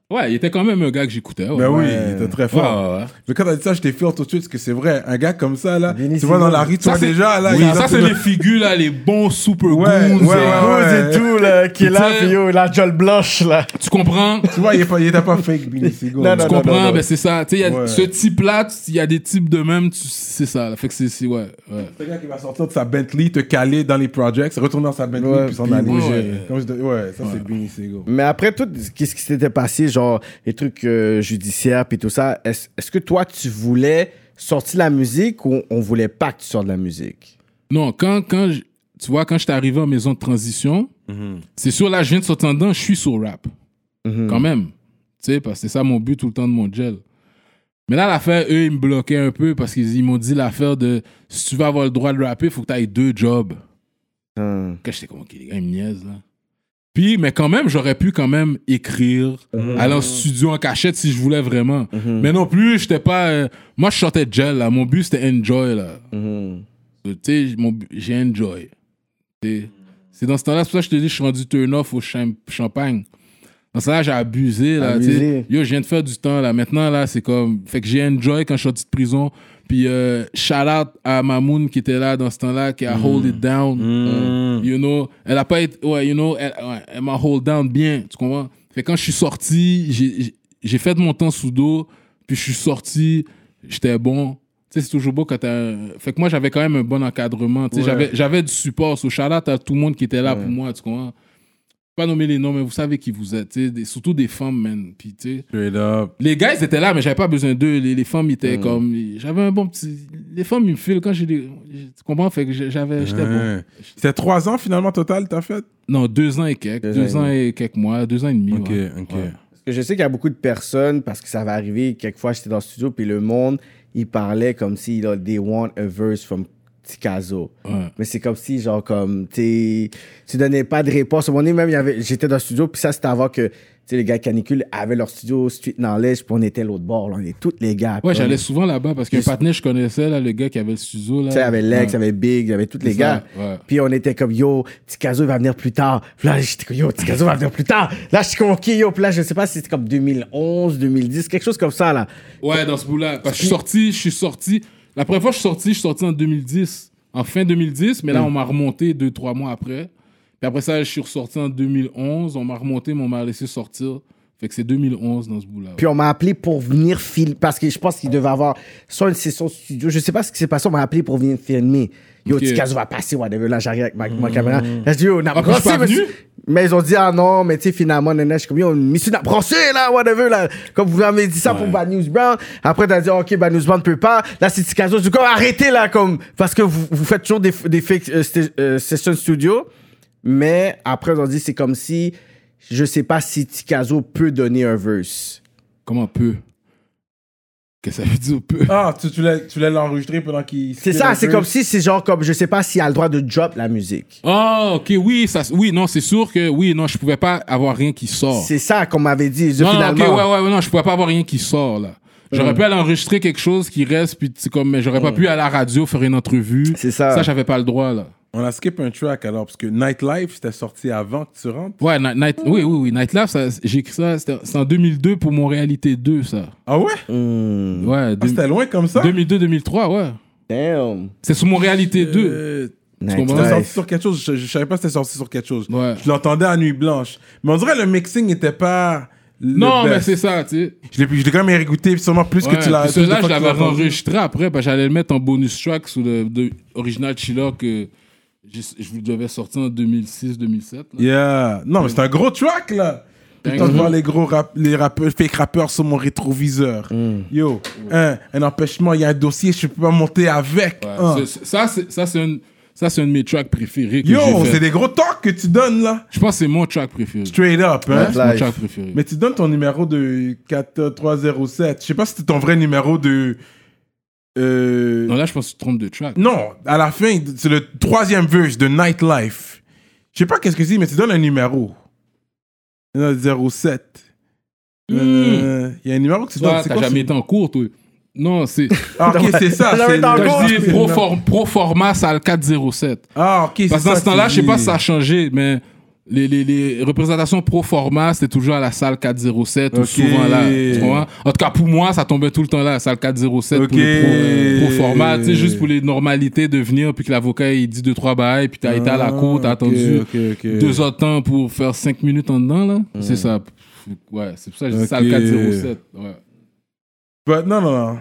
Ouais, il était quand même un gars que j'écoutais. Ouais. Ben oui, Ouais. il était très fort. ouais, ouais. Mais quand t'as dit ça, je t'ai fait tout de suite parce que c'est vrai. Un gars comme ça, là, tu vois dans la rue, tu Ça, vois c'est- déjà, là. Oui, il est ça, c'est les figures, là, les bons super Ouais, goons. ouais, ouais, Rose et tout, là, qui est là, puis yo, la jolle blanche, là. Tu comprends? Tu vois, il, est pas, il était pas fake, Beanie Siegel. Non, non, Tu comprends? non. Ben, c'est ça. Tu sais, il y a Ouais. ce type-là, il y a des types de même, tu- c'est ça. là. Fait que c'est, ouais, ouais. C'est un gars qui va sortir de sa Bentley, te caler dans les projects, retourner dans sa Bentley, puis s'en aller. Ouais, Comme je dis- ouais, ça c'est Beanie Siegel. Mais après tout, qu'est-ce qui s'était passé, genre, les trucs euh, judiciaires puis tout ça, est-ce est-ce que toi, tu voulais sortir de la musique ou on voulait pas que tu sortes de la musique? Non, quand, quand je- tu vois, quand j'étais arrivé en maison de transition, Mhm. c'est sûr, là, je viens de sortir je suis sur rap. Mhm. Quand même. Tu sais, parce que c'est ça mon but tout le temps de mon gel. Mais là, l'affaire, eux, ils me bloquaient un peu parce qu'ils ils m'ont dit l'affaire de si tu veux avoir le droit de rapper, il faut que tu aies deux jobs. Hum. Quand j'étais comme, ok, les gars, ils me niaisent, là. Puis, mais quand même, j'aurais pu quand même écrire, aller en studio en cachette si je voulais vraiment. Mais non plus, j'étais pas. euh, moi, je sortais gel, là. Mon but, c'était enjoy, là. Mhm. Tu sais, j'ai enjoy. C'est dans ce temps-là, c'est pour ça que je te dis, je suis rendu turn off au cham- champagne. Dans ce temps-là, j'ai abusé, là. Abusé. Yo, je viens de faire du temps, là. Maintenant, là, c'est comme. Fait que j'ai enjoy quand je suis sorti de prison. Puis, euh, shout out à Mamoun qui était là dans ce temps-là, qui a hold it down. Mm. You know, elle a pas été. Ouais, you know, elle, ouais, elle m'a hold down bien, tu comprends? Fait quand je suis sorti, j'ai- fait mon temps sous dos, puis je suis sorti, j'étais bon. Tu sais, c'est toujours beau quand t'as. Fait que moi, j'avais quand même un bon encadrement. Tu sais, Ouais. j'avais, du support. So, shout out à tout le monde qui était là pour moi, tu comprends? Pas nommer les noms, mais vous savez qui vous êtes. des- surtout des femmes, man. Puis, tu sais. Les gars, ils étaient là, mais j'avais pas besoin d'eux. Les, les femmes, ils étaient comme. J'avais un bon petit. Les femmes, ils me filent quand j'ai des. Tu comprends? Fait que j'avais. J'étais bon. C'était trois ans finalement total, t'as fait? Non, deux ans et quelques. Deux Deux, ans ans et quelques mois. Deux ans et demi. Ok, ouais. ok. Ouais. Parce que je sais qu'il y a beaucoup de personnes, parce que ça va arriver, quelquefois j'étais dans le studio, puis le monde, il parlait comme si, là, they want a verse from Tikazo. Ouais. Mais c'est comme si, genre, comme, tu tu donnais pas de réponse. Au moment donné, même, j'étais dans le studio, puis ça, c'était avant que, tu sais, les gars Canicule avaient leur studio Street Knowledge, puis on était l'autre bord, là, on est tous les gars. Ouais, j'allais souvent là-bas parce qu'un partenaire, je connaissais, là, le gars qui avait le studio. Là. Tu sais, il y avait Lex, il y avait Big, il y avait tous les gars. ouais. Puis on était comme, yo, Tikazo il va venir plus tard. Puis là, j'étais comme, yo, Tikazo va venir plus tard. Là, je suis comme, ok, yo. Puis là, je sais pas si c'était comme 2011, 2010, quelque chose comme ça, là. Ouais, dans ce bout-là. Parce que je suis sorti, je suis sorti. La première fois que je suis sorti, je suis sorti en 2010. En fin 2010, mais là, on m'a remonté deux, trois mois après. Puis après ça, je suis ressorti en 2011. On m'a remonté, mais on m'a laissé sortir. Fait que c'est 2011 dans ce bout-là. Puis on m'a appelé pour venir filmer, parce que je pense qu'il devait avoir soit une session studio, je sais pas ce qui s'est passé, on m'a appelé pour venir filmer. Yo, Ok. Tikazo va passer, whatever. Là, j'arrive avec ma, ma caméra. Là, je dis, yo, on a Ah, Mais ils ont dit, ah non, mais tu sais, finalement, nana, je suis comme, yo, n'a brossé, là, whatever, là. Comme vous m'avez dit ça pour Bad News Brown. Après, t'as dit, ok, Bad News Brown ne peut pas. Là, c'est Tikazo. Du coup, arrêtez, là, comme, parce que vous, vous faites toujours des, des fake euh, euh, sessions studio. Mais après, ils ont dit, c'est comme si, je sais pas si Tikazo peut donner un verse. Comment peu Qu'est-ce que ça veut dire peu? Ah, tu, tu l'as tu l'as l'enregistré pendant qu'il. C'est ça, c'est comme si c'est genre comme, je sais pas s'il a le droit de drop la musique. Ah, ok, oui, ça, oui, non, c'est sûr que, oui, non, je pouvais pas avoir rien qui sort. C'est ça qu'on m'avait dit, Non, non, finalement. ok, ouais, ouais, ouais, non, je pouvais pas avoir rien qui sort, là. J'aurais pu aller enregistrer quelque chose qui reste, puis c'est comme, mais j'aurais pas pu à la radio faire une entrevue. C'est ça. Ça, j'avais pas le droit, là. On a skip un track alors, parce que Nightlife, c'était sorti avant que tu rentres. Ouais, Night, Night- oui, oui, oui, Nightlife, ça, j'ai écrit ça, c'était c'est en 2002 pour mon réalité 2, ça. Ah ouais? Hmm, Ouais, Ah, c'était loin comme ça? 2002-2003, ouais. damn. C'est sur mon réalité 2. Euh, Nice. C'était sorti sur quelque chose, je, je savais pas que c'était sorti sur quelque chose. Ouais. Je l'entendais à Nuit Blanche. Mais on dirait que le mixing n'était pas. le Non, mais c'est ça, tu sais. Je l'ai je l'ai quand même réécouté, sûrement plus Ouais, que tu l'as. Celui-là, je l'avais enregistré après, parce que j'allais le mettre en bonus track sous le de, original Chilla que je vous devais sortir en 2006-2007. là. Yeah. Non, mais c'est un gros track, là. Temps de voir les gros rap, les rappeurs, fake rappeurs sur mon rétroviseur. Yo, un, un empêchement, il y a un dossier, je peux pas monter avec. Ouais, Hein. Ça, c'est ça, c'est un, ça, c'est un de mes tracks préférés que Yo, c'est des gros talks que tu donnes, là. Je pense que c'est mon track préféré. Straight up, hein. C'est mon track préféré. Mais tu donnes ton numéro de 4307. Je sais pas si c'était ton vrai numéro de. Euh, Non, là, je pense que tu te trompes de track. Non, à la fin, c'est le troisième verse de Nightlife. Je sais pas qu'est-ce que c'est, mais tu donnes un numéro. Non, 07. Euh, Il y a un numéro que tu donnes. T'as jamais été en cours, toi? Non, c'est. Ah, ok, c'est ça. C'est je dis pro, numéro. for- pro format, ça a le 407. Ah, ok, c'est Parce que dans ça ce temps-là, je sais pas si ça a changé, mais les, les, les représentations pro format, c'était toujours à la salle 407 ou Ok. souvent là. tu? En tout cas, pour moi, ça tombait tout le temps là, la salle 407 Ok. pour les pro, pro format, tu sais, juste pour les normalités de venir, puis que l'avocat il dit deux, trois bails, puis t'as été à la cour, t'as Ah, attendu ok, ok. deux autres temps pour faire cinq minutes en dedans, là? C'est ça. Ouais, c'est pour ça que je dis salle Ok. 407. Ouais. But non, non, non.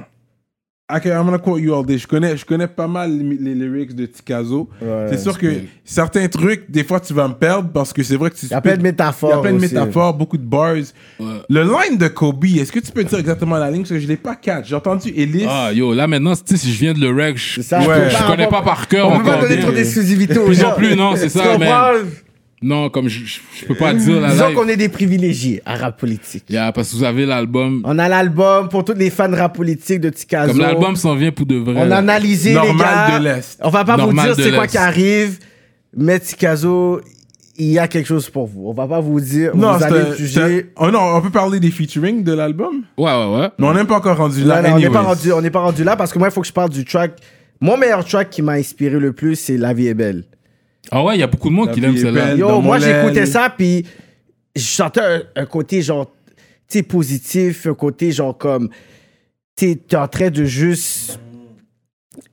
Ok, I'm gonna quote you all day. Je connais, je connais pas mal les, les lyrics de Tikazo. c'est sûr que certains trucs, des fois, tu vas me perdre parce que c'est vrai que tu Il y a plein de métaphores. Il y a plein de aussi. métaphores, beaucoup de bars. Ouais. Le line de Kobe, est-ce que tu peux dire exactement la ligne? Parce que je l'ai pas catch. J'ai entendu Ellis. Ah, yo, là maintenant, tu sais, si je viens de le reg, je, C'est ça, je- Ouais. je on connais pas par cœur On peut pas encore donner trop d'exclusivité aux gens. non plus, non, c'est ça, mais-? Non, comme je, je, je peux pas dire la Disons live. qu'on est des privilégiés à rap politique. Yeah, parce que vous avez l'album. On a l'album pour tous les fans de rap politique de Tikazo. Comme l'album s'en vient pour de vrai. On a analysé les Normal gars. de l'Est. On va pas Normal vous dire c'est quoi qui arrive, mais Tikazo, il y a quelque chose pour vous. On va pas vous dire, non, vous c'est allez juger. Oh non, on peut parler des featuring de l'album? Ouais, ouais, ouais. Mais on n'est pas encore rendu là. non, on n'est pas rendu, on n'est pas rendu là parce que moi, il faut que je parle du track. Mon meilleur track qui m'a inspiré le plus, c'est La vie est belle. Ah ouais, il y a beaucoup de monde La qui l'aime celle-là. Yo, moi, j'écoutais ça, puis je sentais un, un côté genre, tu sais, positif, un côté genre comme, tu sais, t'es en train de juste.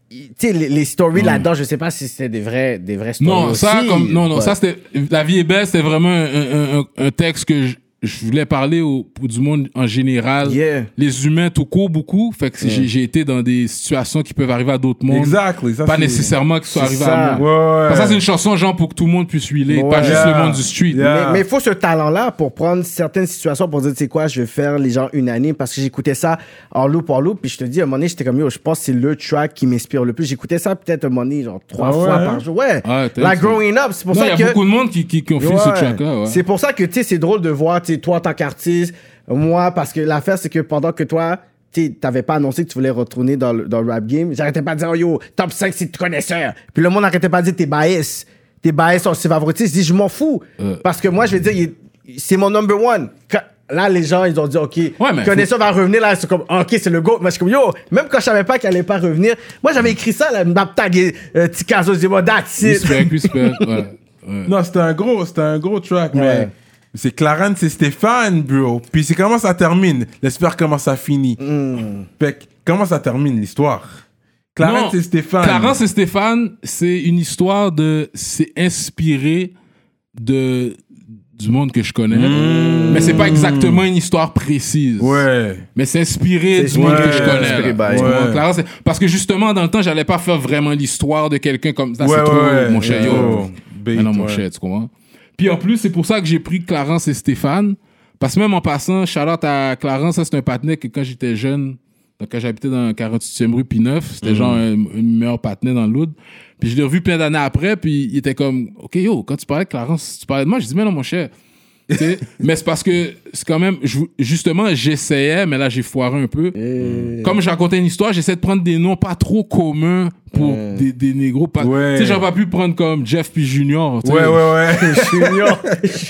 Tu sais, les, les stories là-dedans, je sais pas si c'était des vrais, des vrais stories. Non, ça, aussi. comme, non, non, Ouais. ça, c'était, La vie est belle, c'était vraiment un, un, un, un texte que je, je voulais parler au, pour du monde en général. Yeah. Les humains tout court beaucoup. Fait que j'ai, j'ai été dans des situations qui peuvent arriver à d'autres mondes. Exactly. ça, Pas nécessairement qu'ils soient C'est arrivés ça. à moi. ouais. Que ça, c'est une chanson, genre, pour que tout le monde puisse huiler, Ouais. pas juste Yeah. le monde du street. Yeah. Mais il faut ce talent-là pour prendre certaines situations pour dire, tu sais quoi, je vais faire les gens unanimes parce que j'écoutais ça en loop en loop. Puis je te dis, à un moment donné, j'étais comme, yo, je pense que c'est le track qui m'inspire le plus. J'écoutais ça peut-être à un moment donné, genre trois Ah ouais, fois par jour. Ouais. Ah, la dit. growing up, c'est pour Non, il y ça a que. beaucoup de monde qui, qui, qui ont fait ce track-là, ouais. C'est pour ça que, tu sais, c'est drôle de voir, tu sais, toi, en tant qu'artiste, moi, parce que l'affaire, c'est que pendant que toi, tu t'avais pas annoncé que tu voulais retourner dans le, dans le rap game, j'arrêtais pas de dire, oh, yo, top 5, c'est de connaisseur. Puis le monde n'arrêtait pas de dire, t'es bias. T'es bias sur ses favoritistes. Je dis, je m'en fous. Euh. Parce que moi, je vais dire, c'est mon number one. Quand- Là, les gens, ils ont dit, OK, mais connaisseur va revenir. Là, c'est comme, OK, c'est le go. Moi, je suis comme, yo, même quand je savais pas qu'il allait pas revenir, moi, j'avais écrit ça, là, m'a tagué, euh, Tikazo, je dis, moi, that's it. Respect, respect, ouais. ouais. Non, c'était un gros, c'était un gros track, Ouais. mais c'est Clarence, c'est Stéphane, bro. Puis c'est comment ça termine? J'espère comment ça finit. Hmm. Fait que, comment ça termine l'histoire? Clarence Non, et Stéphane. Clarence et Stéphane, c'est une histoire de. C'est inspiré de du monde que je connais. Mais c'est pas exactement une histoire précise. Ouais. Mais c'est inspiré du monde ouais, que je connais. là. Ouais. Clarence, parce que justement, dans le temps, j'allais pas faire vraiment l'histoire de quelqu'un comme ça. Ouais, c'est trop, ouais, mon cher. yo. Oh, bait, non, mon ouais. cher, tu comprends? Puis en plus, c'est pour ça que j'ai pris Clarence et Stéphane. Parce que même en passant, Charlotte à Clarence, ça c'est un partenaire que quand j'étais jeune, donc quand j'habitais dans 48e rue P9, c'était Mhm. genre un, un meilleur partenaire dans le Loud. Puis je l'ai revu plein d'années après, puis il était comme, OK, yo, quand tu parlais de Clarence, tu parlais de moi, je dis, mais non, mon cher, mais c'est parce que c'est quand même, je- justement, j'essayais, mais là j'ai foiré un peu. Comme je racontais une histoire, j'essaie de prendre des noms pas trop communs pour des, des négros. Pas, Ouais. Tu sais, j'aurais pas pu prendre comme Jeff puis Junior. Ouais, ouais, ouais. Junior.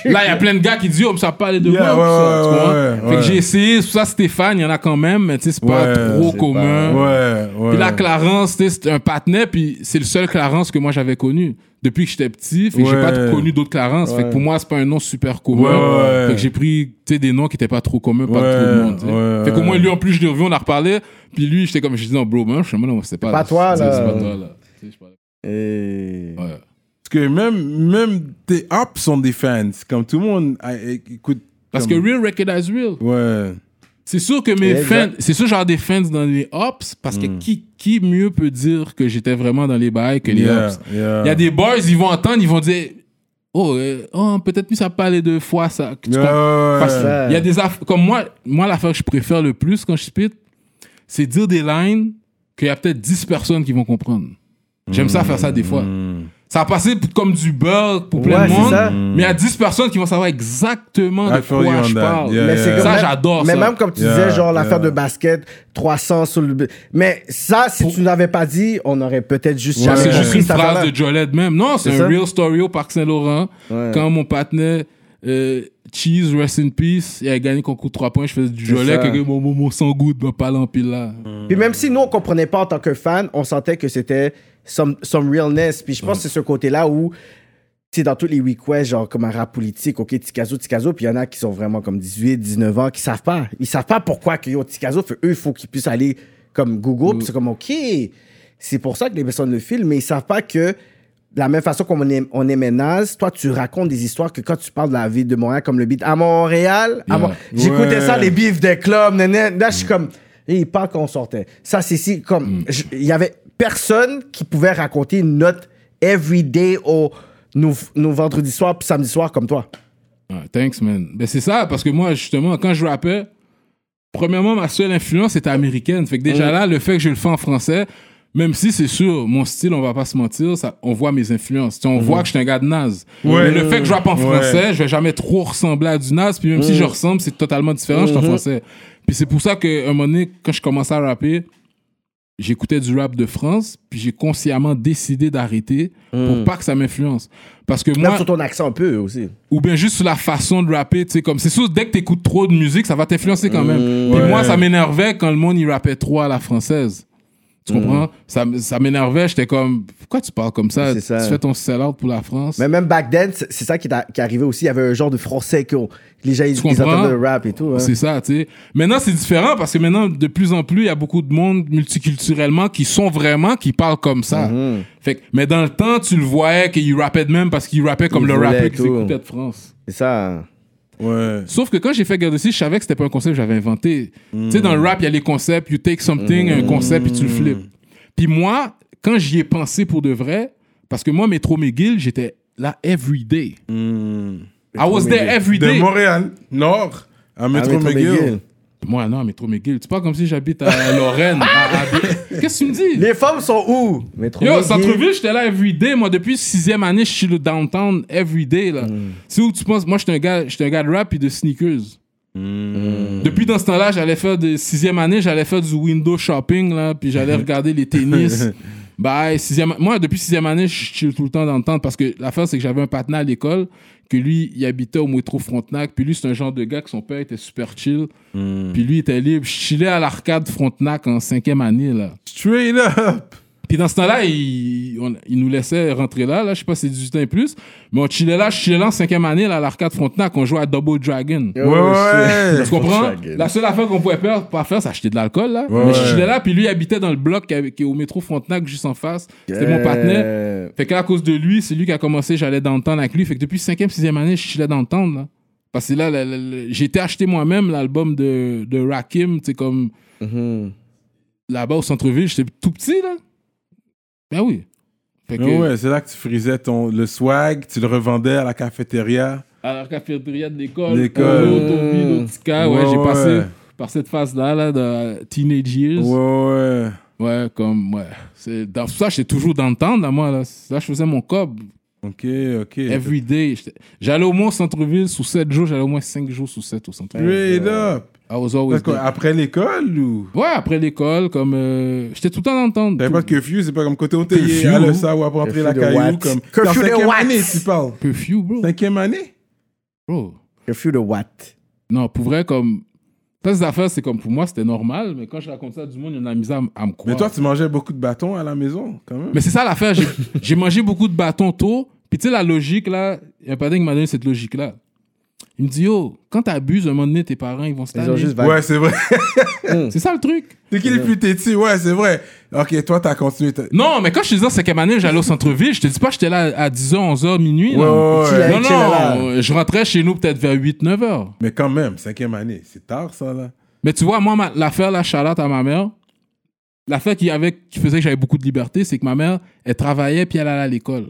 Là, il y a plein de gars qui disent, oh, mais ça parle de Yeah, moi. ouais, ouais, Fait que j'ai essayé, c'est pour ça Stéphane, il y en a quand même, mais tu sais, c'est pas Ouais, trop commun. Ouais, ouais. Puis la Clarence, c'est un patinet, puis c'est le seul Clarence que moi j'avais connu depuis que j'étais petit. Fait que j'ai pas connu d'autres Clarence. Fait que pour moi, c'est pas un nom super commun. Ouais, ouais. Fait que j'ai pris, tu sais, des noms qui étaient pas trop communs, pas trop de monde. fait qu'au moins, lui, en plus, je l'ai revu, on a reparlé. Puis lui, j'étais comme, je dis, non, bro, pas, non, c'est pas, pas toi, là. C'est pas toi, là. Et- Ouais. Parce que même, même tes ups sont des fans. Comme tout le monde ah, écoute. Parce comme- que real recognize real. Ouais. C'est sûr que mes fans, c'est sûr genre des fans dans les ops, parce Mm. que qui, qui mieux peut dire que j'étais vraiment dans les bails que les Yeah, ops? yeah. Il y a des boys, ils vont entendre, ils vont dire, oh, euh, oh peut-être plus ça parler de fois ça. Yeah, qu'il y a des comme moi, moi l'affaire que je préfère le plus quand je spit, c'est dire des lines qu'il y a peut-être 10 personnes qui vont comprendre. J'aime ça faire ça des fois. Mm. Ça a passé comme du beurre pour plein Ouais, de monde, ça. mais il y a 10 personnes qui vont savoir exactement I de quoi je that. parle. Yeah, Mais yeah. Ça, j'adore Mais ça. même comme tu Yeah, disais, genre l'affaire de basket, 300 sur le. Mais ça, si tu n'avais pas dit, on aurait peut-être juste Ouais. C'est juste une phrase de Jolette même. Non, c'est C'est un ça? real story au Parc Saint-Laurent. Ouais. Quand mon partenaire euh, Cheese, Rest in Peace, il a gagné le concours de 3 points, je faisais du Jolet, que mon, mon, mon sang goût de pas l'empile là. Puis même si nous, on comprenait pas en tant que fan, on sentait que c'était some, some realness. Puis je pense que c'est ce côté-là où, tu sais, dans tous les requests, genre comme un rap politique, OK, Tikazo, Tikazo, puis il y en a qui sont vraiment comme 18, 19 ans, qui savent pas. Ils savent pas pourquoi que yo, Tikazo, eux, il faut qu'ils puissent aller comme Google, puis c'est comme, OK, c'est pour ça que les personnes le filment, mais ils savent pas que de la même façon qu'on aime, on aimait Naz, toi, tu racontes des histoires que quand tu parles de la ville de Montréal, comme le beat à Montréal, Yeah. J'écoutais Ouais. ça, les beefs des clubs, nan, là, je suis comme, et il parle quand on sortait. Ça, c'est si, comme, je- il y avait personne qui pouvait raconter notre everyday au, nos, nos vendredis soirs puis samedi soir comme toi. Ouais, thanks, man. Ben, c'est ça, parce que moi, justement, quand je rappais, premièrement, ma seule influence était américaine. Fait que déjà là, le fait que je le fais en français, même si c'est sûr, mon style, on va pas se mentir, ça, on voit mes influences. Tu sais, on voit que je suis un gars de naze. Ouais. Mais le fait que je rappe en français, je vais jamais trop ressembler à du naze. Puis même si je ressemble, c'est totalement différent, je suis en français. Puis c'est pour ça qu'à un moment donné, quand je commençais à rapper, j'écoutais du rap de France, puis j'ai consciemment décidé d'arrêter pour pas que ça m'influence. Parce que Même moi, sur ton accent un peu aussi. ou bien juste sur la façon de rapper, tu sais, comme c'est sûr, dès que t'écoutes trop de musique, ça va t'influencer quand même. Puis Ouais. moi, ça m'énervait quand le monde il rappait trop à la française. Tu comprends? Ça, m- ça m'énervait, j'étais comme, pourquoi tu parles comme ça? Ça. Tu fais ton sell-out pour la France. Mais même back then, c'est ça qui, qui arrivait aussi. Il y avait un genre de français que les gens, ils, ils entendaient le rap et tout. hein. C'est ça, tu sais. Maintenant, c'est différent parce que maintenant, de plus en plus, il y a beaucoup de monde multiculturellement qui sont vraiment, qui parlent comme ça. Mhm. Fait que, mais dans le temps, tu le voyais qu'ils rappaient de même parce qu'ils rappaient comme le rappeur qui s'écoutait de France. C'est ça. Ouais. Sauf que quand j'ai fait Garde aussi, je savais que c'était pas un concept que j'avais inventé. Tu sais, dans le rap, il y a les concepts, you take something, un concept, puis tu le flippes. Puis moi, quand j'y ai pensé pour de vrai, parce que moi, Métro McGill, j'étais là every day. Mm. I was there every De day. Montréal, Nord, à Metro Metro McGill. McGill. Moi, non, Métro McGill. Tu parles comme si j'habite à Lorraine. à- Qu'est-ce que tu me dis? Les femmes sont où? Métro Yo, centre-ville, j'étais là every day. Moi, depuis sixième année, je suis le downtown every day. Là. C'est où tu penses? Moi, j'étais un gars, j'étais un gars de rap et de sneakers. Depuis dans ce temps-là, j'allais faire de sixième année, j'allais faire du window shopping là, puis j'allais regarder les tennis. Bah, sixième, moi, depuis sixième année, je chill tout le temps dans le temps parce que l'affaire, c'est que j'avais un partenaire à l'école que lui, il habitait au métro Frontenac. Puis lui, c'est un genre de gars que son père était super chill. Puis lui, il était libre. Je chillais à l'arcade Frontenac en cinquième année là. Straight up. Puis dans ce temps-là, il, on- il nous laissait rentrer là, là, je sais pas si c'est 18 ans et plus, mais on chillait là, je chillais là en cinquième année, là, à l'arcade Frontenac, on jouait à Double Dragon. Ouais, ouais. Tu comprends? La seule affaire qu'on pouvait faire, pas faire, c'est acheter de l'alcool, là. Ouais, mais je chillais là, puis lui, il habitait dans le bloc qui, est au métro Frontenac, juste en face. C'était mon partenaire. Fait qu'à cause de lui, c'est lui qui a commencé, j'allais dans le temps avec lui. Fait que depuis cinquième, sixième année, je chillais dans le temps, là. Parce que là, j'ai été acheter moi-même l'album de, de Rakim, tu sais, comme Mhm. là-bas au centre-ville, j'étais tout petit, là. Ben oui. Fait que, Ouais, c'est là que tu frisais ton, le swag, tu le revendais à la cafétéria. à la cafétéria de l'école, L'école. au Toby, ouais, Ouais, j'ai ouais. passé par cette phase-là, là, de teenage years. Ouais, ouais. Ouais, comme, ouais. C'est, dans ça, j'étais toujours dans le temps, là, moi, là. Là, je faisais mon cob. Ok, ok. Every day. J'allais au moins au centre-ville sous 7 jours, j'allais au moins 5 jours sous 7 au centre-ville. Straight up. I was always D'accord, there. Après l'école ou? Ouais, après l'école, comme. euh, J'étais tout le temps dans le temps. T'avais pas de curfew, c'est pas comme côté hôtelier, Curfew. à le ça ou après la Curfew de caillou what? comme. Curfew T'es de cinquième what? année, tu parles. Curfew, bro. Cinquième année? bro. Curfew de what? Non, pour vrai, comme. Ça, ces affaires, c'est comme pour moi, c'était normal, mais quand je raconte ça à du monde, il y en a mis à, m- à me croire. Mais toi, tu mangeais beaucoup de bâtons à la maison, quand même. Mais c'est ça l'affaire. J'ai- J'ai mangé beaucoup de bâtons tôt. Puis tu sais, la logique, là, il y a un padin qui m'a donné cette logique-là. Il me dit, yo, quand t'abuses, un moment donné, tes parents, ils vont se Ils ont tanner. juste vague. Ouais, c'est vrai. C'est ça le truc. C'est qui les plus têtus? Ouais, c'est vrai. Ok, toi, t'as continué. t'as- Non, mais quand je te disais en cinquième année, j'allais au centre-ville, je te dis pas que j'étais là à 10h, 11h, minuit. Ouais, là. ouais, Tu l'as- ouais. Non, non, je rentrais chez nous peut-être vers 8, 9 heures. Mais quand même, cinquième année, c'est tard, ça, là. Mais tu vois, moi, ma- l'affaire, la charlotte à ma mère, l'affaire qui, avait, qui faisait que j'avais beaucoup de liberté, c'est que ma mère, elle travaillait puis elle allait à l'école.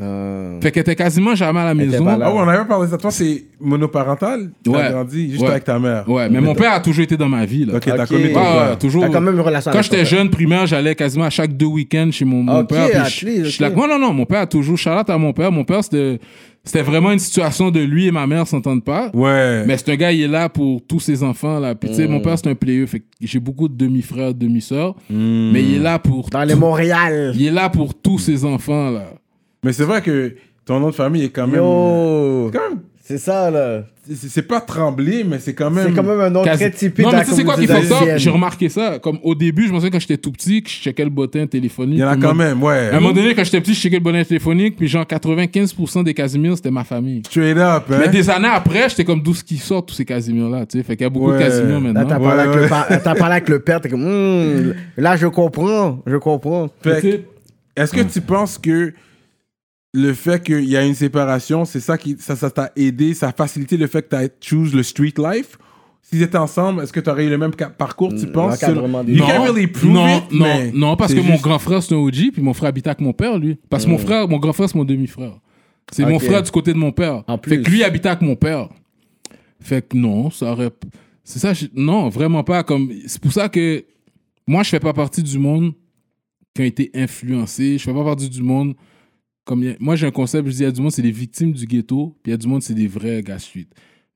Euh, Fait qu'elle était quasiment jamais à la maison. Ah ouais, on avait parlé de ça. Toi, c'est monoparental? T'as Ouais. grandi juste Ouais. avec ta mère. Ouais, mais mon père a toujours été dans ma vie. Là. Ok, t'as connu ton Ah, père. ouais, toujours. T'as quand même une relation Quand j'étais jeune, primaire, j'allais quasiment à chaque deux week-ends chez mon, mon père. puis je- least, je suis là- ok. Non, non, non, mon père a toujours. Charlotte à mon père. Mon père, c'était c'était vraiment une situation de lui et ma mère s'entendent pas. Ouais. Mais c'est un gars, il est là pour tous ses enfants. Là. Puis, tu sais, mon Mm. père, c'est un playeux. Fait que j'ai beaucoup de demi-frères, demi-sœurs. Hmm. Mais il est là pour. Dans les Montréal. Il est là pour tous ses enfants. là. Mais c'est vrai que ton nom de famille est quand même. Yo! c'est quand même- C'est ça, là. c'est- C'est pas tremblé, mais c'est quand même. C'est quand même un nom Quasi- très typique Non, de mais la tu sais c'est quoi qui communauté fait ça? haïtienne. J'ai remarqué ça. Comme au début, je me souviens quand j'étais tout petit, que je checkais le bottin téléphonique. Il y en a quand même, ouais. À un moment donné, quand j'étais petit, je checkais le bonnet téléphonique, puis genre 95% des Casimir, c'était ma famille. Straight up, hein? Mais des années après, j'étais comme d'où ce qui sort tous ces Casimir-là, tu sais? Fait qu'il y a beaucoup Ouais. de Casimir Là, maintenant. Ouais, parlé, avec ouais. le t'as parlé avec le père, t'es comme, Hmm, là, je comprends, je comprends. Fait que, Est-ce que tu penses que le fait qu'il y a une séparation, c'est ça qui ça ça t'a aidé, ça a facilité le fait que tu as choose le street life? S'ils étaient ensemble, est-ce que tu aurais eu le même parcours, tu penses? des- You non, can't really prove non, it, non, mais non, parce que mon grand frère, c'est un OG, puis mon frère habitait avec mon père, lui. Parce que mon frère, mon grand frère, c'est mon demi-frère. C'est mon frère du côté de mon père. En Fait plus. que lui habitait avec mon père. Fait que non, ça aurait. C'est ça, je- non, vraiment pas. Comme... C'est pour ça que moi, je fais pas partie du monde qui a été influencé. Je fais pas partie du monde. Comme Moi, j'ai un concept, je dis, il y a du monde, c'est des victimes du ghetto, puis il y a du monde, c'est des vrais gars suite.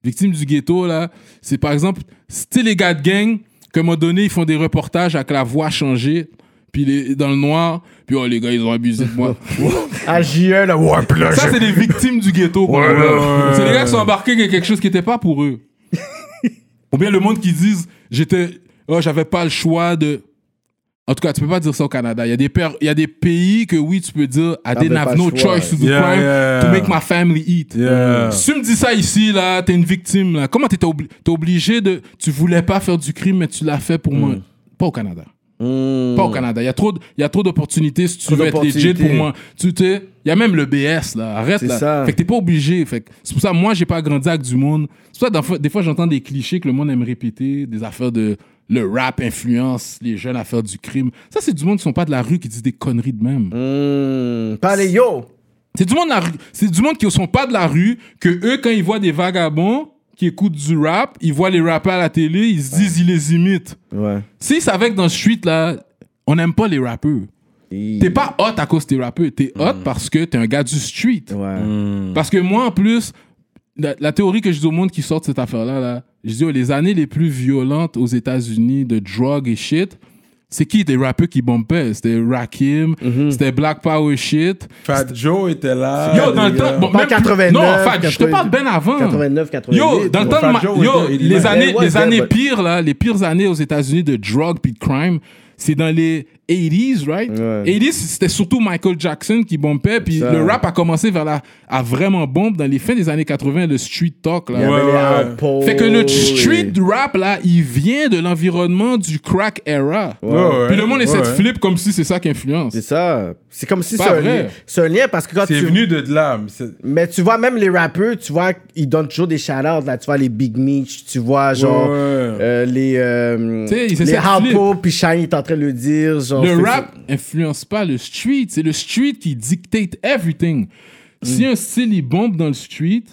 Victimes du ghetto, là, c'est par exemple, c'était les gars de gang, qu'à un moment donné, ils font des reportages avec la voix changée, puis les- dans le noir, puis oh, les gars, ils ont abusé de moi. À JE, là, ouais, puis là, Ça, c'est des victimes du ghetto. ouais, ouais. C'est les gars qui sont embarqués dans quelque chose qui n'était pas pour eux. Ou bien le monde qui disent j'étais, oh, j'avais pas le choix de. En tout cas, tu peux pas dire ça au Canada. Il y a des, per- il y a des pays que oui, tu peux dire I didn't have no choix. choice to do Yeah, crime yeah. to make my family eat. Yeah. Si tu me dis ça ici, là, t'es une victime. Là. Comment t'étais obli- t'es obligé de. Tu voulais pas faire du crime, mais tu l'as fait pour moi. Pas au Canada. Hmm. Pas au Canada. Il y a trop, de- il y a trop d'opportunités si tu Trop veux être legit pour moi. Tu sais, il y a même le BS là. Arrête C'est là. ça. Fait que t'es pas obligé. Fait que c'est pour ça moi j'ai pas grandi avec du monde. C'est pour ça des fois j'entends des clichés que le monde aime répéter, des affaires de le rap influence les jeunes à faire du crime. Ça c'est du monde qui sont pas de la rue qui disent des conneries de même. Hmm. Parlez, yo! C'est du monde de la rue. C'est du monde qui sont pas de la rue que eux quand ils voient des vagabonds qui écoutent du rap, ils voient les rappeurs à la télé, ils se disent ils les imitent. Ouais. S'ils savaient que dans le street là, on n'aime pas les rappeurs. T'es pas hot à cause de tes rappeurs, t'es hot parce que t'es un gars du street. Ouais. Parce que moi, en plus, la, la théorie que je dis au monde qui sort de cette affaire-là, là, je dis, oh, les années les plus violentes aux États-Unis de drogue et shit, c'est qui des rappeurs qui bombaient? C'était Rakim, c'était Black Power shit. Fat Joe était là. Yo, dans le les temps. gars. Bon, Pas même plus- 89, non, Fat, je te parle 88, bien avant. 89, 88. Yo, dans le temps yo, les était- années, les années pires, là, les pires années aux États-Unis de drogue puis de crime, c'est dans les 80s, right? Ouais. 80s, c'était surtout Michael Jackson qui bombait, puis le rap a commencé vers la, à vraiment bombe dans les fins des années 80, le street talk, là. Ouais, les ouais. Fait que le street et- rap, là, il vient de l'environnement du crack era. Ouais, ouais. Puis le monde essaie de flip comme si c'est ça qui influence. C'est ça. C'est comme si c'est un, lien- c'est un lien parce que quand C'est tu. venu de là. mais c'est- Mais tu vois, même les rappeurs, tu vois, ils donnent toujours des shout-outs. Là. Tu vois, les Big Meech, tu vois, genre, Ouais. euh, les. Euh, Tu sais, ils les de. Harpo, puis Shine est en train de le dire. Genre, le rap influence pas le street. C'est le street qui dictate everything. Si Mm. un style il bombe dans le street,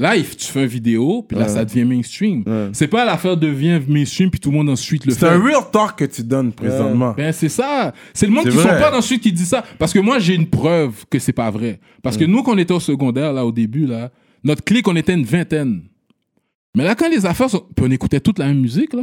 Là, il- tu fais une vidéo, puis là, ça devient mainstream. C'est pas l'affaire devient mainstream, puis tout le monde ensuite le fait. C'est un real talk que tu donnes présentement. Ben, c'est ça. C'est le monde qui sont vrai. pas dans celui qui dit ça. Parce que moi, j'ai une preuve que c'est pas vrai. Parce que nous, quand on était au secondaire, là, au début, là, notre clique, on était une vingtaine. Mais là, quand les affaires sont. Puis on écoutait toute la même musique, là.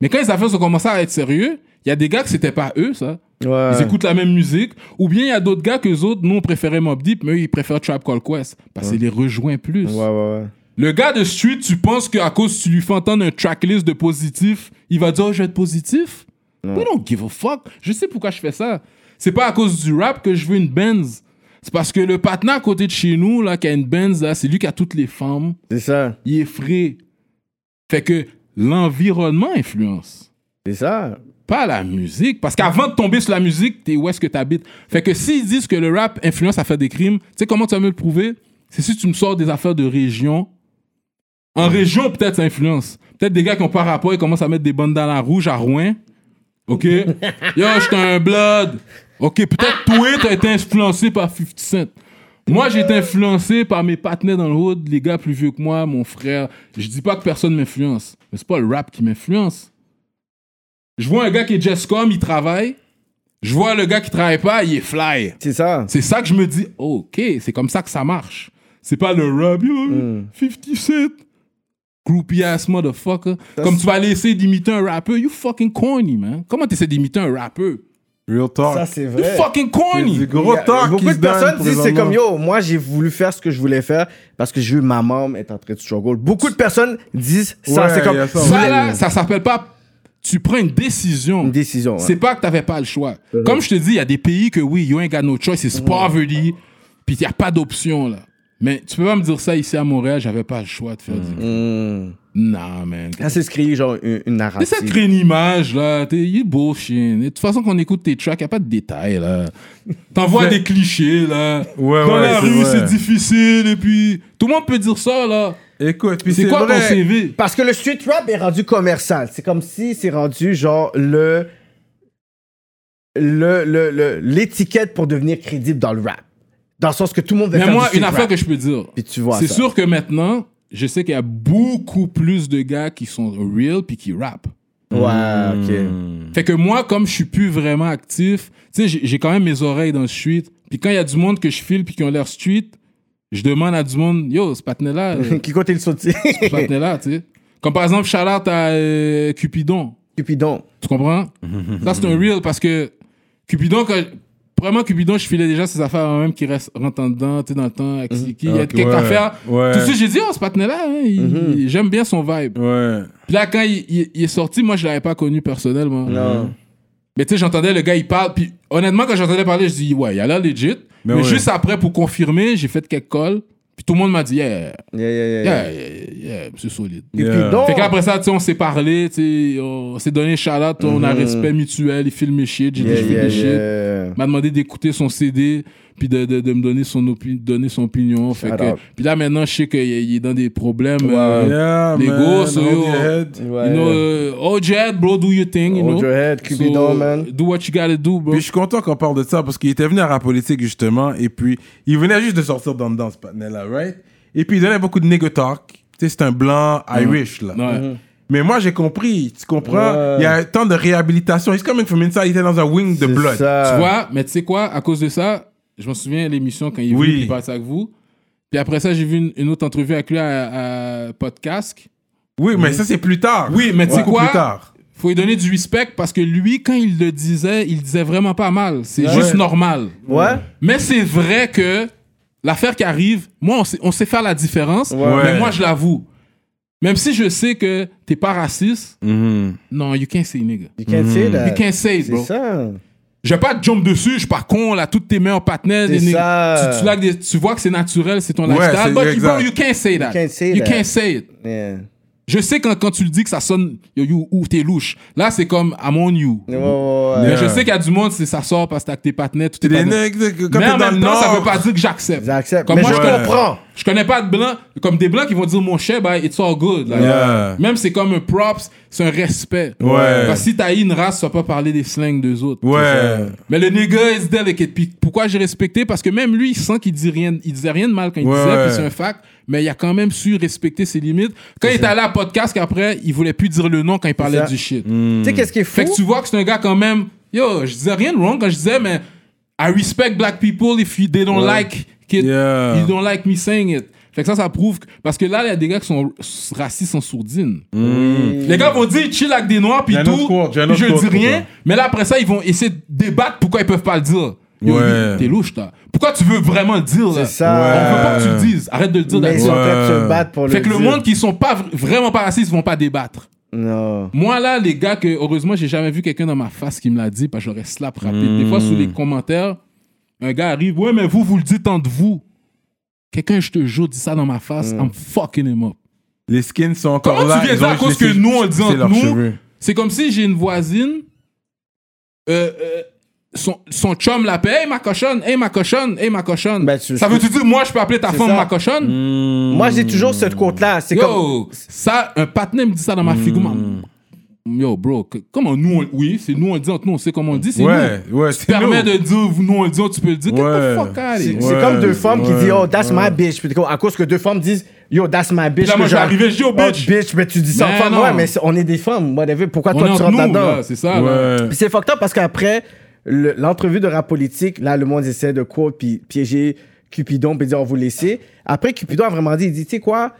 Mais quand les affaires ont commencé à être sérieux, il y a des gars que c'était pas eux, ça. Ouais. Ils écoutent la même musique. Ou bien il y a d'autres gars que les autres, nous, on préférait Mob Deep, mais eux, ils préfèrent Trap Call Quest. Parce qu'ils les rejoint plus. Ouais, ouais, ouais. Le gars de street, tu penses qu'à cause tu lui fais entendre un tracklist de positif, il va dire oh, je vais être positif? We don't give a fuck. Je sais pourquoi je fais ça. C'est pas à cause du rap que je veux une Benz. C'est parce que le partenaire à côté de chez nous, là, qui a une Benz, là, c'est lui qui a toutes les femmes. C'est ça. Il est frais. Fait que l'environnement influence. C'est ça. Pas la musique. Parce qu'avant de tomber sur la musique, t'es où est-ce que t'habites? Fait que s'ils disent que le rap influence à faire des crimes, tu sais comment tu vas me le prouver? C'est si tu me sors des affaires de région. En région, peut-être ça influence. Peut-être des gars qui ont pas rapport, ils commencent à mettre des bandes dans la rouge à Rouen. OK? Yo, j'étais un blood. OK, peut-être toi, t'as été influencé par 50 Cent. Moi, j'ai été influencé par mes partenaires dans le hood, les gars plus vieux que moi, mon frère. Je dis pas que personne m'influence, mais c'est pas le rap qui m'influence. Je vois un gars qui est just comme, il travaille. Je vois le gars qui travaille pas, il est fly. C'est ça. C'est ça que je me dis, ok, c'est comme ça que ça marche. C'est pas le rap, yo, Mm. 50 Cent. Groupie ass motherfucker. Comme tu vas aller essayer d'imiter un rappeur, you fucking corny, man. Comment t'essaies d'imiter un rappeur? Real talk. Ça, c'est You vrai. fucking C'est corny. du gros a- talk Beaucoup de personnes disent c'est comme yo, moi j'ai voulu faire ce que je voulais faire parce que j'ai vu ma maman être en train de struggle. Beaucoup de personnes disent ça. Ouais, c'est comme ça, Ça, là, ça s'appelle pas. Tu prends une décision. une décision. C'est pas que t'avais pas le choix. Comme je te dis, il y a des pays que oui, you ain't got no choice, it's poverty, puis il y a pas d'option là. Mais tu peux pas me dire ça ici à Montréal, j'avais pas le choix de faire du. Non, man. Ça c'est créer genre une, une narrative. Essaie de créer une image, là. T'es, il est beau, chien. De toute façon, quand on écoute tes tracks, y a pas de détails, là. T'envoies des clichés, là. Ouais, Dans ouais, la c'est rue, vrai. c'est difficile, et puis... Tout le monde peut dire ça, là. Écoute, puis C'est c'est quoi vrai. ton CV? Parce que le street rap est rendu commercial. C'est comme si c'est rendu genre le le le- le- l'étiquette pour devenir crédible dans le rap. Dans le sens que tout le monde veut Mais faire moi, du street une affaire rap. que je peux dire. Puis tu vois C'est ça. sûr que maintenant, je sais qu'il y a beaucoup plus de gars qui sont real puis qui rappent. Ouais, ok. Hmm. Fait que moi, comme je suis plus vraiment actif, tu sais, j'ai- j'ai quand même mes oreilles dans le street. Puis quand il y a du monde que je file puis qui ont l'air street, je demande à du monde, yo, ce patinet-là, euh, Qui côté le sautier ce patinet-là, tu sais. Comme par exemple, Charlotte à euh, Cupidon. Cupidon. Tu comprends? Ça, c'est un real parce que Cupidon, quand, vraiment, Cupidon, je filais déjà ces affaires même qui restent rentrent en dedans, tu sais, dans le temps, avec Siki. Il y a quelques affaires. Tout de suite, j'ai dit, oh, ce patinet-là, hein, il- j'aime bien son vibe. Ouais. Puis là, quand il, il- il est sorti, moi, je l'avais pas connu personnellement. Non. Mais tu sais, j'entendais le gars, il parle. Puis honnêtement, quand j'entendais parler, je dis, ouais, il a l'air legit. Ben Mais ouais. juste après, pour confirmer, j'ai fait quelques calls. Puis tout le monde m'a dit, yeah, Yeah, yeah, yeah. yeah, yeah, yeah, c'est solide. Yeah. Cupidon. Fait qu'après ça, tu sais, on s'est parlé, tu sais, on s'est donné shout-out, on a un respect mutuel, il filme mes shit, j'ai dit, je fais yeah, des shit. m'a demandé d'écouter son CD, puis de, de, de me donner son, opi- donner son opinion. Fait que, puis là, maintenant, je sais qu'il est il est dans des problèmes. Ouais. euh, Yeah, les man, gosses, hold yo. your head. Ouais. You know, uh, oh, Jed, bro, do your thing, you Hold know. your head, So, man. Do what you gotta do, bro. Puis je suis content qu'on parle de ça parce qu'il était venu à Rap Politique justement et puis il venait juste de sortir dans, dans ce panel-là, right? Et puis il donnait beaucoup de nigga talk. Tu sais, c'est un blanc Irish, là. Ouais. Mais moi, j'ai compris, tu comprends? Ouais. Il y a temps de réhabilitation. He's coming from inside, il était dans un wing de blood. ça. Tu vois, mais tu sais quoi, à cause de ça, je me souviens de l'émission quand il est Oui. venu, il parlait avec vous. Puis après ça, j'ai vu une, une autre entrevue avec lui à, à Podcast. Oui, mais ça, c'est plus tard. Oui, mais tu sais quoi? plus tard. Faut lui donner du respect parce que lui, quand il le disait, il disait vraiment pas mal. C'est Ouais. juste normal. Ouais. Mais c'est vrai que l'affaire qui arrive, moi, on sait, on sait faire la différence, Ouais. mais moi, je l'avoue. Même si je sais que t'es pas raciste, Mhm. non, you can't say nigga. You can't say that. You can't say it, C'est bro. ça. Je vais pas te jump dessus, je suis pas con, là, toutes tes mains en ça. Tu, tu, des- tu vois que c'est naturel, c'est ton lifestyle. But you, bro, you can't say that. can't say you that. can't say it. Yeah. Je sais quand, quand tu le dis que ça sonne yo, you, ou t'es louche. Là, c'est comme I'm on you. Ouais, ouais, ouais. Mais Yeah. je sais qu'il y a du monde, c'est ça sort parce que t'as tes partenaires, tout est Mais en même temps, ça veut pas dire que j'accepte. J'accepte. Comme Mais moi, je comprends. Je connais pas de blancs, comme des blancs qui vont dire mon cher, bah, it's all good. Yeah. Même c'est comme un props, c'est un respect. Ouais. Parce que si t'as une race, tu vas pas parler des slangs d'eux autres. Ouais. Mais le nigga is delicate. Puis pourquoi j'ai respecté? Parce que même lui, il sent qu'il dit rien, il disait rien de mal quand il Ouais, disait, ouais. puis c'est un fact. Mais il a quand même su respecter ses limites. Quand il est allé à podcast, qu'après, il voulait plus dire le nom quand il parlait ça. du shit. Hmm. Tu sais, qu'est-ce qui est fou? Fait que tu vois que c'est un gars quand même. Yo, je disais rien de wrong quand je disais, mais I respect black people if they don't like it. Yeah. You don't like me saying it. Fait que ça, ça prouve que. Parce que là, il y a des gars qui sont racistes en sourdine. Les gars vont dire chill avec des noirs, puis tout. puis je dis rien. Mais là, après ça, ils vont essayer de débattre pourquoi ils peuvent pas le dire. Ouais. T'es louche, toi. Pourquoi tu veux vraiment le dire, là? C'est ça. On veut pas que tu le dises. Arrête de le dire Mais ils sont se Ouais. battre pour le Fait que le monde qui sont pas vr- vraiment pas racistes vont pas débattre. Non. Moi, là, les gars, que heureusement, j'ai jamais vu quelqu'un dans ma face qui me l'a dit, parce que j'aurais slap rapide. Des fois, sous les commentaires, un gars arrive, ouais, mais vous, vous le dites entre vous. Quelqu'un, je te jure, dit ça dans ma face, I'm fucking him up. Les skins sont encore Comment là. tu viens ils dire ont à cause que laissé nous, on le dit entre leurs nous? cheveux. C'est comme si j'ai une voisine, euh, euh, son, son chum l'appelle, hey ma cochonne, hey ma cochonne, hey ma cochonne. Ben, tu- ça veut-tu dire, moi, je peux appeler ta C'est femme ça. ma cochonne? Moi, j'ai toujours cette côte-là. C'est comme. Yo, ça, un partenaire me dit ça dans ma figure. man. Yo, bro, que- comment nous, on- oui, c'est nous, on dit entre nous, on sait comment on dit, c'est Ouais, nous. ouais, Tu c'est permets de dire, nous, on dit, tu peux le dire. Get Ouais. the fuck C'est Ouais, comme deux femmes qui disent Oh, that's my bitch. À cause que deux femmes disent Yo, that's my bitch. là, moi, je vais arriver, je dis, Oh, bitch. bitch. Mais tu dis ça Mais en femme. non. Ouais, mais on est des femmes. Whatever. Pourquoi On toi, tu entre rentres là-dedans? là, c'est ça. Puis c'est fucked up parce qu'après le- l'entrevue de rap politique, là, le monde essaie de quote puis piéger Cupidon puis dire on vous laisser. Après, Cupidon a vraiment dit, il dit, tu sais quoi,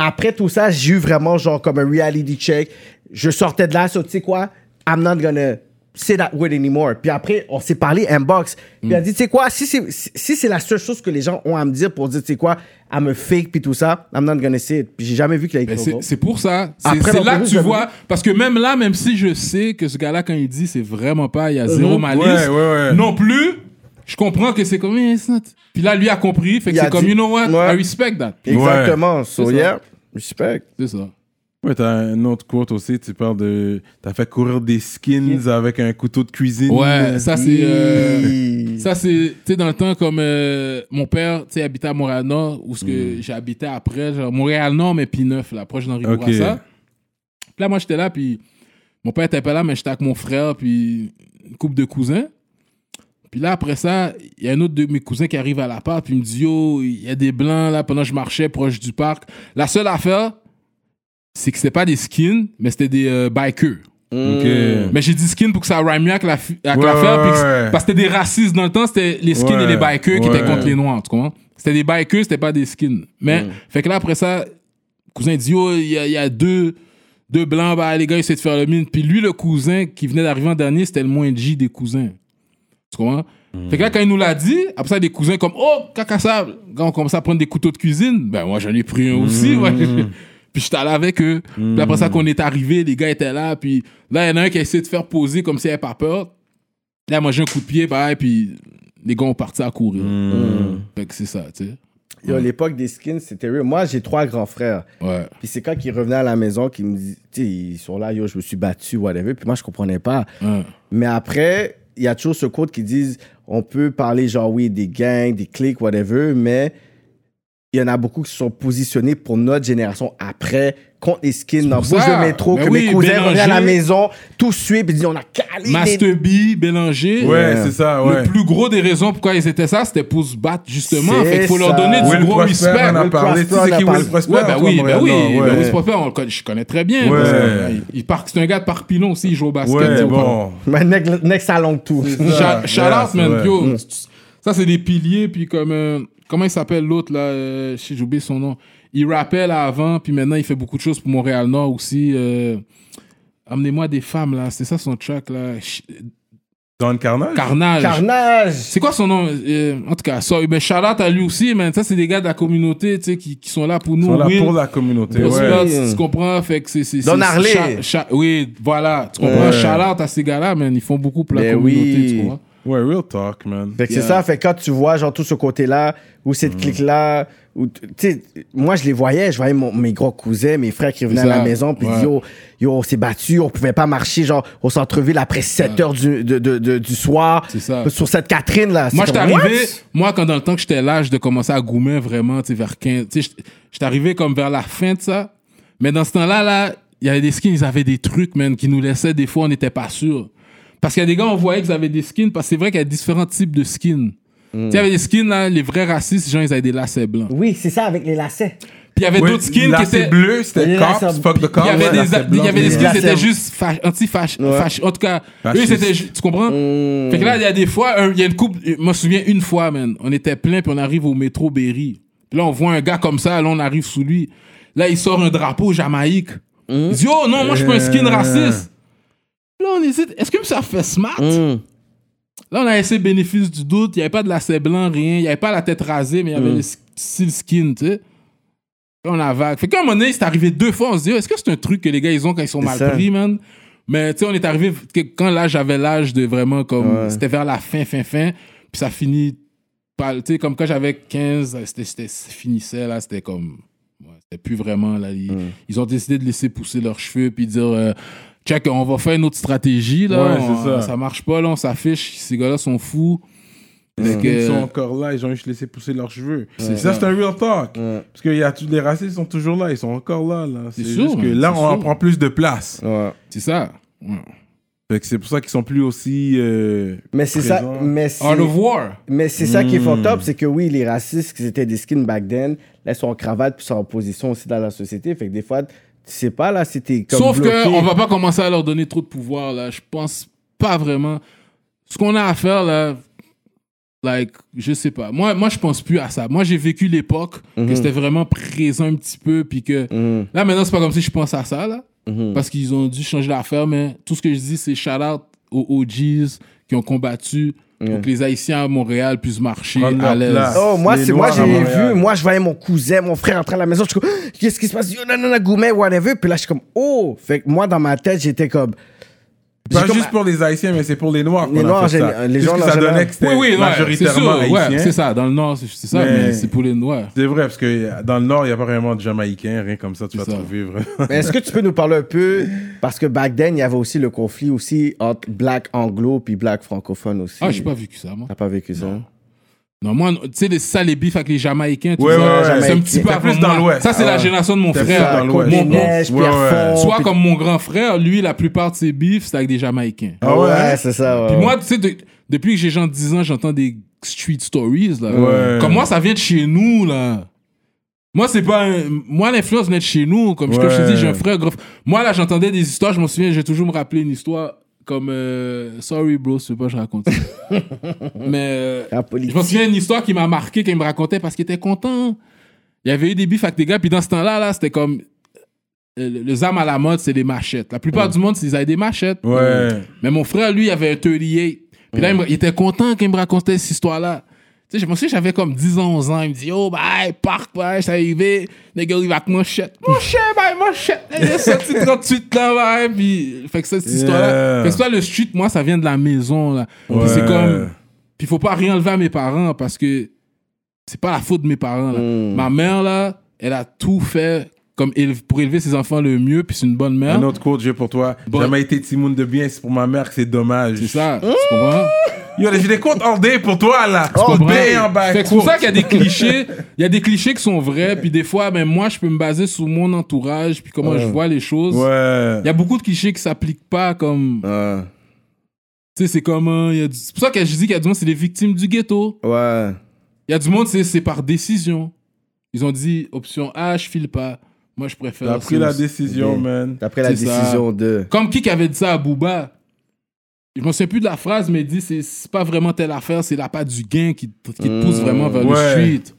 après tout ça, j'ai eu vraiment genre comme un reality check. Je sortais de là, so, tu sais quoi, I'm not gonna say that word anymore. Puis après, on s'est parlé inbox. Puis il a dit, tu sais quoi, si c'est si si c'est la seule chose que les gens ont à me dire pour dire, tu sais quoi, I'm a fake puis tout ça, I'm not gonna say it. Puis j'ai jamais vu qu'il a écrit c'est pour ça. C'est Après c'est là que tu vois. Parce que même là, même si je sais que ce gars-là, quand il dit, c'est vraiment pas, il y a zéro malice. Ouais, ouais, ouais. Non plus, je comprends que c'est comme, eh, it's not- Puis là, lui a compris. Fait que Il a c'est comme, dit- you know what, Ouais. I respect that. Exactement. So, C'est ça. yeah, respect. C'est ça. Ouais, t'as un autre quote aussi, tu parles de. T'as fait courir des skins avec un couteau de cuisine. Ouais, ça c'est. euh, Hi. Ça, c'est, tu sais, dans le temps, comme euh, mon père, tu sais, habitait à Montréal-Nord, où ce que Hmm. j'ai habité après, genre Montréal-Nord, mais P9, là, proche d'Henri Ok. Bourassa. Puis là, moi, j'étais là, puis mon père était pas là, mais j'étais avec mon frère, puis une couple de cousins. Puis là, après ça, il y a un autre de mes cousins qui arrive à la part, puis il me dit Yo, il y a des blancs là pendant que je marchais proche du parc. La seule affaire, c'est que c'était pas des skins, mais c'était des euh, bikers. Ok. Mais j'ai dit skin pour que ça rhyme mieux avec la fi- avec Ouais, l'affaire, ouais, ouais. parce que c'était des racistes dans le temps, c'était les skins Ouais, et les bikers qui étaient contre les noirs, tu comprends? C'était des bikers, c'était pas des skins. Mais, fait que là, après ça, le cousin dit, oh, il y a, il y a deux, deux blancs, bah, les gars, ils essaient de faire le mine. Puis lui, le cousin qui venait d'arriver en dernier, c'était le moins G des cousins. Tu comprends? Fait que là, quand il nous l'a dit, après ça, des cousins comme, oh, cacassable. Quand on commençait à prendre des couteaux de cuisine, ben, moi, j'en ai pris un aussi, ouais. Puis j'étais allé avec eux. Puis après ça, qu'on est arrivé, les gars étaient là. Puis là, il y en a un qui a essayé de faire poser comme s'il avait pas peur. Là, moi, j'ai un coup de pied, pareil, puis les gars ont parti à courir. Fait que c'est ça, tu sais. Yo, l'époque des skins, c'était real. Moi, j'ai trois grands frères. Ouais. Puis c'est quand ils revenaient à la maison qu'ils me sais, ils sont là, yo, je me suis battu, whatever. Puis moi, je comprenais pas. Ouais. Mais après, il y a toujours ce code qui disent, on peut parler genre, oui, des gangs, des clics, whatever, mais il y en a beaucoup qui sont positionnés pour notre génération après contre les skins dans bouche de métro, Ben que oui, mes cousins revenaient à la maison, tout suivent, puis ils disent, on a calé Master B, Bélanger. Ouais, c'est ça, ouais. Le plus gros des raisons pourquoi ils étaient ça, c'était pour se battre justement. Fait qu'il faut leur donner Will du gros Prosper respect. en a Will parlé. Tu Prosper sais qui parlé. Will Prosper Ouais, ben toi, oui, ben oui. Ben ouais. Will Prosper, on je connais très bien. Que, il, part, c'est un gars de Parpillon aussi, il joue au basket. Ouais, bon. Mais next. Shout shout Yeah, out, man. Mm. ça, c'est des piliers. Puis comme. euh, comment il s'appelle l'autre, là euh, J'ai oublié son nom. Il rappait là avant, puis maintenant, il fait beaucoup de choses pour Montréal-Nord aussi. euh, Amenez-moi des femmes, là. C'est ça son track, là. Don Carnage? Carnage. Carnage. C'est quoi son nom? Euh, En tout cas, ça, ben, shout out à lui aussi, man. Ça, c'est des gars de la communauté, tu sais, qui, qui sont là pour nous. Ils sont là Will, pour la communauté. Ouais. tu, tu comprends? Fait que c'est. c'est- Don Harley. cha- cha- oui, voilà. Tu comprends? Ouais. Shout out à ces gars-là, man. Ils font beaucoup pour la Ben communauté, oui. tu comprends? Ouais, real talk, man. Fait que Yeah. c'est ça, fait que quand tu vois genre tout ce côté-là, ou cette clique-là, ou où, moi, je les voyais, je voyais mon- mes gros cousins, mes frères qui revenaient à la maison, puis ils disaient, yo, yo, on s'est battu, on pouvait pas marcher, genre, au centre-ville après 7 heures du, de, de- de- du soir. C'est ça. Sur cette Catherine, là. Moi, C'est j'étais arrivé, moi, quand dans le temps que j'étais l'âge de commencer à goumer vraiment, tu sais, vers 15, tu sais, j'étais arrivé comme vers la fin de ça. Mais dans ce temps-là, là, il y avait des skins, ils avaient des trucs, man, qui nous laissaient, des fois, on n'était pas sûr. Parce qu'il y a des gars, on voyait qu'ils avaient des skins, parce que c'est vrai qu'il y a différents types de skins. Tu sais, il y avait des skins, là, les vrais racistes, les gens, ils avaient des lacets blancs. Oui, c'est ça, avec les lacets. Puis il y avait d'autres skins qui étaient. bleu, c'était cops, fuck the cops. Il y avait des, il y avait skins qui étaient juste fa- anti-fash. fash- En tout cas, eux, c'était. Tu comprends? Fait que là, il y a des fois, il y a une coupe. Je me souviens une fois, man. On était plein, puis on arrive au métro Berry. Puis là, on voit un gars comme ça, là, on arrive sous lui. Là, il sort un drapeau Jamaïque. Il dit, oh non, moi, je suis pas un skin Euh. raciste. Là, on hésite. Est-ce que ça fait smart? Mm. Là, on a essayé bénéfice du doute. Il n'y avait pas de lacet blanc, rien. Il n'y avait pas la tête rasée, mais il y avait le s- style skin, tu sais. On a vague. Fait qu'à un moment donné, c'est arrivé deux fois. On se dit, est-ce que c'est un truc que les gars, ils ont quand ils sont mal ça. pris, man? Mais tu sais, on est arrivé quand là, j'avais l'âge de vraiment comme. Ouais. C'était vers la fin, fin, fin. Puis ça finit. Tu sais, comme quand j'avais 15, c'était, finissait, là, c'était comme. ouais, c'était plus vraiment, là. Ils, ils ont décidé de laisser pousser leurs cheveux, puis dire. euh, Check, on va faire une autre stratégie, là. Ouais, On- c'est ça. marche pas, là, on s'affiche. Ces gars-là sont fous. Que- Ils sont encore là, ils ont juste laissé pousser leurs cheveux. C'est ça, ça. c'est un real talk. Ouais. Parce que y a, tous les racistes sont toujours là, ils sont encore là. là. C'est juste que là, c'est on en prend plus de place. Ouais. C'est ça. Ouais. Fait que c'est pour ça qu'ils sont plus aussi. euh, Mais c'est ça, présents. mais Art of War. mais c'est ça qui est Mm. fucked up, c'est que oui, les racistes, qui étaient des skins back then, là, ils sont en cravate, puis sont en position aussi dans la société. Fait que des fois, tu sais pas, là, c'était comme. Sauf bloqué. que on va pas commencer à leur donner trop de pouvoir, là. Je pense pas vraiment. Ce qu'on a à faire, là, like, je sais pas. Moi, moi je pense plus à ça. Moi, j'ai vécu l'époque que c'était vraiment présent un petit peu, puis que Mhm. là, maintenant, c'est pas comme si je pense à ça, là. Mhm. Parce qu'ils ont dû changer l'affaire, mais tout ce que je dis, c'est shout out aux OGs qui ont combattu pour que les Haïtiens à Montréal puissent marcher Prendre à l'aise. Oh, moi, c'est moi, j'ai vu. Moi, je voyais mon cousin, mon frère entrer à la maison. Je suis comme, qu'est-ce qui se passe? Yo, non, non, non, Goumet, whatever. Puis là, je suis comme, oh. Fait que moi, dans ma tête, j'étais comme. Pas comme- juste pour les Haïtiens, mais c'est pour les Noirs. Les qu'on a Noirs, ça. les gens que ça général. donnait que Oui, oui, majoritairement sûr. Ouais, haïtien. c'est ça. Dans le Nord, c'est ça, Mais- mais c'est pour les Noirs. C'est vrai, parce que dans le Nord, il n'y a pas vraiment de Jamaïcains, rien comme ça, tu vas ça. trouver. Mais est-ce que tu peux nous parler un peu? Parce que back then, il y avait aussi le conflit aussi entre black anglo puis black francophone aussi. Ah, j'ai pas vécu ça, moi. T'as pas vécu ça? Non, moi, tu sais, ça, les bifs avec les Jamaïcains, tout Ouais, ça, ouais, ouais. c'est un petit peu avant plus dans moi. l'Ouest. Ça, c'est Ah la génération de mon frère. dans l'Ouest. Mon- mon- Neige, Ouais, Pierrefonds. Soit puis- comme mon grand frère, lui, la plupart de ses bifs, c'est avec des Jamaïcains. Ah ouais? Ouais, c'est ça. ouais. Puis moi, tu sais, de- depuis que j'ai genre 10 ans, j'entends des street stories, là. Ouais. Comme moi, ça vient de chez nous, là. Moi, c'est pas un- Moi, l'influence vient de chez nous. Comme je- comme je te dis, j'ai un frère gros. Moi, là, j'entendais des histoires. Je me souviens, j'ai toujours me rappelé une histoire comme. euh, Sorry, bro, je sais pas, je raconte. Mais. euh, Je me souviens d'une histoire qui m'a marqué quand il me racontait parce qu'il était content. Il y avait eu des bifs avec des gars, puis dans ce temps-là, là, c'était comme. euh, Le, à la mode, c'est les machettes. La plupart du monde, ils avaient des machettes. Ouais. Mais mon frère, lui, il avait un 38. Puis là, il, me- il était content quand il me racontait cette histoire-là. Tu sais, je me souviens, j'avais comme 10 ans, 11 ans. Il me dit, oh, bah, hey, parc, bah, c'est arrivé. Les gars, il va avec mochette. Mochette, bah, mochette. Il est sorti 38 là, bah, puis. Fait que cette histoire-là. Fait que ça, le street, moi, ça vient de la maison, là. Puis Ouais. c'est comme. Puis faut pas rien enlever à mes parents parce que c'est pas la faute de mes parents. Là. Mm. Ma mère, là, elle a tout fait comme pour élever ses enfants le mieux, puis c'est une bonne mère. Un autre quote, j'ai pour toi. Bon. Jamais été Timoun de bien, c'est pour ma mère que c'est dommage. C'est ça, tu comprends? Yo, j'ai des quotes all day pour toi, là. All day en bas. C'est pour ça qu'il y a des clichés. Il y a des clichés qui sont vrais, puis des fois, ben, moi, je peux me baser sur mon entourage, puis comment je vois les choses. Ouais. Il y a beaucoup de clichés qui s'appliquent pas comme. Ouais. Tu sais, c'est comme. du- C'est pour ça que je dis qu'il y a du monde, c'est les victimes du ghetto. Ouais. Il y a du monde, c'est c'est par décision. Ils ont dit option A, je file pas. Moi, je préfère. T'as pris la décision, man. D'après la ça. décision de. Comme qui qui avait dit ça à Booba? Je me souviens plus de la phrase, mais il dit c'est pas vraiment telle affaire, c'est la patte du gain qui, te- qui te pousse Mmh, vraiment vers ouais. le street.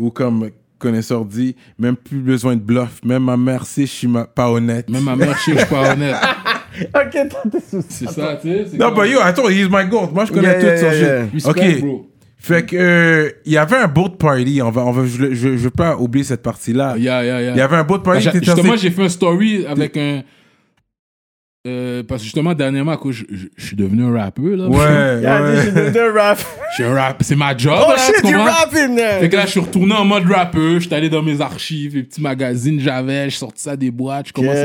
Ou comme connaisseur dit, même plus besoin de bluff. Même ma mère sait, je suis ma- pas honnête. Même ma mère, que je suis pas honnête. Ok, t'as tes soucis. C'est ça, tu sais. Non, bah yo, attends, he's my goat. Moi, je connais Yeah, tout yeah, son yeah, shit. Respect, Ok. bro. Fait que, euh, il y avait un boat party. On va, on va, je, je, je veux pas oublier cette partie-là. Yeah, yeah, yeah. Il y avait un boat party. t'étais Justement, j'ai fait un story avec un. Euh, parce que justement, dernièrement, à cause, je, je- je suis devenu un rappeur, là. Ouais, ouais. j'ai devenu un rap. Je suis un rap, c'est ma job, Oh là, shit, you rapping, Fait man. que là, je suis retourné en mode rappeur, je suis allé dans mes archives, les petits magazines que j'avais, je sorti ça des boîtes, je commence à...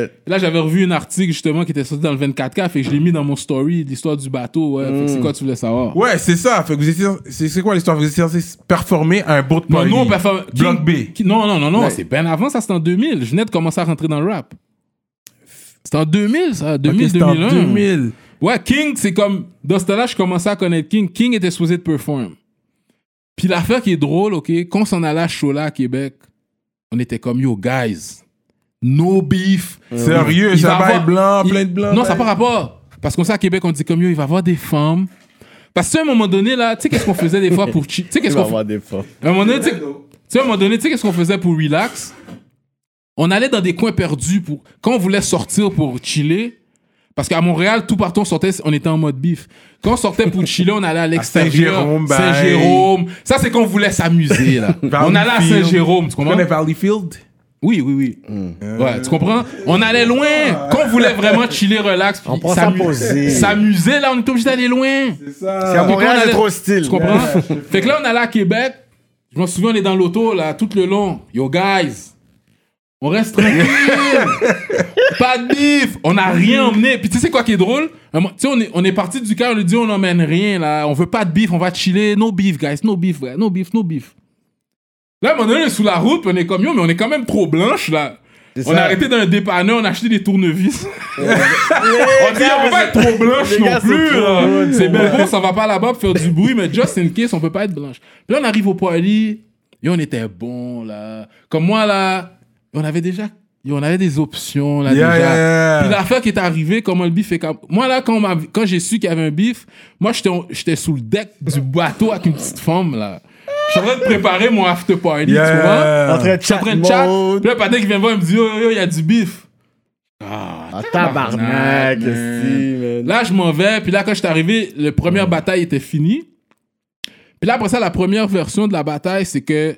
Yeah. Là, j'avais revu un article, justement, qui était sorti dans le 24K, fait que je l'ai mis dans mon story, l'histoire du bateau, ouais. Fait que c'est quoi tu voulais savoir? Ouais, c'est ça. Fait que vous étiez. C'est c'est quoi l'histoire? Vous étiez censé performer à un boat Non, party. nous, on performe... Bloc King- B. Qui- Non, non, non, non, Ouais. c'est bien avant, ça, c'était en 2000. Je venais de commencer à rentrer dans le rap. C'était en 2000, ça, 2000, Ok, c'était en 2001. 2000. Ouais, King, c'est comme. Dans ce temps-là, je commençais à connaître King. King était supposé de perform. Puis l'affaire qui est drôle, OK, quand on s'en allait à ce show-là à Québec, on était comme, yo, guys, no beef. Sérieux, Il ça va va avoir- être blanc, il- plein de blanc. Non, ça n'a pas rapport. Parce qu'on sait à Québec, on dit comme, yo, il va y avoir des femmes. Parce qu'à un moment donné, là, tu sais, qu'est-ce qu'on faisait des fois pour. Tu sais, Il qu'est-ce va qu'on avoir des à un moment donné, tu sais- tu sais, à un moment donné, tu sais, qu'est-ce qu'on faisait pour relax? On allait dans des coins perdus pour. Quand on voulait sortir pour chiller, parce qu'à Montréal, tout partout, on sortait, on était en mode bif. Quand on sortait pour chiller, on allait à l'extérieur. Saint-Jérôme. Saint-Jérôme. Ça, c'est quand on voulait s'amuser, là. on allait à. Saint-Jérôme, tu comprends? connais Valleyfield Oui, oui, oui. Ouais, tu comprends? On allait loin. Quand on voulait vraiment chiller, relax, puis On pense s'amu- à poser. s'amuser, là, on était obligé d'aller loin. C'est C'est à ça. Montréal, on c'est trop style. Tu comprends? fait que là, on allait à Québec. Je m'en souviens, on est dans l'auto, là, tout le long. Yo, guys, on reste tranquille. pas de bif. On n'a rien emmené. Puis tu sais quoi qui est drôle? Mo- Tu sais, on est, on est parti du cœur, on lui dit, on n'emmène rien, là. On veut pas de bif, on va chiller. No beef, guys. No beef, ouais. No beef, no beef. Là, à un moment donné, on est sous la route, on est comme, yo, mais on est quand même trop blanche, là. On a arrêté dans un dépanneur, on a acheté des tournevis. On On dit, on peut pas être trop blanche non gars plus. là. C'est bien beau, ça va pas là-bas pour faire du bruit, mais just in case, on peut pas être blanche. Puis là, on arrive au party, et on était bon, là. Comme moi, là, on avait déjà, on avait des options, là, Yeah, déjà. yeah, yeah. Puis l'affaire qui est arrivée, comment le bif est comme... Moi, là, quand, on m'a- quand j'ai su qu'il y avait un bif, moi, j'étais j'étais sous le deck du bateau avec une petite femme, là. Je suis en train de préparer mon after party, tu vois? Yeah. En train de Je suis en train de chat. Puis là, le patin qui vient me voir, il me dit, yo, yo, yo, il y a du bif. Ah, Ah, tabarnak, man. si, man. Là, je m'en vais. Puis là, quand je suis arrivé, la première bataille était finie. Puis là, après ça, la première version de la bataille, c'est que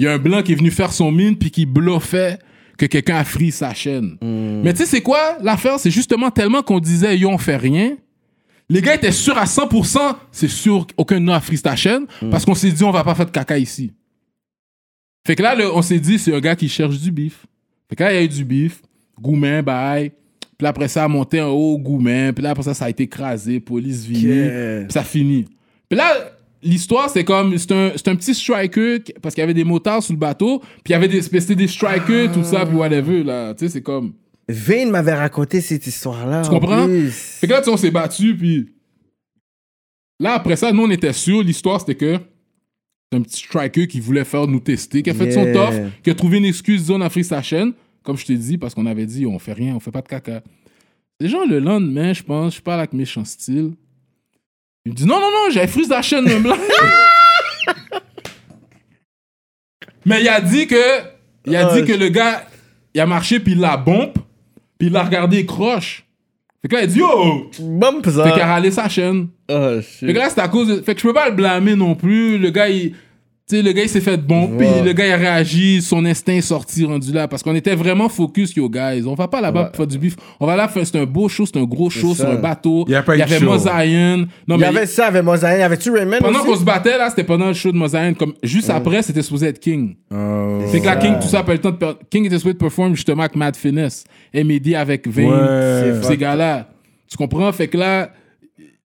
il y a un blanc qui est venu faire son mine puis qui bluffait que quelqu'un a frit sa chaîne. Mais tu sais, c'est quoi l'affaire? C'est justement tellement qu'on disait, yo, on fait rien. Les gars étaient sûrs à 100%, c'est sûr qu'aucun n'a a frit ta chaîne parce qu'on s'est dit, on va pas faire de caca ici. Fait que là, le- on s'est dit, c'est un gars qui cherche du bif. Fait que là, il y a eu du bif. Goumen, bye. Puis là, après ça, monté en haut, Goumen. Puis là, après ça, ça a été écrasé, police. Yeah. Puis ça finit. Puis là, l'histoire, c'est comme, c'est un, c'est un petit striker, parce qu'il y avait des motards sous le bateau. Puis il y avait des, c'était des strikers, tout ça, puis whatever, là. Tu sais, c'est comme. Vane m'avait raconté cette histoire-là. Tu en comprends? plus. Fait que là, tu sais, on s'est battu, puis. Là, après ça, nous, on était sûrs. L'histoire, c'était que. C'est un petit striker qui voulait faire nous tester, qui a fait son tough, qui a trouvé une excuse, disons, on a pris sa chaîne. Comme je t'ai dit, parce qu'on avait dit, on fait rien, on fait pas de caca. Les gens, le lendemain, je pense, je parle avec méchant style. Il me dit, non, non, non, la chaîne même là. Mais il a dit que. Il a Ah, dit que le gars, il a marché, puis il l'a bombe, puis il l'a regardé croche. Fait que là, il dit, yo! Bump Fait qu'il a ça. râlé sa chaîne. Oh, Fait shit. que là, c'est à cause de... Fait que je peux pas le blâmer non plus. Le gars, il... Tu sais, le gars, il s'est fait bon, puis le gars, il a réagi, son instinct est sorti, rendu là. Parce qu'on était vraiment focus, yo, guys. On va pas là-bas Ouais. pour faire du bif. On va là faire... C'est un beau show, c'est un gros show C'est sur un bateau. Il y a pas eu Il y avait. Mosaïen. Non, Il y avait ça avec Mosaïen. Y avait-tu Raymond Pendant qu'on se battait, là, c'était pendant le show de Mosaïen. Comme... Juste après, c'était supposé être King. Oh. Fait que là, King, tout ça, pas le temps de per- King était supposé perform justement avec Mad Finesse. Et Mehdi avec Vane. Ouais. ces gars-là. Tu comprends? Fait que là,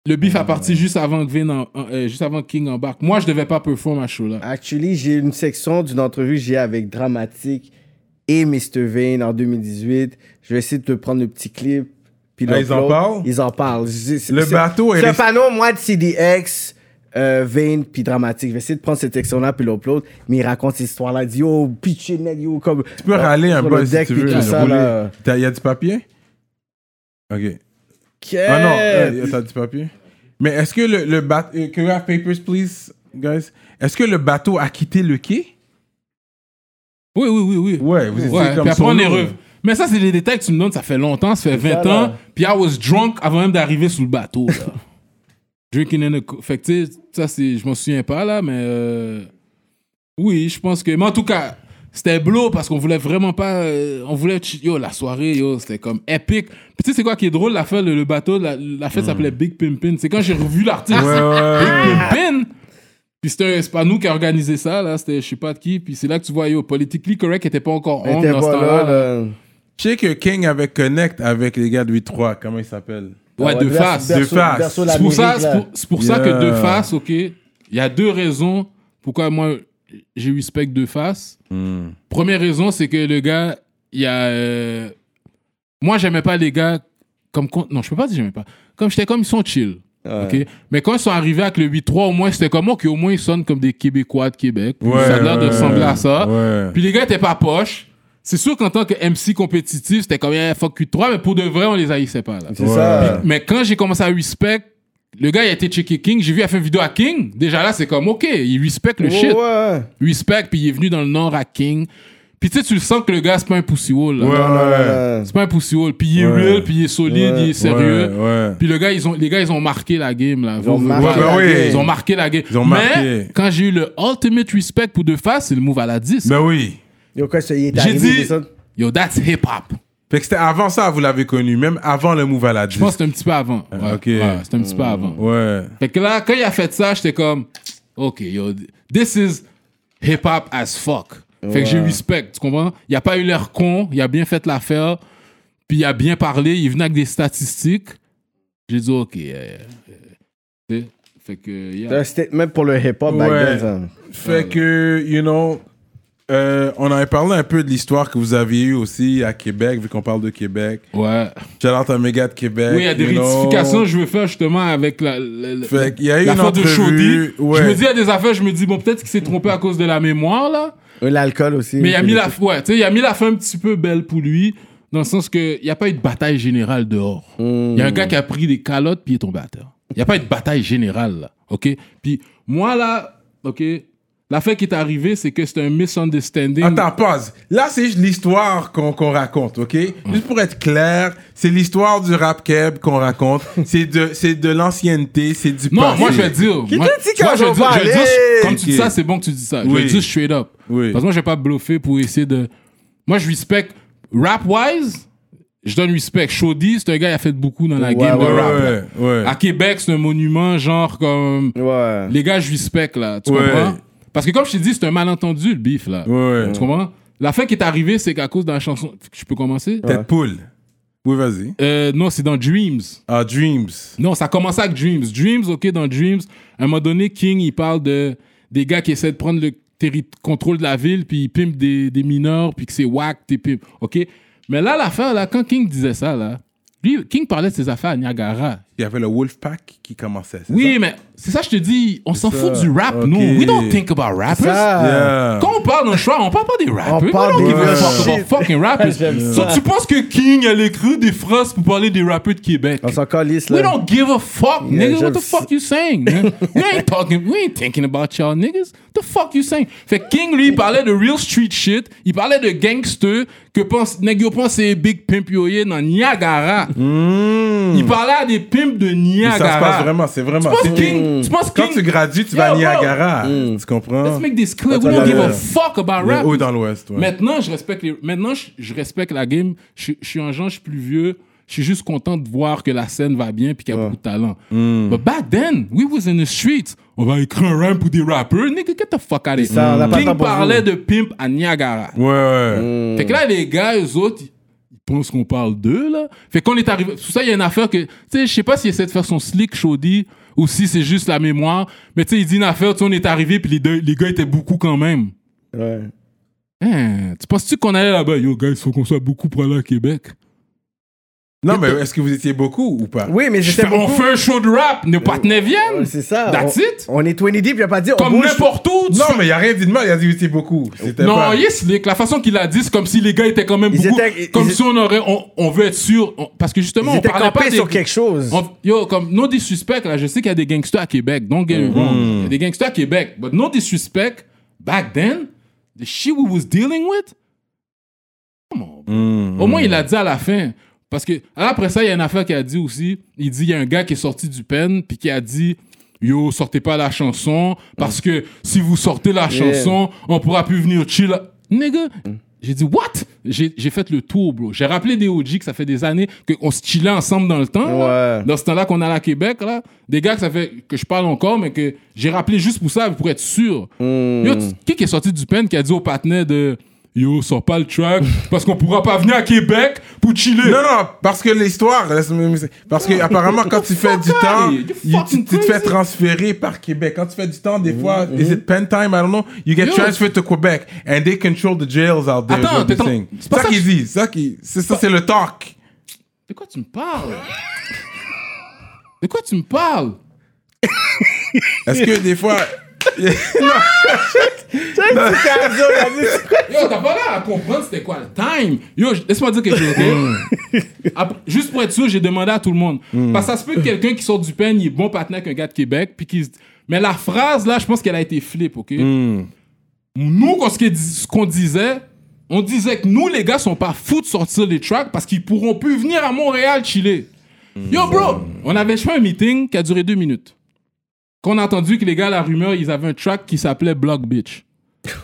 le beef a parti juste avant que en- en- euh, juste avant King embarque. Moi, je devais pas perform à ce show-là. Actually, j'ai une section d'une entrevue que j'ai avec Dramatique et Mr. Vane en 2018. Je vais essayer de te prendre le petit clip. Puis Ah, ils en parlent? Ils en parlent. Le bateau est C'est un panneau, moi, de CDX, euh, Vane, puis Dramatique. Je vais essayer de prendre cette section-là, puis l'upload. Mais il raconte cette histoire-là. Il dit, yo, pitché, nègre, yo, comme. Tu peux râler un peu si deck, tu veux. là. T'as- Y a du papier? Ok. Ah non, euh, t'as du papier? Mais est-ce que le, le bateau. can we have papers, please, guys? Est-ce que le bateau a quitté le quai? Oui, oui, oui, oui. Ouais, vous étiez Ouais, comme puis après, on est Mais ça, c'est les détails que tu me donnes. Ça fait longtemps, ça fait C'est 20 ça, ans. Puis I was drunk avant même d'arriver sur le bateau. là. Drinking in a... Fait que, tu sais, ça, c'est... Je m'en souviens pas, là, mais... euh, Oui, je pense que... Mais en tout cas, c'était blow parce qu'on voulait vraiment pas. euh, on voulait. Yo, la soirée, yo, c'était comme épique. Puis tu sais, c'est quoi qui est drôle, la fête, le, le bateau, la, la fête s'appelait Big Pimpin. C'est quand j'ai revu l'artiste. Ouais, ouais. Big Pimpin. Puis c'était c'est pas nous qui a organisé ça, là. C'était je sais pas de qui. Puis c'est là que tu vois, yo, Politically Correct était pas encore on était dans ce temps-là. là, là. là. Je sais que King avait connect avec les gars de 8-3. Comment ils s'appellent? Ouais, Ah de berceau- face. De face. C'est pour ça, c'est pour, ça que deux faces, ok. Il y a deux raisons pourquoi moi j'ai respect deux faces. Hmm. Première raison, c'est que le gars, il y a. euh, Moi, j'aimais pas les gars comme. Non, je peux pas dire j'aimais pas. Comme j'étais comme ils sont chill. ok? Mais quand ils sont arrivés avec le 8-3, au moins, c'était comme, ok, au moins, ils sonnent comme des Québécois de Québec. Ça a l'air de ouais, ressembler à ça. Ouais. Puis les gars étaient pas poches. C'est sûr qu'en tant que MC compétitif, c'était comme, yeah, fuck Q3, mais pour de vrai, on les haïssait pas, là. C'est Ouais. ça. Mais quand j'ai commencé à respect, le gars, il a été checké King. J'ai vu, il a fait une vidéo à King. Déjà là, c'est comme, OK, il respecte le shit. Ouais. Respect, puis il est venu dans le Nord à King. Puis tu sais, tu le sens que le gars, c'est pas un pussy wall. là. Ouais, ouais. C'est pas un pussy wall. Puis il est Ouais. real, puis il est solide, Ouais. il est sérieux. Ouais, ouais. Puis le gars, ils ont, les gars, ils ont marqué la game, là. Ils ont marqué la game. Ils ont marqué la game. Ils ont Mais marqué. quand j'ai eu le ultimate respect pour deux faces, c'est le move à la 10. Ben oui. Yo, il est arrivé, dit-? Yo, that's hip-hop. Fait que c'était avant ça, vous l'avez connu, même avant le move à la 10. Je pense que c'était un petit peu avant. Ouais, ok. ouais, c'était un petit peu avant. Ouais. Fait que là, quand il a fait ça, j'étais comme, OK, yo, this is hip-hop as fuck. Fait que j'ai respect, tu comprends? Il a pas eu l'air con, il a bien fait l'affaire, puis il a bien parlé, il venait avec des statistiques. J'ai dit, OK. euh, euh, fait que, yeah. C'est un statement pour le hip-hop back Ouais. then. Fait que, you know, euh, on avait parlé un peu de l'histoire que vous aviez eue aussi à Québec, vu qu'on parle de Québec. Ouais. Shout out à méga de Québec. Oui, il y a des rectifications que je veux faire justement avec la, la, la- Fait qu'il y a eu une de entrevue, Chaudy. ouais. Je me dis, il y a des affaires, je me dis, bon, peut-être qu'il s'est trompé à cause de la mémoire, là. Oui, L'alcool aussi. Mais il a mis la, ouais, tu sais, il a mis la fin un petit peu belle pour lui, dans le sens que il n'y a pas eu de bataille générale dehors. Il y a un gars qui a pris des calottes puis il est tombé à terre. Il n'y a pas eu de bataille générale là, ok? Puis moi là, ok, l'affaire qui est arrivée, c'est que c'était un misunderstanding. Attends, pause. Là, c'est juste l'histoire qu'on qu'on raconte, ok? Juste pour être clair, c'est l'histoire du rap keb qu'on raconte. c'est de, c'est de l'ancienneté, c'est du Non, passé. moi je vais dire. Qui moi- t'a dit je vais va dire- je vais dire- parler? Comme tu dis ça, c'est bon que tu dis ça. Je Oui. vais dire straight up. Oui. Parce que moi, je vais pas bluffer pour essayer de. Moi, je respecte. Rap-wise, je donne respect. Shoddy, c'est un gars qui a fait beaucoup dans la Ouais, game ouais, de Ouais, rap. là. ouais, ouais. À Québec, c'est un monument, genre comme. Ouais. Les gars, je respecte, là. Tu Ouais. comprends? Parce que comme je t'ai dit, c'est un malentendu, le beef, là. Ouais. Tu comprends? La fin qui est arrivée, c'est qu'à cause de la chanson. Je peux commencer? Tête poule. Oui, vas-y. Euh, non, c'est dans Dreams. Ah, Dreams. Non, ça a commencé avec Dreams. Dreams, OK, dans Dreams, à un moment donné, King, il parle de des gars qui essaient de prendre le contrôle de la ville, puis ils pimpent des, des mineurs, puis que c'est whack, t'es pimp. OK? Mais là, l'affaire, là, quand King disait ça, là, lui, King parlait de ses affaires à Niagara. Il y avait le Wolfpack qui commençait. c'est Oui, ça? mais c'est ça, je te dis, on s'en fout du rap, Ok. nous. We don't think about rappers. Yeah. Quand on parle d'un choix, on parle pas des rappers. On parle We don't des give a vrais fuck about shit. fucking rappers. So, ça. tu penses que King allait écrire des phrases pour parler des rappeurs de Québec? On s'en calisse, là. We don't give a fuck, Yeah, nigga. What the fuck you saying, man? we ain't talking, we ain't thinking about y'all niggas. The fuck you saying? Fait que King, lui, il parlait de real street shit. Il parlait de gangsters que pense, nigga, yo pense c'est Big Pimp Yoye dans Niagara. Il parlait à des pimps de Mais Niagara. ça se passe vraiment, c'est vraiment. Tu penses c'est- King, tu penses Quand King, tu gradues, tu vas à. Niagara. Tu comprends? let's make this clear. Quand We don't give a fuck about rap. Ou dans l'Ouest, ouais. Maintenant, je respecte les... Maintenant, je, je respecte la game. Je, je suis un genre, je suis plus vieux. Je suis juste content de voir que la scène va bien puis qu'il y a beaucoup de talent. Hmm. But back then, we was in the streets. On va écrire un rap pour des rappers. Nigga, get the fuck out of here. King parlait de pimp à Niagara. Ouais, ouais. Fait que là, les gars, eux autres, pensent qu'on parle d'eux, là. Fait qu'on est arrivé. Tout ça, il y a une affaire que. Tu sais, je sais pas s'il essaie de faire son slick shoddy ou si c'est juste la mémoire. Mais tu sais, il dit une affaire, tu sais, on est arrivé puis les, deux- les gars étaient beaucoup quand même. Ouais. Hein, tu penses-tu qu'on allait là-bas? Yo, guys, il faut qu'on soit beaucoup pour aller à Québec. Non, mais est-ce que vous étiez beaucoup ou pas? Oui, mais j'étais fais- on beaucoup. fait un show de rap, nos partenaires viennent. Ouais, C'est ça. That's on, it. On est 20 deep, il a pas dit. Comme n'importe où. Non, mais il a rien dit de mal, il a dit vous étiez beaucoup. Non, pas... slick. La façon qu'il a dit, c'est comme si les gars étaient quand même Ils beaucoup. étaient- comme ils- si on aurait. On, on veut être sûr. on- parce que justement, Ils on parlait pas des- sur quelque chose. On- yo, comme no disrespect, là, je sais qu'il y a des gangsters à Québec. Don't get me wrong. Il y a des gangsters à Québec. But no disrespect, back then, the shit we was dealing with, come on. Mm. Au moins, il a dit à la fin. Parce que après ça, il y a une affaire qu'il a dit aussi. Il dit il y a un gars qui est sorti du pen, puis qui a dit Yo, sortez pas la chanson, parce que si vous sortez la chanson, on pourra plus venir chill. Nigga. J'ai dit, what? J'ai fait le tour, bro. J'ai rappelé des OG que ça fait des années qu'on se chillait ensemble dans le temps. là. Ouais. Dans ce temps-là qu'on allait à Québec, là. Des gars que ça fait que je parle encore, mais que j'ai rappelé juste pour ça, pour être sûr. Hmm. Yo, qui qui est sorti du pen qui a dit au patinet de Yo, sors pas le track parce qu'on pourra pas venir à Québec pour chiller. Non, non, parce que l'histoire, laisse-moi me- parce que apparemment quand tu fais du temps, you tu, te fais transférer par Québec. Quand tu fais du temps, des fois, is it pen time? I don't know. You get Yo. transferred to Quebec and they control the jails out there. Attends, t'es c'est ça qu'ils disent. Ça qui, c'est ça, c'est le talk. De quoi tu me parles? De quoi tu me parles? Est-ce que des fois, Yo, t'as pas l'air à comprendre c'était quoi le time. Yo, j- laisse-moi dire quelque chose, ok? Après- juste pour être sûr, j'ai demandé à tout le monde. Parce que ça se peut que quelqu'un qui sort du pen, il est bon partenaire qu'un gars de Québec, puis qui se- Mais la phrase, là, je pense qu'elle a été flip, ok? Nous, quand ce qu'il qu'on disait, on disait que nous, les gars, sont pas fous de sortir les tracks parce qu'ils pourront plus venir à Montréal chiller. Yo, bro, on avait fait un meeting qui a duré deux minutes. Quand on a entendu que les gars, la rumeur, ils avaient un track qui s'appelait Block Bitch.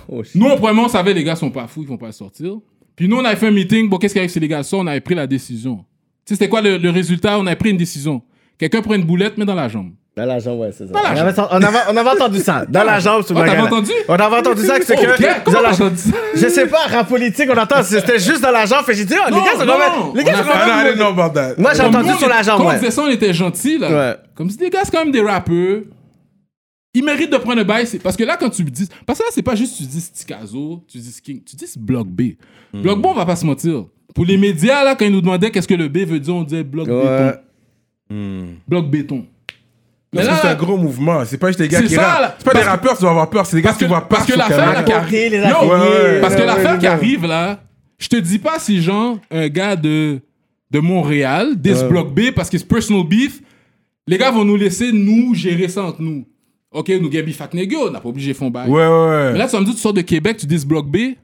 Oh. Nous, premièrement, on savait les gars sont pas fous, ils vont pas sortir. Puis nous, on avait fait un meeting. Bon, qu'est-ce qui arrive si les gars sortent? On avait pris la décision. Tu sais, c'était quoi le, le résultat? On avait pris une décision. Quelqu'un prend une boulette, mais dans la jambe. Dans la jambe, ouais, c'est ça. Dans la on, avait, on, avait, on avait entendu ça. Dans la jambe, Oh, t'avais gars, là. entendu? On avait entendu ça, que c'est Oh, que. dans la jambe. entendu ça? Je sais pas, rap politique, on entend, c'était juste dans la jambe. Fait que j'ai dit, oh, les gars, sont non, quand même. Les gars, on a know about that. Moi, j'ai entendu sur on la est- jambe, Quand on disait ça, on était gentils, là. Ouais. Comme si les gars, c'est quand même des rappeurs. Ils méritent de prendre un bail. c'est- Parce que là, quand tu me dis. Parce que là, c'est pas juste tu dis Sticazo, tu dis King, tu dis Block B. Block B, on va pas se mentir. Pour les médias, là, quand ils nous demandaient qu'est-ce que le B veut dire, on disait Bloc Ouais. béton. Bloc béton. Mais Parce que là, c'est un gros mouvement. C'est pas juste les gars C'est qui ça, rappent. C'est pas Parce des rappeurs, tu dois avoir peur. C'est des gars qui voient pas parce que l'affaire qui arrive, Les parce que ouais, l'affaire qui arrive là, je te dis pas si genre un gars de de Montréal, des Ouais. bloc B parce que c'est personal beef, les gars vont nous laisser nous gérer ça entre nous. Ok, nous gabi fat négio, on n'a pas obligé fond bail. Ouais, ouais, Mais là, tu vas me dire, tu sors de Québec, tu dis bloc B,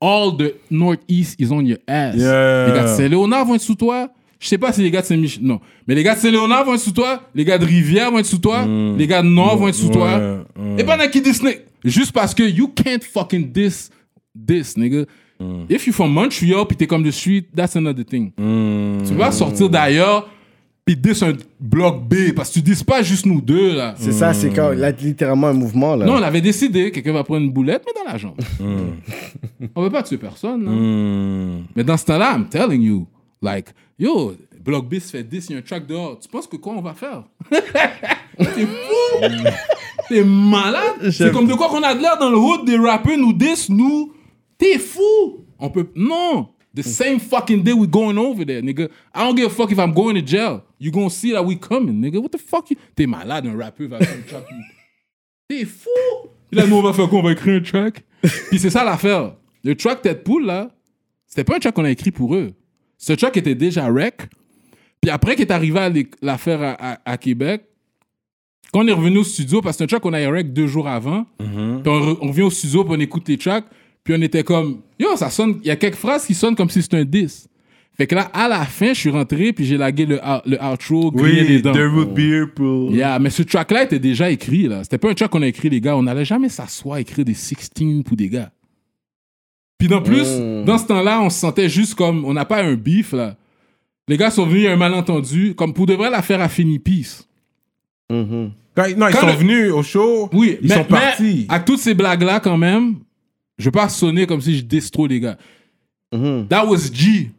all the Northeast is on your ass. Yeah. Les gars de Saint-Léonard vont être sous toi. Je sais pas si les gars de Saint-Michel. Non. Mais les gars de Saint-Léonard vont être sous toi. Les gars de Rivière vont être sous toi. Les gars de Nord vont être sous toi. Ouais. Et pas qui Disney. Juste parce que you can't fucking diss this, nigga. If you from Montreal pis t'es comme the street, that's another thing. Tu peux pas sortir d'ailleurs pis diss un bloc B parce que tu dis pas juste nous deux, là. C'est ça, c'est quand, là, littéralement un mouvement, là. Non, on avait décidé, quelqu'un va prendre une boulette, mais dans la jambe. on veut pas tuer personne, là. Hmm. Mais dans ce temps-là, I'm telling you, like, yo, Block B se fait 10, il y a un track dehors. Tu penses que quoi on va faire? T'es fou! T'es malade! C'est comme de quoi qu'on a de l'air dans le hood des rappeurs nous 10, nous. T'es fou! On peut. Non! The same fucking day we going over there, nigga. I don't give a fuck if I'm going to jail. You gonna see that we coming, nigga. What the fuck? You... T'es malade, un rappeur va faire un track. T'es fou! Puis là, nous, on va faire quoi? On va écrire un track. Puis c'est ça l'affaire. Le track Deadpool, là, c'était pas un track qu'on a écrit pour eux. Ce track était déjà rec. Puis après qu'il est arrivé à l'affaire à, à- à Québec, quand on est revenu au studio, parce que c'est un track qu'on a rec deux jours avant, puis on, on vient au studio, puis on écoute les tracks, puis on était comme, yo, ça sonne, il y a quelques phrases qui sonnent comme si c'était un 10. Fait que là, à la fin, je suis rentré, puis j'ai lagué le, le outro, grillé les Oui, dents. The Root Beer pour. Yeah, mais ce track-là était déjà écrit, là. C'était pas un track qu'on a écrit, les gars. On n'allait jamais s'asseoir écrire des 16 pour des gars. Puis en plus, Mm. dans ce temps-là, on se sentait juste comme... On n'a pas un beef, là. Les gars sont venus, il y a un malentendu. Comme pour de vrai, l'affaire a fini peace. Mhm. Quand- non, ils Quand sont le- venus au show. Oui, Ils mais, sont partis. mais avec toutes ces blagues-là, quand même, je veux pas sonner comme si je diss trop les gars. Mhm. That was G.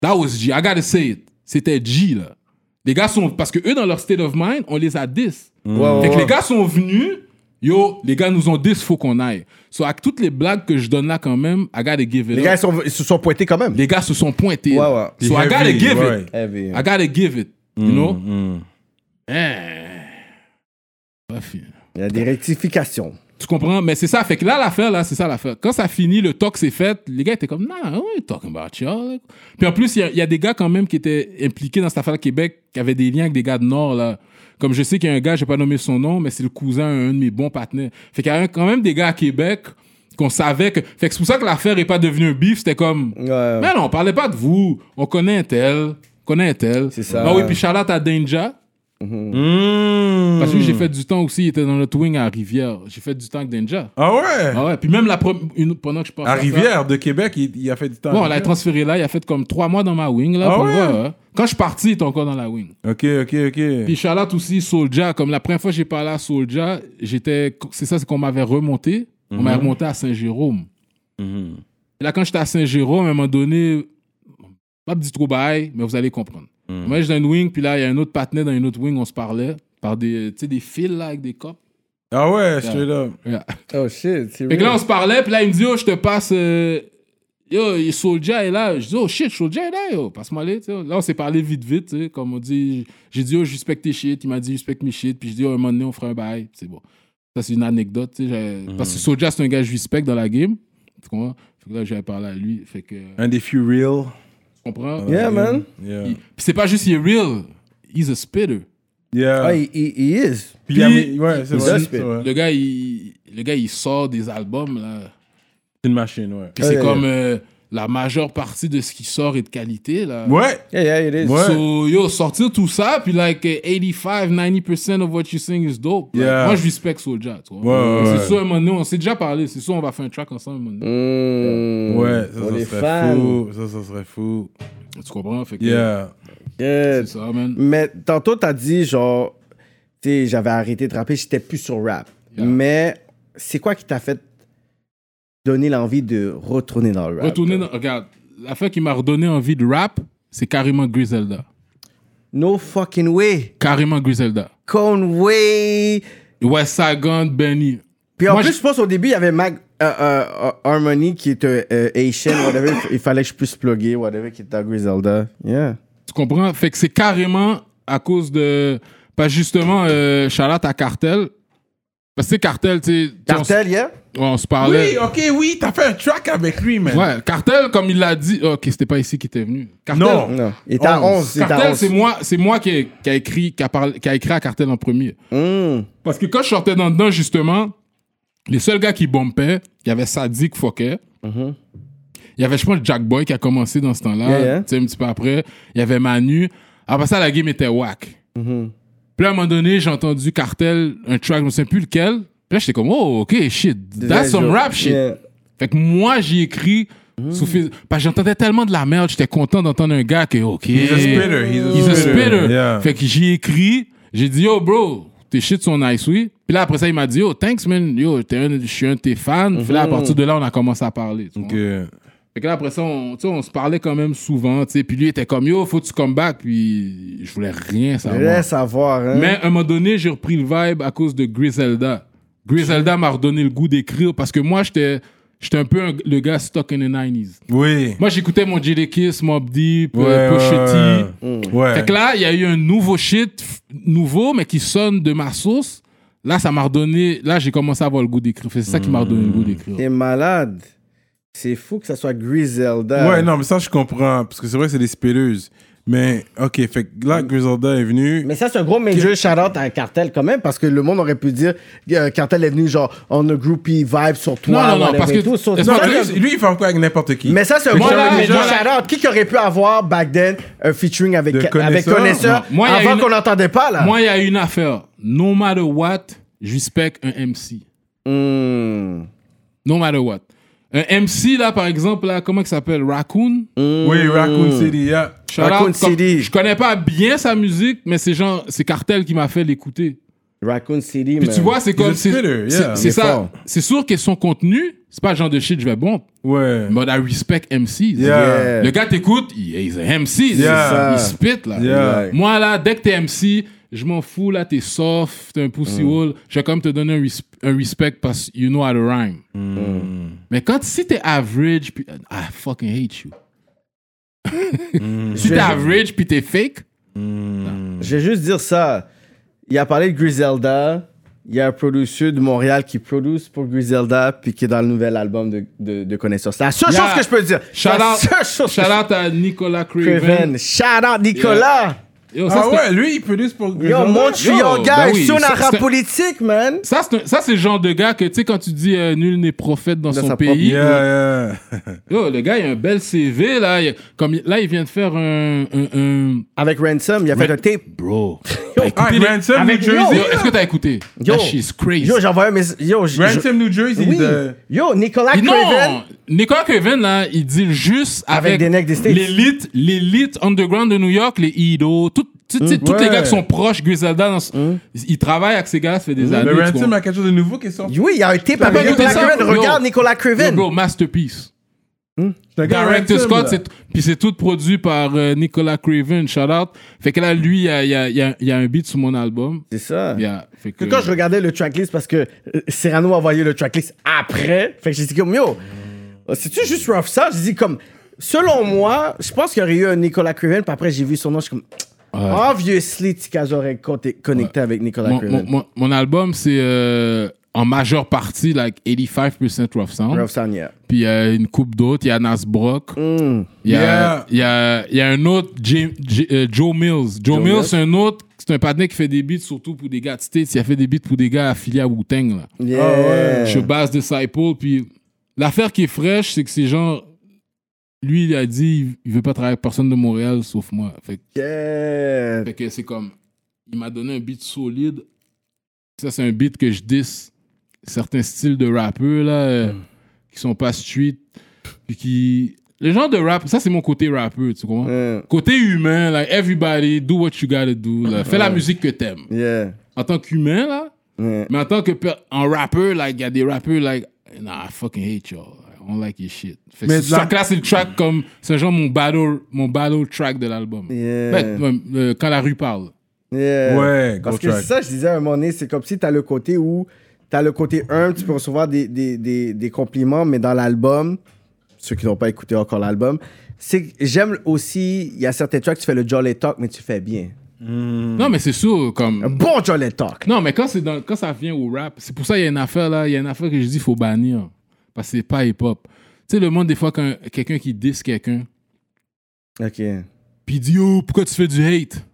That was G. I gotta say it. C'était G, là. Les gars sont... Parce que eux, dans leur state of mind, on les a diss. Ouais, ouais, Fait que ouais. les gars sont venus, yo, les gars nous ont dit, faut qu'on aille. So, avec toutes les blagues que je donne là quand même, I gotta give it Les up. gars, ils, sont- ils se sont pointés quand même. les gars se sont pointés. Ouais. So, I gotta give it. Heavy. I gotta give it. You know? Mm. Eh. Pas fini. Il y a des rectifications. Tu comprends? Mais c'est ça. Fait que là, l'affaire, là, c'est ça l'affaire. Quand ça finit, le talk s'est fait, les gars étaient comme, nah, what you talking about, y'all? Puis en plus, il y a- il y, a des gars quand même qui étaient impliqués dans cette affaire Québec, qui avaient des liens avec des gars de Nord, là. Comme je sais qu'il y a un gars, je vais pas nommer son nom, mais c'est le cousin d'un de mes bons partenaires. Fait qu'il y a un- quand même des gars à Québec qu'on savait que. Fait que c'est pour ça que l'affaire est pas devenue un beef. C'était comme, Ouais. mais non, on parlait pas de vous. On connaît un tel. On connaît un tel. C'est ça. Ah oui, puis Charlotte à Danger. Hmm. Parce que j'ai fait du temps aussi, il était dans notre wing à Rivière. J'ai fait du temps avec Denja. Ah ouais? Ah ouais, puis même la une- pendant que je pense À Rivière de Québec, il, il a fait du temps. Bon, on l'a transféré là, il a fait comme trois mois dans ma wing là. Ah pour ouais? voir, hein. Quand je suis parti, il était encore dans la wing. Ok, ok, ok. Puis Charlotte aussi, Soulja, comme la première fois que j'ai parlé à Soulja, j'étais, c'est ça, c'est qu'on m'avait remonté. On m'a remonté à Saint-Jérôme. Mhm. Et là, quand j'étais à Saint-Jérôme, à un moment donné, pas dit trop bail, mais vous allez comprendre. Moi, j'étais dans une wing, puis là, il y a un autre partenaire dans une autre wing, on se parlait par des, tu sais, des fils là, avec des copes. Ah ouais, straight up. Yeah. Oh shit, c'est Fait que là, on se parlait, puis là, il me dit, yo, je te passe. euh, Yo, il- Soulja est là. Je dis, oh shit, Soulja est là, yo. Passe-moi les, tu sais. Là, on s'est parlé vite, vite. Comme on dit, j'ai dit, oh, je respecte tes shit. Il m'a dit, respecte mes shit. Puis je dis, oh, un moment donné, on fera un bail. C'est bon. Ça, c'est une anecdote, tu sais. j'ai- Parce que Soulja, c'est un gars que je respecte dans la game. Tu comprends? Fait que là, j'avais parlé à lui. Fait que. Un des few real. Comprends? Yeah, man. Yeah. Puis c'est pas juste, il est real. He's a spitter. Yeah. Ah, il, il, il is. Puis il y a- Puis- ouais, c'est vrai. vrai. Le gars, il, le gars, il sort des albums, là. C'est une machine, ouais. Puis Ah, c'est yeah, comme euh, la majeure partie de ce qui sort est de qualité, là. Ouais. Yeah, yeah, it is. Ouais. So, yo, sortir tout ça, puis like uh, 85, 90% of what you sing is dope. Like, Yeah. moi, je respecte Soulja, tu vois. Ouais, ouais, c'est sûr, un moment donné, on s'est déjà parlé. C'est sûr, on va faire un track ensemble, un moment donné. Mm. Ouais, ça, serait fou. Ça, ça serait fou. Tu comprends? Fait que, Yeah. Yeah. C'est ça, man. Mais tantôt, t'as dit, genre, tu sais, j'avais arrêté de rapper, j'étais plus sur rap. Yeah. Mais c'est quoi qui t'a fait donner l'envie de retourner dans le rap? Retourner dans. Regarde, l'affaire qui m'a redonné envie de rap, c'est carrément Griselda. No fucking way. Carrément Griselda. Conway. West Saigon, Benny. Puis en Moi, plus, je- pense au début, il y avait Mag, euh, euh, euh, Harmony qui était euh, Asian, whatever. il fallait que je puisse plugger, whatever, qui était à Griselda. Yeah. Tu comprends? Fait que c'est carrément à cause de. Pas justement, euh, Charlotte à Cartel. Parce que Cartel, tu sais. Cartel, yeah? On, se parlait. Oui, ok, oui, t'as fait un track avec lui, man. Ouais, Cartel, comme il l'a dit. Ok, c'était pas ici qu'il était venu. Cartel, Non. Non. Il était à 11. Il était à Cartel, 11. c'est moi, c'est moi qui, ai- qui a écrit, qui a, parlé, qui a écrit à Cartel en premier. Mm. Parce que quand je sortais dans dedans, justement, les seuls gars qui bompaient, il y avait Sadik Fouquet. Il y avait, je pense, Jack Boy qui a commencé dans ce temps-là. Yeah, yeah. Tu sais, un petit peu après. Il y avait Manu. Après ça, la game était whack. Mm-hmm. Puis à un moment donné, j'ai entendu Cartel, un track, je me souviens plus lequel. Puis là, j'étais comme, oh, ok, shit. That's some rap shit. Yeah. Fait que moi, j'ai écrit. Mm. sous Parce que j'entendais tellement de la merde, j'étais content d'entendre un gars qui est OK. He's a spitter. He's a He's a spitter. spitter. Yeah. Fait que j'ai écrit, j'ai dit, yo, bro, tes shit sont nice, oui. Puis là, après ça, il m'a dit, yo, thanks, man. Yo, t'es un- je suis un de tes fans. Puis là, à partir de là, on a commencé à parler. tu. Fait que là, après ça, on, tu sais, on se parlait quand même souvent. tu sais. Puis lui, il était comme, yo, faut que tu come back. Puis je voulais rien savoir. Laisse savoir, hein. Mais à un moment donné, j'ai repris le vibe à cause de Griselda. Griselda m'a redonné le goût d'écrire parce que moi, j'étais j'étais un peu un- le gars stuck in the 90s. Oui. Moi, j'écoutais mon Jada Kiss, Mob Deep, Ouais, euh, Pusha ouais, T. ouais. Ouais. Fait que là, il y a eu un nouveau shit, nouveau, mais qui sonne de ma sauce. Là, ça m'a redonné. Là, j'ai commencé à avoir le goût d'écrire. C'est ça qui m'a redonné le goût d'écrire. T'es malade. C'est fou que ça soit Griselda. Ouais, non, mais ça, je comprends. Parce que c'est vrai que c'est des spilleuses. Mais, ok, fait que là, Griselda est venu. Mais ça, c'est un gros major shout-out à Cartel quand même, parce que le monde aurait pu dire euh, Cartel est venu genre on a groupie vibe sur toi. Non, non, non, parce que- tout. Ça, que- c'est- Lui, lui, il fait encore avec n'importe qui. mais ça, c'est un gros major shout-out. Qui qui aurait pu avoir back then un featuring avec, De avec Connaisseur? Non. Moi, avant une- qu'on n'entendait pas là? Moi, il y a une affaire. No matter what, je respecte un MC. Hmm. No matter what. Un MC, là, par exemple, là, comment il s'appelle? Raccoon? Oui, Raccoon City, yeah. Shout out, Raccoon comme- City. Je connais pas bien sa musique, mais c'est genre, c'est Cartel qui m'a fait l'écouter. Raccoon City, Puis man. tu vois, c'est comme. C'est yeah. ça. C'est sûr que son contenu, c'est pas le genre de shit, je vais bon. Ouais. But I respect MC. Yeah. Le gars t'écoute, il est un MC. Yeah. Il spit, là. Moi, là, dès que t'es MC, je m'en fous, là, t'es soft, t'es un pussy hole. Je vais quand même te donner un, res- un respect parce que you know how to rhyme. Mais quand, si t'es average, puis I fucking hate you. si t'es average, puis t'es fake, Je vais juste dire ça. Il a parlé de Griselda. Il y a un producteur de Montréal qui produit pour Griselda puis qui est dans le nouvel album de, de, de connaissance. C'est la seule Yeah. chose que je peux dire. shout out, shout out à Nicolas. Craven. Shout out Nicolas. Yo, ça, Ah ouais, lui, il produit pour Yo, Griselda. Montreal, Yo, gars, ben oui, sur la ça, rap politique, man. Ça, c'est un- le genre de gars que, tu sais, quand tu dis euh, nul n'est prophète dans, Dans son pays, Yeah, yeah. yo, le gars, il a un bel CV, là. Il- comme, là, il vient de faire un. un, un- Avec Ransom, il a fait Ran- un tape. Bro. pas Ah, écouté. Ransom, New Jersey? Yo, Est-ce que t'as écouté? Yo. That shit's crazy. Yo, j'ai envoyé un message. Yo, Ransom, New Jersey. Oui. de- Yo, Nicolas Craven. non, Nicolas Craven, là, il deal juste Avec avec, des necks des States. l'élite, l'élite underground de New York, les Ido, tout, tu sais, tous les gars qui sont proches, Griselda, dans ce- ils travaillent avec ces gars, ça fait des années. Le tu Ransom comprends? a quelque chose de nouveau qui est sorti. Oui, il y a un tape T'as avec pas écouté Nicolas ça? Craven. Yo. Regarde Nicolas Yo, Craven. bro, masterpiece. C'est un gars Director Ransom, Scott, là. c'est, puis c'est tout produit par euh, Nicolas Craven, shout out. Fait que là, lui, il y a, il y a- il y a- il y a un beat sur mon album. C'est ça. Il y a- fait que, Que quand je regardais le tracklist, parce que euh, Cyrano a envoyé le tracklist après, fait que j'ai dit comme, yo, c'est-tu juste rough ça? J'ai dit comme, selon moi, je pense qu'il y aurait eu un Nicolas Craven, puis après j'ai vu son nom, je suis comme, obviously, Tikaz aurait conté- connecté avec Nicolas mon, mon, mon, mon album, c'est euh, en majeure partie, like 85% rough sound. Rough Sound, yeah. Puis il y a une coupe d'autres. Il y a Nas Brock. Mm. Il y, a, Yeah. il, y a, il y a un autre, Jim- J- euh, Joe Mills. Joe, Mills, Mills. c'est un autre. C'est un partenaire qui fait des beats surtout pour des gars de States. Il a fait des beats pour des gars affiliés à Wu-Tang. Là. Yeah. Je base Disciple. Puis l'affaire qui est fraîche, c'est que c'est genre. Lui, il a dit il veut pas travailler avec personne de Montréal sauf moi. Fait, que- Yeah. fait que c'est comme. Il m'a donné un beat solide. Ça, c'est un beat que je dis certains styles de rappeurs là, euh, qui sont pas street. Puis qui. Les gens de rap, ça c'est mon côté rappeur, tu comprends? Côté humain, like everybody, do what you gotta do. là. Fais la musique que t'aimes. Yeah. En tant qu'humain, là, mais en tant que en rappeur, like, il y a des rappeurs, like, nah, I fucking hate y'all. Don't like your shit. Fait Mais c'est- la- ça classe le track comme, c'est genre mon battle, mon battle track de l'album. Yeah. Euh, quand la rue parle. Yeah. Ouais, Parce que c'est ça, je disais à un moment donné, c'est comme si t'as le côté où t'as le côté 1, tu peux recevoir des, des, des, des compliments, mais dans l'album, ceux qui n'ont pas écouté encore l'album, c'est que j'aime aussi, il y a certains tracks, tu fais le Jolly Talk, mais tu fais bien. Non, mais c'est sûr, Un comme. bon Jolly Talk. Non, mais quand, c'est dans, quand ça vient au rap, c'est pour ça qu'il y a une affaire là, il y a une affaire que je dis qu'il faut bannir. Parce que c'est pas hip-hop. Tu sais, le monde, des fois, quand quelqu'un qui diss quelqu'un, Ok. Puis dit Yo, pourquoi tu fais du hate?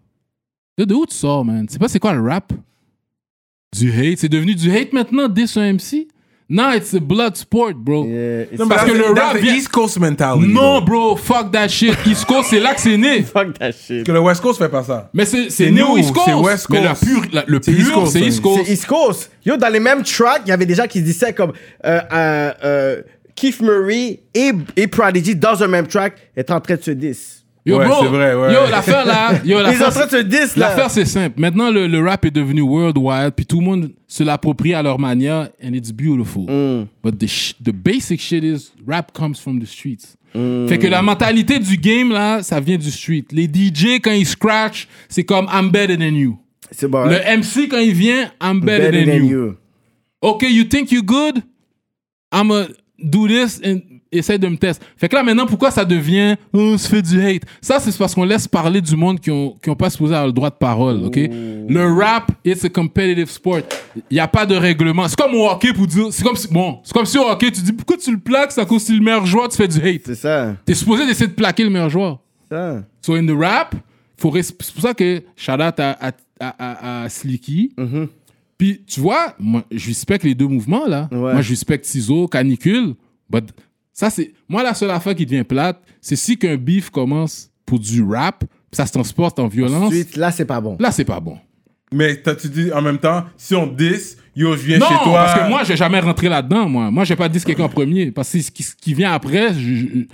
Yo, De où tu sors, man? C'est pas c'est quoi le rap? Du hate? C'est devenu du hate maintenant, dès un MC Non, it's a blood sport, bro. Yeah. It's Non, Parce que the- le rap vient- East Coast mentality. Non, bro. fuck that shit. East Coast, c'est là que c'est né. fuck that shit. Que le West Coast fait pas ça. Mais c'est né au East Coast. c'est West Mais la Coast. pure, la- le C'est East pur, Coast, c'est. East Coast. C'est East Coast. Yo, dans les mêmes tracks, il y avait des gens qui se disaient comme euh, euh, euh, Keith Murray et, et Prodigy dans un même track étaient en train de se diss. Yo, Ouais, bro, c'est vrai, ouais. Yo, l'affaire là. Yo, Ils sont en train de se diss là. L'affaire, c'est simple. Maintenant, le, le rap est devenu worldwide, puis tout le monde se l'approprie à leur manière, and it's beautiful. Mm. But the, sh- the basic shit is, rap comes from the streets. Mm. Fait que la mentalité du game, là, ça vient du street. Les DJ, quand ils scratch, c'est comme I'm better than you. C'est bon. Le hein? MC, quand il vient, I'm better, Better than, than you. you. OK, you think you good? I'ma do this and essaye de me tester. Fait que là, maintenant, pourquoi ça devient oh, se fait du hate? Ça, c'est parce qu'on laisse parler du monde qui ont, qui ont pas supposé avoir le droit de parole, OK? Le rap, it's a competitive sport. Il y a pas de règlement. C'est comme au hockey pour dire, c'est comme si, bon, c'est comme si au hockey, tu dis, pourquoi tu le plaques? C'est à cause c'est le meilleur joueur, tu fais du hate. C'est ça. T'es supposé d'essayer de plaquer le meilleur joueur. ça. So in the rap, faut c'est pour ça que shout out à, à, à, à- Slicky. Mm-hmm. Puis tu vois, moi je respecte les deux mouvements là. Ouais. Moi je respecte ciseaux, canicule. But ça c'est moi la seule affaire qui devient plate, c'est si qu'un beef commence pour du rap, ça se transporte en violence. Ensuite, là, c'est pas bon. Là c'est pas bon. Mais t'as- tu dis en même temps, si on 10, yo, je viens Non, chez toi. parce que moi j'ai jamais rentré là-dedans moi. Moi j'ai pas dit quelqu'un en premier parce que ce qui, ce qui vient après, je- je-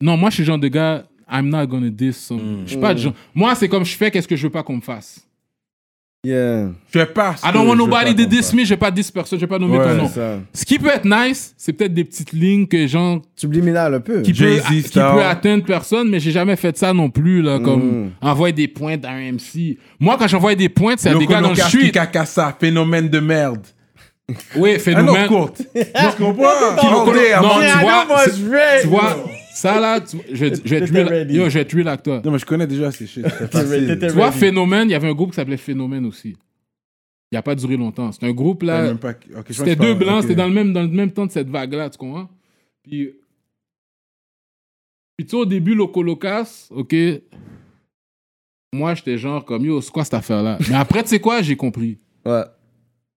non moi je suis le genre de gars I'm not gonna diss some. Je suis pas de genre. Moi c'est comme je fais qu'est-ce que je veux pas qu'on me fasse? Yeah. Je fais pas. I don't want je nobody to diss me, je vais pas diss personne, je vais pas nommer Ouais, ton nom. Ça. Ce qui peut être nice, c'est peut-être des petites lignes que genre Subliminal un peu. qui peut, qui peut atteindre personne, mais j'ai jamais fait ça non plus là, comme Mm. envoyer des pointes à un MC. Moi quand j'envoie des pointes, c'est à des gars dans le Loca, street. Kikakasa, phénomène de merde. Oui, Ah non, phénomène. courte. Tu comprends? Qui non, on tu vois, tu vois, ça là, tu- je vais- je vais tuer, ready. yo, je vais tuer l'acteur. Non, mais je connais déjà ces shit. C'est facile. Tu vois. Phénomène, il y avait un groupe qui s'appelait Phénomène aussi. Il a pas duré longtemps. C'est un groupe là. même pas- ok, je pense C'était deux parle- blancs, ok. c'était dans le même dans le même temps de cette vague là, tu comprends? Puis puis tu sais au début Loco Locas, OK Moi, j'étais genre comme yo, c'est quoi cette affaire là Mais après tu sais quoi, j'ai compris. Ouais.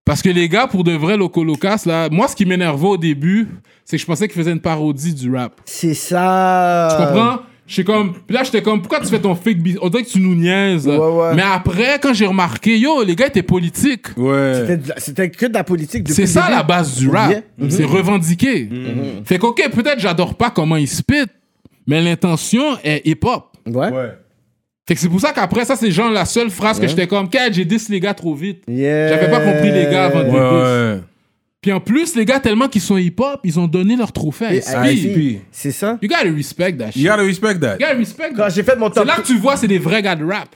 Parce que les gars pour de vrai Loco Locas là, moi ce qui m'énervait au début, c'est que je pensais qu'ils faisaient une parodie du rap. C'est ça. Tu comprends? J'étais comme, puis là, j'étais comme, pourquoi tu fais ton fake business? On dirait que tu nous niaises. Ouais, ouais. Mais après, quand j'ai remarqué, yo, les gars étaient politiques. Ouais. C'était que de la politique depuis C'est ça la base du rap. Yeah. Mhm. C'est revendiqué. Fait que, ok, peut-être j'adore pas comment il spit, mais l'intention est hip-hop. Ouais. Ouais. Fait que c'est pour ça qu'après, ça, c'est genre la seule phrase que j'étais comme, Quête, j'ai 10 les gars trop vite. Yeah. J'avais pas compris les gars avant de Ouais, ouais. Puis en plus, les gars, tellement qu'ils sont hip-hop, ils ont donné leur trophée à SP. C'est ça? You gotta respect that shit. You gotta respect that. You gotta respect Quand that. j'ai fait mon C'est top là que tu vois, c'est des vrais gars de rap.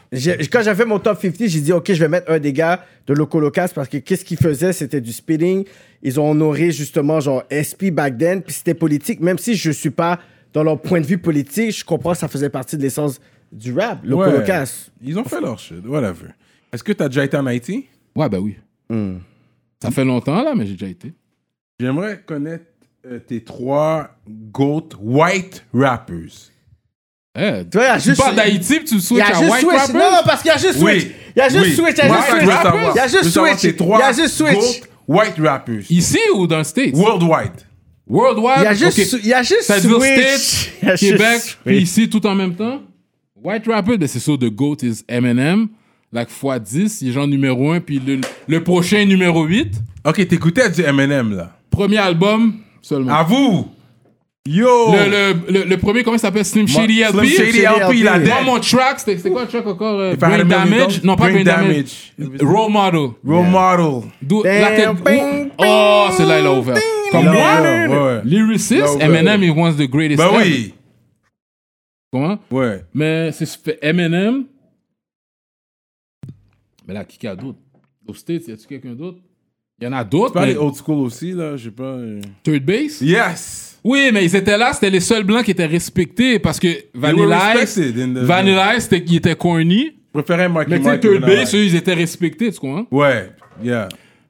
Quand j'ai fait mon top 50, j'ai dit, OK, je vais mettre un des gars de Loco Locas parce que qu'est-ce qu'ils faisaient? C'était du spitting. Ils ont honoré justement, genre, SP back then, puis c'était politique. Même si je suis pas dans leur point de vue politique, je comprends que ça faisait partie de l'essence du rap, Loco Ouais. Ils ont fait leur shit, whatever. Est-ce que t'as déjà été en Haïti? Ouais, ben oui. Hmm. Ça fait longtemps, là, mais j'ai déjà été. J'aimerais connaître euh, tes trois GOAT white rappers. Eh, Tu vois, tu parles d'Haïti, tu Il y switches a à juste white switch. rappers? Non, parce qu'il y a juste Oui. switch. Il y a juste Oui. switch. Il y a juste switch. Il y a juste savoir switch. tes trois Il y a juste switch. White rappers. Ici ou dans le States? Worldwide. Worldwide? Il y a juste, Ok. il y a juste Ça veut dire switch. States, Québec, puis ici tout en même temps. White rapper, ben c'est sûr, The GOAT is Eminem. Like x10, il est genre numéro 1, puis le, le prochain numéro 8. Ok, t'écoutais du Eminem, là? Premier album seulement. À vous! Yo! Le, le, le, le premier, comment il s'appelle? Slim Moi- Shady Slim LP? Shady LP, il a Moi, dead. mon track, c'était quoi le track encore? euh, Brain Damage? Non, pas Brain Damage. Damage. Role Model. Role model. D'où- Bing, la tête- bing, Oh, c'est là il a ouvert. Comme moi, lyricist, Il a ouvert. Eminem is one of the greatest Ben oui! Comment? Ouais. Mais c'est fait Eminem. Mais là, qui qu'il y a d'autre? Aux States, y a-tu quelqu'un d'autre? Il y en a d'autres, Pas mais les old school aussi, là, je sais pas. euh. Third Base? Yes! Oui, mais ils étaient là, c'était les seuls blancs qui étaient respectés parce que Vanilla Ice, the- Vanilla Ice, c'était- il était corny. Je préférais Marky Mais tu sais. Third Base, eux, ils étaient respectés, tu comprends? Ouais, yeah.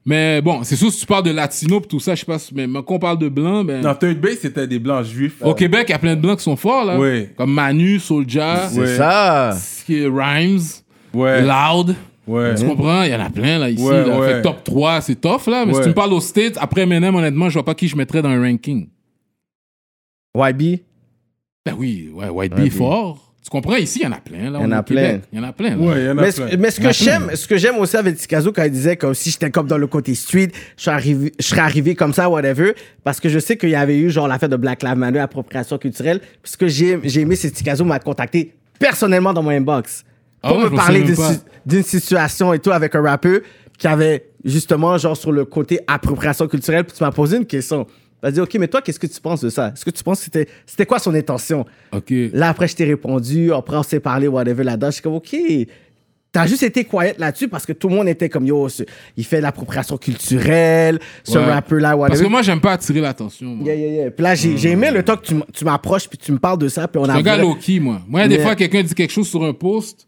Mais bon, c'est sûr, si tu parles de latino pis tout ça, je sais pas, mais quand on parle de blanc, ben. Non, Third Base, c'était des blancs juifs. Au Québec, il y a plein de blancs qui sont forts, là. Oui. Comme Manu, Soulja, C'est Ouais. ça. qui- Rhymes, Ouais. Loud. Ouais. Tu comprends? Il y en a plein, là, ici. Ouais, là. ouais. Fait que top 3, c'est tough, là. Mais si tu me parles aux States, après Eminem, honnêtement, je vois pas qui je mettrais dans un ranking. YB. Ben oui, ouais, White B est YB. fort. Tu comprends? Ici, il y en a plein, là. Il y en a plein. Il y en a plein, là. Ouais, il y en a Mais, plein. mais ce que a plein. j'aime, ce que j'aime aussi avec Tikazo quand il disait comme si j'étais comme dans le côté street, je serais arrivé, je serais arrivé comme ça, whatever, parce que je sais qu'il y avait eu genre l'affaire de Black Lives Matter, appropriation culturelle. Puis ce que j'ai, j'ai aimé, c'est que Tikazo m'a contacté personnellement dans mon inbox Ah pour ouais, me parler d'une situation et tout avec un rappeur qui avait justement genre sur le côté appropriation culturelle. Puis tu m'as posé une question. Tu m'as dit, OK, mais toi, qu'est-ce que tu penses de ça? Est-ce que tu penses que c'était, c'était quoi son intention? OK. Là, après, je t'ai répondu. Après, on s'est parlé, whatever, là-dedans. Je suis comme, OK. T'as juste été quiet là-dessus parce que tout le monde était comme, yo, ce- il fait de l'appropriation culturelle, ce Ouais. rappeur-là, Parce whatever. que moi, j'aime pas attirer l'attention. moi. Yeah, yeah, yeah. Puis là, j'ai j'ai aimé le temps que tu, m- tu m'approches puis tu me parles de ça. Puis on Je a suis un gars vrai- low-key, moi. Moi, des fois, quelqu'un dit quelque chose sur un post,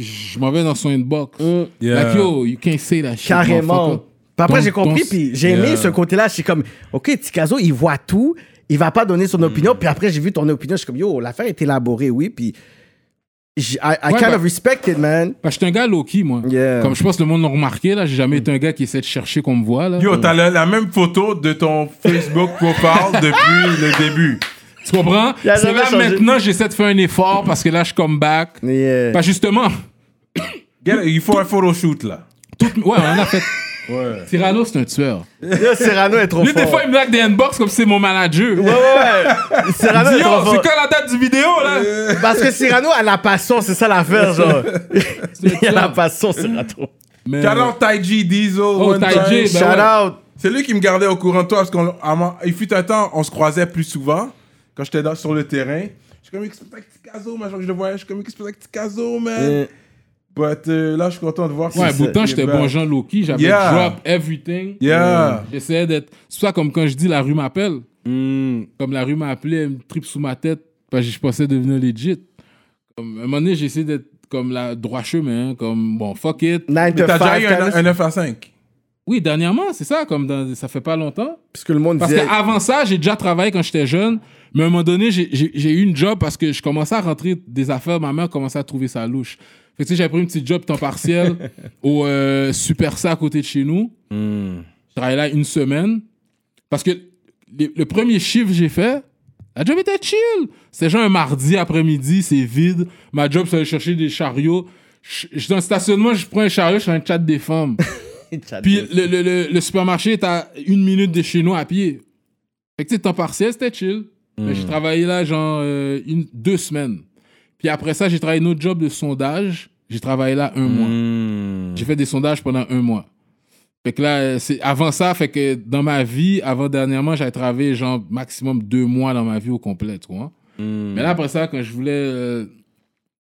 je m'en vais dans son inbox. Mm. Yeah. Like, yo, you can't say that shit. Carrément. motherfucker. Puis après, j'ai compris, ton- puis j'ai aimé Yeah. ce côté-là. Je suis comme, OK, Tikazo, il voit tout. Il va pas donner Mm. son opinion. Puis après, j'ai vu ton opinion. Je suis comme, yo, l'affaire est élaborée, oui. Puis I, I Ouais, kind bah- of respect it, man. Parce que je suis un gars low-key, moi. Yeah. Comme je pense que le monde l'a remarqué, là, j'ai jamais été un gars qui essaie de chercher qu'on me voit, là. Yo, t'as la, la même photo de ton Facebook profile depuis le début. Tu comprends? C'est là changé. maintenant, j'essaie de faire un effort parce que là, je come back. Yeah. Pas justement. Get- il faut un photoshoot, là. Tout, ouais, on a fait. Ouais. Cyrano, c'est un tueur. Yo, Cyrano est trop Lui, fort. des fois, il me blague des inbox comme si c'est mon manager. Ouais, ouais, ouais. Cyrano est yo, trop c'est fort. quand la date du vidéo, là? Parce que Cyrano a la passion, c'est ça l'affaire, genre. Il a la passion, Cyrano. Mais- Shout out Ty G Diesel. Oh, one time. G, ben Shout ouais. out. C'est lui qui me gardait au courant de toi parce qu'on il fut un temps, on se croisait plus souvent quand j'étais dans- sur le terrain. Je suis comme, qu'est-ce que c'est avec Ticazo, man? Genre, je le voyais, je suis comme, qu'est-ce que c'est avec Ticazo, man? Euh, But euh, là, je suis content de voir Ouais, c'est- pourtant, il est j'étais bon Jean Loki. J'avais Yeah. drop everything. Yeah. J'essayais d'être. C'est ça, comme quand je dis la rue m'appelle. Mm. Comme la rue m'appelait, elle me tripe sous ma tête. Parce que je pensais devenir legit. Comme, à un moment donné, j'ai essayé d'être comme la droit chemin. Comme, bon, fuck it. 9 Mais to t'as déjà 5, eu un, un 9 à 5. Oui, dernièrement, c'est ça. Comme dans- ça fait pas longtemps. Puisque le monde Parce disait. qu'avant ça, j'ai déjà travaillé quand j'étais jeune. Mais à un moment donné, j'ai- j'ai j'ai eu une job parce que je commençais à rentrer des affaires. Ma mère commençait à trouver ça louche. Fait que tu sais, j'avais pris une petite job temps partiel au euh, Super Ça à côté de chez nous. Je travaillais là une semaine. Parce que les- le premier chiffre que j'ai fait, La job était chill. C'était genre un mardi après-midi, c'est vide. Ma job, c'est aller chercher des chariots. Je suis dans le stationnement, je prends un chariot, je fais un chat des femmes. Puis le, le, le, le supermarché est à une minute de chez nous à pied. Fait que tu sais, temps partiel, c'était chill. Mais J'ai travaillé là, genre, euh, une, deux semaines. Puis après ça, j'ai travaillé un autre job de sondage. J'ai travaillé là un mois. Hmm. J'ai fait des sondages pendant un mois. Fait que là, c'est avant ça, fait que dans ma vie, avant dernièrement, j'avais travaillé genre maximum deux mois dans ma vie au complet, tu vois. Mais là, après ça, quand je voulais. euh,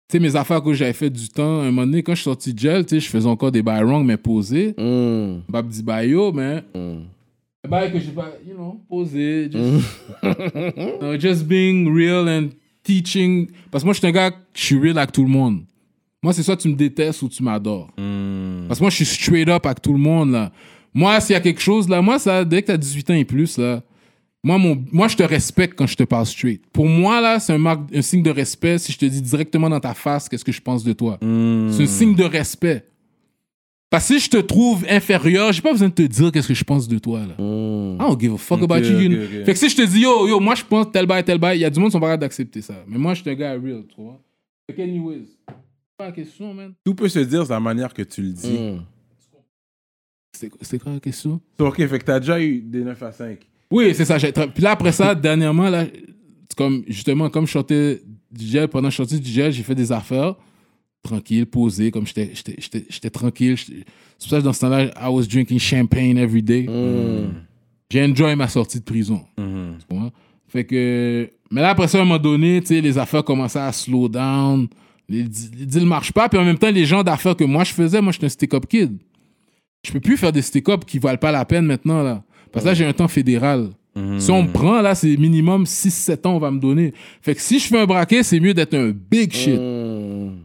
tu sais, mes affaires que j'avais fait du temps, un moment donné, quand je suis sorti de gel, tu sais, je faisais encore des bails wrong, mais posés. Mm. Bab dit bail yo, mais. Les bails que j'ai pas, you know, posé. Just, just being real and teaching. Parce que moi, je suis un gars, je suis real avec tout le monde. Moi, c'est soit tu me détestes ou tu m'adores. Parce que moi, je suis straight up avec tout le monde, là. Moi, s'il y a quelque chose, là, moi, ça, dès que t'as 18 ans et plus, là, moi, mon, moi, je te respecte quand je te parle straight. Pour moi, là, c'est un, marque, un signe de respect si je te dis directement dans ta face qu'est-ce que je pense de toi. C'est un signe de respect. Parce que si je te trouve inférieur, j'ai pas besoin de te dire qu'est-ce que je pense de toi, là. I don't give a fuck about you. Fait que si je te dis, yo, yo, moi, je pense tel bail, tel bail, il y a du monde qui sont pas capables d'accepter ça. Mais moi, je suis un gars real, tu vois. Fait anyways, pas la question, man. Tout peut se dire de la manière que tu le dis. Mm. C'était c'était quoi la question? Ok, fait que t'as déjà eu des 9 à 5. Oui, c'est ça. Puis là, après ça, dernièrement, là, c'est comme, justement, comme je chantais DJ, pendant que je chantais DJ, j'ai fait des affaires tranquille, posé, comme j'étais tranquille. C'est pour ça que dans ce temps-là, I was drinking champagne every day. J'ai enjoy ma sortie de prison. Tu comprends? Fait que. Mais là, après ça, à un moment donné, les affaires commençaient à slow down. Les, les deals marchent pas. Puis en même temps, les gens d'affaires que moi je faisais, moi, j'étais un stick-up kid. Je peux plus faire des stick-up qui valent pas la peine maintenant, là. Parce que là, j'ai un temps fédéral. Si on me prend, là, c'est minimum 6-7 ans on va me donner. Fait que si je fais un braquet, c'est mieux d'être un big shit.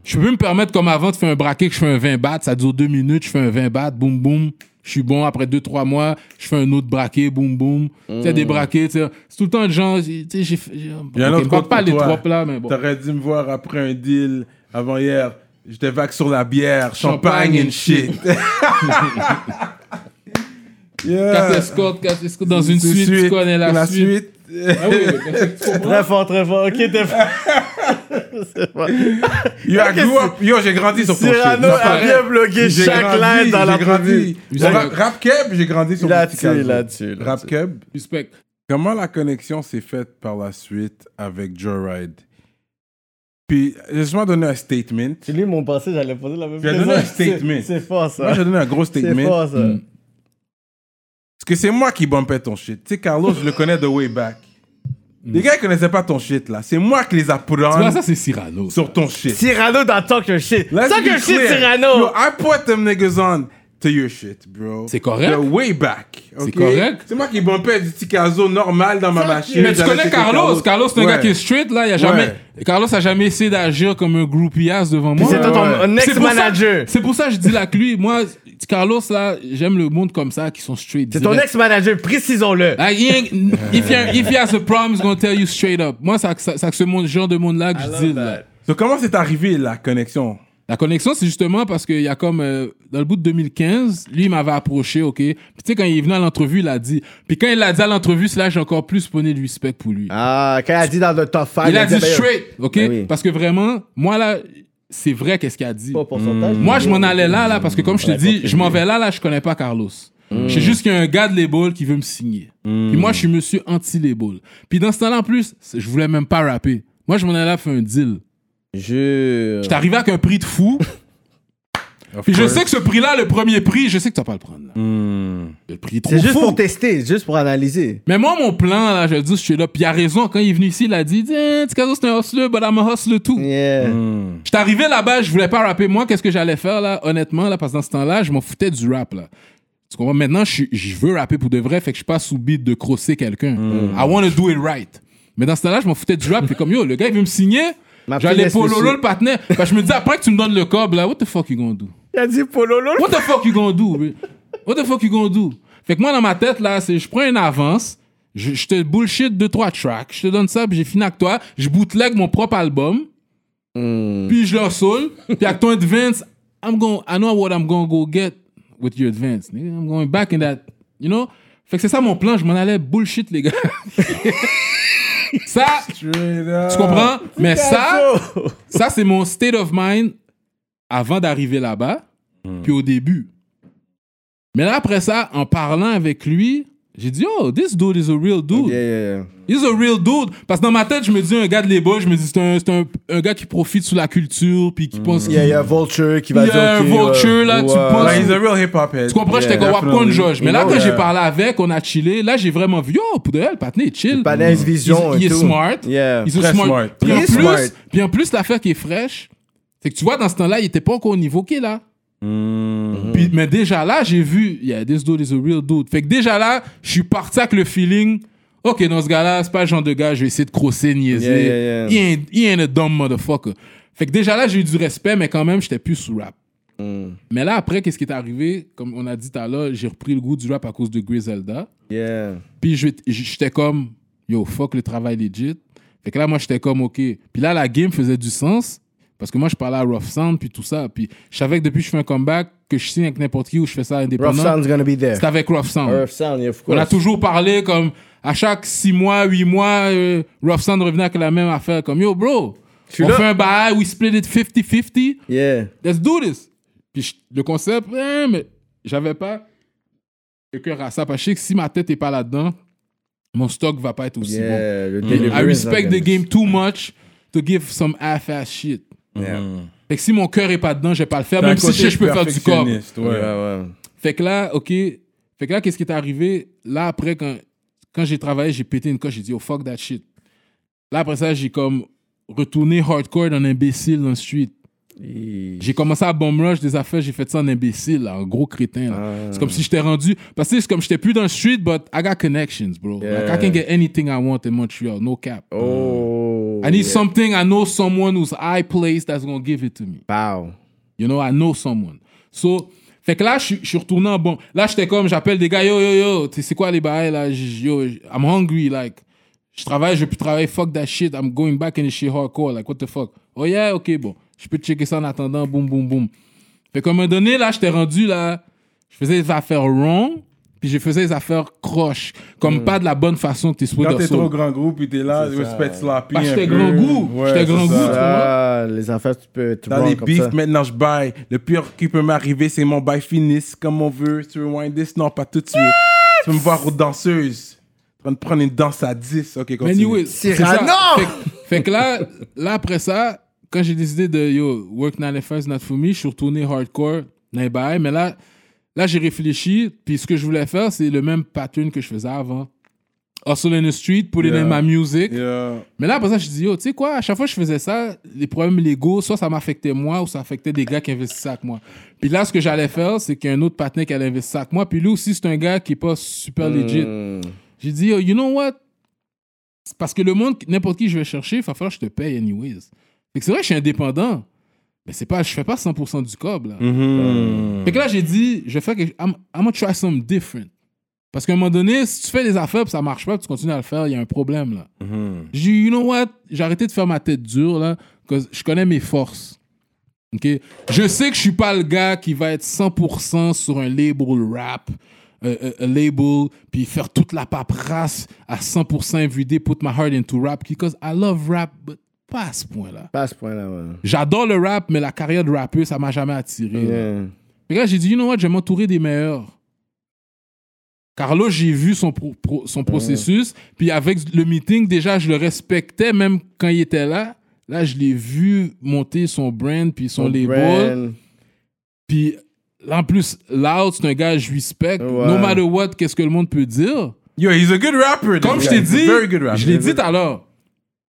Je peux me permettre, comme avant, de faire un braquet que je fais un 20 bahts, ça dure deux minutes, je fais un 20 bahts, boum boum. Je suis bon, après 2-3 mois, je fais un autre braquet, boum boum. Tu sais, des braquets, tu sais. C'est tout le temps de gens, tu sais, j'ai fait. Il y a un ok, autre pas, les toi. trois là, mais bon. T'aurais dû me voir après un deal avant hier. J'étais vague sur la bière, champagne, Champagne and shit. yeah. Quatre escortes, quatre escortes dans une C'est suite, tu connais la, suite. suite. Ah oui, mais tu comprends? Très fort, très fort. Ok, t'es fort. Yo, I grew up- yo, j'ai grandi sur ton shit. Cyrano a bien bloqué J'ai chaque grandi, line dans j'ai l'entrevue. grandi. Rap, rap Keb, j'ai grandi sur Là-dessus, Petit Caso. là-dessus, là-dessus. Rap Keb. Respect. Comment la connexion s'est faite par la suite avec Joyride? Puis, laisse-moi donner un statement. C'est lui mon passé, j'allais poser la même Tu as question. donné un C'est- statement. C'est fort, Moi, ça. j'ai donné un gros C'est statement. fort, ça. Mm. Parce que c'est moi qui bumpais ton shit. Tu sais, Carlos, je le connais de way back. Les gars, ils connaissaient pas ton shit, là. C'est moi qui les a put Tu vois, ça, c'est Cyrano. sur ton shit. Cyrano dans Talk Your Shit. Let's Talk Your Shit. Cyrano. Yo, I put them niggas on to your shit, bro. C'est correct. The way back. C'est correct. C'est moi qui bumpais du petit caso normal dans ma machine. Mais tu connais Carlos. Carlos, c'est un Ouais. gars qui est straight, là. Il a jamais, Carlos a jamais essayé d'agir comme un groupie ass devant moi. C'est toi ton ex-manager. C'est pour ça que je dis là que lui, moi, Carlos, là, j'aime le monde comme ça, qui sont straight. C'est ton ex-manager, précisons-le. Like, he ain't- if, he, if he has a problem, he's gonna tell you straight up. Moi, c'est ce monde- genre de monde-là que je dis. là. So, comment c'est arrivé la connexion? La connexion, c'est justement parce qu'il y a comme, euh, dans le bout de 2015, lui, il m'avait approché, OK? Puis tu sais, quand il est venu à l'entrevue, il a dit. Puis quand il l'a dit à l'entrevue, c'est là que j'ai encore plus ponné de respect pour lui. Ah, quand il a dit dans le top 5, il a dit straight, OK? Ben oui. Parce que vraiment, moi, là, c'est vrai qu'est-ce qu'il a dit. Pas pourcentage. Moi, je m'en allais là, là, parce que comme je te Ouais, dis, je m'en vais là, là, je connais pas Carlos. Je sais juste qu'il y a un gars de label qui veut me signer. Puis moi, je suis monsieur anti-label. Puis dans ce temps-là, en plus, je voulais même pas rapper. Moi, je m'en allais là faire un deal. Je. J'étais arrivé avec un prix de fou. Puis je sais que ce prix-là, le premier prix, je sais que tu vas pas le prendre. là. Le prix est trop C'est juste fou. pour tester, c'est juste pour analyser. Mais moi, mon plan, là, je le dis, je suis là. Puis il a raison, quand il est venu ici, il a dit, Eh, Tikazo, c'est un hustler, but I'm a hustler too. Yeah. J'étais arrivé là-bas, je voulais pas rapper. Moi, qu'est-ce que j'allais faire là, honnêtement, là, parce que dans ce temps-là, je m'en foutais du rap là. Tu comprends? Maintenant, je, suis- je veux rapper pour de vrai, fait que je suis pas sous beat de crosser quelqu'un. I want to do it right. Mais dans ce temps-là, je m'en foutais du rap. Puis comme yo, le gars, il veut me signer. J'allais pololo le partenaire. Que je me dis, après que tu me donnes le cob là, what the fuck you gonna do? Il a dit Pololo. What the fuck you gonna do? What the fuck you gonna do? Fait que moi, dans ma tête, là, c'est je prends une avance, je, je te bullshit deux, trois tracks, je te donne ça, puis j'ai fini avec toi, je bootleg mon propre album, puis je le soul, puis avec ton advance, I'm going, I know what I'm gonna go get with your advance. I'm going back in that, you know? Fait que c'est ça mon plan, je m'en allais bullshit, les gars. Ça, tu comprends? Mais ça, ça c'est mon state of mind avant d'arriver là-bas, puis au début. Mais là, après ça, en parlant avec lui, j'ai dit, oh, this dude is a real dude. Yeah, yeah, yeah. He's a real dude. Parce que dans ma tête, je me dis, un gars de l'Éba, je me dis, c'est un, c'est un, un gars qui profite sous la culture, puis qui pense Il y a, il y a Vulture qui va Il y dire. a un ok, Vulture, là, tu penses- Like, he's a real hip-hop head. Tu comprends? Yeah, J'étais comme Wapcon definitely. Josh? Mais You là, know, quand j'ai yeah. parlé avec, on a chillé, là, j'ai vraiment vu, yo, pour de vrai, le patiné est chill. Pas nice vision. Il, il et est tout. smart. Yeah. Sont Très smart. smart. Puis, en Il est plus, smart. puis en plus, l'affaire qui est fraîche, c'est que tu vois, dans ce temps-là, il était pas encore au niveau qu'il est là. Mm. Puis, mais déjà là, j'ai vu, yeah, this dude is a real dude. Fait que déjà là, je suis parti avec le feeling, ok, dans ce gars-là, c'est pas le genre de gars, je vais essayer de crosser, niaiser. Yeah, yeah, yeah. He, ain't, he ain't a dumb motherfucker. Fait que déjà là, j'ai eu du respect, mais quand même, j'étais plus sous rap. Mm. Mais là, après, qu'est-ce qui est arrivé? Comme on a dit tout à l'heure, j'ai repris le goût du rap à cause de Griselda. Yeah. Puis j'étais comme, yo, fuck le travail legit. Fait que là, moi, j'étais comme, OK. Puis là, la game faisait du sens. Parce que moi, je parlais à Rough Sound, puis tout ça. Puis je savais que depuis que je fais un comeback, que je signe avec n'importe qui ou je fais ça Rough indépendant, Sound's gonna be there. c'est avec Rough Sound. Rough Sound, yeah, of On a course. toujours parlé comme, à chaque six mois, huit mois, euh, Rough Sound revenait avec la même affaire. Comme, yo, bro, on là. fait un bail, we split it 50-50. Yeah. Let's do this. Puis je- le concept, hein, mais j'avais pas le cœur à ça. Parce que je sais que si ma tête est pas là-dedans, mon stock va pas être aussi Yeah. Le bon. delivery I respect the game too much to give some half-ass shit. Yeah. Fait que si mon cœur est pas dedans, je vais pas le faire, même si je je peux faire du corps. Ouais. ouais. Fait que là, OK. Fait que là, qu'est-ce qui est arrivé? Là, après, quand, quand j'ai travaillé, j'ai pété une coche, j'ai dit, oh fuck that shit. Là, après ça, j'ai comme retourné hardcore dans imbécile dans le street. Et- J'ai commencé à bomb rush des affaires, j'ai fait ça en imbécile, là, en gros crétin. Ah. C'est comme si j'étais rendu. Parce que c'est comme j'étais plus dans le street, but I got connections, bro. Yeah. Like, I can get anything I want in Montreal, no cap. Oh. I need yeah. something, I know someone who's high placed that's gonna give it to me. Pow. You know, I know someone. So, fait que là, je suis- retourné en bon. Là, j'étais comme, j'appelle des gars, yo, yo, yo, c'est quoi les bails là? Yo, I'm hungry, like, je travaille, je plus travailler, fuck that shit, I'm going back in the shit hardcore, like, what the fuck? Oh yeah, ok, bon, je peux checker ça en attendant, boum, boum, boum. Fait qu'à un moment donné, là, j'étais rendu là, je faisais des affaires wrong, puis je faisais des affaires croches, comme pas de la bonne façon que t'es supposé Quand t'es trop grand groupe, puis t'es là, respect sloppy. Parce que j'étais grand goût. Ouais, J'étais grand ça. goût, tu Ah, les affaires, tu peux être Dans les comme beefs, ça. maintenant je baille. Le pire qui peut m'arriver, c'est mon bail finisse comme on veut. Tu rewind this? Non, pas tout de suite. Tu veux me voir aux danseuses. En train de prendre une danse à 10. Ok, Mais continue. anyway, c'est ça. Cyrano! Fait, que- fait que là, là, après ça, quand j'ai décidé de yo, work 9 to 5 is not for me, je suis retourné hardcore dans les bails. Mais là, là j'ai réfléchi, puis ce que je voulais faire, c'est le même pattern que je faisais avant. Hustle in the street, put it Yeah. in my music. Yeah. Mais là, après ça, je dis, yo, tu sais quoi, à chaque fois que je faisais ça, les problèmes légaux, soit ça m'affectait moi ou ça affectait des gars qui investissaient avec moi. Puis là, ce que j'allais faire, c'est qu'il y a un autre partenaire qui allait investir avec moi. Puis lui aussi, c'est un gars qui est pas super legit. Hmm. J'ai dit, yo, you know what? Parce que le monde, n'importe qui je vais chercher, il va falloir que je te paye anyways. Fait que c'est vrai que je suis indépendant, mais c'est pas, je fais pas 100% du cob, là. Mhm. Fait que là, j'ai dit, je faire quelque I'm, I'm gonna try something different. Parce qu'à un moment donné, si tu fais des affaires et ça marche pas, puis tu continues à le faire, il y a un problème, là. Mhm. J'ai dit, you know what? J'ai arrêté de faire ma tête dure, là, parce que je connais mes forces. OK? Je sais que je suis pas le gars qui va être 100% sur un label rap, euh, euh, un label, puis faire toute la paperasse à 100% everyday, put my heart into rap, because I love rap, but pas à ce point-là. Pas à ce point-là, ouais. J'adore le rap, mais la carrière de rappeur, ça m'a jamais attiré. Yeah. Que là, j'ai dit, you know what, je vais m'entourer des meilleurs. Carlo, j'ai vu son, pro- pro- son processus. Puis avec le meeting, déjà, je le respectais même quand il était là. Là, je l'ai vu monter son brand, puis son, label. brand. Puis là, en plus, Loud, c'est un gars que je respecte. Ouais. No matter what, qu'est-ce que le monde peut dire. Yo, he's a good rapper. Comme je t'ai He's a dit, very good rapper. je l'ai dit tout à l'heure.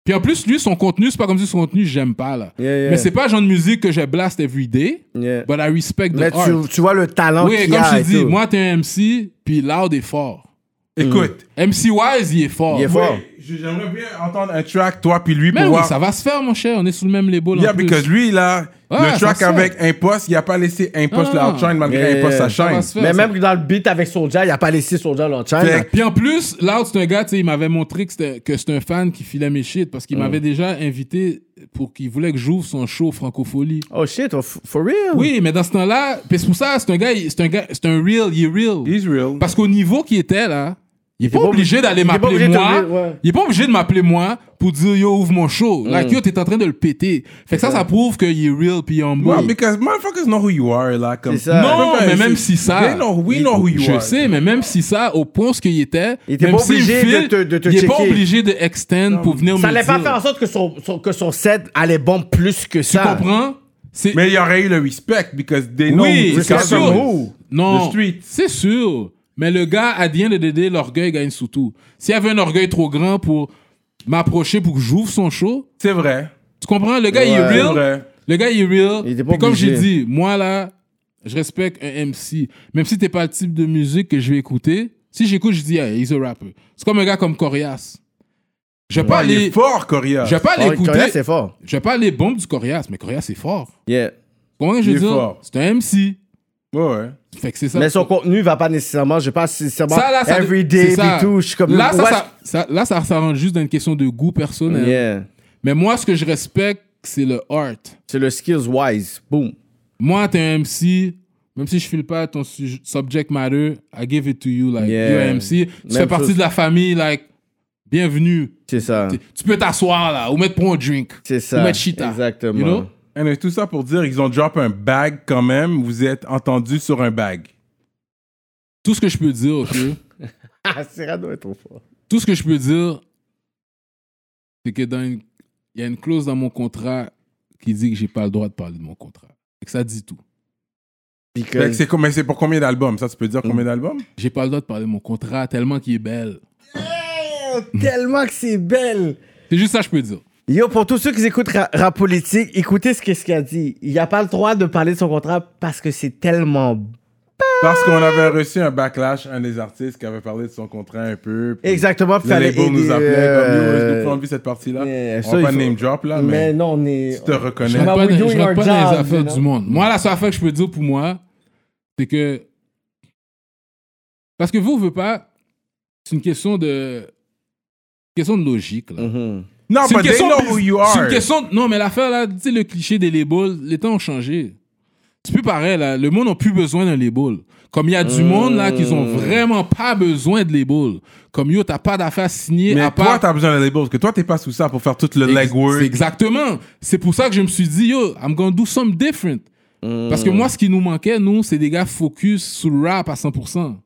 Puis en plus, lui, son contenu, c'est pas comme si son contenu, j'aime pas, là. Yeah, yeah. Mais c'est pas le genre de musique que je blast every day, Yeah. but I respect the Mais art. tu, tu vois le talent Oui, qu'il comme a je dit, tout. moi, t'es un MC, puis Loud est fort. Écoute, MC Wise, il est fort. Il est fort. oui, j'aimerais bien entendre un track, toi puis lui, Mais pour oui, voir. ça va se faire, mon cher. On est sous le même label. Yeah, en plus. because lui, là, Ouais, le ça track se fait. avec Impost, il a pas laissé Impost Non, le non. outshine malgré Yeah, Impost sa ça se faire, Mais ça. même dans le beat avec Soulja, il a pas laissé Soulja l'enchaîne. Fait Puis en plus, Loud, c'est un gars, tu sais, il m'avait montré que c'était un fan qui filait mes shit parce Mm. qu'il m'avait déjà invité pour qu'il voulait que j'ouvre son show Francophonie. Oh shit, oh, for real? Oui, mais dans ce temps-là, c'est pour ça, c'est un gars, c'est un gars, c'est un real, il est real. He's real. Parce qu'au niveau qu'il était là, Il est pas pas obligé d'aller m'appeler moi. ouais. Il est pas obligé de m'appeler moi pour dire yo ouvre mon show. Like yo t'es en train de le péter. Fait que ça ça prouve qu'il est real puis il est humble. Well, because motherfuckers know who you are, là. Comme, ça. Non, mais même si ça. They know, we know who you je are. sais, mais même si ça, au point ce qu'il était, Il était même pas obligé file, de te- de te il est pas obligé de extend pour venir Ça me allait pas faire en sorte que son, son- que son set allait bon plus que Tu ça. comprends? C'est Mais il y aurait eu le respect, because they know oui, who c'est sûr. Non, The street. c'est sûr. Mais le gars, à bien de Dédé, l'orgueil gagne sous tout. S'il y avait un orgueil trop grand pour m'approcher pour que j'ouvre son show, C'est vrai. tu comprends? Le gars, il est real. vrai. Le gars, il est real. Il était pas Puis comme j'ai dit, moi là, je respecte un MC. Même si t'es pas le type de musique que je vais écouter, si j'écoute, je dis, hey, he's a rapper. C'est comme un gars comme Corias. Je vais pas il est aller, fort, Coria. je vais pas Oh, aller écouter, Korea, c'est fort. je vais pas aller bombe du Corias, mais Corias c'est fort. Yeah. Comment je veux dire? fort. C'est un MC. Ouais, ouais. Fait que c'est ça. Mais son contenu va pas nécessairement, je sais pas nécessairement ça, là, ça, everyday et tout. Je suis comme, là, ça, ouais, ça, ça- là, ça, ça rentre juste dans une question de goût personnel. Yeah. Mais moi, ce que je respecte, c'est le art. C'est le skills wise. Boom. Moi, t'es un MC, même si je file pas ton subject matter, I give it to you. Like, Yeah. you're un MC. Tu Même fais partie chose. de la famille, like, bienvenue. C'est ça. Tu peux t'asseoir là, ou mettre pour un drink. C'est Ou ça. mettre Chita. Exactement. You know? Et tout ça pour dire qu'ils ont drop un bag quand même. Vous êtes entendu sur un bag. Tout ce que je peux dire, ok? Ah, Cyrano est trop fort. Tout ce que je peux dire, c'est que dans une- il y a une clause dans mon contrat qui dit que j'ai pas le droit de parler de mon contrat. Et que ça dit tout. Because- c'est com- mais c'est pour combien d'albums? Ça, tu peux dire Mm. combien d'albums? J'ai pas le droit de parler de mon contrat tellement qu'il est belle. Tellement que c'est belle. C'est juste ça que je peux dire. Yo, pour tous ceux qui écoutent ra- rap politique, écoutez ce qu'est-ce qu'il a dit. Il a pas le droit de parler de son contrat parce que c'est tellement Parce qu'on avait reçu un backlash, un des artistes qui avait parlé de son contrat un peu. puis Exactement. Le fallait label nous appelait euh, comme yo, est-ce que vous envie cette partie-là On ça, va pas il faut- name drop là, Mais mais, non, on est. tu te Je reconnais. pas, we doing rentre pas dans les job, affaires you know? du monde. Moi, la seule affaire que je peux dire pour moi, c'est que. Parce que vous, vous pas. C'est une question de. question de logique, là. Mhm. Non, but they question know de- who you C'est are. une question. Non, mais l'affaire là, tu sais, le cliché des labels, les temps ont changé. C'est plus pareil, là. Le monde n'a plus besoin d'un label. Comme il y a du monde, là, qui ont vraiment pas besoin de label. Comme yo, t'as pas d'affaires signées Mais à toi, part. t'as besoin de label, parce que toi, t'es pas sous ça pour faire tout le Ex- legwork. c'est Exactement. C'est pour ça que je me suis dit, yo, I'm gonna do something different. Parce que moi, ce qui nous manquait, nous, c'est des gars focus sur le rap à 100%.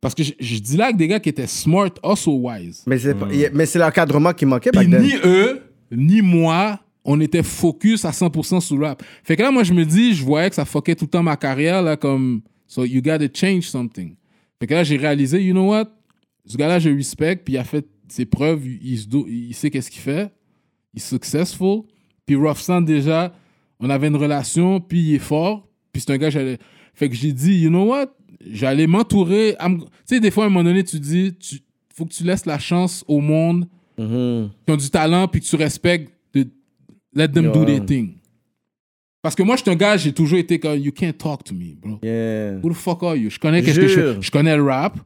Parce que je, je dis là que des gars qui étaient smart, also wise. Mais c'est mais c'est l'encadrement qui manquait Puis back then. ni eux, ni moi, on était focus à 100% sur le rap. Fait que là, moi, je me dis, je voyais que ça fuckait tout le temps ma carrière, là, comme, so you gotta change something. Fait que là, j'ai réalisé, you know what? Ce gars-là, je respect, puis il a fait ses preuves, il, se do- il sait qu'est-ce qu'il fait, il est successful. Puis Rough Sound, déjà, on avait une relation, puis il est fort, puis c'est un gars, j'allais. Fait que j'ai dit, you know what? J'allais m'entourer. Tu sais, des fois, à un moment donné, tu dis, tu, faut que tu laisses la chance au monde Mhm. qui ont du talent puis que tu respectes, de let them do Ouais. their thing. Parce que moi, je suis un gars, j'ai toujours été comme, you can't talk to me, bro. Yeah. Who the fuck are you? Je connais qu'est-ce que je Jure. fais. Je connais le rap.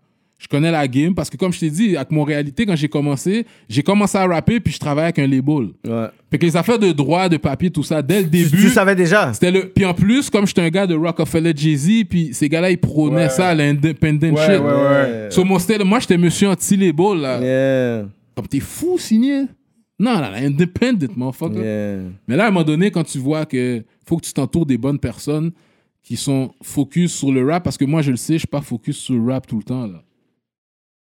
Je connais la game. Parce que comme je t'ai dit, avec mon réalité, quand j'ai commencé, j'ai commencé à rapper puis je travaillais avec un label. Ouais. Fait que les affaires de droit, de papier, tout ça, dès le début. tu savais déjà. C'était le. Puis en plus, comme j'étais un gars de Rockefeller Jay-Z, puis ces gars-là, ils prônaient Ouais. ça, l'independent Ouais, shit. ouais, ouais. So, moi, moi, j'étais monsieur anti-label, là. Yeah. Comme t'es fou, signé? Non, non, independent, motherfucker. Yeah. Mais là, à un moment donné, quand tu vois que faut que tu t'entoures des bonnes personnes qui sont focus sur le rap, parce que moi, je le sais, je suis pas focus sur le rap tout le temps. Là.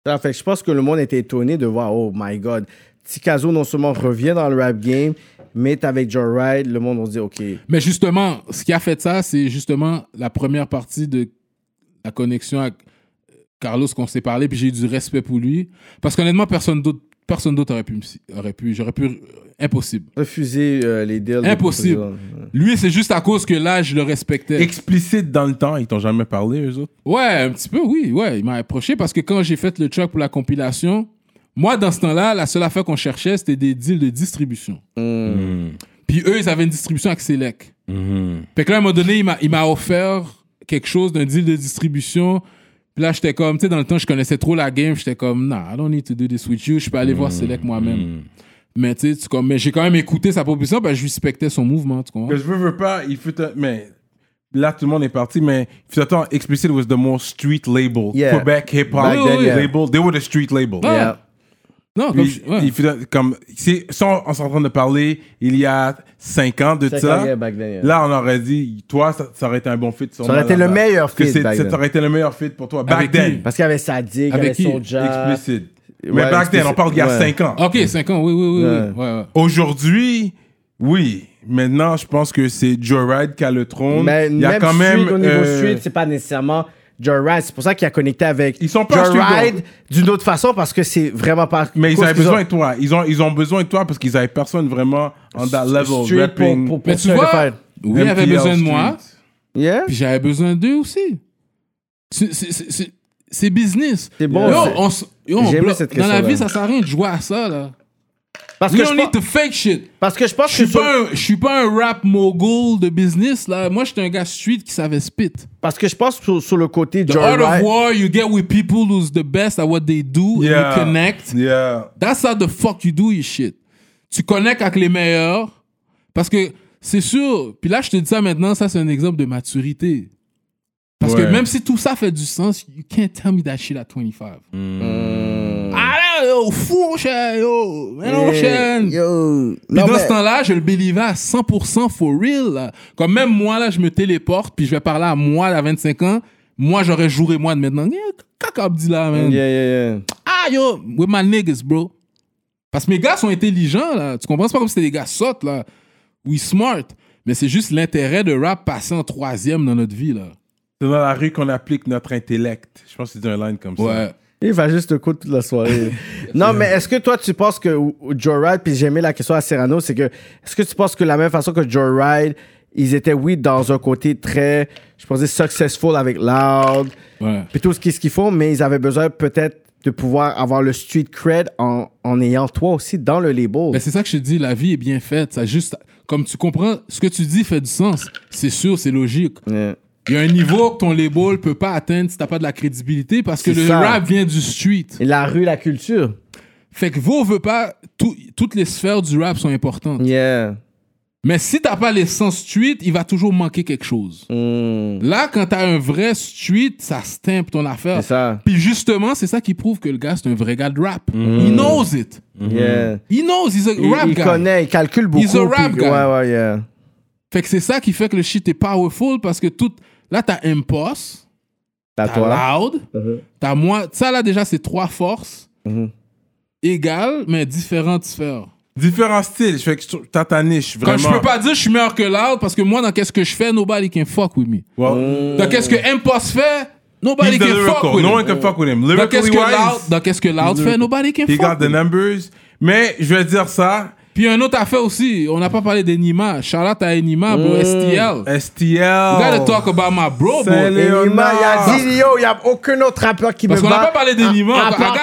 Ça fait que je pense que le monde était étonné de voir, oh my god, Tikazo non seulement revient dans le rap game, mais avec Joe Ride, le monde on se dit, ok. Mais justement, ce qui a fait ça, c'est justement la première partie de la connexion avec Carlos qu'on s'est parlé, puis j'ai eu du respect pour lui. Parce qu'honnêtement, personne d'autre personne d'autre aurait pu, me- aurait pu, j'aurais pu, impossible. Refuser euh, les deals. de Impossible. Lui, c'est juste à cause que là, je le respectais. Explicite dans le temps, ils t'ont jamais parlé, eux autres? Ouais, un petit peu, oui. Ouais, il m'a approché parce que quand j'ai fait le track pour la compilation, moi, dans ce temps-là, la seule affaire qu'on cherchait, c'était des deals de distribution. Mm. Puis eux, ils avaient une distribution avec Select. Mhm. Fait que là, à un moment donné, il m'a, il m'a offert quelque chose d'un deal de distribution. Puis là, j'étais comme, tu sais, dans le temps, je connaissais trop la game. J'étais comme, nah, I don't need to do this with you. Je peux aller voir Select moi-même. Mais tu sais, tu comme, mais j'ai quand même écouté sa proposition parce que je respectais son mouvement, tu comprends? Que je veux, veux pas, il faut. te- Mais là, tout le monde est parti, mais Fitaton Explicit was the most street label. Yeah. Quebec hip hop Back then, yeah. label. They were the street label. Ouais. Yeah. Non, comme, Puis, je- ouais. il fait- comme, c'est, ça, on, on s'est en train de parler il y a 5 ans de Cinq ça. yeah, back then, yeah. Là, on aurait dit, toi, ça, ça aurait été un bon fit. Ça aurait été le meilleur fit back ça then. aurait été le meilleur fit pour toi. Back Avec qui? then. Parce qu'il y avait Sadik, il y avait Avec qui? Soulja. Explicit. Ouais, mais back then, on parle d'il y a Ouais. 5 ans. Ok, 5 ans, oui, oui, oui. Ouais. oui. Ouais, ouais. Aujourd'hui, oui. Maintenant, je pense que c'est Joyride qui a le trône. Mais il y a même quand même. au niveau euh, street, c'est pas nécessairement Joyride. C'est pour ça qu'il a connecté avec Ils sont pas Joyride d'une autre façon parce que c'est vraiment pas. mais ils avaient besoin ont de toi. Ils ont, ils ont besoin de toi parce qu'ils avaient personne vraiment en that level street rapping. pour, pour, Mais pour tu faire vois, oui, il avait MPL besoin de moi, Yeah? puis j'avais besoin d'eux aussi. C'est- business. C'est bon, Yo, on yo, on cette Dans la vie, ça sert à rien de jouer à ça, là. Parce We que, je don't need pense, to fake shit. parce que je pense que suis sur- pas, un- je suis pas un rap mogul de business, là. Moi, j'étais un gars street qui savait spit. parce que je pense sur, sur le côté The art of war, you get with people who's the best at what they do, and Yeah. you connect. Yeah. That's how the fuck you do your shit. Tu connectes avec les meilleurs. Parce que c'est sûr. Puis là, je te dis ça maintenant, ça c'est un exemple de maturité. Parce Ouais. que même si tout ça fait du sens, you can't tell me that shit at 25. Ah là, yo, fou mon cher, yo, mais non. Eh, Yo. Puis Non, dans mais- ce temps-là, je le believais à 100% for real. là. Comme même moi, là, je me téléporte, puis je vais parler à moi à 25 ans. Moi, j'aurais joué moi de maintenant. Caca dit là, man. Yeah, yeah, yeah. Ah, yo, with my niggas, bro. Parce que mes gars sont intelligents, là. Tu comprends? C'est pas comme si c'était des gars sottes, là. We smart. Mais c'est juste l'intérêt de rap passer en troisième dans notre vie, là. C'est dans la rue qu'on applique notre intellect. Je pense que c'est un line comme ça. Ouais. Il va juste te coûter toute la soirée. non, mais est-ce que toi, tu penses que Joyride, puis j'ai aimé la question à Serrano, c'est que, est-ce que tu penses que la même façon que Joyride, ils étaient, oui, dans un côté très, je pensais, successful avec Loud, Ouais. puis tout ce qu'ils ce qu'ils font, mais ils avaient besoin peut-être de pouvoir avoir le street cred en, en ayant toi aussi dans le label. Ben, c'est ça que je te dis, la vie est bien faite. Ça juste, comme tu comprends, ce que tu dis fait du sens. C'est sûr, c'est logique. Yeah. Il y a un niveau que ton label peut pas atteindre si t'as pas de la crédibilité parce que le ça. rap vient du street. Et la rue, la culture. Fait que vous, on veut pas, tout- toutes les sphères du rap sont importantes. Yeah. Mais si t'as pas l'essence street, il va toujours manquer quelque chose. Mm. Là, quand t'as un vrai street, ça stampe ton affaire. C'est ça. Puis justement, c'est ça qui prouve que le gars, c'est un vrai gars de rap. He knows it. Yeah. He knows, he's a Il, rap il guy. connaît, il calcule beaucoup. He's a rap puis- guy. Ouais, ouais, yeah. Fait que c'est ça qui fait que le shit est powerful parce que tout. Là, t'as Impost, T'as. Loud, Mhm. t'as moi. Ça, là, déjà, c'est trois forces Mhm. égales, mais différentes sphères. Différents styles. Je fais que t'as ta niche, Quand vraiment. je peux pas dire que je suis meilleur que Loud parce que moi, dans qu'est-ce que je fais, nobody can fuck with me. Well, Dans qu'est-ce que Impost fait, nobody the can fuck with No him. one can fuck with him. Dans qu'est-ce Lyrically que Loud, qu'est-ce que Loud fait, nobody can he fuck got the with him. numbers. Mais je vais dire ça. Puis un autre affaire aussi, on n'a pas parlé d'Enima. Out à Enima, bro, STL. STL. You gotta talk about my bro, bro. Enima, il a dit, yo, il n'y a aucun autre rappeur qui Parce me qu'on n'a bat. pas parlé d'Enima.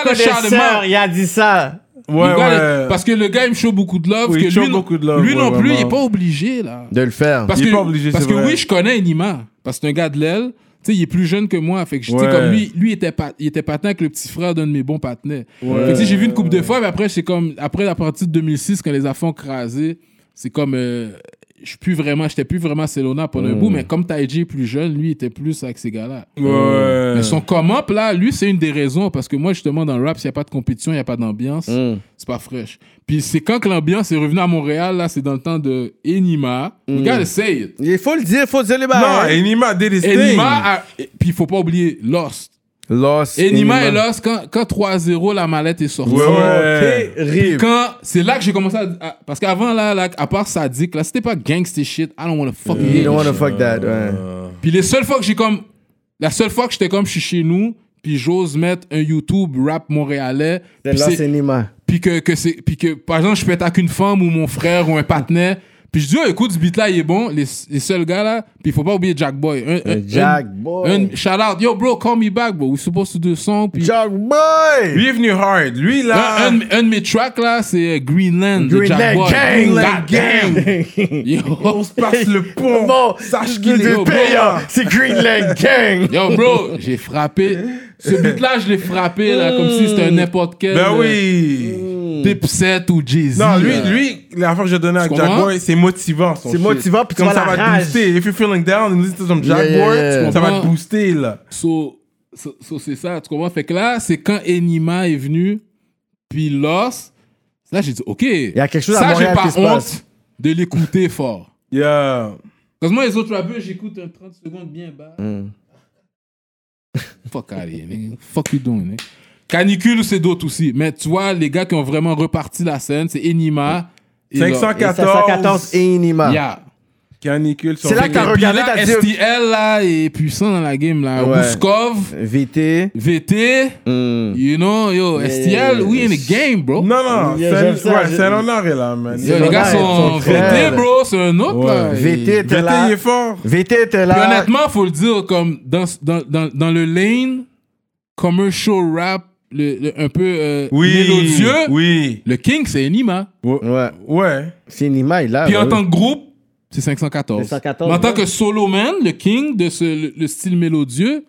Connaisseur, out. il a dit ça. Ouais, ouais. Parce que le gars, il me show beaucoup de love. Oui, que lui, non- beaucoup de love, lui ouais, non plus, il vraiment. est pas obligé, là. De le faire. Parce Il est que, pas obligé, parce que vrai. oui, je connais Enima. Parce que c'est un gars de l'aile. Tu sais, il est plus jeune que moi. Fait que, je- Ouais. comme lui, lui était, il était patin avec le petit frère d'un de mes bons patinets. Fait que, tu sais, j'ai vu une coupe de fois, mais après, c'est comme, après la partie de 2006, quand les affaires ont crasé, c'est comme, euh, je suis plus vraiment, j'étais plus vraiment Selona pendant un bout, mais comme Taiji est plus jeune, lui, il était plus avec ces gars-là. Ouais. Mais son come-up, là, lui, c'est une des raisons. Parce que moi, justement, dans le rap, s'il n'y a pas de compétition, il n'y a pas d'ambiance, Mm. c'est pas fraîche. Puis c'est quand que l'ambiance est revenue à Montréal, là, c'est dans le temps de Enima. You gotta say it. Il faut le dire, il faut dire les Non, barres. Enima did his thing. Enima, a- et- puis il faut pas oublier Lost. Lost. Enima et Lost, quand, quand 3-0, la mallette est sortie. Ouais, ouais. Terrible. Quand c'est là que j'ai commencé à, à- parce qu'avant là, là à part Sadik là c'était pas gangster shit I don't wanna fuck You with don't wanna fuck that, ouais. Puis les seules fois que j'ai comme. La seule fois que j'étais comme je suis chez nous, puis j'ose mettre un YouTube rap montréalais. Puis, Lost c'est- Enima. puis que, que c'est. Puis que, par exemple, je pète avec une femme ou mon frère ou un partenaire. Puis je dis, oh, écoute, ce beat là, il est bon. Les, les seuls gars là. Puis il faut pas oublier Jack Boy. Un, un- Jack un- Boy. un- shout out. Yo, bro, call me back, bro. We supposed to do a song. Puis. Jack Boy! Lui est venu hard. Lui, là. Un, un, un de mes tracks là, c'est euh, Greenland de Jack Greenland Boy. Gang! God damn. Yo. on se passe le pont. Bon, Sache qu'il est payant, c'est Greenland Gang! Yo, bro, j'ai frappé. Ce beat-là, je l'ai frappé, là, comme si c'était un n'importe quel. Ben euh, oui. Dipset ou Jay-Z. Non, lui, là. lui, la fois que j'ai donné à Jack comprends? Boy, c'est motivant. son C'est shit. motivant, puis tu Comme ça la va rage. te booster. If you're feeling down, and listen to some Jack Yeah, yeah, Boy, yeah. ça va te Comprends? booster, là. So, so, so c'est ça, tu comprends? Fait que là, c'est quand Enima est venu, puis Lost, là, j'ai dit, OK. Il y a quelque chose à ça, Montréal j'ai pas qui se honte passe. de l'écouter fort. Yeah. Parce que moi, les autres rappeurs, j'écoute un 30 secondes bien bas. Mm. Fuck out of here, nigga. Fuck you doing, nigga. Canicule, c'est d'autres aussi. Mais tu vois, les gars qui ont vraiment reparti la scène, c'est Enima. et Lost. 514. 514 et Inima. Yeah. Canicule. C'est là le- que t'as Puis regardé, là, t'as dit- STL, là, est puissant dans la game, là. Ouais. Ruskov, VT. VT, Mm. you know, yo, STL, we in the game, bro. Non, non, c'est un là, man. Yo, les gars sont VT, bro, c'est un autre, là. VT Et- était VT, là. il est fort. VT était Puis là. honnêtement, faut le dire, comme dans, dans, dans, dans le lane, commercial rap, le, le- un peu euh, Oui. mélodieux, Oui. le king, c'est Enima. Ouais. Ouais. C'est Inima, il là. Puis ouais, en tant que groupe, c'est 514. 514, Mais en tant ouais. que solo man, le king de ce, le, le style mélodieux,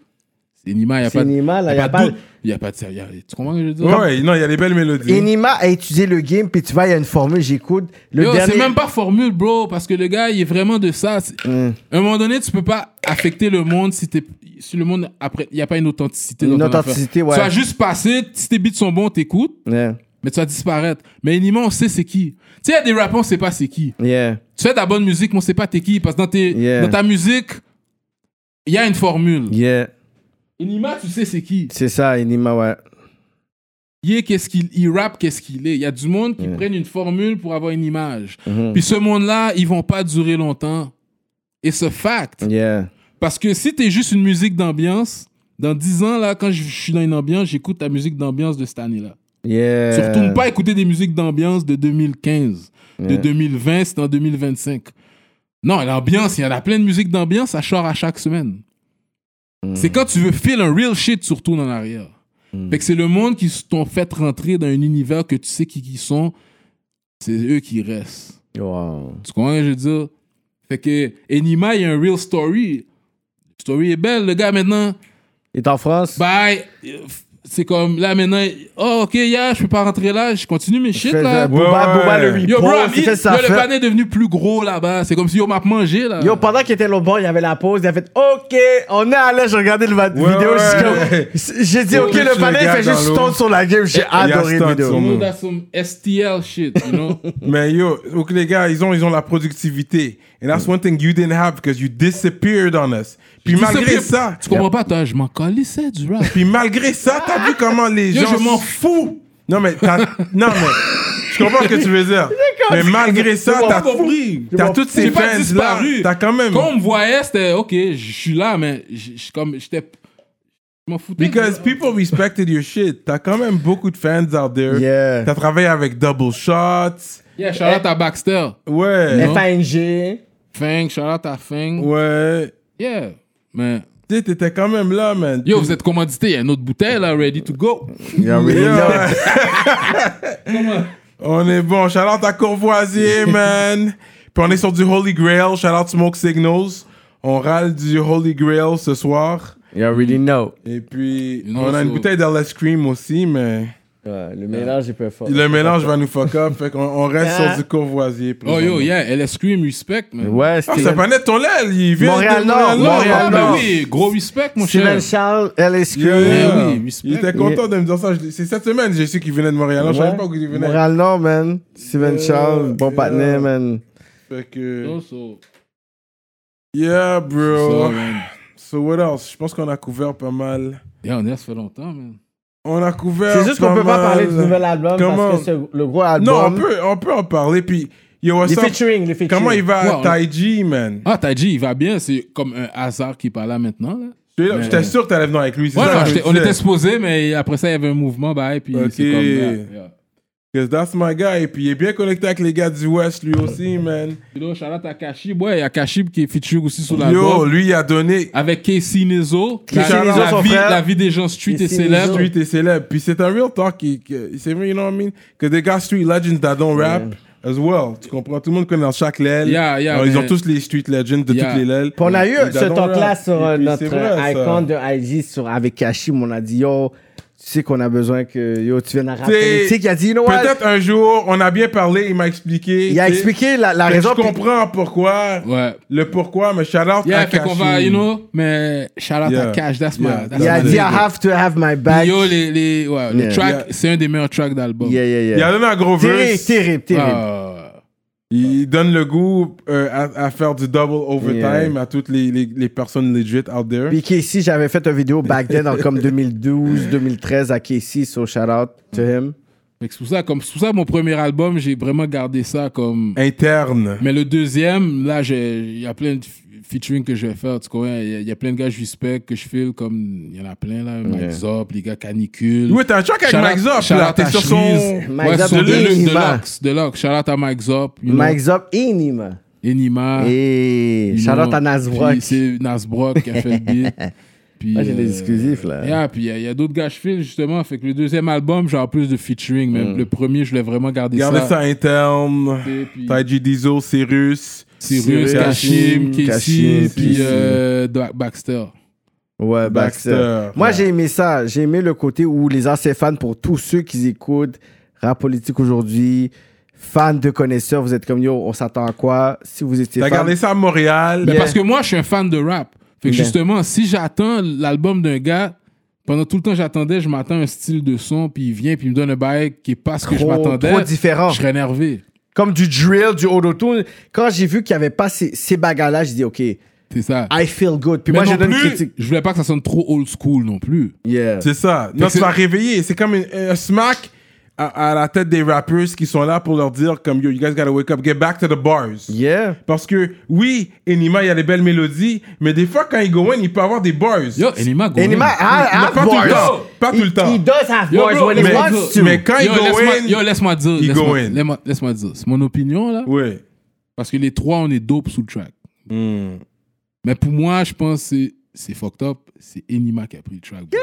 Enima. Il n'y a C'est pas, de- Enima, là, y y a pas-. Il y a pas de sérieux. Tu comprends ce que je veux dire? Ouais, ouais, non, il y a des belles mélodies. Inima a étudié le game, puis tu vois, il y a une formule, j'écoute. Le Yo, dernier. C'est même pas formule, bro, parce que le gars, il est vraiment de ça. Mm. À un moment donné, tu peux pas affecter le monde si, t'es- si le monde, après, il n'y a pas une authenticité. Une dans ton authenticité, ouais. Tu vas juste passer, si tes beats sont bons, t'écoutes, Yeah. mais tu vas disparaître. Mais Enima, on sait c'est qui. Tu sais, il y a des rappeurs, on sait pas c'est qui. Yeah. Tu fais de la bonne musique, mais on sait pas t'es qui, parce que dans, tes, Yeah. dans ta musique, il y a une formule. Yeah. Enima, tu sais c'est qui? C'est ça, Inima, ouais. Il est qu'est-ce qu'il il rappe, qu'est-ce qu'il est? Il y a du monde qui Yeah. prennent une formule pour avoir une image. Mhm. Puis ce monde-là, ils vont pas durer longtemps. Et ce fact, Yeah. Parce que si t'es juste une musique d'ambiance, dans 10 ans, là, quand je suis dans une ambiance, j'écoute ta musique d'ambiance de cette année-là. Yeah. Tu retournes pas écouter des musiques d'ambiance de 2015, de Yeah. 2020, c'est en 2025. Non, l'ambiance, il y en a plein de musiques d'ambiance, ça sort à chaque semaine. Mm. C'est quand tu veux feel un real shit, tu retournes en arrière. Mm. Fait que c'est le monde qui t'ont fait rentrer dans un univers que tu sais qui qui sont, c'est eux qui restent. Wow. Tu comprends ce que je veux dire? Fait que Enima, il y a un real story. La story est belle. Le gars, maintenant, Il est en France? bye. C'est comme, là, maintenant, oh, ok, yeah, je peux pas rentrer là, je continue mes shit, là. Booba, Booba, le. Yo, bro, yo, le panier est devenu plus gros là-bas. C'est comme si yo m'a mangé, là. Yo, pendant qu'il était là bas, il y avait la pause, il a fait OK, on est à l'aise, je regardais le va- vidéo. J'ai dit OK, le regardes fait juste stone sur la game. J'ai adoré la vidéo. You know, that's some STL shit, you know? Mais yo, ok les gars, ils ont, ils ont la productivité. And that's one thing you didn't have because you disappeared on us. Puis malgré ça, Tu comprends pas, toi, je m'en calissais du rap. puis malgré ça, t'as vu comment les gens... je m'en fous. Non mais, t'as- non mais, je comprends ce que tu veux dire. Mais malgré ça, t'as compris. T'as toutes ces fans là, t'as quand même... Quand on me voyait, c'était, ok, je suis là, mais comme, j'étais. Je m'en foutais. Because people respected your shit. T'as quand même beaucoup de fans out there. Yeah. T'as travaillé avec Double Shots. Yeah, shout out à Baxter. Ouais. Non. FANG. Fang, shout out à Fang. Ouais. Yeah. Mais. Tu sais, t'étais quand même là, man. Yo, vous êtes commandité, il y a une autre bouteille là, ready to go. Yeah, really, Yo. yeah. On est bon. Shout out à Courvoisier, man. Puis on est sur du Holy Grail. Shout out Smoke Signals. On râle du Holy Grail ce soir. You already know. Et puis, You know, on a une so- bouteille d'LS Cream aussi, mais Ouais, le mélange est peu fort. le mélange va nous fuck up. Fait qu'on on reste Ah. sur du Courvoisier. Oh yo, yeah, LS Scream, respect, man. Ouais, Ah, Steven, ça pas net ton l'aile. Il vient Montréal de Nord, Montréal Ah, Nord. ben oui, gros respect, mon Steven cher. Charles, LSQ. Yeah, yeah. Eh oui, respect. Il était content de me dire ça. Je C'est cette semaine, j'ai su qu'il venait de Montréal. Je savais pas où il venait. Montréal Nord, man. Steven Yeah, Charles, bon yeah. partenaire, man. Fait que. So, so, Yeah, bro. man. So what else? Je pense qu'on a couvert pas mal. Yeah, on est, ça fait longtemps, man. On a couvert. C'est juste qu'on peut pas parler du nouvel album Comment? parce que c'est le gros album. Non, on peut, on peut en parler. Puis, yo, Les featuring, les featuring. Comment il va, Ouais, on- Taiji, man? Ah, t'as dit, il va bien, c'est comme un hasard qui parle là maintenant, là. J'étais Mais- sûr que t'allais venir avec lui. Ouais, ça non, on était supposé, mais après ça, il y avait un mouvement, bah, et puis c'est comme, yeah, yeah. Cause that's my guy. Et puis, il est bien connecté avec les gars du West, lui aussi, man. You know, shout out à Kashib, ouais, il y a Kashib qui est feature aussi sur Yo, l'album. lui, il a donné. Avec Casey Nezo, Casey la, Nezo, la son vie, frère. la vie des gens street et Casey célèbres. Street est célèbre. Puis c'est un real talk. qui- qui- C'est vrai, you know what I mean? Que des gars street legends that don't rap as well. Tu comprends? Tout le monde connaît dans chaque l'aile. Yeah, yeah, Alors, Ils ont tous les street legends de Yeah. toutes les. Puis on a eu ce talk-là sur Et euh, puis, notre vrai, ça. icon de IG sur, avec Kashim. On a dit, yo, sais qu'on a besoin que yo, tu viennes à rap T'sais, politique. Il a dit, you know what? Peut-être un jour, on a bien parlé, il m'a expliqué. Il a expliqué la, la raison. Je puis- comprends pourquoi. Ouais. Le pourquoi, mais shout out Yeah, à fait qu'on va, you know, mais shout out Yeah. à Cash, that's my. Yeah. that's Il a dit, I have to have my back. Yo, les, les, ouais, Yeah. le track, Yeah. c'est un des meilleurs tracks d'album. Yeah, yeah, Il a yeah. donné un gros Terrible, verse. terrible, terrible. Ah, Il donne le goût euh, à, à faire du double overtime à toutes les, les, les personnes legit out there. Puis Casey, j'avais fait une vidéo back then, en comme 2012, 2013 à Casey, so shout out to him. C'est pour ça, comme, pour ça, mon premier album, j'ai vraiment gardé ça comme. Interne. Mais le deuxième, là, j'ai- il y a plein de featuring que je vais faire, tu comprends? Il y, y a plein de gars que je respecte, que je file, comme, il y en a plein, là. Mike Zop, les gars Canicule. Oui, t'as un track avec Mike Zop, shout là. out T'es sur son... Mike Ouais, Zop et Enima. Deluxe, Deluxe. Shout out à Mike Zop. you know. Mike Zop et Nima. Enima. Et shout out know. à Nasbrock. Puis C'est Nasbrock qui a fait le beat. Puis, j'ai des euh, exclusifs, là. Yeah, puis il y a, il y a d'autres gars je file, justement. Fait que le deuxième album, j'ai en plus de featuring. Même le premier, je voulais vraiment garder Gardez ça. ça interne. Puis- Diesel, Cyrus. Cyrus, Kashim, Casey, puis euh, Baxter. Ouais, Baxter. Baxter. Moi, Ouais. j'ai aimé ça. J'ai aimé le côté où les anciens fans, pour tous ceux qui écoutent rap politique aujourd'hui, fans de connaisseurs, vous êtes comme yo, on s'attend à quoi? Si vous étiez T'as fan. gardé ça à Montréal? Mais Yeah. parce que moi, je suis un fan de rap. Fait que Yeah. justement, si j'attends l'album d'un gars, pendant tout le temps j'attendais, je m'attends à un style de son, puis il vient, puis il me donne un bail qui est pas ce que je m'attendais. trop différent. Je serais énervé. Comme du drill, du auto-tune. Quand j'ai vu qu'il n'y avait pas ces, ces bagarres-là, j'ai dit, OK, I C'est ça. feel good. Puis Mais moi, non je donne plus, critique. je voulais pas que ça sonne trop old school non plus. Yeah. C'est ça. Non, tu vas réveiller. C'est comme une- un smack à, à la tête des rappers qui sont là pour leur dire comme yo, you guys gotta wake up, get back to the bars. Yeah. Parce que oui, Enima, il y a des belles mélodies, mais des fois quand il go in, il peut avoir des bars. Yo, Enima, go Enima, in. Have pas tout le bars. temps. Pas tout le temps. He, he does have Yo, bars bro, when he mais- wants to. mais quand il Yo, go laisse-moi- in, Yo, laisse-moi dire. il go in. laisse-moi- dire. C'est mon opinion, là. Ouais. Parce que les trois, on est dope sous le track. Hmm. Mais pour moi, je pense que c'est- c'est fucked up. C'est Enima qui a pris le track. bro.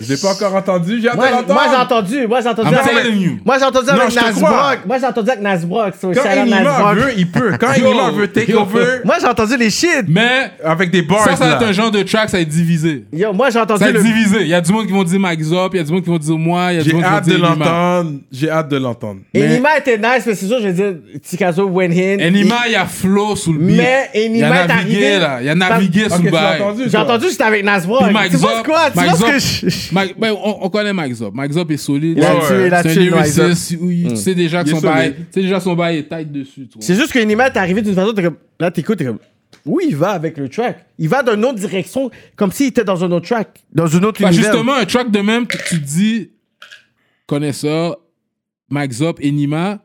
Je l'ai pas encore entendu, j'ai hâte Moi, de l'entendre. moi, j'ai entendu. Moi, j'ai entendu. I'm avec- telling you. Moi, j'ai entendu avec je te Nas crois. Brock. Moi, j'ai entendu avec Nas Brock. So, Quand Enima veut, il peut. Quand Enima veut take over Moi, j'ai entendu les shit. Mais avec des bars ça, ça va être un genre de track, ça va être divisé. Yo, moi, j'ai entendu Ça va le. être divisé. Il y a du monde qui vont dire Mike Zop, il y a du monde qui vont dire moi, il y a du J'ai monde qui vont hâte de dire Enima. l'entendre. J'ai hâte de l'entendre. Enima était nice, mais c'est sûr, je veux dire, Tikazo went in. Enima, il y a flow sous le beat. Mais il a Enima est navigué, arrivé. là. Il a navigué sous le bail. entendu, J'ai entendu, c'était avec Nas Brock. Puis Mike tu vois quoi? Tu vois ce que je... Mike- ben, on, on connaît Mike Zop. Mike Zop est solide. Il a tué, il a tué Mike Zop. oui, Tu sais déjà que son bail, tu sais déjà son bail est tight dessus. C'est juste que Enima est arrivé d'une façon, t'es comme, là, t'écoutes, t'es comme, où il va avec le track? Il va dans une autre direction, comme s'il était dans un autre track, dans une autre Bah, univers. justement, un track de même, tu, tu te dis, connaisseur, Mike Zop, Enima,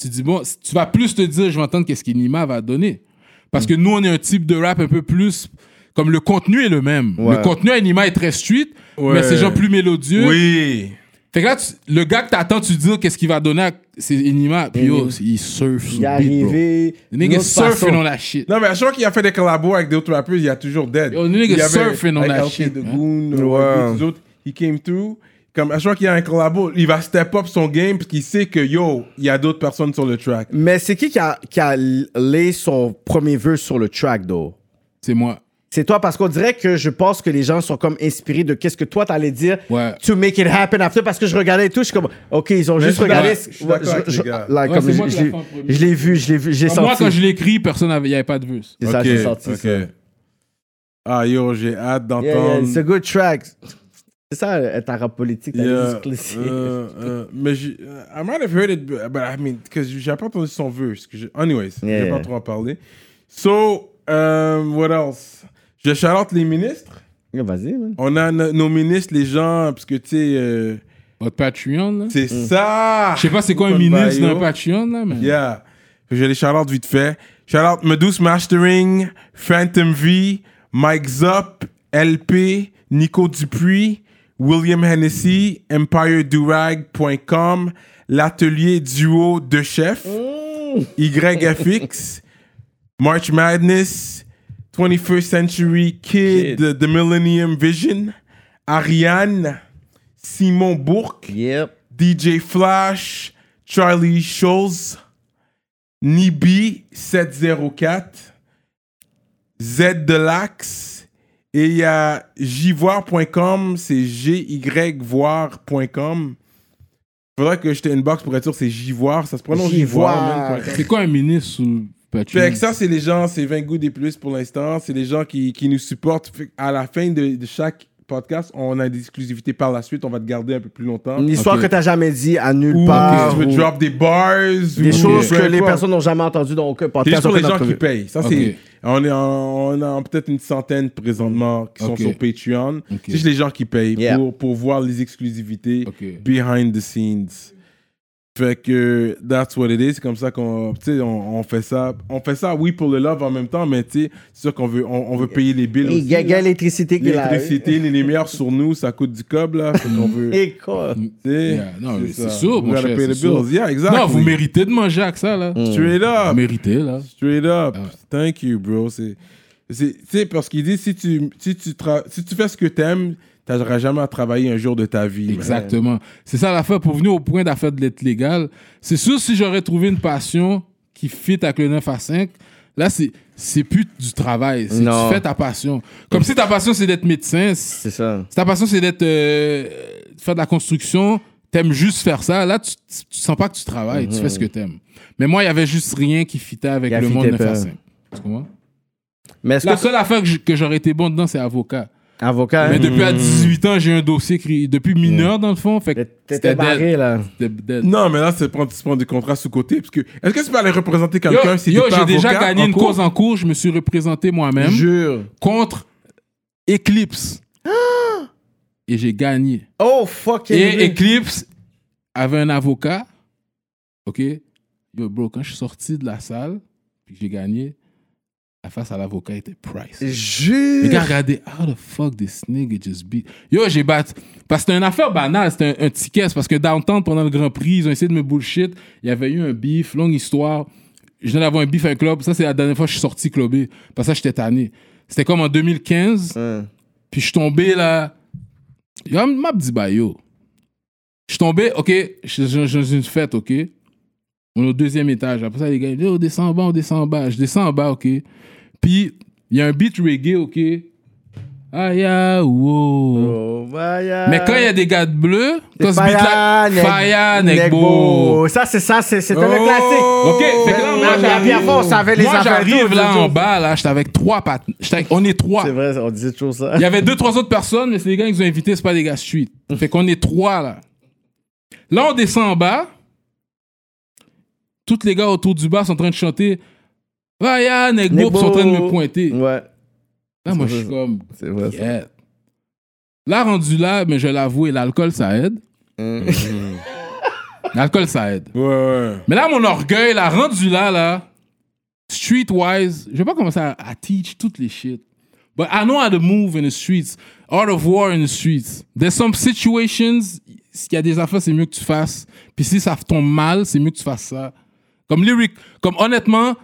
tu dis, bon, tu vas plus te dire, je vais entendre qu'est-ce qu'Enima va donner. Parce que nous, on est un type de rap un peu plus. Comme le contenu est le même. Ouais. Le contenu à Enima est très street, Ouais. mais c'est genre plus mélodieux. Oui. Fait que là, tu- le gars que t'attends, tu te dis, qu'est-ce qu'il va donner à. C'est Enima. Puis yo, il surfe sur Il est le beat, bro. arrivé. Le nigga surfing on la shit. Non, mais à chaque fois qu'il a fait des collabos avec d'autres rappeurs, il y a toujours dead. Yo, le nigga surfing on LK shit, man. Goon, Ouais. ouais. les autres, he came through. Comme à chaque fois qu'il y a un collabo, il va step up son game parce qu'il sait que yo, il y a d'autres personnes sur le track. Mais c'est qui qui a, qui a lay son premier verse sur le track, though? C'est moi. C'est toi, parce qu'on dirait que je pense que les gens sont comme inspirés de qu'est-ce que toi t'allais dire Ouais. to make it happen after, parce que je regardais et tout, je suis comme, ok, ils ont Mais juste je regardé. je je- moi je l'ai je vu, je l'ai vu, j'ai Moi, senti. quand je l'ai écrit, personne n'avait, il n'y avait pas de verse. C'est ça, Ok, j'ai senti ok. ça. Ah yo, j'ai hâte Yeah, yeah, d'entendre. it's a good track. C'est ça, être un rap politique, t'as Yeah, euh, euh, mais euh, I might have heard it, but I mean, because j'ai pas entendu son verse. que j'ai- Anyways, Yeah, j'ai yeah. pas trop en parler. So, um, what else? Je out les ministres. Vas-y, man. On a no- nos ministres, les gens, parce que tu sais, euh, Votre Patreon, là? c'est ça. Je sais pas c'est quoi un ministre bio. d'un Patreon, là, mais. Yeah. Fait que Je les shout out vite fait. Shout out Medus Mastering, Phantom V, Mike Zop, LP, Nico Dupuis, William Hennessy, EmpireDurag.com, l'atelier duo de chef, YFX, March Madness, 21st Century Kid, The, The Millennium Vision, Ariane, Simon Bourque, Yep. DJ Flash, Charlie Schulz, Nibi 704, Z Delax Et il y a jivoir.com, c'est G-Y-voir.com. Faudrait que je une box pour être sûr, c'est jivoir. Ça se prononce com. C'est quoi un ministre? Fait que ça, c'est les gens, c'est 20 goûts des plus pour l'instant. C'est les gens qui, qui nous supportent. À la fin de, de chaque podcast, on a des exclusivités par la suite. On va te garder un peu plus longtemps. Une histoire Ok. que t'as jamais dit à nulle Ou part. tu veux ou drop des bars. Des ou- choses que les personnes n'ont jamais entendues dans aucun C'est podcast. juste pour les gens qui payent. Ça, c'est. On est en- on a peut-être une centaine présentement qui sont sur Patreon. C'est juste les gens qui payent Yeah. pour, pour voir les exclusivités behind the scenes. Fait que that's what it is. C'est comme ça qu'on, tu sais, on, on fait ça. On fait ça, oui, pour le love en même temps, mais tu sais, c'est sûr qu'on veut, on, on veut payer les billes Et aussi. Il y a il y a là. l'électricité qui est là. L'électricité, les lumières sur nous, ça coûte du cob, là. Fait qu'on veut, tu Et quoi? sais, Yeah, non, mais c'est sûr, We mon cher, sûr. bills. Yeah, exactly. Non, vous méritez de manger avec ça, là. Straight Vous up. méritez, là. Straight up. Ah. Thank you, bro. C'est, c'est, tu sais, parce qu'il dit si tu, si tu, tra- si tu fais ce que t'aimes, t'auras jamais à travailler un jour de ta vie. Exactement. C'est ça l'affaire. Pour venir au point d'affaire de l'être légal, c'est sûr si j'aurais trouvé une passion qui fit avec le 9 à 5, là, c'est, c'est plus du travail. C'est Non. tu fais ta passion. Comme si ta passion, c'est d'être médecin. Si C'est ça. ta passion, c'est d'être euh, faire de la construction, t'aimes juste faire ça. Là, tu, tu, tu sens pas que tu travailles. Tu fais ce que t'aimes. Mais moi, il y avait juste rien qui fitait avec le monde fitait 9 à pas. 5. Tu comprends? Mais La que seule affaire que j'aurais été bon dedans, c'est avocat. Avocat, Mais hein? depuis à 18 ans, j'ai un dossier écrit depuis mineur dans le fond. Fait que t'étais c'était dead. barré, là. C'était dead. Non, mais là, c'est prendre, tu prends des contrats sous côté. Parce que, est-ce que tu peux aller représenter Yo, quelqu'un si yo, t'es pas j'ai déjà gagné une cause en cours. Je me suis représenté moi-même Jure. contre Eclipse. Et j'ai gagné. Oh, fuck. Et Eclipse avait un avocat. OK? Yo, bro, quand je suis sorti de la salle, puis que j'ai gagné, la face à l'avocat était price. Jure. Les gars, regardez, how the fuck this nigga just beat. Yo, j'ai battu. Parce que c'était une affaire banale, c'était un, un ticket. C'est Parce que downtown, pendant le Grand Prix, ils ont essayé de me bullshit. Il y avait eu un beef, longue histoire. Je viens d'avoir un beef avec un club. Ça, c'est la dernière fois que je suis sorti clubé. Parce que ça, j'étais tanné. C'était comme en 2015. Hein. Puis je suis tombé là. Yo, m'a dit, bah yo. Je suis tombé, ok, je suis une fête, ok. On est au deuxième étage. Après ça, les gars, ils disent, oh, descends en bas, on descend en bas. Je descends en bas, ok. Puis il y a un beat reggae, ok. Yeah, wow. Oh. Mais quand il y a des gars de bleu, quand ce beat-là, Faya, Negbo. Ça, c'est ça, c'est le Oh. classique. Ok, fait que là, moi, Fort, on savait les moi, j'arrive là en bas, là, j'étais avec trois avec- On est trois. C'est vrai, on disait toujours ça. Il y avait deux, trois autres personnes, mais c'est les gars qui nous ont invités, c'est pas des gars street. Fait qu'on est trois, là. Là, on descend en bas. Tous les gars autour du bar sont en train de chanter. Vaya, Negbo, puis ils sont en train de me pointer. Ouais, Là, moi, C'est je suis vrai. comme, c'est vrai. ça. yeah. Là, rendu là, mais je l'avoue, l'alcool, ça aide. Hum. L'alcool, ça aide. Ouais, ouais. Mais là, mon orgueil, là, rendu là, là, streetwise, je vais pas commencer à, à teach toutes les shit. But I know how to move in the streets. Art of war in the streets. There's some situations, s'il y a des affaires, c'est mieux que tu fasses. Puis si ça tombe mal, c'est mieux que tu fasses ça. Comme lyric, comme honnêtement,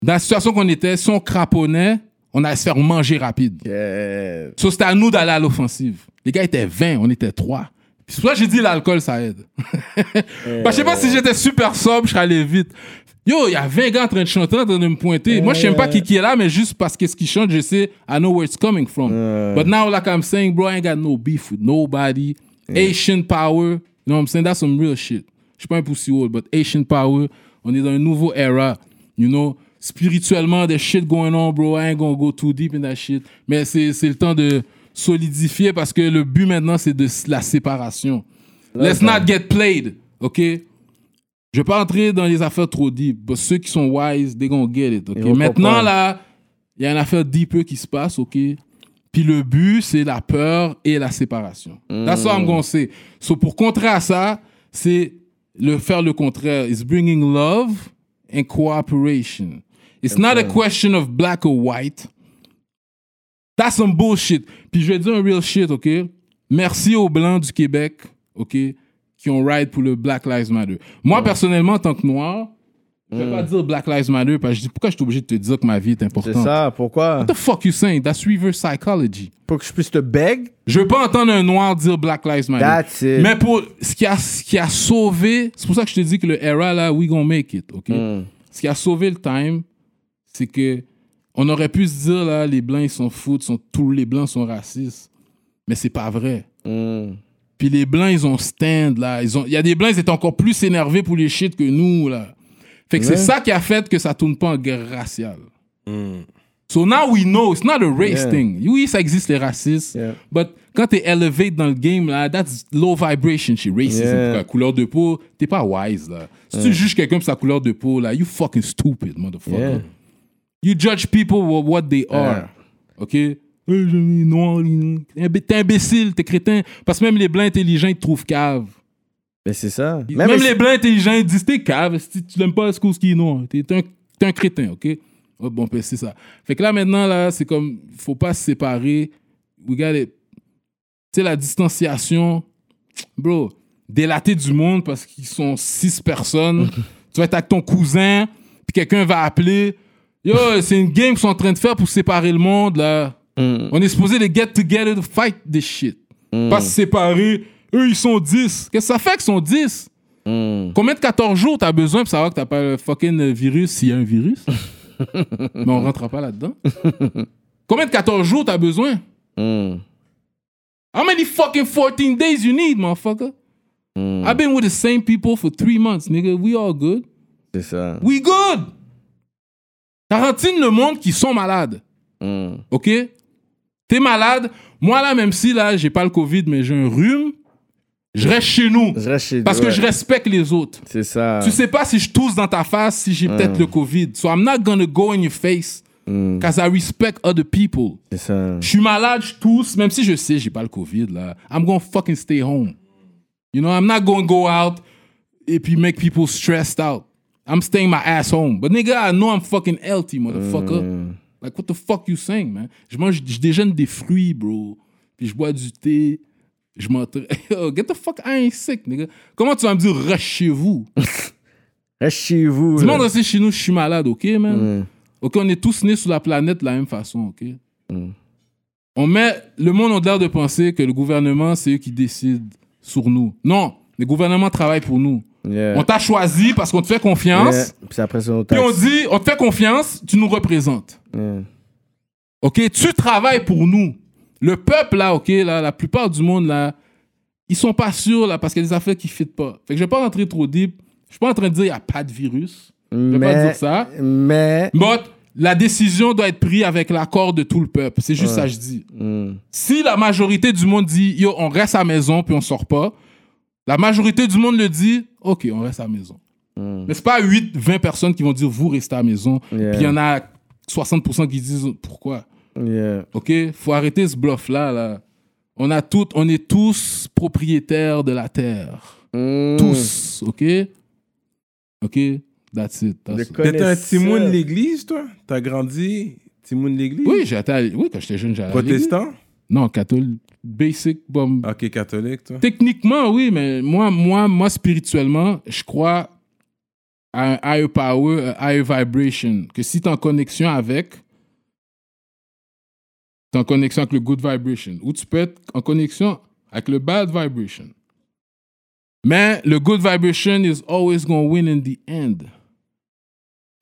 dans la situation qu'on était, si on craponnait, on allait se faire manger rapide. Yeah. So, c'était à nous d'aller à l'offensive. Les gars étaient 20, on était 3. C'est pour ça que j'ai dit l'alcool, ça aide. Bah, je sais pas si j'étais super sobre, je serais allé vite. Yo, il y a 20 gars en train de chanter, en train de me pointer. Moi, je sais pas qui, qui est là, mais juste parce que ce qu'ils chantent, je sais, I know where it's coming from. But now, like I'm saying, bro, I ain't got no beef with nobody. Asian power, you know what I'm saying? That's some real shit. Je suis pas un pussy old, but Asian power, on est dans un nouveau era, you know? Spirituellement, there's shit going on, bro. I ain't gonna go too deep in that shit. Mais c'est le temps de solidifier parce que le but maintenant, c'est de la séparation. Let's not get played, OK? Je vais pas entrer dans les affaires trop deep, but ceux qui sont wise, they gonna get it, OK? Maintenant, comprendre. là, il y a une affaire deeper qui se passe, OK? Puis le but, c'est la peur et la séparation. That's what I'm gonna say. So, pour contrer à ça, c'est le faire le contraire. It's bringing love and cooperation. It's not a question of black or white. That's some bullshit. Puis je vais dire un real shit, OK? Merci aux Blancs du Québec, OK? Qui ont ride pour le Black Lives Matter. Moi, personnellement, en tant que noir, je vais pas dire Black Lives Matter parce que je dis pourquoi je suis obligé de te dire que ma vie est importante? C'est ça, pourquoi? What the fuck you saying? That's reverse psychology. Pour que je puisse te beg? Je veux pas entendre un noir dire Black Lives Matter. That's it. Mais pour ce qui a, ce qui a sauvé, c'est pour ça que je te dis que le era là, we gonna make it, ok? Mm. Ce qui a sauvé le time, c'est que On aurait pu se dire, là, les Blancs, ils s'en foutent, sont, tous les Blancs sont racistes. Mais c'est pas vrai. Mm. Puis les Blancs, ils ont stand, là. Ils ont- Il y a des Blancs, ils étaient encore plus énervés pour les shit que nous, là. Fait que Ouais. c'est ça qui a fait que ça tourne pas en guerre raciale. Hmm. So now we know, it's not a race Yeah. thing. Oui, ça existe les racistes, Yeah. but quand t'es elevate dans le game, là, that's low vibration shit, racism. Yeah. La couleur de peau, t'es pas wise, là. Si tu juges quelqu'un pour sa couleur de peau, là, you fucking stupid, motherfucker. You judge people for what they are. OK? Noir, T'es imbécile, t'es crétin. Parce que même les blancs intelligents, ils te trouvent cave. Mais c'est ça. Même, les blancs intelligents, ils disent t'es cave. Si tu l'aimes pas, cause qui est noir. T'es un, t'es un crétin, OK? Ouais, bon, ben, c'est ça. Fait que là, maintenant, là, c'est comme, faut pas se séparer. It. Tu sais, la distanciation, bro, délater du monde parce qu'ils sont six personnes. tu vas être avec ton cousin, puis quelqu'un va appeler. Yo, c'est une game qu'ils sont en train de faire pour séparer le monde, là. Mm. On est supposé les get together to fight this shit. Mm. Pas se séparer. Eux, ils sont 10. Qu'est-ce que ça fait qu'ils sont 10? Mm. Combien de 14 jours t'as besoin pour savoir que t'as pas le fucking virus s'il y a un virus? Mais on rentrera pas là-dedans. Combien de 14 jours t'as besoin? Mm. How many fucking 14 days you need, motherfucker? Mm. I've been with the same people for three months, nigga. We all good. C'est ça. We good. Tarantine le monde qui sont malades. Mm. OK? T'es malade. Moi, là, même si là, j'ai pas le COVID, mais j'ai un rhume, je reste chez nous. Je reste chez Parce que ouais. je respecte les autres. C'est ça. Tu sais pas si je tousse dans ta face, si j'ai peut-être le COVID. So I'm not gonna go in your face. Mm. Because I respect other people. C'est ça. Je suis malade, je tousse, même si je sais j'ai pas le COVID, là. I'm gonna fucking stay home. You know, I'm not gonna go out et puis make people stressed out. I'm staying my ass home. But nigga, I know I'm fucking healthy, motherfucker. Like, what the fuck you saying, man? Je mange, je déjeune des fruits, bro. Puis je bois du thé. Je m'entraîne. Get the fuck, I ain't sick, nigga. Comment tu vas me dire, reste chez vous? Reste chez vous. Dis-moi, là. rester chez nous, je suis malade, ok, man? Mm. Ok, on est tous nés sur la planète de la même façon, ok? Mm. On met. Le monde a l'air de penser que le gouvernement, c'est eux qui décident sur nous. Non, le gouvernement travaille pour nous. Yeah. On t'a choisi parce qu'on te fait confiance. Yeah. Puis après, c'est Puis on dit, on te fait confiance, tu nous représentes. Yeah. OK? Tu travailles pour nous. Le peuple, là, OK, là, la plupart du monde, là, ils sont pas sûrs, là, parce qu'il y a des affaires qui ne fitent pas. Fait que je vais pas rentrer trop deep. Je suis pas en train de dire qu'il n'y a pas de virus. Je vais pas Mais, dire ça. mais, But la décision doit être prise avec l'accord de tout le peuple. C'est juste ça que je dis. Mm. Si la majorité du monde dit, yo, on reste à la maison puis on sort pas, la majorité du monde le dit, OK, on reste à la maison. Mm. Mais c'est pas 8, 20 personnes qui vont dire, vous restez à la maison. Yeah. Puis il y en a 60% qui disent, pourquoi? Yeah. OK? Faut arrêter ce bluff-là. Là. On, a tout, on est tous propriétaires de la terre. Mm. Tous. OK? OK? That's it. T'étais un. Timoun de l'église, toi? T'as grandi Timoun de l'église? Oui, à- oui, quand j'étais jeune, j'allais. Protestant? Non, catholique. Basic. Bon, Ok, catholique, toi. Techniquement, oui, mais moi, moi, moi, spirituellement, je crois à un higher power, un higher vibration. Que si tu es en connexion avec, tu es en connexion avec le good vibration. Ou tu peux être en connexion avec le bad vibration. Mais le good vibration is always going to win in the end.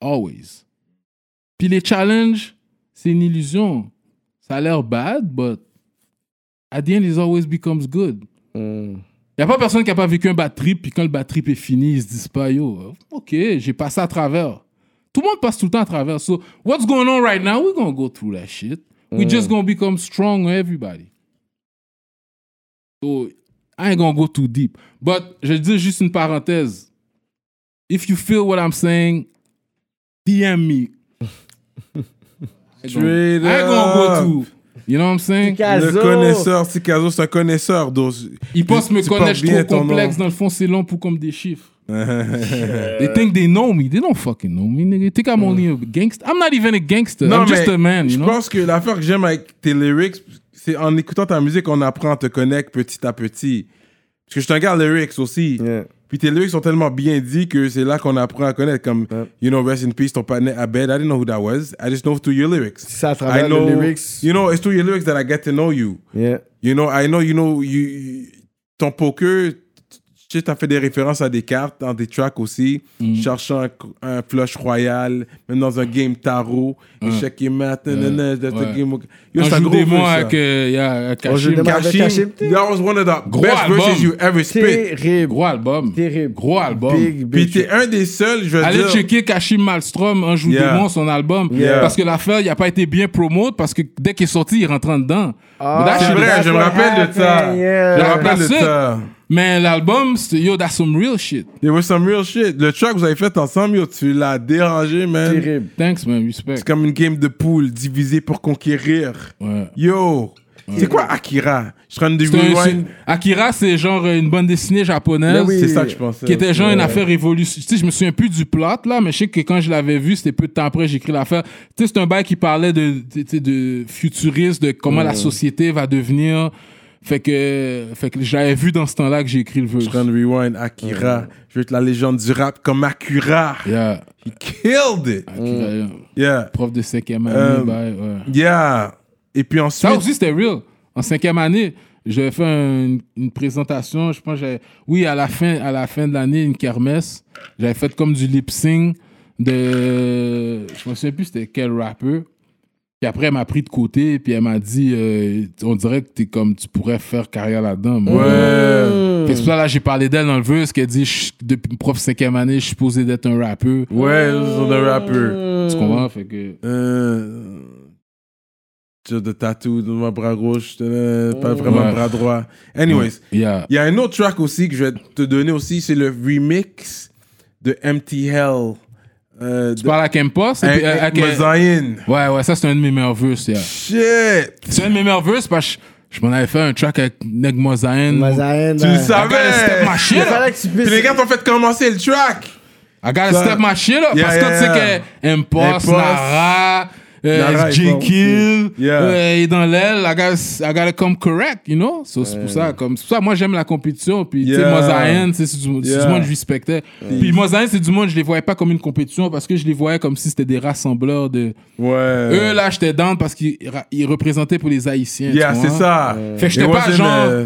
Always. Puis les challenges, c'est une illusion. Ça a l'air bad, but at the end, it always becomes good. Mm. Il n'y a pas personne qui n'a pas vécu un bad trip, puis quand le bad trip est fini, ils se disent pas, yo, ok, j'ai passé à travers. Tout le monde passe tout le temps à travers. So, what's going on right now? We're going to go through that shit. We just going to become strong, everybody. So, I ain't going to go too deep. But, je dire juste une parenthèse. If you feel what I'm saying, DM me. I ain't gonna- Straight I ain't gonna go too. You know what I'm saying? Le connaisseur, si Caso, c'est un connaisseur. donc- Ils pensent me connaître, trop complexe. nom. Dans le fond, c'est long pour comme des chiffres. They think they know me. They don't fucking know me, nigga. They think I'm only a gangster? I'm not even a gangster. I'm just a man, je you know? pense que l'affaire que j'aime avec tes lyrics, c'est en écoutant ta musique, on apprend à te connaître petit à petit. Parce que je te regarde lyrics aussi. Yeah. Puis tes lyrics sont tellement bien dits que c'est là qu'on apprend à connaître. Comme, you know, Rest in Peace, ton partenaire Abed, I didn't know who that was. I just know through your lyrics. C'est ça, à I travers know, les lyrics. You know, it's through your lyrics that I get to know you. Yeah. You know, I know, you know, you, ton poker, Sais, t'as fait des références à des cartes dans des tracks aussi. Mm. Cherchant un, un flush royal, même dans un game tarot. Échec et mat, nanana, that's the Ouais. game. Yo, On c'est un joue gros des ça. avec euh, yeah, joue Kashim. that was one of the Gros best album. verses you ever spit. Terrible. Gros album. Terrible. Gros album. Big, Puis big. t'es un des seuls, je veux Allez dire. checker Kashim Malmstrom, un joue Yeah. des mots, son album. Yeah. Parce que l'affaire, il a pas été bien promote parce que dès qu'il est sorti, il rentre en dedans. Ah, that C'est vrai, je me rappelle de ça. Je me rappelle de ça. Mais l'album, c'était yo, that's some real shit. There was some real shit. Le track que vous avez fait ensemble, yo, tu l'as dérangé, man. Terrible. Thanks, man, respect. C'est comme une game de poule divisée pour conquérir. Ouais. Yo, c'est quoi Akira? Je suis en train de C'est un- rewind. Akira, c'est genre une bande dessinée japonaise. Mais oui. C'est ça que je pensais. Qui était genre une affaire révolution. Tu sais, je me souviens plus du plot, là, mais je sais que quand je l'avais vu, c'était peu de temps après, j'ai écrit l'affaire. Tu sais, c'est un bail qui parlait de, tu sais, de futuriste, de comment la société va devenir. Fait que, fait que j'avais vu dans ce temps-là que j'ai écrit le Je suis en verse. train de rewind. Akira. Je veux être la légende du rap comme Akira. Yeah. He killed it. Akira, yeah. Yeah. Prof de cinquième année, ouais. Yeah. Et puis Ça ensuite. aussi, c'était real. En cinquième année, j'avais fait un- une présentation, je pense, que j'avais- oui, à la fin, à la fin de l'année, une kermesse. J'avais fait comme du lip sync de, je me souviens plus c'était quel rappeur. Puis après, elle m'a pris de côté, puis elle m'a dit, euh, on dirait que t'es comme, tu pourrais faire carrière là-dedans. Ouais. Fait que c'est pour ça, là, j'ai parlé d'elle dans le verse, qu'elle dit, je- depuis prof cinquième année, je suis supposé d'être un rappeur. Ouais, c'est un rapper. Tu comprends? Fait que, Euh. J'ai de tatou dans mon bras gauche, euh, pas vraiment Ouais. bras droit. Anyways, yeah. il y a un autre track aussi que je vais te donner aussi, c'est le remix de Empty Hell. Euh, Tu de- parles à Kempos? avec, avec Mozaïen. Ouais, ouais, ça, c'est un de mes meilleurs verses, yeah. Shit! C'est un de mes meilleurs verses parce que je m'en avais fait un track avec Neg Mozaïen. Mazaïen, Tu le euh, gotta step savais! my shit que tu. Puis les gars t'ont fait commencer le track! I gotta step my shit up. Yeah, parce que yeah, tu yeah. sais que Impost, Impost, Nara, Nara est J. fort Kill, aussi. Yeah. euh, et dans l'aile, I gotta, I gotta come correct, you know? So, c'est pour ça, comme, c'est pour ça, moi, j'aime la compétition. Puis, tu sais, Yeah. Mozaïen, c'est du, Yeah. monde que je respectais. Puis, Mozaïen, c'est du monde, je les voyais pas comme une compétition parce que je les voyais comme si c'était des rassembleurs de. Ouais. Eux, là, j'étais down parce qu'ils représentaient pour les Haïtiens. Yeah, c'est ça. Fait que j'étais pas genre- euh,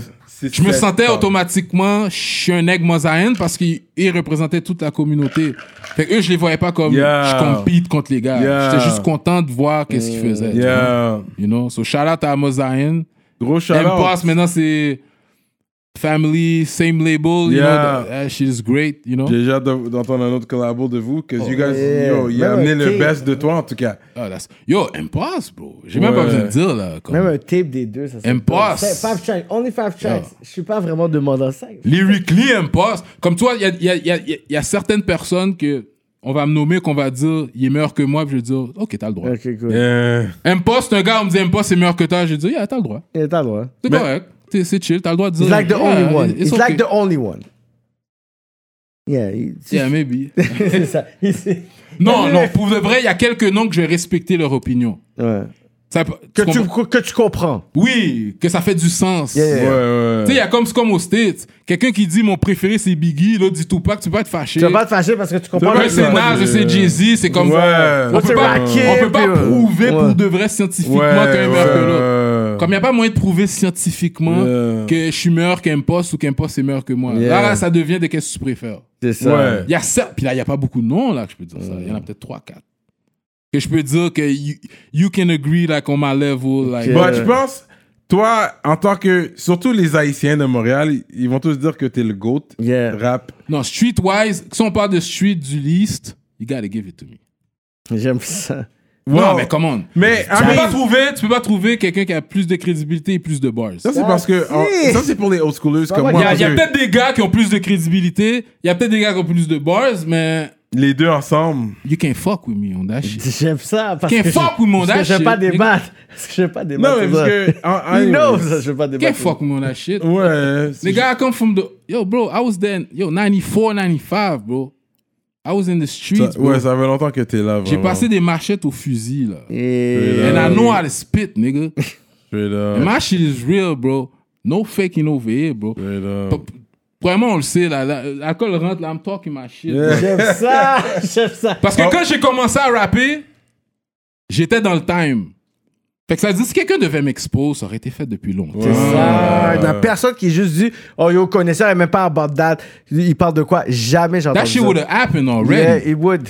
Je me sentais automatiquement, je suis un nègre mosaïen parce qu'ils ils représentaient toute la communauté. Fait que eux, je les voyais pas comme Yeah. je compete contre les gars. Yeah. J'étais juste content de voir qu'est-ce qu'ils faisaient. tu vois. Yeah. You know? So shout out à Mosaïen. Gros shout M-Pass, maintenant, c'est family, same label. You Yeah. know, that, that shit is great, you know? J'ai déjà de- d'entendre un autre collabo de vous, que you guys, yeah. yo, il a amené le best de toi en tout cas. Ah, that's- Yo, M-Pass, bro. J'ai même pas besoin de dire, là. comme- Même un tape des deux, ça serait Impasse. Five tracks, only five tracks. Je suis pas vraiment demandant ça. Lyrically, M-Pass. Comme toi, il y a, il y, a, il y, a, il y a certaines personnes que on va me nommer, qu'on va dire, il est meilleur que moi, puis je vais dire, ok, t'as le droit. Ok, cool. Yeah. M-Post, un gars, on me dit M-Post, c'est meilleur que toi. Je dis, yeah, t'as le droit. Yeah, t'as le droit. C'est correct. C'est- C'est chill, t'as le droit de dire. He's like the yeah, only one. it's He's okay. like the only one. Yeah, Yeah, maybe. c'est ça. Non, non, pour de vrai, il y a quelques noms que je vais respecter leur opinion. Ouais. Ça, Que, tu que tu comprends. Oui, que ça fait du sens. Yeah, yeah. Ouais, ouais. Tu sais, il y a comme, c'est comme aux States. Quelqu'un qui dit mon préféré c'est Biggie, l'autre dit Tupac, tu peux pas être fâché. Tu vas pas te fâcher parce que tu comprends. C'est Ouais, ça. Nas, c'est Jay-Z, c'est comme Ouais. On peut pas, on peut pas prouver ouais. pour de vrai scientifiquement Ouais, qu'un meilleur que l'autre. Comme il n'y a pas moyen de prouver scientifiquement Yeah. que je suis meilleur qu'un poste ou qu'un poste est meilleur que moi. Yeah. Là, là, ça devient de qu'est-ce que tu préfères. C'est ça. Ouais. Il y a certes, puis là, il n'y a pas beaucoup de noms là que je peux dire ça. Il y en a peut-être 3, 4. Que je peux dire que you, you can agree like on my level. Like, tu penses, toi, en tant que. Surtout les Haïtiens de Montréal, ils vont tous dire que t'es le GOAT. Yeah. Rap. Non, streetwise, si on parle de street du least, you gotta give it to me. J'aime ça. Non, mais come on. Mais, Tu I peux, pas trouver, tu peux pas trouver quelqu'un qui a plus de crédibilité et plus de bars. ça, c'est parce que. en- Merci. ça, c'est pour les old schoolers comme va, moi. Il y a, parce il y a que peut-être des gars qui ont plus de crédibilité, il y a peut-être des gars qui ont plus de bars, mais Les deux ensemble. you can't fuck with me on that shit. J'aime ça. Parce Can't que fuck with me on parce que je vais pas débattre. Parce que je vais pas débattre. Non, mais parce ça. que. en- He anyways. knows? Ça, je vais pas Can't débattre. fuck with me on that shit. Ouais. c'est- Les gars, I come from the. Yo, bro, I was there. in- Yo, 94, 95, bro. I was in the streets, Ça- bro. ouais, ça fait longtemps que t'es là. J'ai passé des machettes au fusil, là. Et... And I know how to spit, nigga. Straight up. And my shit is real, bro. No faking over here, bro. Straight up. P- Vraiment, on le sait, là. là, L'alcool rentre, là, I'm talking my shit. Yeah. J'aime ça. J'aime ça. Parce que Oh. quand j'ai commencé à rapper, j'étais dans le time. Fait que ça dire, si quelqu'un devait m'exposer, ça aurait été fait depuis longtemps. C'est ça. La personne qui juste dit, oh yo, connaisseur, et même pas about that. Il parle de quoi? Jamais j'ai That shit would have happened already. Yeah, it would.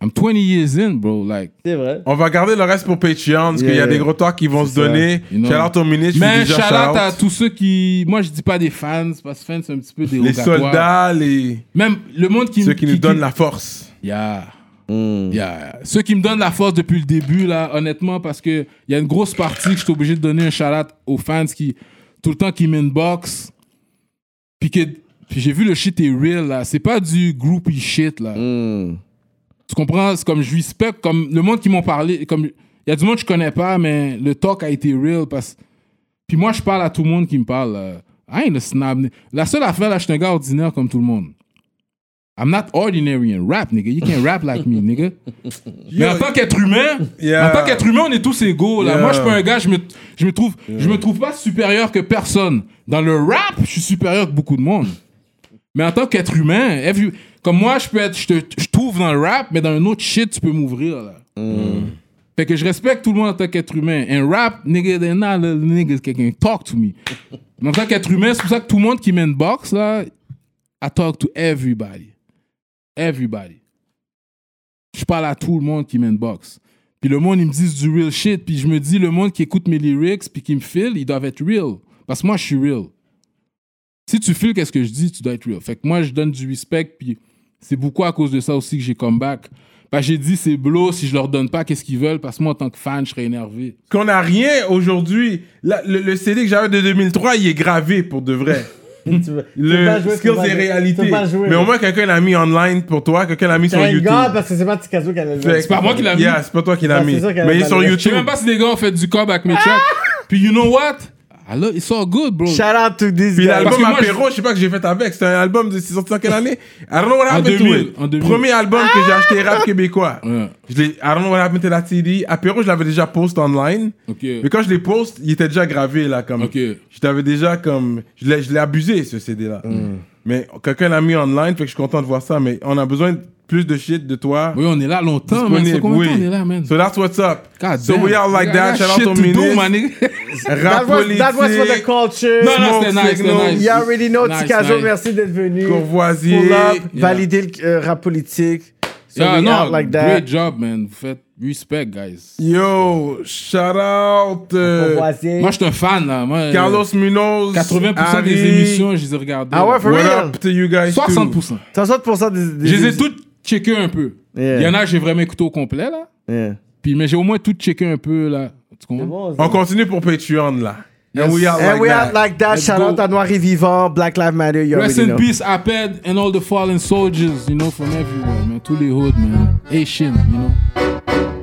I'm 20 years in, bro. Like, C'est vrai. On va garder le reste pour Patreon parce qu'il y a des gros talks qui vont se ça. donner. You know. Shout out au ministre. mais shout out à tous ceux qui. Moi, je dis pas des fans, parce que fans, c'est un petit peu Les dérogatoire. soldats, les... Même le monde qui ceux qui nous donnent la force. Yeah. Yeah. Ceux qui me donnent la force depuis le début, là, honnêtement, parce qu'il y a une grosse partie que je suis obligé de donner un shout-out aux fans qui, tout le temps, qui m'inbox. Puis que. Puis j'ai vu le shit est real, là. C'est pas du groupie shit, là. Hmm. Tu comprends? C'est comme je respecte, comme le monde qui m'ont parlé, comme il y a du monde que je connais pas, mais le talk a été real parce Puis moi, je parle à tout le monde qui me parle. là. I ain't a snob. La seule affaire, là, je suis un gars ordinaire comme tout le monde. I'm not ordinary in rap, nigga. You can't rap like me, nigga. Mais en tant qu'être humain, Yeah. en tant qu'être humain, on est tous égaux. Là. Yeah. Moi, je suis pas un gars, je me, je me trouve, je me trouve pas supérieur que personne. Dans le rap, je suis supérieur que beaucoup de monde. Mais en tant qu'être humain, every- comme moi, je peux être, je te, je trouve dans le rap, mais dans un autre shit, tu peux m'ouvrir là. Fait que je respecte tout le monde en tant qu'être humain. Un rap, nigga, they're not little niggas can talk to me. Mais en tant qu'être humain, c'est pour ça que tout le monde qui m'inbox là, I talk to everybody. Everybody. Je parle à tout le monde qui m'inbox. Puis le monde, ils me disent du real shit. Puis je me dis, le monde qui écoute mes lyrics puis qui me file, ils doivent être real. Parce que moi, je suis real. Si tu files qu'est-ce que je dis, tu dois être real. Fait que moi, je donne du respect. Puis c'est beaucoup à cause de ça aussi que j'ai come back. Parce que j'ai dit, c'est blow si je leur donne pas qu'est-ce qu'ils veulent? Parce que moi, en tant que fan, je serais énervé. Qu'on n'a rien aujourd'hui. Le, le CD que j'avais de 2003, il est gravé pour de vrai. Tu veux- Le pas jouer, skills et réalité. jouer. Mais au moins, quelqu'un l'a mis online pour toi, quelqu'un l'a mis sur YouTube. God, parce que c'est pas Tikazo qui le Fait- C'est pas moi qui l'a mis. Yeah, c'est pas toi qui l'as Ah, c'est mis. Mais il est sur le- Je YouTube. sais même pas si les gars ont fait du cob avec mes tracks. Puis you know what? I love, it's all good, bro. Shout out to this Puis guy. Parce l'album que moi, Apéro, je sais pas que j'ai fait avec. C'était un album de. C'est sorti en quelle année? I don't know what En happened 2000, to en it. 2000. Premier album que j'ai acheté rap québécois. Ouais. Je l'ai. I don't know what happened to that CD. Apéro, je l'avais déjà post online. Ok. Mais quand je l'ai post, il était déjà gravé là comme. Ok. Je t'avais déjà comme. Je l'ai, je l'ai abusé ce CD là. Mm. Mais quelqu'un l'a mis online, fait que je suis content de voir ça. Mais on a besoin de plus de shit de toi. Oui, on est là longtemps, man. Disponible, combien de oui. temps on est là, man? So that's what's up. God so damn. we are like that. Shout out to my nigga. Rap That was, politique. that was for the culture. Non, non, c'était nice, nice. You already know, Nice, Tikazo, nice. merci d'être venu. Courvoisier. Pull up, Yeah. valider le euh, rap politique. So Yeah, we non, out like that. great job, man. Vous faites respect, guys. Yo, shout out euh, Courvoisier. Moi, je suis un fan, là. Moi, Carlos Munoz. 80% Harry. des émissions, je les ai regardées. Ah ouais, for What real? up to you guys? too? 60%. 60% des, des- Je les ai toutes checkées un peu. Yeah. Il y en a j'ai vraiment écouté au complet, là. Yeah. Puis, mais j'ai au moins tout checké un peu, là. Tu comprends? bon. On continue pour Patreon là. And we are And like we that. out like that. Shout out à Noir et Vivant, Black Lives Matter, you Rest in know. peace, Aped and all the fallen soldiers, you know, from everywhere, man. Tous les hoods, man. Asian, you know.